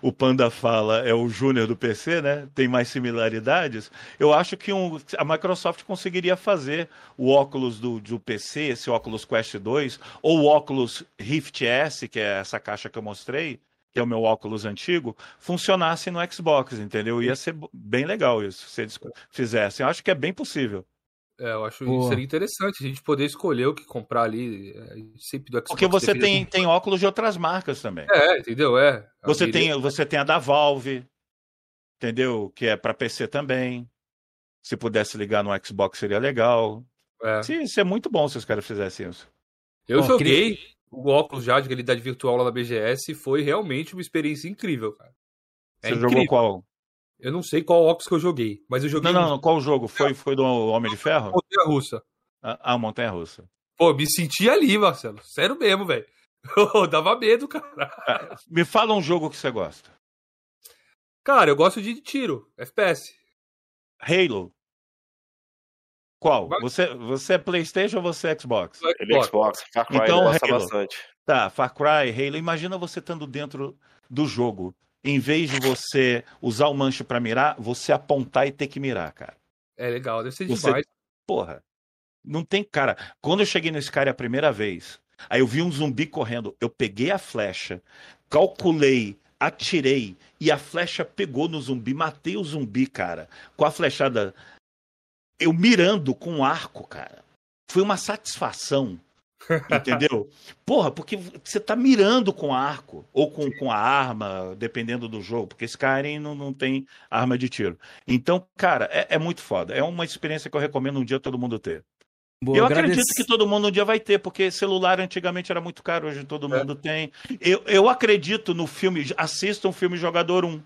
o Panda fala é o Júnior do PC, né? Tem mais similaridades. Eu acho que um, a Microsoft conseguiria fazer o óculos do, do PC, esse óculos Quest 2, ou o óculos Rift S, que é essa caixa que eu mostrei, que é o meu óculos antigo, funcionasse no Xbox, entendeu? Ia ser bem legal isso, se eles fizessem. Eu acho que é bem possível. É, eu acho Boa. que seria interessante a gente poder escolher o que comprar ali, é, sempre do Xbox. Porque você deveria tem, tem óculos de outras marcas também. É, entendeu? É. Você tem, você tem a da Valve, entendeu? Que é para PC também. Se pudesse ligar no Xbox seria legal. É. Sim, isso é muito bom se os caras fizessem isso. Eu Ó, joguei o óculos já de realidade virtual lá na BGS e foi realmente uma experiência incrível, cara. É Você incrível. jogou qual? Eu não sei qual óculos que eu joguei, mas eu joguei Não, não, não, qual jogo? Foi, foi do Homem de Ferro? Montanha Russa. Ah, ah, Montanha Russa. Pô, me senti ali, Marcelo. Sério mesmo, velho. *laughs* Dava medo, cara. Ah, me fala um jogo que você gosta. Cara, eu gosto de tiro, FPS. Halo. Qual? Vai- Você, você é PlayStation ou você é Xbox? Ele é Xbox, Far Cry, Então, gosta bastante. Tá, Far Cry, Halo. Imagina você estando dentro do jogo. Em vez de você usar o manche pra mirar, você apontar e ter que mirar, cara. É legal, deve ser Você- demais. Porra. Não tem cara. Quando eu cheguei nesse cara a primeira vez, aí eu vi um zumbi correndo. Eu peguei a flecha, calculei, atirei e a flecha pegou no zumbi, matei o zumbi, cara, com a flechada. Eu mirando com um arco, cara. Foi uma satisfação. Entendeu? Porra, porque você tá mirando com arco ou com, com a arma, dependendo do jogo, porque Skyrim não, não tem arma de tiro. Então, cara, é, é muito foda. É uma experiência que eu recomendo um dia todo mundo ter. Boa, eu agradece- acredito que todo mundo um dia vai ter, porque celular antigamente era muito caro, hoje todo É. mundo tem. Eu, eu acredito no filme, assista um filme Jogador 1.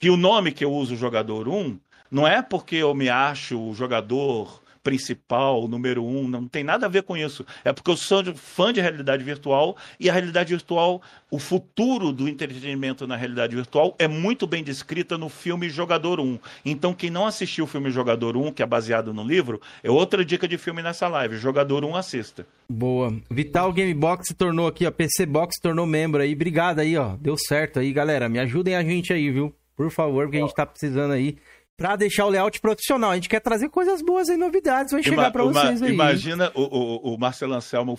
Que o nome que eu uso, Jogador 1, não é porque eu me acho o jogador principal, número um, não tem nada a ver com isso. É porque eu sou fã de realidade virtual e a realidade virtual, o futuro do entretenimento na realidade virtual é muito bem descrita no filme Jogador 1. Então, quem não assistiu o filme Jogador 1, que é baseado no livro, é outra dica de filme nessa live. Jogador 1, assista. Boa. Vital Game Box se tornou aqui, ó. PC Box se tornou membro aí. Obrigado aí, ó. Deu certo aí, galera. Me ajudem a gente aí, viu? Por favor, porque a gente tá precisando aí. Pra deixar o layout profissional. A gente quer trazer coisas boas aí, novidades. Vai chegar ima- vocês aí. Imagina, o, o, o Marcelo Anselmo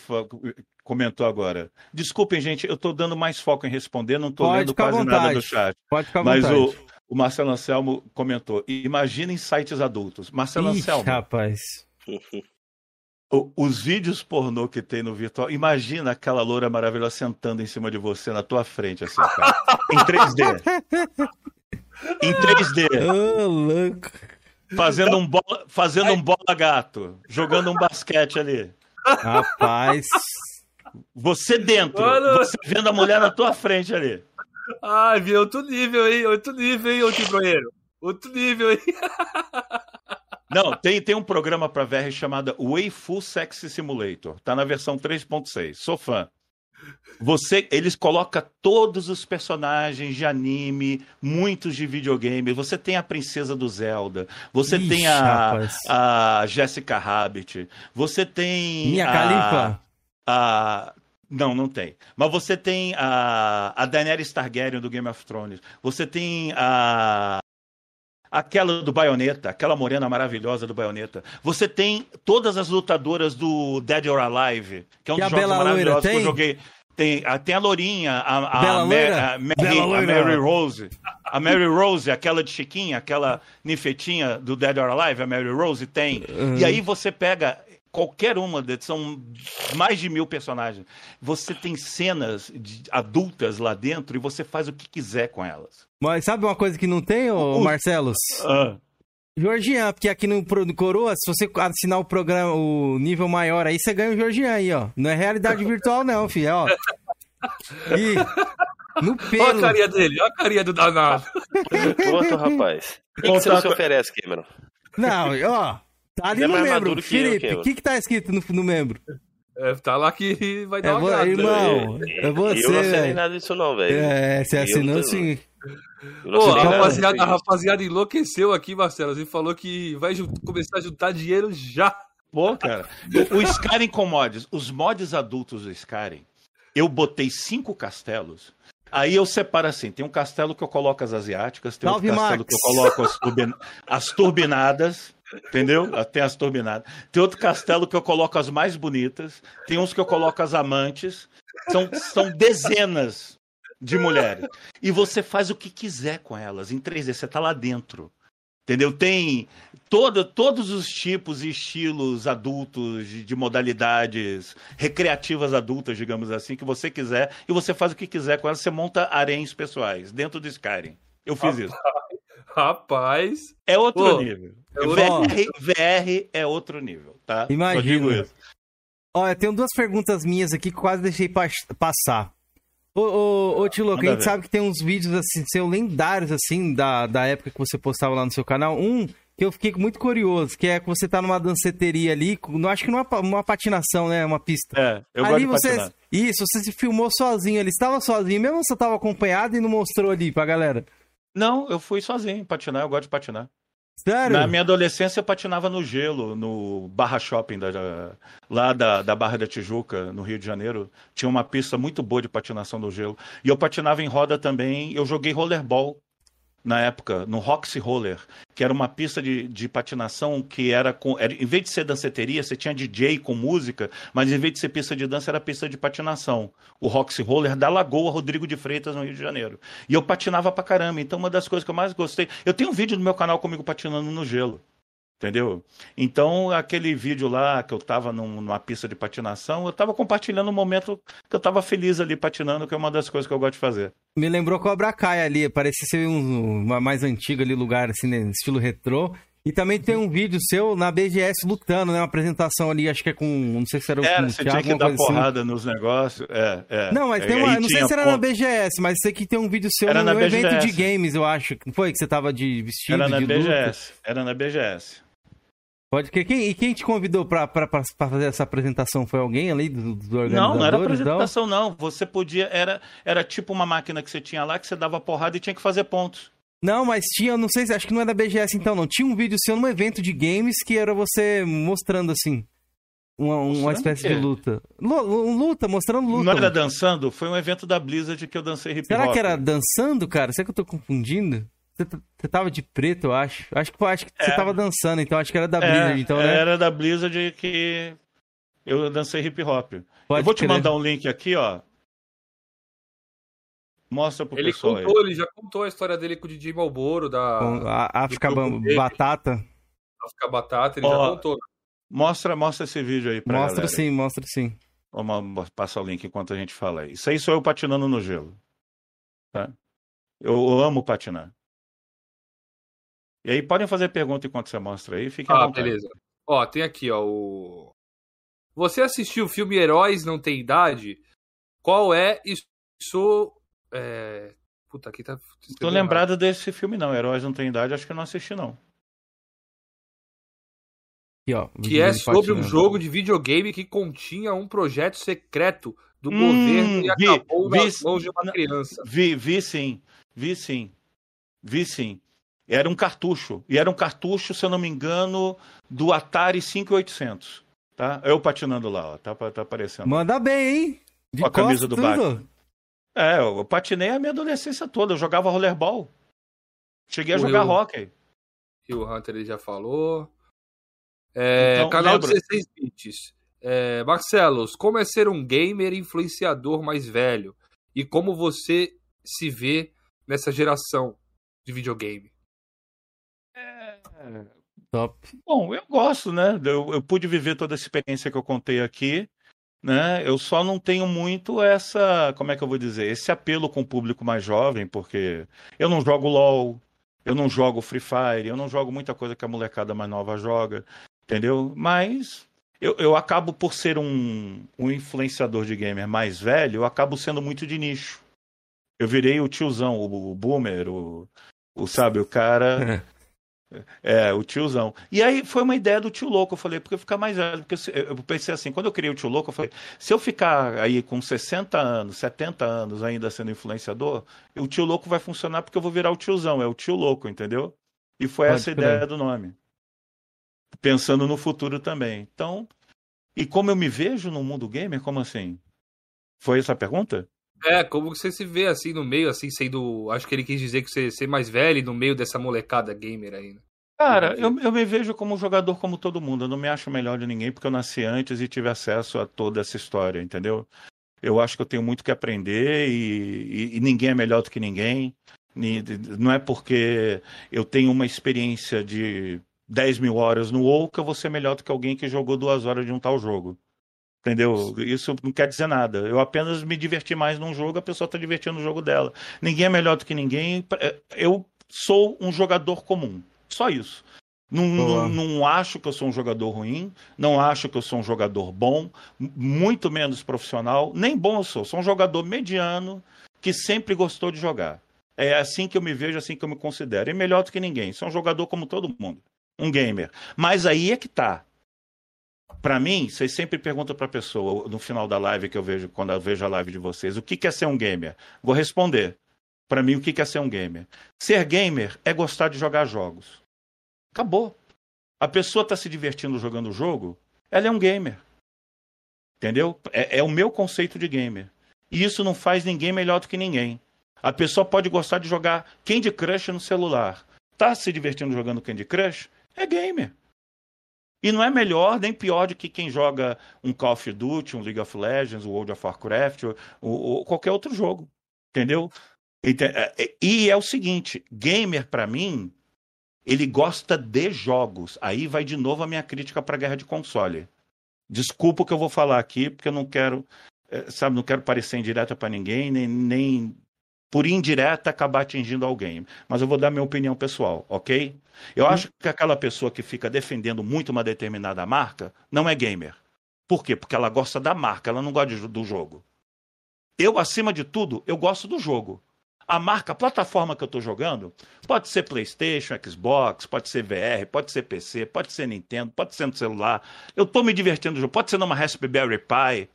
comentou agora. Desculpem, gente, eu tô dando mais foco em responder, não Pode lendo quase nada do chat. Pode ficar à Mas vontade. o, o Marcelo Anselmo comentou: imaginem sites adultos. Marcelo Ixi, Anselmo, rapaz. os vídeos pornô que tem no virtual, imagina aquela loura maravilhosa sentando em cima de você na tua frente, assim, cara. em 3D. *laughs* Em 3D. Ô, louco. Fazendo um bola, fazendo um bola gato, jogando um basquete ali. Rapaz. Você dentro, Mano. você vendo a mulher na tua frente ali. Ai, vi outro nível, hein? Outro nível, hein, ô Tibroeiro? Outro nível, hein? *laughs* Não, tem, tem um programa para VR chamado Waifu Sexy Simulator. Tá na versão 3.6. Sou fã. Você, eles colocam todos os personagens de anime, muitos de videogame. Você tem a princesa do Zelda, você Ixi, tem a, a Jessica Rabbit, você tem Minha a, Califa. a não, não tem. Mas você tem a, a Daenerys Targaryen do Game of Thrones. Você tem a aquela do Bayonetta, aquela morena maravilhosa do Bayonetta. Você tem todas as lutadoras do Dead or Alive, que é um dos jogos maravilhosos que eu joguei. Tem, a- tem a Lourinha, a, a, Bela Loira? a Mary, a. Mary Rose. A Mary Rose, aquela de Chiquinha, aquela nifetinha do Dead or Alive, a Mary Rose tem. Uhum. E aí você pega qualquer uma, são mais de mil personagens. Você tem cenas adultas lá dentro e você faz o que quiser com elas. Mas sabe uma coisa que não tem, ô O- Marcelos? Georgian, porque aqui no, no Coroa, se você assinar o programa, o nível maior aí, você ganha o Georgian aí, ó. Não é realidade virtual, não, filho, ó. E No *laughs* Olha a pelo. carinha dele, olha a carinha do danado. Outro rapaz. O que, que você não se oferece, Cameron? Não, ó. Tá ali Ele é no membro. que Felipe, o que que tá escrito no, no membro? É, tá lá que *laughs* vai É dar uma vo- grana. irmão, é você, eu não assinei velho. nada disso, não, velho. É, você Eu assinou sim. Eu Pô, a rapaziada, a rapaziada enlouqueceu aqui, Marcelo. Você falou que vai começar a juntar dinheiro já. Pô, cara. O, o Skyrim com mods, os mods adultos do Skyrim, eu botei cinco castelos. Aí eu separo assim: tem um castelo que eu coloco as asiáticas, tem Salve, outro castelo Max. que eu coloco as, turbin- as turbinadas, entendeu? Tem as turbinadas. Tem outro castelo que eu coloco as mais bonitas, tem uns que eu coloco as amantes. São, são dezenas de mulheres. E você faz o que quiser com elas em 3D, você tá lá dentro. Entendeu? Tem todo, todos os tipos e estilos adultos, de, de modalidades recreativas adultas, digamos assim, que você quiser, e você faz o que quiser com elas, você monta aréns pessoais dentro do Skyrim. Eu fiz isso. *laughs* Rapaz. É outro Pô, nível. é VR, VR é outro nível, tá? Só Imagino. digo isso. Olha, tem duas perguntas minhas aqui que quase deixei pa- passar. Ô, ô, ô a gente ver. sabe que tem uns vídeos assim, seu lendários, assim, da, da época que você postava lá no seu canal. Um que eu fiquei muito curioso, que é que você tá numa danceteria ali, não acho que numa, uma patinação, né? Uma pista. É, eu ali gosto de você. patinar. Isso, você se filmou sozinho ali. Você estava sozinho, mesmo ou você estava acompanhado e não mostrou ali pra galera? Não, eu fui sozinho patinar, eu gosto de patinar. Sério? Na minha adolescência eu patinava no gelo, no Barra Shopping, da, lá da, da Barra da Tijuca, no Rio de Janeiro. Tinha uma pista muito boa de patinação no gelo. E eu patinava em roda também. Eu joguei rollerball na época, no Roxy Roller, que era uma pista de, de patinação que era com. Era, em vez de ser danceteria, você tinha DJ com música, mas em vez de ser pista de dança, era pista de patinação. O Roxy Roller da Lagoa Rodrigo de Freitas, no Rio de Janeiro. E eu patinava pra caramba. Então, uma das coisas que eu mais gostei. Eu tenho um vídeo no meu canal comigo patinando no gelo. Entendeu? Então, aquele vídeo lá que eu tava num- numa pista de patinação, eu tava compartilhando um momento que eu tava feliz ali patinando, que é uma das coisas que eu gosto de fazer. Me lembrou Cobra Kai ali, parecia ser um, uma mais antiga ali, lugar assim, né, estilo retrô. E também tem um vídeo seu na BGS lutando, né? Uma apresentação ali, acho que é com. Não sei se era Era, com o você Thiago, tinha que dar assim. porrada nos negócios. É, é. Não, mas É, tem uma. Não sei se era na ponto. BGS, mas sei que tem um vídeo seu Era no na evento BGS. de games, eu acho. Não foi que você tava de vestido, Era na de luta? BGS. Era na BGS. Pode crer. Quem, e quem te convidou pra fazer essa apresentação? Foi alguém ali do, do organizador? Não, não era apresentação, não. Você podia. Era, era tipo uma máquina que você tinha lá que você dava porrada e tinha que fazer pontos. Não, mas tinha, não sei se, acho que não é da BGS então, não. Tinha um vídeo seu num evento de games que era você mostrando assim. Uma, uma Mostrando espécie de luta. Lu- luta, mostrando luta. Não era dançando? Foi um evento da Blizzard que eu dancei hip hop. Será que era dançando, cara? Será que eu tô confundindo? Você, você tava de preto, eu acho. Acho que, acho que você É. tava dançando, então acho que era da É, Blizzard, então, né? Era da Blizzard que eu dancei hip hop. Pode eu vou te mandar um link aqui, ó. Mostra pro Ele pessoal aí. contou, ele já contou a história dele com o DJ Malboro, da Com a África. Batata. África Batata, ele Ó, já contou. Mostra, mostra esse vídeo aí pra Mostra galera. sim, mostra sim. Vamos passar o link enquanto a gente fala aí. Isso aí sou eu patinando no gelo. Tá? Eu amo patinar. E aí podem fazer pergunta enquanto você mostra aí. Fiquem à Ah, vontade. beleza. Ó, tem aqui, ó, o... Você assistiu o filme Heróis Não Tem Idade? Qual é isso... É... Puta, aqui tá... Tô lembrado desse filme não. Heróis não tem idade, acho que eu não assisti não. Aqui, ó. Que é sobre um jogo de videogame que continha um projeto secreto do Hum, governo e vi- acabou vi- nas mãos de uma criança. Vi, vi sim. Vi sim. Vi sim. Era um cartucho. E era um cartucho, se eu não me engano, do Atari 5800. Tá? Eu patinando lá, ó. Tá, tá aparecendo. Manda bem, hein? De Com a camisa do tudo. Batman. É, eu patinei a minha adolescência toda. Eu jogava rollerball. Cheguei a O jogar eu- hockey. que o Hunter ele já falou. É, Então, canal lembra- 16 bits. É, Marcelos, como é ser um gamer influenciador mais velho? E como você se vê nessa geração de videogame? Top. Bom, eu gosto, né? Eu, eu pude viver toda essa experiência que eu contei aqui, né? Eu só não tenho muito essa, como é que eu vou dizer, esse apelo com o público mais jovem, porque eu não jogo LOL, eu não jogo Free Fire, eu não jogo muita coisa que a molecada mais nova joga, entendeu? Mas eu, eu acabo por ser um, um influenciador de gamer mais velho, eu acabo sendo muito de nicho. Eu virei o tiozão, o, o boomer, o, o sabe, o cara. *laughs* É, o tiozão. E aí foi uma ideia do tio louco, eu falei, porque eu ficar mais velho. Porque eu pensei assim, quando eu criei o tio louco, eu falei, se eu ficar aí com 60 anos, 70 anos ainda sendo influenciador, o tio louco vai funcionar porque eu vou virar o tiozão, é o tio louco, entendeu? E foi Pode essa a ideia do nome. Pensando no futuro também. Então, e como eu me vejo no mundo gamer, como assim? Foi essa a pergunta? É, como você se vê assim no meio, assim, sendo. Acho que ele quis dizer que você ser mais velho no meio dessa molecada gamer aí. Né? Cara, eu, eu me vejo como um jogador como todo mundo. Eu não me acho melhor de ninguém porque eu nasci antes e tive acesso a toda essa história, entendeu? Eu acho que eu tenho muito que aprender e, e, e ninguém é melhor do que ninguém. Não é porque eu tenho uma experiência de 10 mil horas no WoW que eu vou ser melhor do que alguém que jogou duas horas de um tal jogo. Entendeu? Isso não quer dizer nada. Eu apenas me diverti mais num jogo, a pessoa está divertindo no jogo dela. Ninguém é melhor do que ninguém. Eu sou um jogador comum. Só isso. Não, não, não, acho que eu sou um jogador ruim, não acho que eu sou um jogador bom, muito menos profissional, nem bom eu sou. Sou um jogador mediano que sempre gostou de jogar. É assim que eu me vejo, assim que eu me considero. E melhor do que ninguém. Sou um jogador como todo mundo. Um gamer. Mas aí é que tá. Para mim, vocês sempre perguntam para a pessoa, no final da live que eu vejo, quando eu vejo a live de vocês, o que é ser um gamer? Vou responder. Para mim, o que é ser um gamer? Ser gamer é gostar de jogar jogos. Acabou. A pessoa está se divertindo jogando o jogo, ela é um gamer. Entendeu? É, é o meu conceito de gamer. E isso não faz ninguém melhor do que ninguém. A pessoa pode gostar de jogar Candy Crush no celular. Tá se divertindo jogando Candy Crush? É gamer. E não é melhor nem pior do que quem joga um Call of Duty, um League of Legends, um World of Warcraft ou, ou qualquer outro jogo. Entendeu? É, é, e é o seguinte: gamer, para mim, ele gosta de jogos. Aí vai de novo a minha crítica para a guerra de console. Desculpa o que eu vou falar aqui, porque eu não quero, é, sabe, não quero parecer indireta para ninguém, nem, nem por indireta acabar atingindo alguém. Mas eu vou dar minha opinião pessoal, ok? Eu acho que aquela pessoa que fica defendendo muito uma determinada marca não é gamer. Por quê? Porque ela gosta da marca, ela não gosta do jogo. Eu, acima de tudo, eu gosto do jogo. A marca, a plataforma que eu estou jogando, pode ser PlayStation, Xbox, pode ser VR, pode ser PC, pode ser Nintendo, pode ser no celular. Eu estou me divertindo no jogo, pode ser numa Raspberry Pi,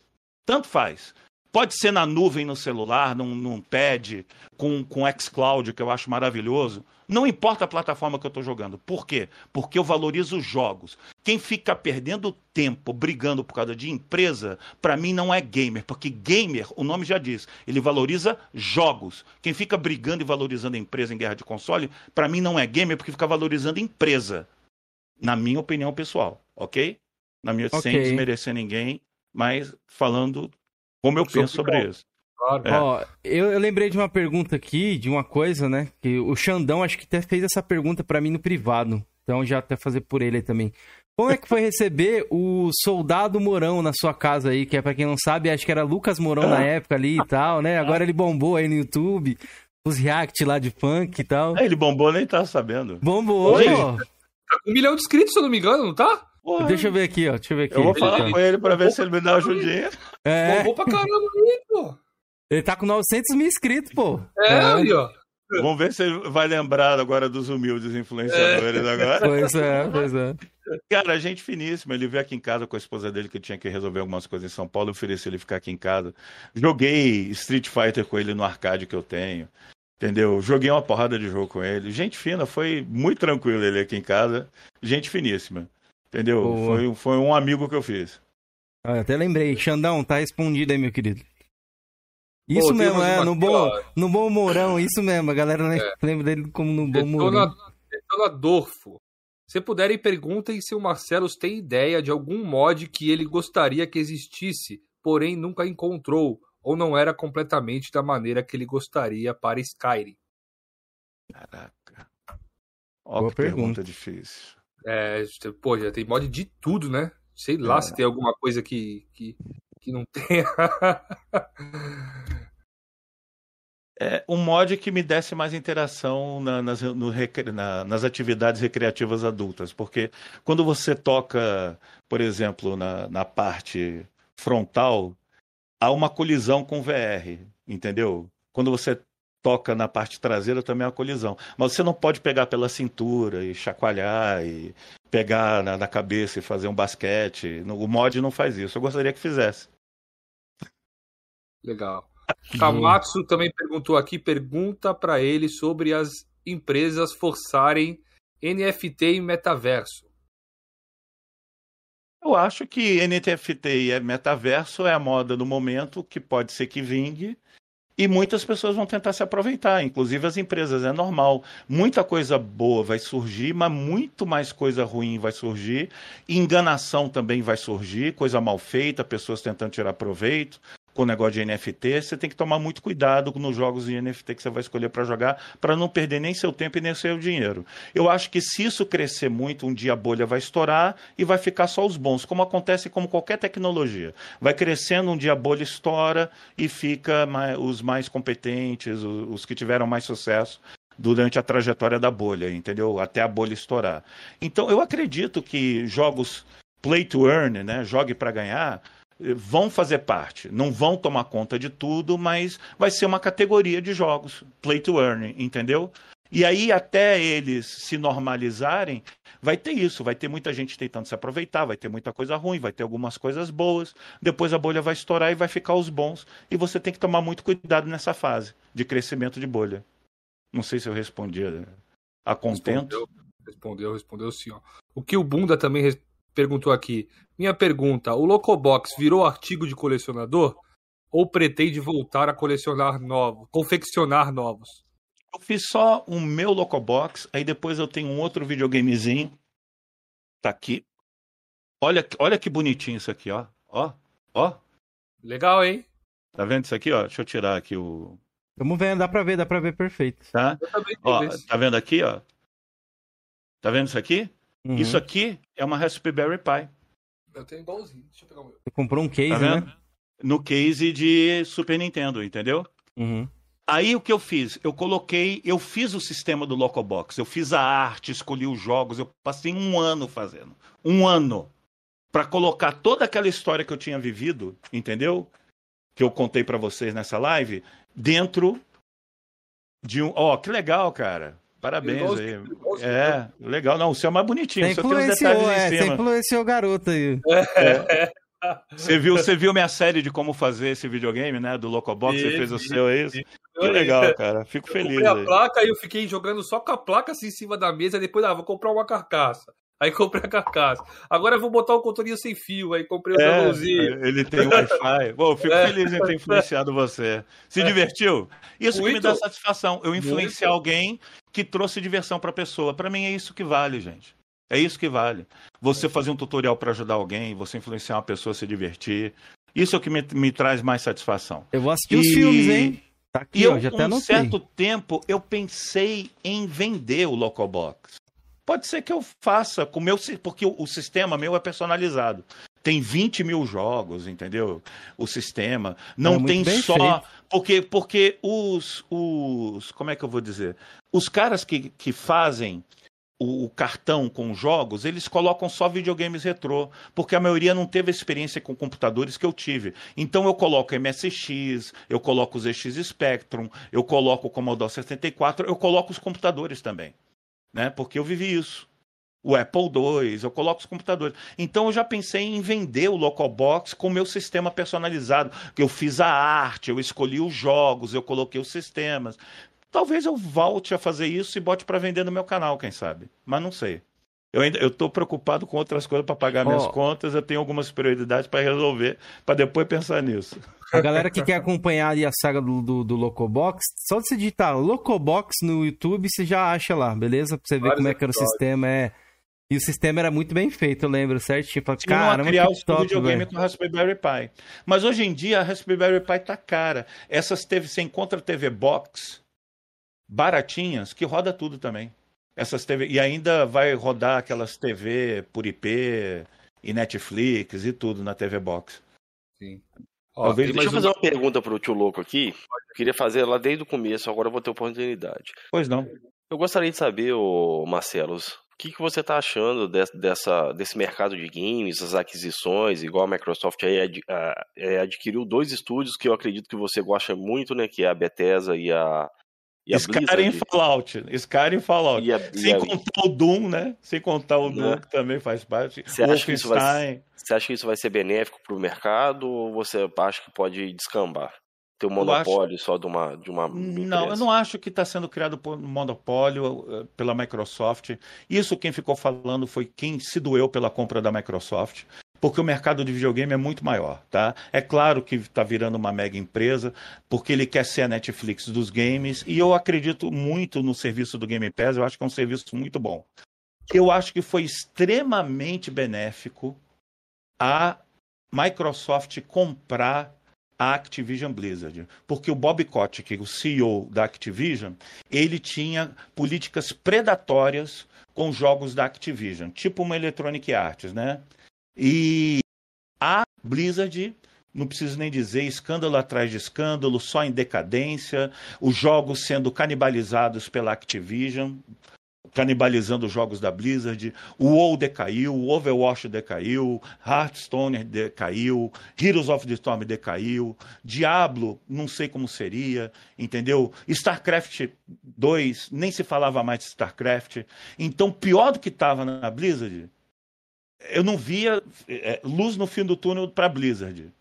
tanto faz. Pode ser na nuvem no celular, num, num pad, com, com xCloud, que eu acho maravilhoso. Não importa a plataforma que eu estou jogando. Por quê? Porque eu valorizo os jogos. Quem fica perdendo tempo brigando por causa de empresa, para mim não é gamer. Porque gamer, o nome já diz, ele valoriza jogos. Quem fica brigando e valorizando a empresa em guerra de console, para mim não é gamer porque fica valorizando empresa. Na minha opinião pessoal, ok? Na minha, okay. Sem desmerecer ninguém, mas falando como eu penso sobre isso. Claro. É. Ó, eu, eu, lembrei de uma pergunta aqui, de uma coisa, né? Que o Xandão acho que até fez essa pergunta para mim no privado. Então já até fazer por ele também. Como é que foi receber o Soldado Morão na sua casa aí? Que é pra quem não sabe, acho que era Lucas Morão na época ali e tal, né? Agora ele bombou aí no YouTube. Os react lá de funk e tal. É, ele bombou, nem tá sabendo. Bombou, Oi, Tá com um milhão de inscritos, se eu não me engano, não tá? Porra. Deixa eu ver aqui, ó. Deixa eu ver aqui. Eu vou falar ele, com ele pra ver se ele me dá uma ajudinha. É. Bombou pra caramba aí, pô. Ele tá com 900 mil inscritos, pô. É, é. aí, ó. Vamos ver se ele vai lembrar agora dos humildes influenciadores é. agora. Pois é, pois é. Cara, gente finíssima. Ele veio aqui em casa com a esposa dele que tinha que resolver algumas coisas em São Paulo. Eu ofereci ele ficar aqui em casa. Joguei Street Fighter com ele no arcade que eu tenho. Entendeu? Joguei uma porrada de jogo com ele. Gente fina, foi muito tranquilo ele aqui em casa. Gente finíssima. Entendeu? Foi, foi um amigo que eu fiz. Ah, até lembrei. Xandão, tá respondido aí, meu querido. Isso Pô, mesmo, é, no bom, no bom Mourão, isso mesmo. A galera é. lembra dele como no bom Mourão. Detona Dorfo. Se puderem, perguntem se o Marcelo tem ideia de algum mod que ele gostaria que existisse, porém nunca encontrou, ou não era completamente da maneira que ele gostaria para Skyrim. Caraca. Ó, Boa que pergunta. pergunta difícil. É, pô, já tem mod de tudo, né? Sei lá é. se tem alguma coisa que, que, que não tenha. *laughs* é, um mod que me desse mais interação na, nas, no, na, nas atividades recreativas adultas. Porque quando você toca, por exemplo, na, na parte frontal, há uma colisão com VR, entendeu? Quando você toca na parte traseira também é uma colisão. Mas você não pode pegar pela cintura e chacoalhar e pegar na, na cabeça e fazer um basquete. O mod não faz isso. Eu gostaria que fizesse. Legal. Kamatsu também perguntou aqui, pergunta para ele sobre as empresas forçarem NFT em metaverso. Eu acho que NFT e metaverso é a moda do momento, que pode ser que vingue, e muitas pessoas vão tentar se aproveitar, inclusive as empresas, é normal. Muita coisa boa vai surgir, mas muito mais coisa ruim vai surgir. Enganação também vai surgir, coisa mal feita, pessoas tentando tirar proveito com o negócio de NFT, você tem que tomar muito cuidado nos jogos de NFT que você vai escolher para jogar, para não perder nem seu tempo e nem seu dinheiro. Eu acho que se isso crescer muito, um dia a bolha vai estourar e vai ficar só os bons, como acontece com qualquer tecnologia. Vai crescendo, um dia a bolha estoura e fica mais, os mais competentes, os, os que tiveram mais sucesso durante a trajetória da bolha, entendeu? Até a bolha estourar. Então, eu acredito que jogos play to earn, né, jogue para ganhar, vão fazer parte. Não vão tomar conta de tudo, mas vai ser uma categoria de jogos, play to earn, entendeu? E aí, até eles se normalizarem, vai ter isso, vai ter muita gente tentando se aproveitar, vai ter muita coisa ruim, vai ter algumas coisas boas, depois a bolha vai estourar e vai ficar os bons. E você tem que tomar muito cuidado nessa fase de crescimento de bolha. Não sei se eu respondi a contento. Respondeu, respondeu, respondeu sim. Ó. O que o Bunda também perguntou aqui. Minha pergunta: o Locobox virou artigo de colecionador ou pretende voltar a colecionar novos, confeccionar novos? Eu fiz só o meu Locobox, aí depois eu tenho um outro videogamezinho. Tá aqui. Olha, olha que bonitinho isso aqui, ó. Ó, ó. Legal, hein? Tá vendo isso aqui, ó? Deixa eu tirar aqui o. Vamos ver, dá pra ver, dá pra ver perfeito. Tá? Ó, tá vendo aqui, ó? Tá vendo isso aqui? Uhum. Isso aqui é uma Raspberry Pi. Eu tenho igualzinho. Deixa eu pegar o meu. Você comprou um case, tá né? No case de Super Nintendo, entendeu? Uhum. Aí o que eu fiz? Eu coloquei, eu fiz o sistema do Locobox, eu fiz a arte, escolhi os jogos, eu passei um ano fazendo. Um ano. para colocar toda aquela história que eu tinha vivido, entendeu? Que eu contei para vocês nessa live, dentro de um. Ó, oh, que legal, cara. Parabéns aí. É, legal. Não, o seu é mais bonitinho. Você influenciou, tem é, Você influenciou o garoto aí. É. Você viu, você viu minha série de como fazer esse videogame, né? Do Locobox, você fez o seu, é isso? Que legal, cara. Fico feliz. Eu comprei a placa e eu fiquei jogando só com a placa assim em cima da mesa. Depois, ah, vou comprar uma carcaça. Aí comprei a carcaça. Agora eu vou botar o controlinho sem fio. Aí comprei o é, Ele tem Wi-Fi. Bom, fico é. feliz em ter influenciado você. Se é. divertiu? Isso Muito. que me dá satisfação. Eu influenciar Muito. alguém que trouxe diversão para a pessoa. Para mim é isso que vale, gente. É isso que vale. Você fazer um tutorial para ajudar alguém, você influenciar uma pessoa a se divertir. Isso é o que me, me traz mais satisfação. Eu vou assistir e... os filmes, hein? Tá aqui, e ó, eu, já até um certo tempo eu pensei em vender o Locobox. Pode ser que eu faça com meu, porque o, sistema meu é personalizado. Tem 20 mil jogos, entendeu? O sistema. Não é tem só. Feito. Porque, porque os, os. Como é que eu vou dizer? Os caras que, que fazem o, cartão com jogos, eles colocam só videogames retrô, porque a maioria não teve experiência com computadores que eu tive. Então eu coloco MSX, eu coloco os ZX Spectrum, eu coloco o Commodore 64, eu coloco os computadores também né? Porque eu vivi isso. O Apple II, eu coloco os computadores. Então eu já pensei em vender o Locobox com meu sistema personalizado. Que eu fiz a arte, eu escolhi os jogos, eu coloquei os sistemas. Talvez eu volte a fazer isso e bote para vender no meu canal, quem sabe. Mas não sei. Eu ainda eu tô preocupado com outras coisas para pagar oh. minhas contas, eu tenho algumas prioridades para resolver, para depois pensar nisso. A galera que quer acompanhar a saga do, do, do, Locobox, só de você digitar Locobox no YouTube, você já acha lá, beleza? Pra você ver Vários como é que era o sistema. É... E o sistema era muito bem feito, eu lembro certinho. Falei, Caramba, criar o top, videogame véio. com Raspberry Pi. Mas hoje em dia a Raspberry Pi tá cara. Essas teve, você encontra TV Box baratinhas que roda tudo também. Essas TV e ainda vai rodar aquelas TV por IP e Netflix e tudo na TV Box. Sim. Ó, Talvez deixa eu fazer uma pergunta pro tio Louco aqui. Eu queria fazer lá desde o começo, agora eu vou ter oportunidade. Pois não. Eu gostaria de saber, ô Marcelos, o que, que você está achando de, dessa, desse mercado de games, as aquisições, igual a Microsoft aí ad, a, é, adquiriu dois estúdios que eu acredito que você gosta muito, né? Que é a Bethesda e a E Skyrim Blizzard- Fallout. Skyrim Fallout. E a- e Sem a- contar o Doom, né? Sem contar o Doom, Né? que também faz parte. Você acha que isso vai. Você acha que isso vai ser benéfico para o mercado ou você acha que pode descambar? Ter um Eu acho- monopólio só de uma, de uma Não, eu empresa? não acho que está sendo criado um monopólio eh, pela Microsoft. Isso quem ficou falando foi quem se doeu pela compra da Microsoft, porque o mercado de videogame é muito maior, tá? É claro que está virando uma mega empresa, porque ele quer ser a Netflix dos games, e eu acredito muito no serviço do Game Pass, eu acho que é um serviço muito bom. Eu acho que foi extremamente benéfico a Microsoft comprar a Activision Blizzard, porque o Bob Kotick, o CEO da Activision, ele tinha políticas predatórias com jogos da Activision, tipo uma Electronic Arts, né? E a Blizzard, não preciso nem dizer, escândalo atrás de escândalo, só em decadência, os jogos sendo canibalizados pela Activision, canibalizando os jogos da Blizzard, o WoW decaiu, o Overwatch decaiu, Hearthstone decaiu, Heroes of the Storm decaiu, Diablo, não sei como seria, entendeu? StarCraft 2, nem se falava mais de StarCraft. Então, pior do que estava na Blizzard, eu não via é, luz no fim do túnel para Blizzard.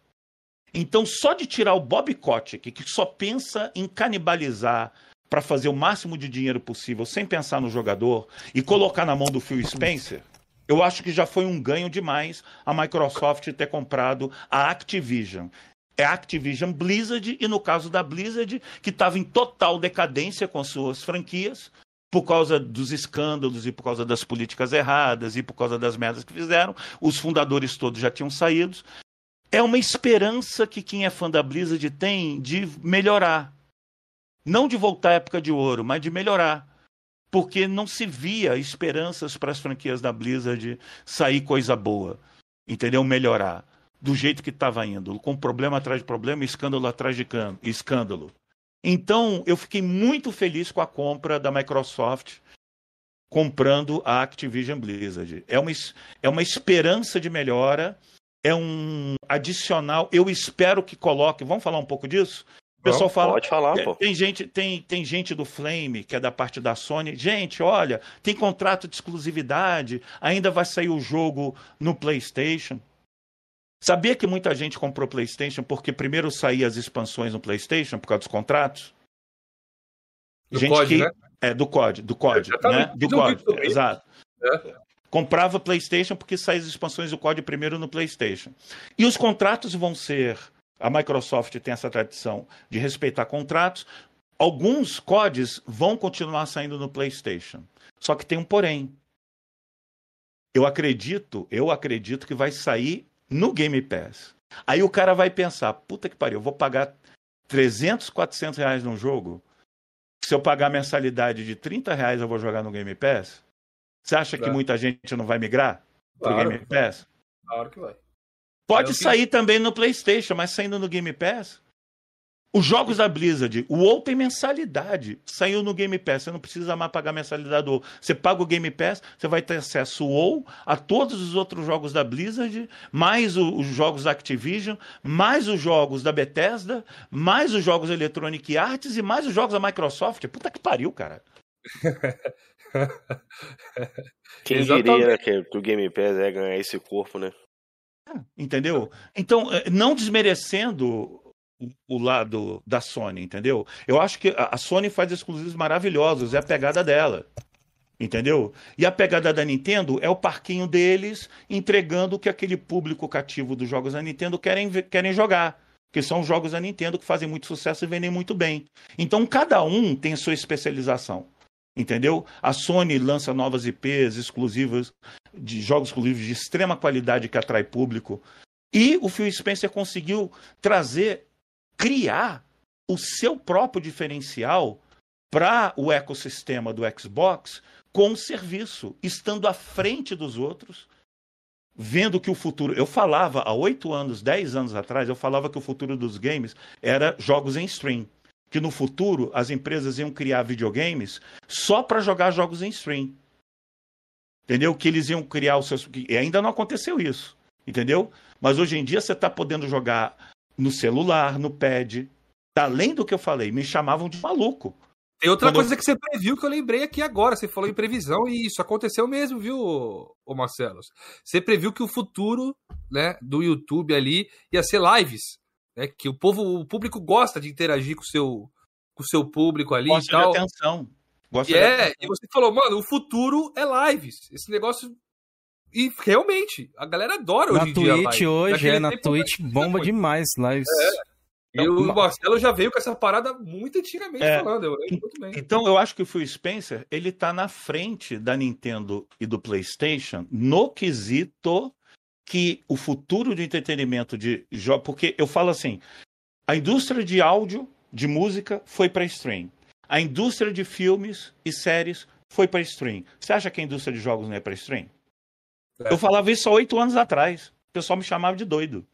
Então, só de tirar o Bob Kotick, que só pensa em canibalizar para fazer o máximo de dinheiro possível, sem pensar no jogador, e colocar na mão do Phil Spencer, eu acho que já foi um ganho demais a Microsoft ter comprado a Activision. É a Activision Blizzard, e no caso da Blizzard, que estava em total decadência com suas franquias, por causa dos escândalos e por causa das políticas erradas e por causa das merdas que fizeram, os fundadores todos já tinham saído. É uma esperança que quem é fã da Blizzard tem de melhorar. Não de voltar à época de ouro, mas de melhorar. Porque não se via esperanças para as franquias da Blizzard sair coisa boa. Entendeu? Melhorar. Do jeito que estava indo. Com problema atrás de problema, escândalo atrás de escândalo. Então, eu fiquei muito feliz com a compra da Microsoft comprando a Activision Blizzard. É uma, é uma esperança de melhora, é um adicional. Eu espero que coloque. Vamos falar um pouco disso? O pessoal fala. Pode falar, É, pô. Tem gente, tem, tem gente do Flame, que é da parte da Sony. Gente, olha, tem contrato de exclusividade, ainda vai sair o jogo no PlayStation. Sabia que muita gente comprou PlayStation porque primeiro saía as expansões no PlayStation por causa dos contratos? Do gente COD, que né? é do COD, do COD, tá né? Do COD, também. exato. É. Comprava PlayStation porque saía as expansões do COD primeiro no PlayStation. E os contratos vão ser, a Microsoft tem essa tradição de respeitar contratos. Alguns CODs vão continuar saindo no PlayStation. Só que tem um porém. Eu acredito, eu acredito que vai sair no Game Pass. Aí o cara vai pensar, puta que pariu, eu vou pagar 300, 400 reais num jogo? Se eu pagar mensalidade de 30 reais, eu vou jogar no Game Pass? Você acha que muita gente não vai migrar pro Claro. Game Pass? Claro que vai. Pode sair também no PlayStation, mas saindo no Game Pass. Os jogos da Blizzard, o WoW tem mensalidade. Saiu no Game Pass, você não precisa mais pagar mensalidade do WoW. Você paga o Game Pass, você vai ter acesso ao WoW, a todos os outros jogos da Blizzard, mais o- os jogos da Activision, mais os jogos da Bethesda, mais os jogos da Electronic Arts e mais os jogos da Microsoft. Puta que pariu, cara. Quem diria né, que, que o Game Pass é ganhar esse corpo, né? Entendeu? Então, eh, não desmerecendo o- lado da Sony, entendeu? Eu acho que a Sony faz exclusivos maravilhosos, é a pegada dela. Entendeu? E a pegada da Nintendo é o parquinho deles entregando o que aquele público cativo dos jogos da Nintendo querem, querem jogar. Que são os jogos da Nintendo que fazem muito sucesso e vendem muito bem. Então, cada um tem sua especialização. Entendeu? A Sony lança novas IPs exclusivas, de jogos exclusivos de extrema qualidade que atrai público. E o Phil Spencer conseguiu trazer, criar o seu próprio diferencial para o ecossistema do Xbox com o serviço, estando à frente dos outros, vendo que o futuro. Eu falava há oito anos, dez anos atrás, eu falava que o futuro dos games era jogos em stream. Que no futuro as empresas iam criar videogames só para jogar jogos em stream. Entendeu? Que eles iam criar os seus. E ainda não aconteceu isso. Entendeu? Mas hoje em dia você está podendo jogar no celular, no pad. Além do que eu falei, me chamavam de maluco. Tem outra Quando- coisa que você previu que eu lembrei aqui agora. Você falou em previsão e isso aconteceu mesmo, viu, ô Marcelo? Você previu que o futuro né, do YouTube ali ia ser lives. Né, que o povo, o público gosta de interagir com o seu, com o seu público ali Gosta e tal. de atenção. Gosta E de é, atenção. e você falou, mano, o futuro é lives. Esse negócio. E realmente, a galera adora Na hoje em dia. Twitch live. hoje, é, na Twitch não bomba demais lives. E o Marcelo já veio com essa parada muito antigamente É. falando. Eu muito bem. Então, eu acho que o Phil Spencer, ele tá na frente da Nintendo e do PlayStation no quesito que o futuro de entretenimento de jogos, porque eu falo assim, a indústria de áudio, de música foi para stream. A indústria de filmes e séries foi para stream. Você acha que a indústria de jogos não é para stream? É. Eu falava isso há oito anos atrás. O pessoal me chamava de doido.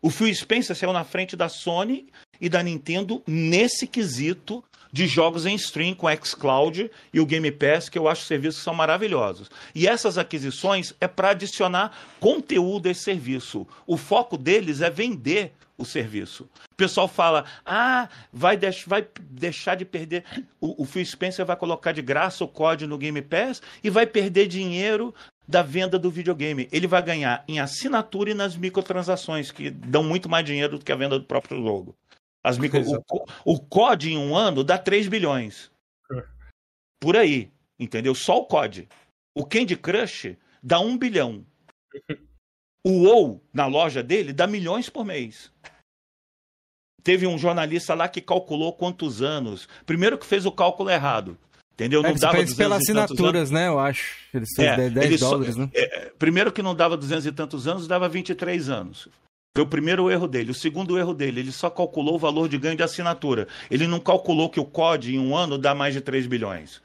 O Phil Spencer saiu na frente da Sony e da Nintendo nesse quesito de jogos em stream com xCloud e o Game Pass, que eu acho serviços são maravilhosos. E essas aquisições é para adicionar conteúdo a esse serviço. O foco deles é vender o serviço. O pessoal fala: ah, vai, deix vai deixar de perder. O, o Phil Spencer vai colocar de graça o código no Game Pass e vai perder dinheiro da venda do videogame. Ele vai ganhar em assinatura e nas microtransações, que dão muito mais dinheiro do que a venda do próprio jogo. As micro... *laughs* o, o COD em um ano dá 3 bilhões. Por aí, entendeu? Só o COD. O Candy Crush dá 1 bilhão. *laughs* O WoW, na loja dele, dá milhões por mês. Teve um jornalista lá que calculou quantos anos. Primeiro que fez o cálculo errado. Entendeu? É, Não que dava fez 200 pelas assinaturas, né? Eu acho. Eles fez É, 10 ele só- dólares, né? Primeiro que não dava 200 e tantos anos, dava 23 anos. Foi o primeiro erro dele. O segundo erro dele, ele só calculou o valor de ganho de assinatura. Ele não calculou que o COD em um ano dá mais de 3 bilhões.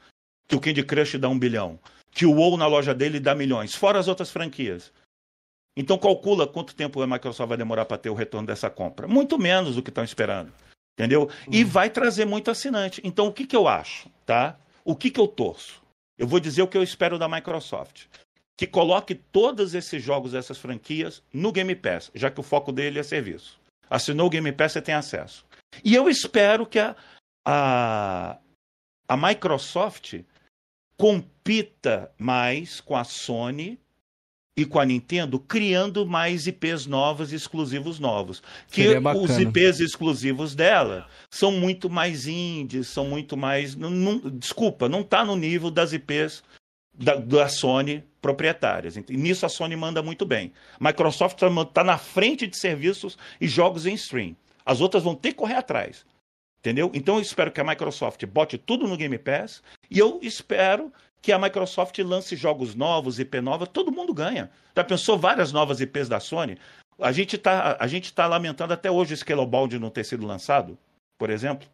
Que o Candy Crush dá 1 bilhão. Que o WoW na loja dele dá milhões. Fora as outras franquias. Então calcula quanto tempo a Microsoft vai demorar para ter o retorno dessa compra. Muito menos do que estão esperando. Entendeu? E vai trazer muito assinante. Então o que, que eu acho? Tá? O que, que eu torço? Eu vou dizer o que eu espero da Microsoft que coloque todos esses jogos, essas franquias, no Game Pass, já que o foco dele é serviço. Assinou o Game Pass, você tem acesso. E eu espero que a, a, a Microsoft compita mais com a Sony e com a Nintendo, criando mais IPs novos e exclusivos novos. Que os IPs exclusivos dela são muito mais indies, são muito mais. não- não- desculpa, não está no nível das IPs da, da Sony proprietárias. E nisso a Sony manda muito bem. Microsoft está na frente de serviços e jogos em stream. As outras vão ter que correr atrás. Entendeu? Então eu espero que a Microsoft bote tudo no Game Pass e eu espero que a Microsoft lance jogos novos, IP nova, todo mundo ganha. Já pensou várias novas IPs da Sony? A gente está a gente tá lamentando até hoje o Scalebound não ter sido lançado, por exemplo.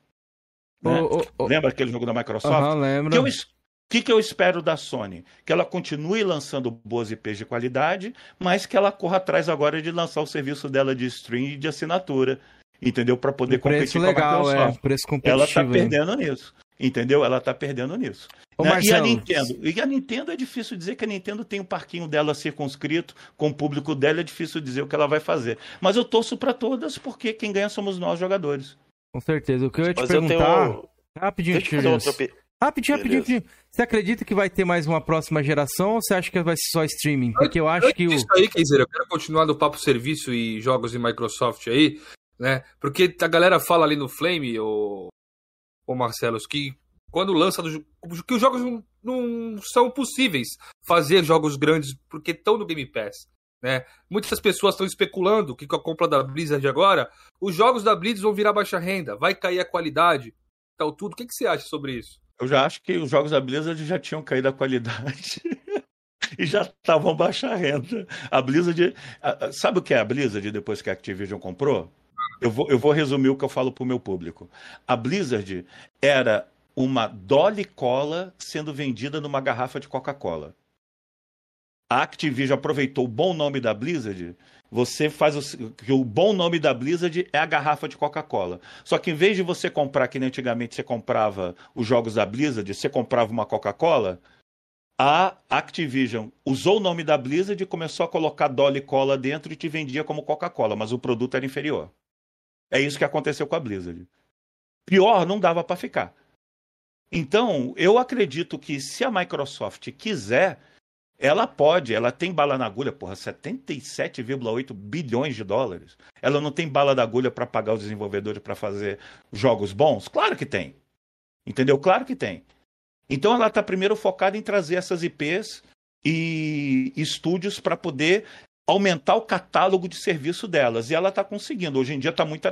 né? Ô, ô, ô, Lembra aquele jogo da Microsoft? Aham, lembro. que eu, es- que, que eu espero da Sony? Que ela continue lançando boas IPs de qualidade, mas que ela corra atrás agora de lançar o serviço dela de stream e de assinatura, entendeu? Para poder Um preço competir legal, com a é. Microsoft. Preço Ela competitivo. está hein? perdendo nisso. Entendeu? Ela está perdendo nisso. Ô, Né? E a Marcelo, Nintendo? E a Nintendo é difícil dizer que a Nintendo tem o parquinho dela circunscrito com o público dela, é difícil dizer o que ela vai fazer. Mas eu torço para todas, porque quem ganha somos nós, jogadores. Com certeza. O que eu ia te Mas eu perguntar... tenho. Rapidinho, Deixa eu Rapidinho, rapidinho, rapidinho. Você acredita que vai ter mais uma próxima geração ou você acha que vai ser só streaming? Porque eu acho que o... disso aí, quer dizer, eu quero continuar no papo serviço e jogos de Microsoft aí, né? Porque a galera fala ali no Flame, o, o Marcelos, que quando lança do, que os jogos não, não são possíveis fazer jogos grandes porque estão no Game Pass. Né? Muitas pessoas estão especulando que com a compra da Blizzard agora, os jogos da Blizzard vão virar baixa renda, vai cair a qualidade, tal tudo. O que, que você acha sobre isso? Eu já acho que os jogos da Blizzard já tinham caído a qualidade. *laughs* e já estavam baixa renda. A Blizzard. a- a- Sabe o que é a Blizzard depois que a Activision comprou? Eu vou, eu vou resumir o que eu falo para o meu público. A Blizzard era uma Dolly Cola sendo vendida numa garrafa de Coca-Cola. A Activision aproveitou o bom nome da Blizzard. Você faz o, que o bom nome da Blizzard é a garrafa de Coca-Cola. Só que em vez de você comprar, que nem antigamente você comprava os jogos da Blizzard, você comprava uma Coca-Cola, a Activision usou o nome da Blizzard e começou a colocar Dolly Cola dentro e te vendia como Coca-Cola, mas o produto era inferior. É isso que aconteceu com a Blizzard. Pior, não dava para ficar. Então, eu acredito que se a Microsoft quiser, ela pode, ela tem bala na agulha, porra, 77,8 bilhões de dólares. Ela não tem bala na agulha para pagar os desenvolvedores para fazer jogos bons? Claro que tem. Entendeu? Claro que tem. Então ela está primeiro focada em trazer essas IPs e estúdios para poder aumentar o catálogo de serviço delas. E ela está conseguindo. Hoje em dia está muito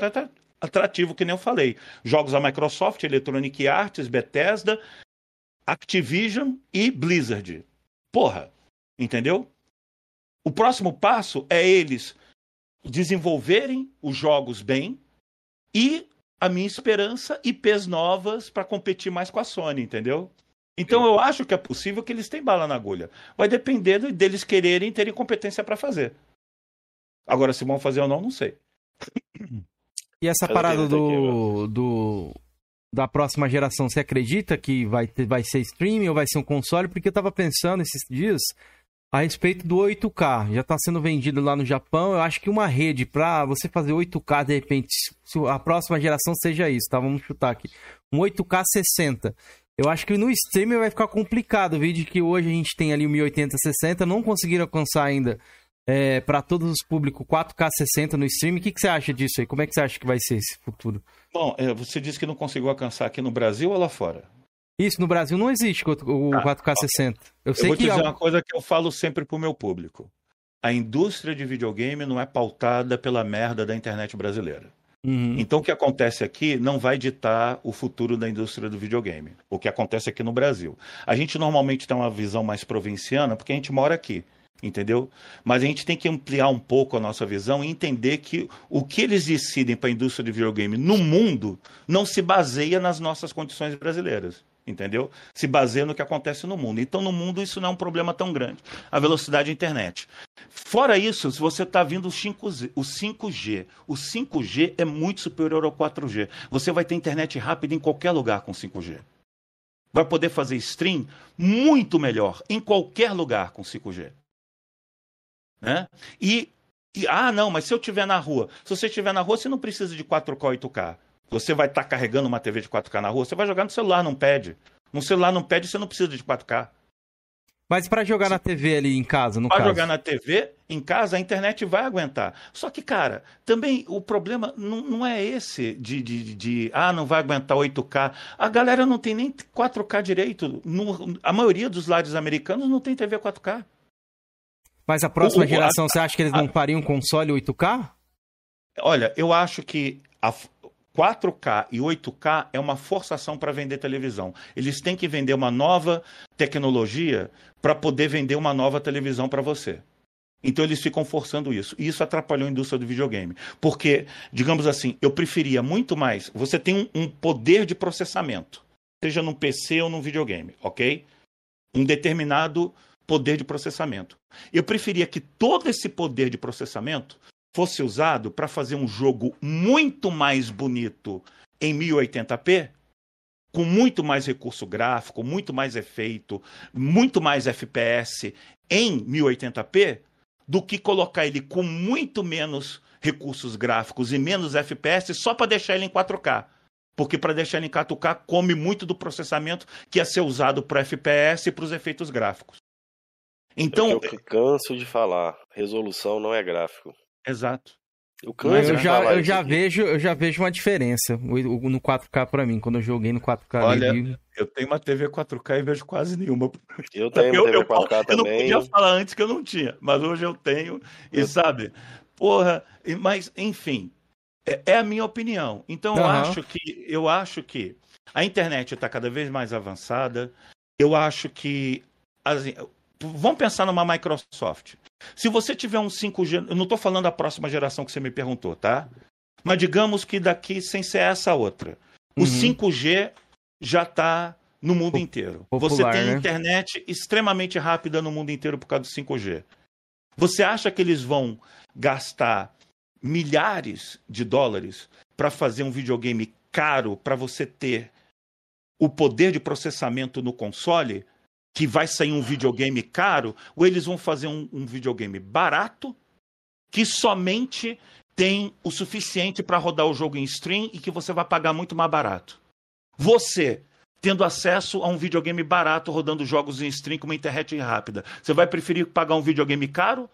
atrativo, que nem eu falei. Jogos da Microsoft, Electronic Arts, Bethesda, Activision e Blizzard. Porra, entendeu? O próximo passo é eles desenvolverem os jogos bem e a minha esperança IPs novas para competir mais com a Sony, entendeu? Então eu acho que é possível que eles tenham bala na agulha. Vai depender deles quererem terem competência para fazer. Agora, se vão fazer ou não, não sei. E essa parada do, do da próxima geração, você acredita que vai, ter, vai ser streaming ou vai ser um console? Porque eu tava pensando esses dias a respeito do 8K. Já está sendo vendido lá no Japão. Eu acho que uma rede para você fazer 8K, de repente, a próxima geração seja isso, tá? Vamos chutar aqui. Um 8K 60. Eu acho que no streaming vai ficar complicado. O vídeo que hoje a gente tem ali o 1080 60, não conseguiram alcançar ainda é, para todos os públicos 4K 60 no streaming. O que, que você acha disso aí? Como é que você acha que vai ser esse futuro? Bom, é, você disse que não conseguiu alcançar aqui no Brasil ou lá fora? Isso, no Brasil não existe o ah, 4K 60. Eu, sei eu vou que dizer uma coisa que eu falo sempre pro meu público. A indústria de videogame não é pautada pela merda da internet brasileira. Uhum. Então, o que acontece aqui não vai ditar o futuro da indústria do videogame. O que acontece aqui no Brasil. A gente normalmente tem uma visão mais provinciana porque a gente mora aqui entendeu? Mas a gente tem que ampliar um pouco a nossa visão e entender que o que eles decidem para a indústria de videogame no mundo não se baseia nas nossas condições brasileiras entendeu? Se baseia no que acontece no mundo. Então, no mundo, isso não é um problema tão grande. A velocidade da internet. Fora isso, se você está vindo o 5G, o 5G, o 5G é muito superior ao 4G. Você vai ter internet rápida em qualquer lugar com 5G. Vai poder fazer stream muito melhor em qualquer lugar com 5G. Né? E, e, ah, não, mas se eu estiver na rua, se você estiver na rua, você não precisa de 4K 8K. Você vai estar tá carregando uma TV de 4K na rua, você vai jogar no celular, não pede. No celular não pede, você não precisa de 4K. Mas para jogar na TV ali em casa, no Para jogar na TV, em casa, a internet vai aguentar. Só que, cara, também o problema não, não é esse de, de, de, ah, não vai aguentar 8K. A galera não tem nem 4K direito. No, a maioria dos lares americanos não tem TV 4K. Mas a próxima o, geração, a, você acha que eles não fariam um console 8K? Olha, eu acho que a, 4K e 8K é uma forçação para vender televisão. Eles têm que vender uma nova tecnologia para poder vender uma nova televisão para você. Então eles ficam forçando isso. E isso atrapalhou a indústria do videogame. Porque, digamos assim, eu preferia muito mais. Você tem um, um poder de processamento, seja num PC ou num videogame, ok? Um determinado poder de processamento. Eu preferia que todo esse poder de processamento fosse usado para fazer um jogo muito mais bonito em 1080p, com muito mais recurso gráfico, muito mais efeito, muito mais FPS em 1080p, do que colocar ele com muito menos recursos gráficos e menos FPS só para deixar ele em 4K. Porque para deixar ele em 4K come muito do processamento que ia ser usado para FPS e para os efeitos gráficos. Então, é eu canso de falar, resolução não é gráfico. Exato. Eu, eu já, eu já vejo, eu já vejo uma diferença no 4K para mim, quando eu joguei no 4K. Olha, eu tenho uma TV 4K e vejo quase nenhuma. Eu tenho uma TV 4K eu, também. Eu não podia falar antes que eu não tinha, mas hoje eu tenho. E eu... sabe, porra, mas enfim, é, é, a minha opinião. Então uhum. eu acho que eu acho que a internet está cada vez mais avançada. Eu acho que assim, vamos pensar numa Microsoft. Se você tiver um 5G, eu não estou falando da próxima geração que você me perguntou, tá? Mas digamos que daqui, sem ser essa outra, o uhum. 5G já está no mundo inteiro. Popular, você tem né? internet extremamente rápida no mundo inteiro por causa do 5G. Você acha que eles vão gastar milhares de dólares para fazer um videogame caro para você ter o poder de processamento no console? Que vai sair um videogame caro, ou eles vão fazer um, um videogame barato, que somente tem o suficiente para rodar o jogo em stream e que você vai pagar muito mais barato. Você tendo acesso a um videogame barato rodando jogos em stream com uma internet rápida. Você vai preferir pagar um videogame caro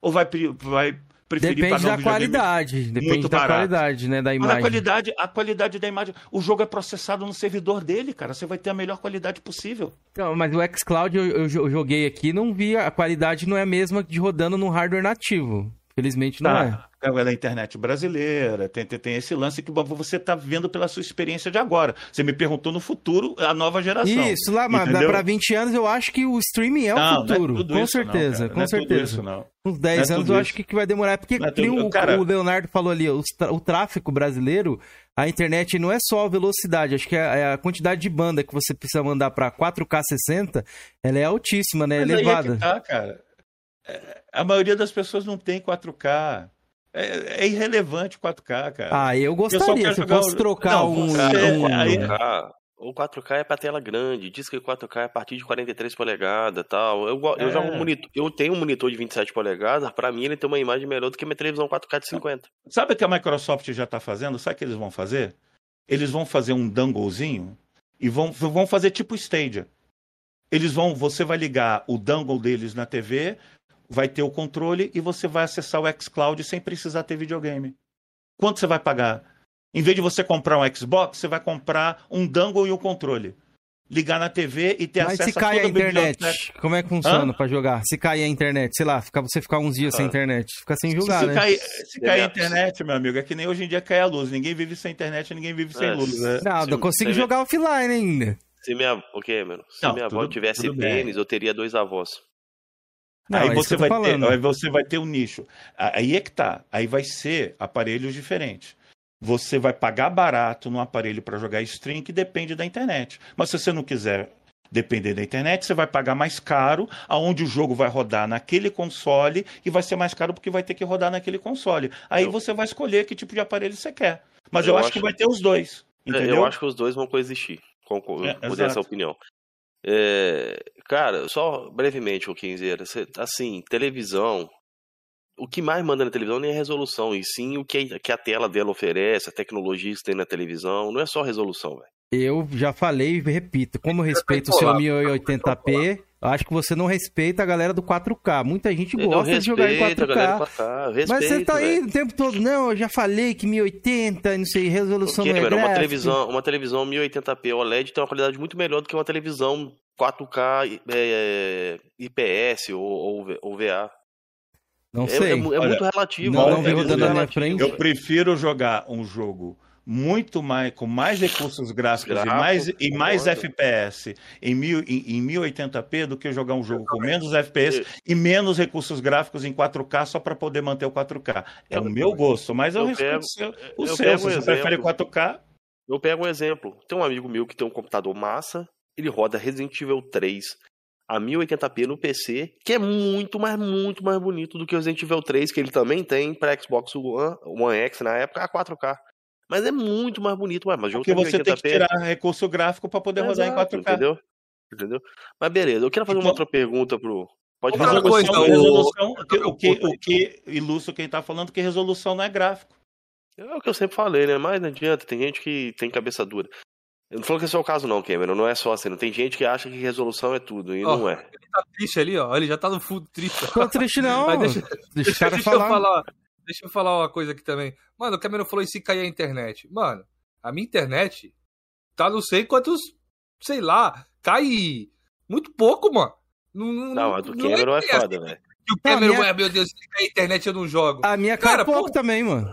ou vai, vai preferir Depende pagar da um videogame qualidade. Depende muito da barato? qualidade, né? Da Mas a imagem. qualidade, a qualidade da imagem. O jogo é processado no servidor dele, cara. Você vai ter a melhor qualidade possível. Então, mas o xCloud eu, eu eu joguei aqui não vi. A qualidade não é a mesma de rodando no hardware nativo. Felizmente não é. Tá. É da internet brasileira, tem, tem, tem esse lance que você está vendo pela sua experiência de agora. Você me perguntou no futuro, a nova geração. Isso, lá, para 20 anos eu acho que o streaming é o Não, não é futuro. tudo com não, certeza, com Não é tudo certeza. isso. Uns 10 Não é anos eu isso. acho que, vai demorar. Porque é tudo- o, cara- o Leonardo falou ali, tra- o tráfego brasileiro, a internet não é só a velocidade, acho que é é a quantidade de banda que você precisa mandar para 4K 60, ela é altíssima, né? Mas aí é Elevada. que tá, cara. É, A maioria das pessoas não tem 4K. É, é irrelevante 4K, cara. Ah, eu gostaria. quer Se eu jogar fosse o- trocar Não, um. você- um- aí- 4K, o 4K é pra tela grande, diz que o 4K é a partir de 43 polegadas e tal. Eu, eu É. jogo um monitor, eu tenho um monitor de 27 polegadas, pra mim ele tem uma imagem melhor do que minha televisão 4K de 50. Sabe o que a Microsoft já está fazendo? Sabe o que eles vão fazer? Eles vão fazer um donglezinho e vão, vão fazer tipo Stadia. Eles vão, você vai ligar o dongle deles na TV, vai ter o controle e você vai acessar o xCloud sem precisar ter videogame. Quanto você vai pagar? Em vez de você comprar um Xbox, você vai comprar um dongle e o controle. Ligar na TV e ter Mas acesso se cai a toda internet, biblioteca. como é que funciona pra jogar? Se cair a internet, sei lá, fica, você ficar uns dias sem Ah. internet, fica sem Se, jogar, se né? cair, se cair a internet, meu amigo, é que nem hoje em dia cai a luz. Ninguém vive sem internet, ninguém vive sem É, luz. né? Se- eu consigo se- jogar offline ainda. Se minha, o quê, mano? Se Não, minha avó tudo- tivesse tudo bem. pênis, eu teria dois avós. Não, aí é você vai tô ter, falando. aí você vai ter um nicho. Aí é que tá. Aí vai ser aparelhos diferentes. Você vai pagar barato no aparelho para jogar stream que depende da internet. Mas se você não quiser depender da internet, você vai pagar mais caro, aonde o jogo vai rodar naquele console e vai ser mais caro porque vai ter que rodar naquele console. Aí Eu- você vai escolher que tipo de aparelho você quer. Mas eu, Eu acho, acho- que vai ter os dois. É, Entendeu? Eu acho que os dois vão coexistir. Concordo É, essa opinião. É, cara, só brevemente, o você- assim, televisão, o que mais manda na televisão nem é resolução, e sim o que, que a tela dela oferece, a tecnologia que tem na televisão, não é só resolução, velho. Eu já falei e repito, como eu respeito o seu falar. 1080p, eu acho que você não respeita a galera do 4K. Muita gente Eu gosta de jogar em respeito a galera 4K. 4K, eu Mas você respeito, tá aí velho. o tempo todo, não, eu já falei que 1080, não sei, resolução Porque, não é velho, uma televisão, uma televisão 1080p OLED tem uma qualidade muito melhor do que uma televisão 4K é, IPS ou, ou, ou VA. Não É, sei. é é Olha, muito relativo. não- velho. não É relativo, frente. Eu prefiro jogar um jogo muito mais com mais recursos gráficos e mais, e mais. FPS em, mil, em, em 1080p do que jogar um jogo com menos FPS e menos recursos gráficos em 4K só para poder manter o 4K. É o meu gosto, mas eu, Eu respeito pego- o seu. O eu seu. Se você exemplo. prefere 4K, Eu pego um exemplo. Tem um amigo meu que tem um computador massa, ele roda Resident Evil 3 a 1080p no PC, que é muito, mas muito mais bonito do que o Resident Evil 3, que ele também tem para Xbox One, One X na época, a 4K. Mas é muito mais bonito, ué, mas o jogo porque tá você tem que 1080p. tirar recurso gráfico para poder rodar em Exato, 4K. Entendeu? Entendeu? Mas beleza, eu quero fazer uma Então- outra pergunta pro. Pode Outra fazer coisa, o- resolução, o, que, o, que, o que ilustra quem está falando que resolução não é gráfico. É o que eu sempre falei, né? Mas não adianta, tem gente que tem cabeça dura. Eu não falo que esse é o caso, não, Cameron. Não é só assim. Não tem gente que acha que resolução é tudo, e Ó, não é. Ele tá triste ali, ó. Ele já tá no fundo triste. Tô triste *laughs* não. Mas deixa, Deixa o *laughs* deixa, cara deixa falar. eu falar. Deixa eu falar uma coisa aqui também. Mano, o Cameron falou e se cair a internet. Mano, a minha internet tá não sei quantos. Sei lá, cai muito pouco, mano. Não, Não, a do Cameron é foda, velho. Que o Não, a Cameron, minha- ah, meu Deus, se cair a internet eu não jogo. A minha Cara, cai pouco pô- também, mano.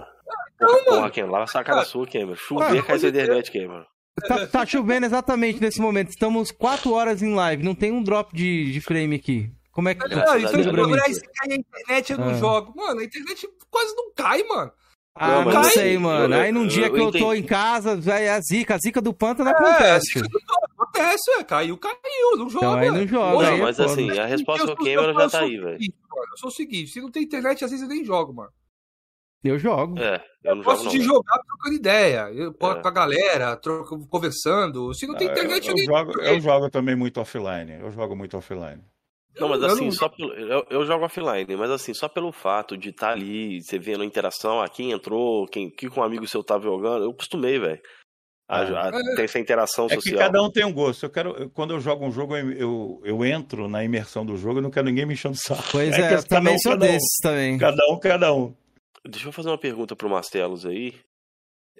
Porra, mano. Cameron, lá saca da sua, Cameron. Chover, Ah, cai ser. internet, Cameron. Tá, tá chovendo exatamente nesse momento. Estamos 4 horas em live. Não tem um drop de, de frame aqui. Como é que. Graças Não, a isso Deus. eu Explica pra mim. jogo, ah, se cair a internet eu não Ah. jogo. Mano, a internet quase não cai, mano. Ah, Não, não, sei, mano. eu- Aí num dia eu que eu tô em casa, vai a zica. A zica do pântano É, acontece. acontece, é. Caiu, caiu, não joga. Então aí não joga. Hoje, aí Não, é mas foda. assim, a resposta eu do Cameron eu já tá aí, velho. mano, Eu sou o seguinte, se não tem internet, às vezes eu nem jogo, mano. Eu jogo. É, eu não Gosto jogo de não. jogar trocando ideia. Eu, É. com a galera, troco, conversando. Se não tem Ah, internet, eu, eu, nem eu jogo, eu jogo também muito offline. Eu jogo muito offline. Não, mas Eu assim, não- só pelo, eu, eu jogo offline, mas assim, só pelo fato de estar ali, você vendo a interação, ah, quem entrou, quem, que com um amigo seu tava jogando, eu costumei, velho. A, a, tem essa interação É social. que cada um tem um gosto. Eu quero, eu- quando eu jogo um jogo, eu, eu, eu entro na imersão do jogo, eu não quero ninguém me enchendo o saco. Pois é, eu cada também um, sou cada um. desses também. Cada um, cada um. Deixa eu fazer uma pergunta pro Mastelos aí.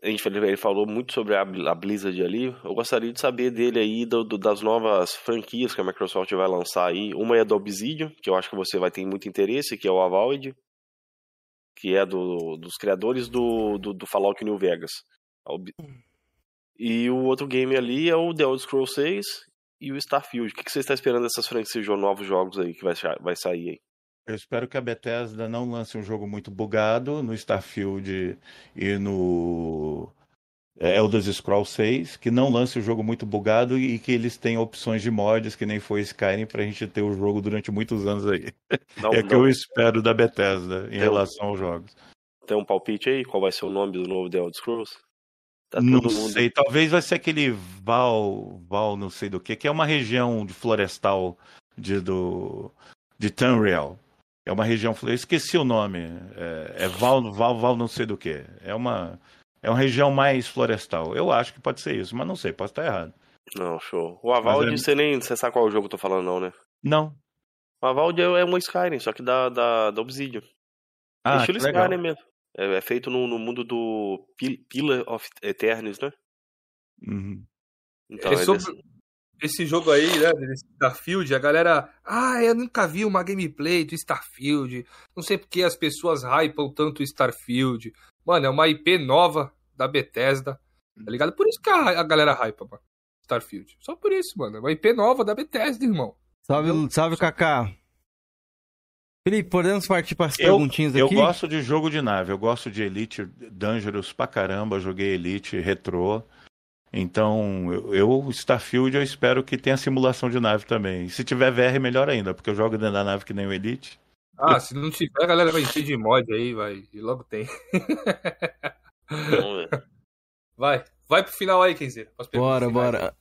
A gente falou- ele falou muito sobre a, a Blizzard ali. Eu gostaria de saber dele aí do- do- das novas franquias que a Microsoft vai lançar aí. Uma é do Obsidian, que eu acho que você vai ter muito interesse, que é o Avowed, que é do- dos criadores do, do, Fallout New Vegas. Ob- E o outro game ali é o The Elder Scrolls 6 e o Starfield. O que, que você está esperando dessas franquias de novos jogos aí que vai, vai sair aí? Eu espero que a Bethesda não lance um jogo muito bugado no Starfield e no é, Elder Scrolls 6, que não lance um jogo muito bugado e que eles tenham opções de mods, que nem foi Skyrim, pra gente ter o jogo durante muitos anos aí. Não, *laughs* é o que eu espero da Bethesda em Tem- relação aos jogos. Tem um palpite aí? Qual vai ser o nome do novo The Elder Scrolls? Tá não mundo- sei, talvez vai ser aquele Val, Val não sei do que, que é uma região de florestal de, do, de Tamriel. É uma região, eu esqueci o nome, é, é Val, Val, Val não sei do que. É uma, é uma região mais florestal. Eu acho que pode ser isso, mas não sei, posso estar errado. Não, show. O Avald, é- você nem você sabe qual jogo eu tô falando, não, né? Não. O Avald é é um Skyrim, só que da, da, da Obsidian. Ah, Estilo que legal. Skyrim mesmo. É, é feito no, no mundo do Pil- Pillar of Eternis, né? Uhum. Então, É sobre esse jogo aí, né, desse Starfield, a galera, ah, eu nunca vi uma gameplay do Starfield, não sei porque as pessoas hypam tanto Starfield. Mano, é uma IP nova da Bethesda, tá ligado? Por isso que a, a galera hypa, mano, Starfield. Só por isso, mano, é uma IP nova da Bethesda, irmão. Salve, salve, Kaká. Felipe, podemos partir para as Eu, perguntinhas eu aqui? gosto de jogo de nave, eu gosto de Elite Dangerous pra caramba, joguei Elite Retro. Então, eu, eu, Starfield, eu espero que tenha simulação de nave também. Se tiver VR, melhor ainda, porque eu jogo dentro da nave que nem o Elite. Ah, se não tiver, a galera vai encher de mod aí, vai, e logo tem. *laughs* Vai, vai pro final aí, Kenzeira. Bora, finais. bora.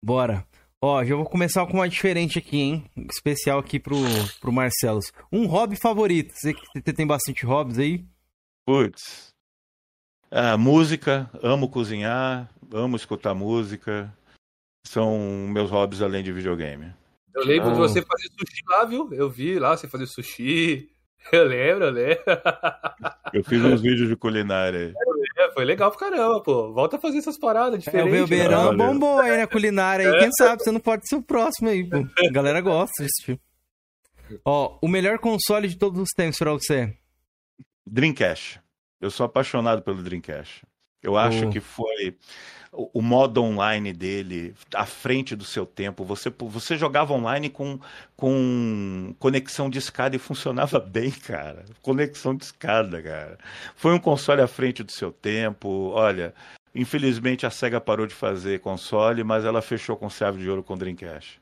Bora. Ó, já vou começar com uma diferente aqui, hein? Especial aqui pro, pro Marcelos. Um hobby favorito. Você que você tem bastante hobbies aí? Putz. Ah, música, amo cozinhar, amo escutar música. São meus hobbies além de videogame. Eu lembro Ah. de você fazer sushi lá, viu? Eu vi lá você fazer sushi. *laughs* Eu lembro, eu lembro. *laughs* Eu fiz uns vídeos de culinária. É, foi legal pra caramba, pô. Volta a fazer essas paradas É, o diferentes. Belbeirão valeu. bombou aí na culinária aí. Quem sabe você não pode ser o próximo aí, pô. A galera gosta desse tipo. Ó, o melhor console de todos os tempos pra você. Dreamcast. Eu sou apaixonado pelo Dreamcast. Eu acho Oh. que foi o, o modo online dele à frente do seu tempo. Você, você jogava online com, com conexão de escada e funcionava *laughs* bem, cara. Conexão de escada, cara. Foi um console à frente do seu tempo. Olha, infelizmente a Sega parou de fazer console, mas ela fechou com chave de ouro com o Dreamcast.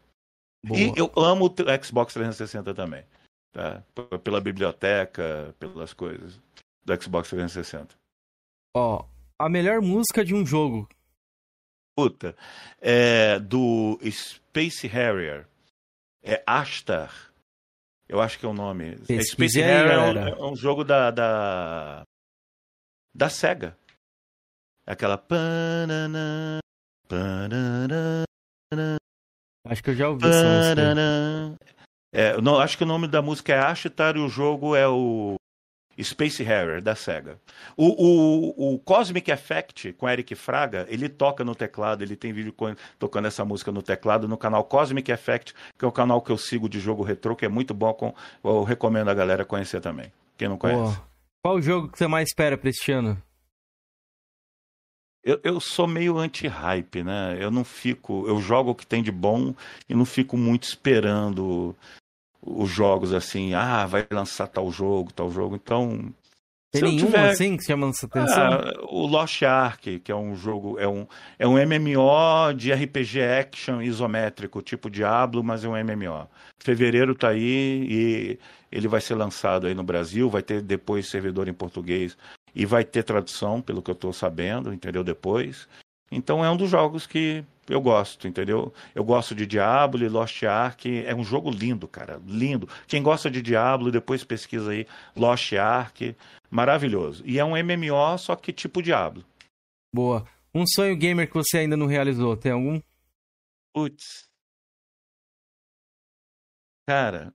Boa. E eu amo o Xbox 360 também. Tá? Pela biblioteca, pelas coisas do Xbox 360. Ó, a melhor música de um jogo. Puta, é do Space Harrier. É Ashtar. Eu acho que é o nome. É Space Harrier é um, é um jogo da, da. da SEGA. Aquela. pananã, pananã, Acho que eu já ouvi essa música. É, não, acho que o nome da música é Ashtar e o jogo é o Space Harrier da SEGA. O, o, o Cosmic Effect com Eric Fraga, ele toca no teclado, ele tem vídeo tocando essa música no teclado no canal Cosmic Effect, que é o canal que eu sigo de jogo retrô, que é muito bom, com- eu recomendo a galera conhecer também. Quem não conhece. Pô, qual o jogo que você mais espera pra este ano? Eu, eu sou meio anti-hype, né? Eu não fico. Eu jogo o que tem de bom e não fico muito esperando os jogos assim. Ah, vai lançar tal jogo, tal jogo. Então. Tem nenhum tiver- assim que chama essa atenção? Ah, o Lost Ark, que é um jogo, é um, é um MMO de RPG action isométrico, tipo Diablo, mas é um MMO. Fevereiro tá aí e ele vai ser lançado aí no Brasil, vai ter depois servidor em português e vai ter tradução, pelo que eu tô sabendo, entendeu? Depois. Então é um dos jogos que eu gosto, entendeu? Eu gosto de Diablo e Lost Ark. É um jogo lindo, cara. Lindo. Quem gosta de Diablo, depois pesquisa aí Lost Ark. Maravilhoso. E é um MMO, só que tipo Diablo. Boa. Um sonho gamer que você ainda não realizou, tem algum? Putz. Cara,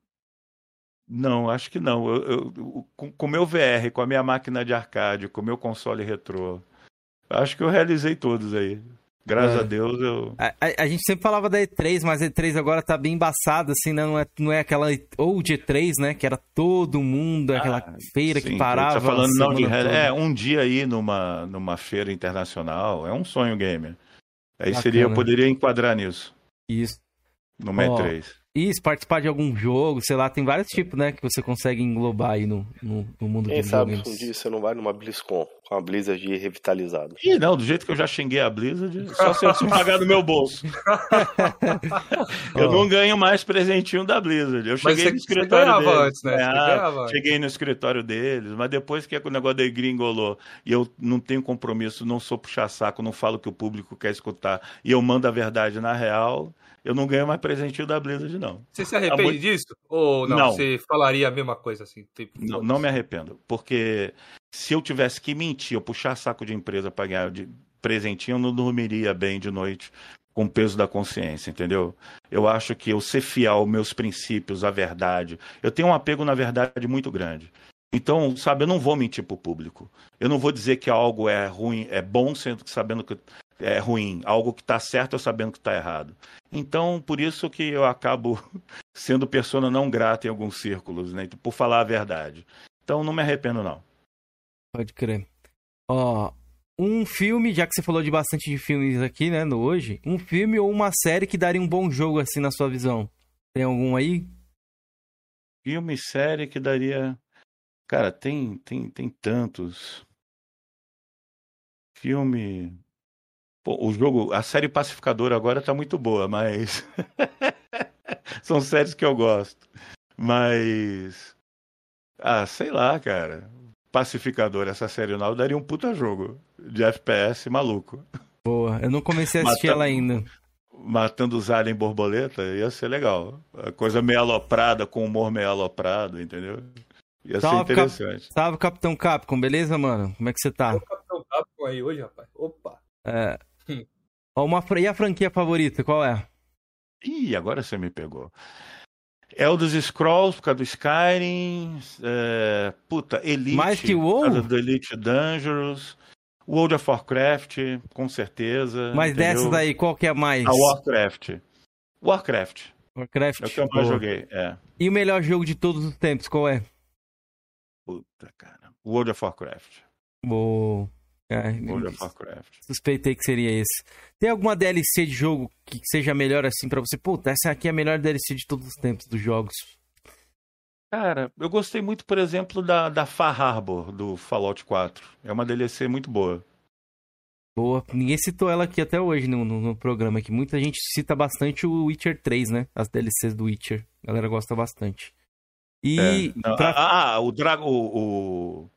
não, acho que não. Eu, eu, com o meu VR, com a minha máquina de arcade, com o meu console retrô, acho que eu realizei todos aí. Graças É. a Deus eu. A, a- a gente sempre falava da E3, mas a E3 agora tá bem embaçada, assim, né? Não é, não é aquela old E3, né? Que era todo mundo, aquela Ah, feira Sim, que parava. Tá falando não de. É, um dia aí numa, numa feira internacional é um sonho gamer. Aí Bacana. seria, eu poderia enquadrar nisso, Isso. numa Ó, E3. Isso, participar de algum jogo, sei lá, tem vários tipos, né? Que você consegue englobar aí no, no, no mundo Quem de sabe videogames. um dia você não vai numa BlizzCon com a Blizzard revitalizada. Ih, não, do jeito que eu já xinguei a Blizzard, só se eu se pagar do meu bolso. eu *laughs* Ó. não ganho mais presentinho da Blizzard. Eu cheguei você- no escritório deles. antes, né? Você ganhava, ganhava antes. cheguei no escritório deles, mas depois que o negócio da gringolou e eu não tenho compromisso, não sou puxar-saco, não falo o que o público quer escutar e eu mando a verdade na real, eu não ganho mais presentinho da Blizzard, não. Você se arrepende muito- disso? Ou não, Não. Você falaria a mesma coisa assim? Tipo, Não, não me arrependo, porque se eu tivesse que mentir, eu puxar saco de empresa para ganhar de presentinho, eu não dormiria bem de noite com o peso da consciência, entendeu? Eu acho que eu ser fiel aos meus princípios, à verdade, eu tenho um apego na verdade muito grande. Então, sabe, eu não vou mentir pro público. Eu não vou dizer que algo é ruim, é bom sendo que sabendo que é ruim, algo que está certo eu sabendo que está errado. Então, por isso que eu acabo *laughs* sendo persona não grata em alguns círculos, né? Por falar a verdade. Então, não me arrependo não. Pode crer. Ó, um filme, já que você falou de bastante de filmes aqui, né, no hoje, um filme ou uma série que daria um bom jogo, assim, na sua visão. Tem algum aí? Filme, série que daria. Cara, tem, tem, tem tantos. Filme. Pô, o jogo, a série Pacificador agora tá muito boa, mas. *laughs* São séries que eu gosto. Mas. Ah, sei lá, cara. Pacificador, essa série nova daria um puta jogo de FPS maluco. Boa. Eu não comecei a assistir ela ainda. Matando os aliens borboleta ia ser legal. A coisa meio aloprada, com humor meio aloprado, entendeu? Ia ser Salve, Cap- interessante. Salve, Capitão Capcom, beleza, mano? Como é que você tá? O Capitão Capcom aí hoje, rapaz. Opa. É. Hum. *laughs* Ó, uma, e a franquia favorita, qual é? Ih, agora você me pegou. Elder Scrolls por causa do Skyrim. É... Puta, Elite. Mais que o WoW? Por causa do Elite Dangerous. World of Warcraft, com certeza. Mas entendeu? dessas aí, qual que é mais? A Warcraft. Warcraft. Warcraft. É o que eu mais Boa. joguei. É. E o melhor jogo de todos os tempos, qual é? Puta, cara. World of Warcraft. Boa. É, World of Warcraft. suspeitei que seria esse. Tem alguma DLC de jogo que seja melhor assim pra você? Puta, essa aqui é a melhor DLC de todos os tempos dos jogos. Cara, eu gostei muito, por exemplo, da, da Far Harbor, do Fallout 4. É uma DLC muito boa. Boa. Ninguém citou ela aqui até hoje no, no, no programa, que muita gente cita bastante o Witcher 3, né? As DLCs do Witcher. A galera gosta bastante. E É, não, pra- Ah, o, Drago, o, o,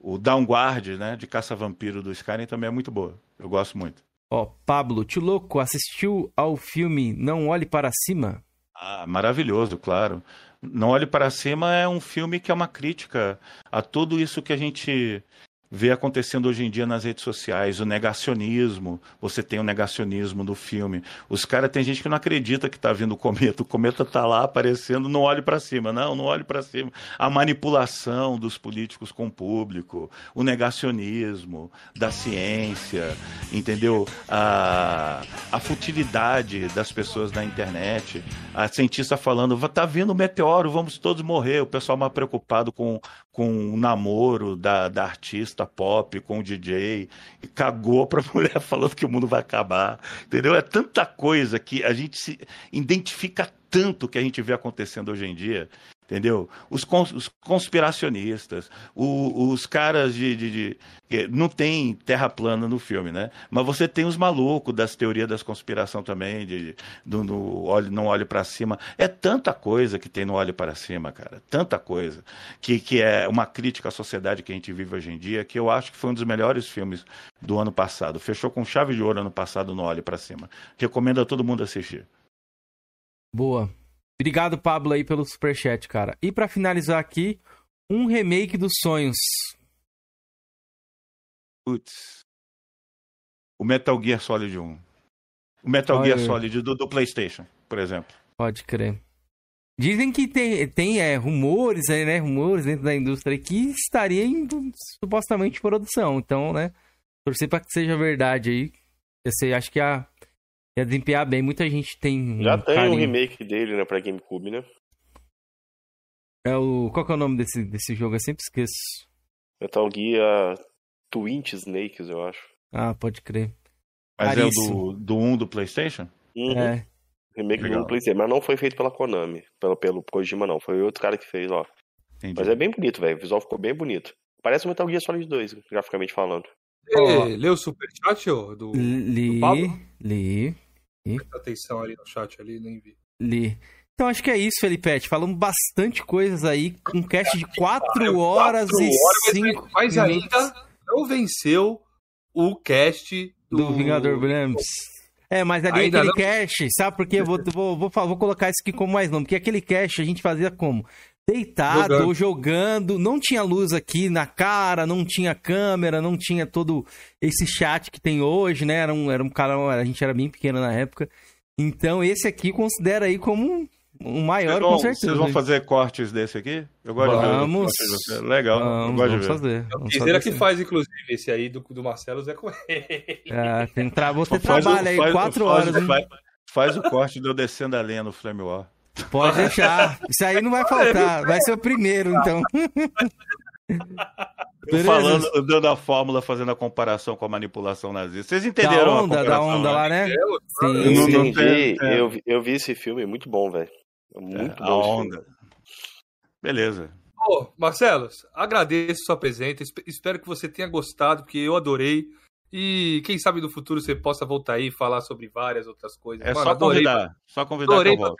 o Downguard, né, de Caça-Vampiro do Skyrim também é muito boa. Eu gosto muito. Ó, Pablo, tio louco, assistiu ao filme Não Olhe Para Cima? Ah, maravilhoso, claro. Não Olhe Para Cima é um filme que é uma crítica a tudo isso que a gente vê acontecendo hoje em dia nas redes sociais, o negacionismo. Você tem o negacionismo do filme. Os caras, tem gente que não acredita que tá vindo o cometa. O cometa tá lá aparecendo, não olhe para cima. Não, não olhe para cima. A manipulação dos políticos com o público, o negacionismo da ciência, entendeu? A, a futilidade das pessoas na internet. A cientista falando, tá vindo um meteoro, vamos todos morrer. O pessoal mais preocupado com, com o namoro da, da artista pop, com o DJ, e cagou pra *laughs* mulher falando que o mundo vai acabar. Entendeu? É tanta coisa que a gente se identifica tanto que a gente vê acontecendo hoje em dia. Entendeu? Os, cons- os conspiracionistas, o- os caras de, de- de- Não tem terra plana no filme, né? Mas você tem os malucos das teorias das conspiração também, de, do, no olho, não olhe para cima. É tanta coisa que tem no olho para cima, cara. Tanta coisa. Que, que é uma crítica à sociedade que a gente vive hoje em dia, que eu acho que foi um dos melhores filmes do ano passado. Fechou com chave de ouro ano passado no Olhe para Cima. Recomendo a todo mundo assistir. Boa. Obrigado, Pablo, aí pelo superchat, cara. E pra finalizar aqui, um remake dos sonhos. Putz. o Metal Gear Solid 1. O Metal Olha. Gear Solid do, do PlayStation, por exemplo. Pode crer. Dizem que tem, tem é, rumores aí, né? Rumores dentro da indústria que estaria em, supostamente em produção. Então, né? Torcer pra que seja verdade aí. Você acha que ia, ia desempenhar bem. Muita gente tem. Já um tem um remake dele, né, pra GameCube, né? É o, qual que é o nome desse, desse jogo? Eu sempre esqueço. Metal Gear Twin Snakes, eu acho. Ah, pode crer. Mas é o Caríssimo. do, do 1 do PlayStation? Uhum. É. Remake Legal. do PlayStation, mas não foi feito pela Konami, pelo, pelo Kojima não, foi outro cara que fez, ó. Entendi. Mas é bem bonito, velho, o visual ficou bem bonito. Parece um Metal Gear Solid 2, graficamente falando. Ó. Ei, Leu o superchat, ô? Do... Li, Pablo? li, Presta atenção ali no chat ali, nem vi. li. Então acho que é isso, Felipete. Falamos bastante coisas aí. Um cast de 4 Quatro horas e horas, 5 Mas minutos ainda não venceu o cast do, do Vingador Brams. É, mas ali Ainda aquele não? cast, sabe por quê? Eu vou, vou, vou, vou colocar isso aqui como mais nome. Porque aquele cast a gente fazia como? Deitado, Jogando. jogando. não tinha luz aqui na cara, não tinha câmera, não tinha todo esse chat que tem hoje, né? Era um, era um canal, a gente era bem pequeno na época. Então esse aqui considera aí como um, um maior, vão, com certeza. vocês vão fazer cortes desse aqui? Eu gosto de ver Vamos. de você. Legal, eu Vamos, gosto vamos de ver. fazer. Vamos Quiseira fazer que faz, inclusive, esse aí do, do Marcelo Zé com ele. *laughs* É, tem tra... Vou ter Faz o- trabalho aí, faz- quatro faz- horas. hein? Faz, faz o corte de eu descendo a lenha no Flame War. Pode deixar. Isso aí não vai faltar. Vai ser o primeiro, então. Eu falando, dando a fórmula, fazendo a comparação com a manipulação nazista. Vocês Da entenderam a onda, da comparação, onda né? lá, né? Eu Sim, não- sim. não- Entendi, tem- é. eu, vi- eu vi esse filme, muito bom, velho. Muito É, bom. a esse filme. onda. Beleza. Ô, Marcelo, agradeço sua presença. esp- Espero que você tenha gostado, porque eu adorei. E quem sabe no futuro você possa voltar aí e falar sobre várias outras coisas. É Mano, só adorei, convidar. Só convidar Adorei que eu volto.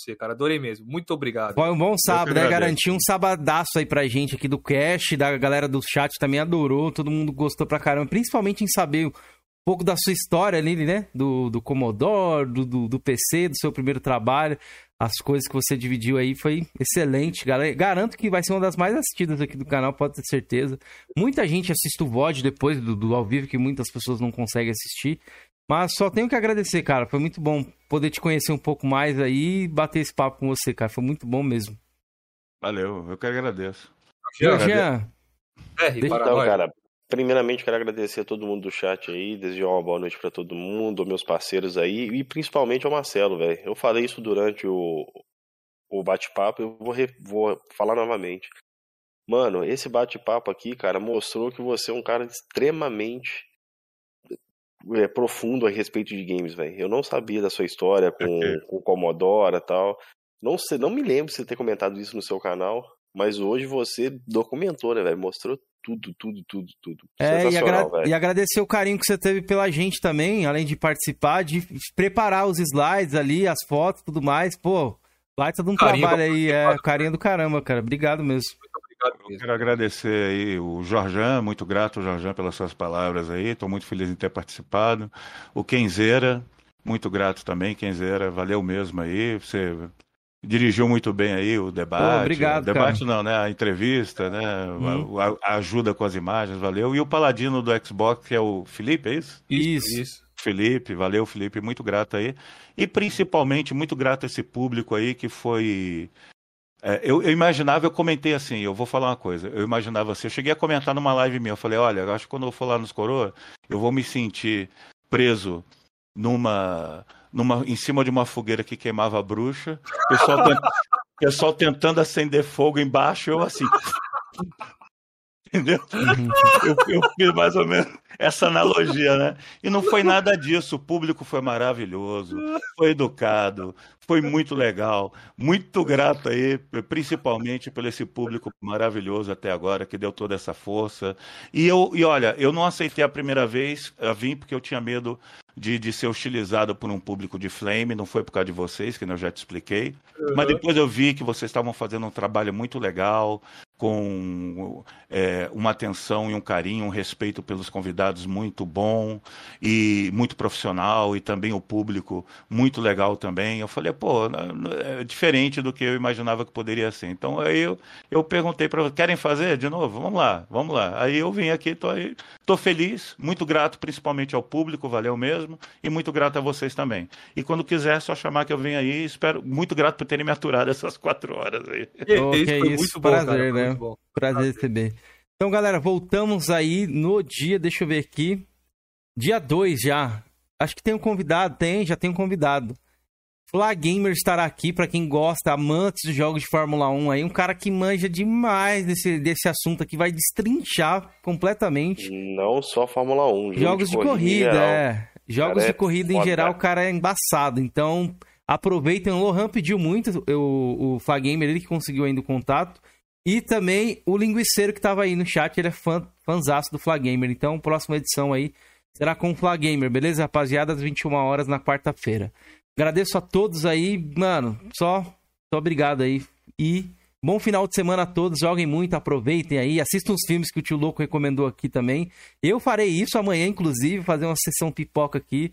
Você, cara. Adorei mesmo. Muito obrigado. Foi um bom sábado, né? Garantiu um sabadaço aí pra gente aqui do cast, da galera do chat também adorou, todo mundo gostou pra caramba, principalmente em saber um pouco da sua história ali, né? Do, do Commodore, do, do, do PC, do seu primeiro trabalho, as coisas que você dividiu aí foi excelente, galera. Garanto que vai ser uma das mais assistidas aqui do canal, pode ter certeza. Muita gente assiste o VOD depois do, do ao vivo, que muitas pessoas não conseguem assistir. Mas só tenho que agradecer, cara. Foi muito bom poder te conhecer um pouco mais aí e bater esse papo com você, cara. Foi muito bom mesmo. Valeu, eu que agradeço. Jean, Jean, para Então, cara, primeiramente quero agradecer a todo mundo do chat aí, desejar uma boa noite pra todo mundo, meus parceiros aí, e principalmente ao Marcelo, velho. Eu falei isso durante o, o bate-papo, eu vou, re- vou falar novamente. Mano, esse bate-papo aqui, cara, mostrou que você é um cara extremamente é, profundo a respeito de games, velho. Eu não sabia da sua história com, com o Commodore e tal. Não, sei, não me lembro de você ter comentado isso no seu canal, mas hoje você documentou, né, velho? Mostrou tudo, tudo, tudo, tudo. é, e, Sensacional, agra- velho. e agradecer o carinho que você teve pela gente também, além de participar, de preparar os slides ali, as fotos e tudo mais. Pô, baita de um Carinho trabalho aí, é, carinho do caramba, cara. Obrigado mesmo. Obrigado Eu quero agradecer aí o Jorjan, muito grato, Jorjan, pelas suas palavras aí. Estou muito feliz em ter participado. O Kenzeira, muito grato também, Kenzeira, valeu mesmo aí. Você dirigiu muito bem aí o debate. Pô, obrigado, o debate não, né? A entrevista, né? Hum. A, a ajuda com as imagens, valeu. E o paladino do Xbox, que é o Felipe, é isso? Isso. Isso. Felipe, valeu, Felipe, muito grato aí. E principalmente, muito grato a esse público aí que foi. É, eu, eu imaginava, eu comentei assim, eu vou falar uma coisa, eu imaginava assim, eu cheguei a comentar numa live minha, eu falei, olha, eu acho que quando eu for lá nos coroa, eu vou me sentir preso numa, numa em cima de uma fogueira que queimava a bruxa, pessoal, tent- *laughs* pessoal tentando acender fogo embaixo, eu assim. Entendeu? Eu, eu fiz mais ou menos essa analogia, né? E não foi nada disso. O público foi maravilhoso, foi educado, foi muito legal. Muito grato aí, principalmente por esse público maravilhoso até agora, que deu toda essa força. E, eu, e olha, eu não aceitei a primeira vez a vir porque eu tinha medo de, de ser hostilizado por um público de flame, não foi por causa de vocês, que eu já te expliquei. Mas depois eu vi que vocês estavam fazendo um trabalho muito legal, com é, uma atenção e um carinho, um respeito pelos convidados muito bom e muito profissional e também o público muito legal também. Eu falei, pô, é diferente do que eu imaginava que poderia ser. Então aí eu, eu perguntei para querem fazer de novo? Vamos lá, vamos lá. Aí eu vim aqui, tô aí, tô feliz, muito grato principalmente ao público, valeu mesmo, e muito grato a vocês também. E quando quiser, é só chamar que eu venho aí. Espero muito grato por terem me aturado essas quatro horas aí. Oh, que isso, muito prazer, bom, cara, né? Muito bom. Prazer receber. Então, galera, voltamos aí no dia, deixa eu ver aqui. Dia 2 já. Acho que tem um convidado, tem, já tem um convidado. Fla Gamer estará aqui para quem gosta, amantes dos jogos de Fórmula 1 aí, um cara que manja demais desse, desse assunto aqui, vai destrinchar completamente. Não só Fórmula 1, jogos de, de corrida, é. Jogos de é corrida em geral, o cara é embaçado. Então, aproveitem. O Lohan pediu muito, o, o Fla Gamer, ele que conseguiu ainda o contato. E também o linguiceiro que tava aí no chat, ele é fã, fãzaço do Flagamer. Então, próxima edição aí será com o Flagamer, beleza, rapaziada? Às 21 horas na quarta-feira. Agradeço a todos aí, mano. Só, só obrigado aí. E bom final de semana a todos. Joguem muito, aproveitem aí. Assistam os filmes que o tio Louco recomendou aqui também. Eu farei isso amanhã, inclusive, fazer uma sessão pipoca aqui.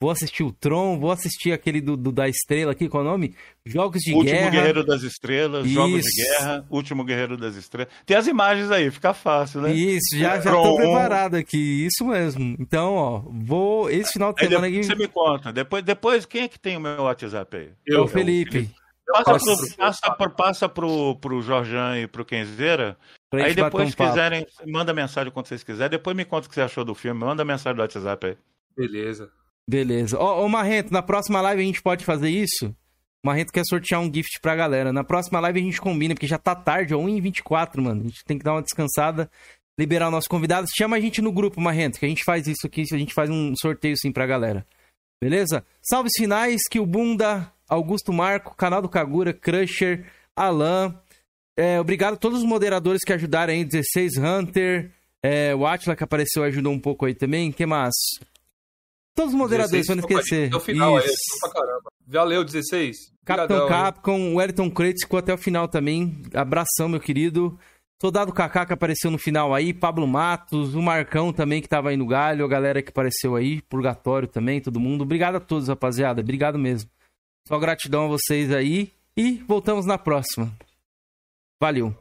Vou assistir o Tron, vou assistir aquele do, do da Estrela aqui, qual é o nome? Jogos de Último Guerra. Último Guerreiro das Estrelas, Isso. Jogos de Guerra, Último Guerreiro das Estrelas. Tem as imagens aí, fica fácil, né? Isso, já, é, já tô preparado aqui, isso mesmo. Então, ó, vou esse final de semana aqui. Você me conta, depois, depois quem é que tem o meu WhatsApp aí? Eu, é o Felipe. Passa, pro, passa, pro, passa pro, pro Jorjan e pro Kenzeira. Aí depois, se quiserem, manda mensagem quando vocês quiserem. Depois me conta o que você achou do filme. Manda mensagem do WhatsApp aí. Beleza. Beleza. Ô, ô, Marrento, na próxima live a gente pode fazer isso? O Marrento quer sortear um gift pra galera. Na próxima live a gente combina, porque já tá tarde, ó, 1h24, mano. A gente tem que dar uma descansada, liberar o nosso convidado. Chama a gente no grupo, Marrento, que a gente faz isso aqui, a gente faz um sorteio sim pra galera. Beleza? Salves finais, que o Bunda, Augusto Marco, canal do Kagura, Crusher, Alan. É, obrigado a todos os moderadores que ajudaram aí, 16 Hunter, é, o Atila que apareceu ajudou um pouco aí também. que mais? Todos os moderadores, pra não esquecer. Até o final, Isso. aí, pra caramba. Valeu, 16. Capitão Capcom, o Wellington Creighton ficou até o final também. Abração, meu querido. Soldado Kaká que apareceu no final aí, Pablo Matos, o Marcão também que tava aí no galho, a galera que apareceu aí, Purgatório também, todo mundo. Obrigado a todos, rapaziada. Obrigado mesmo. Só gratidão a vocês aí e voltamos na próxima. Valeu.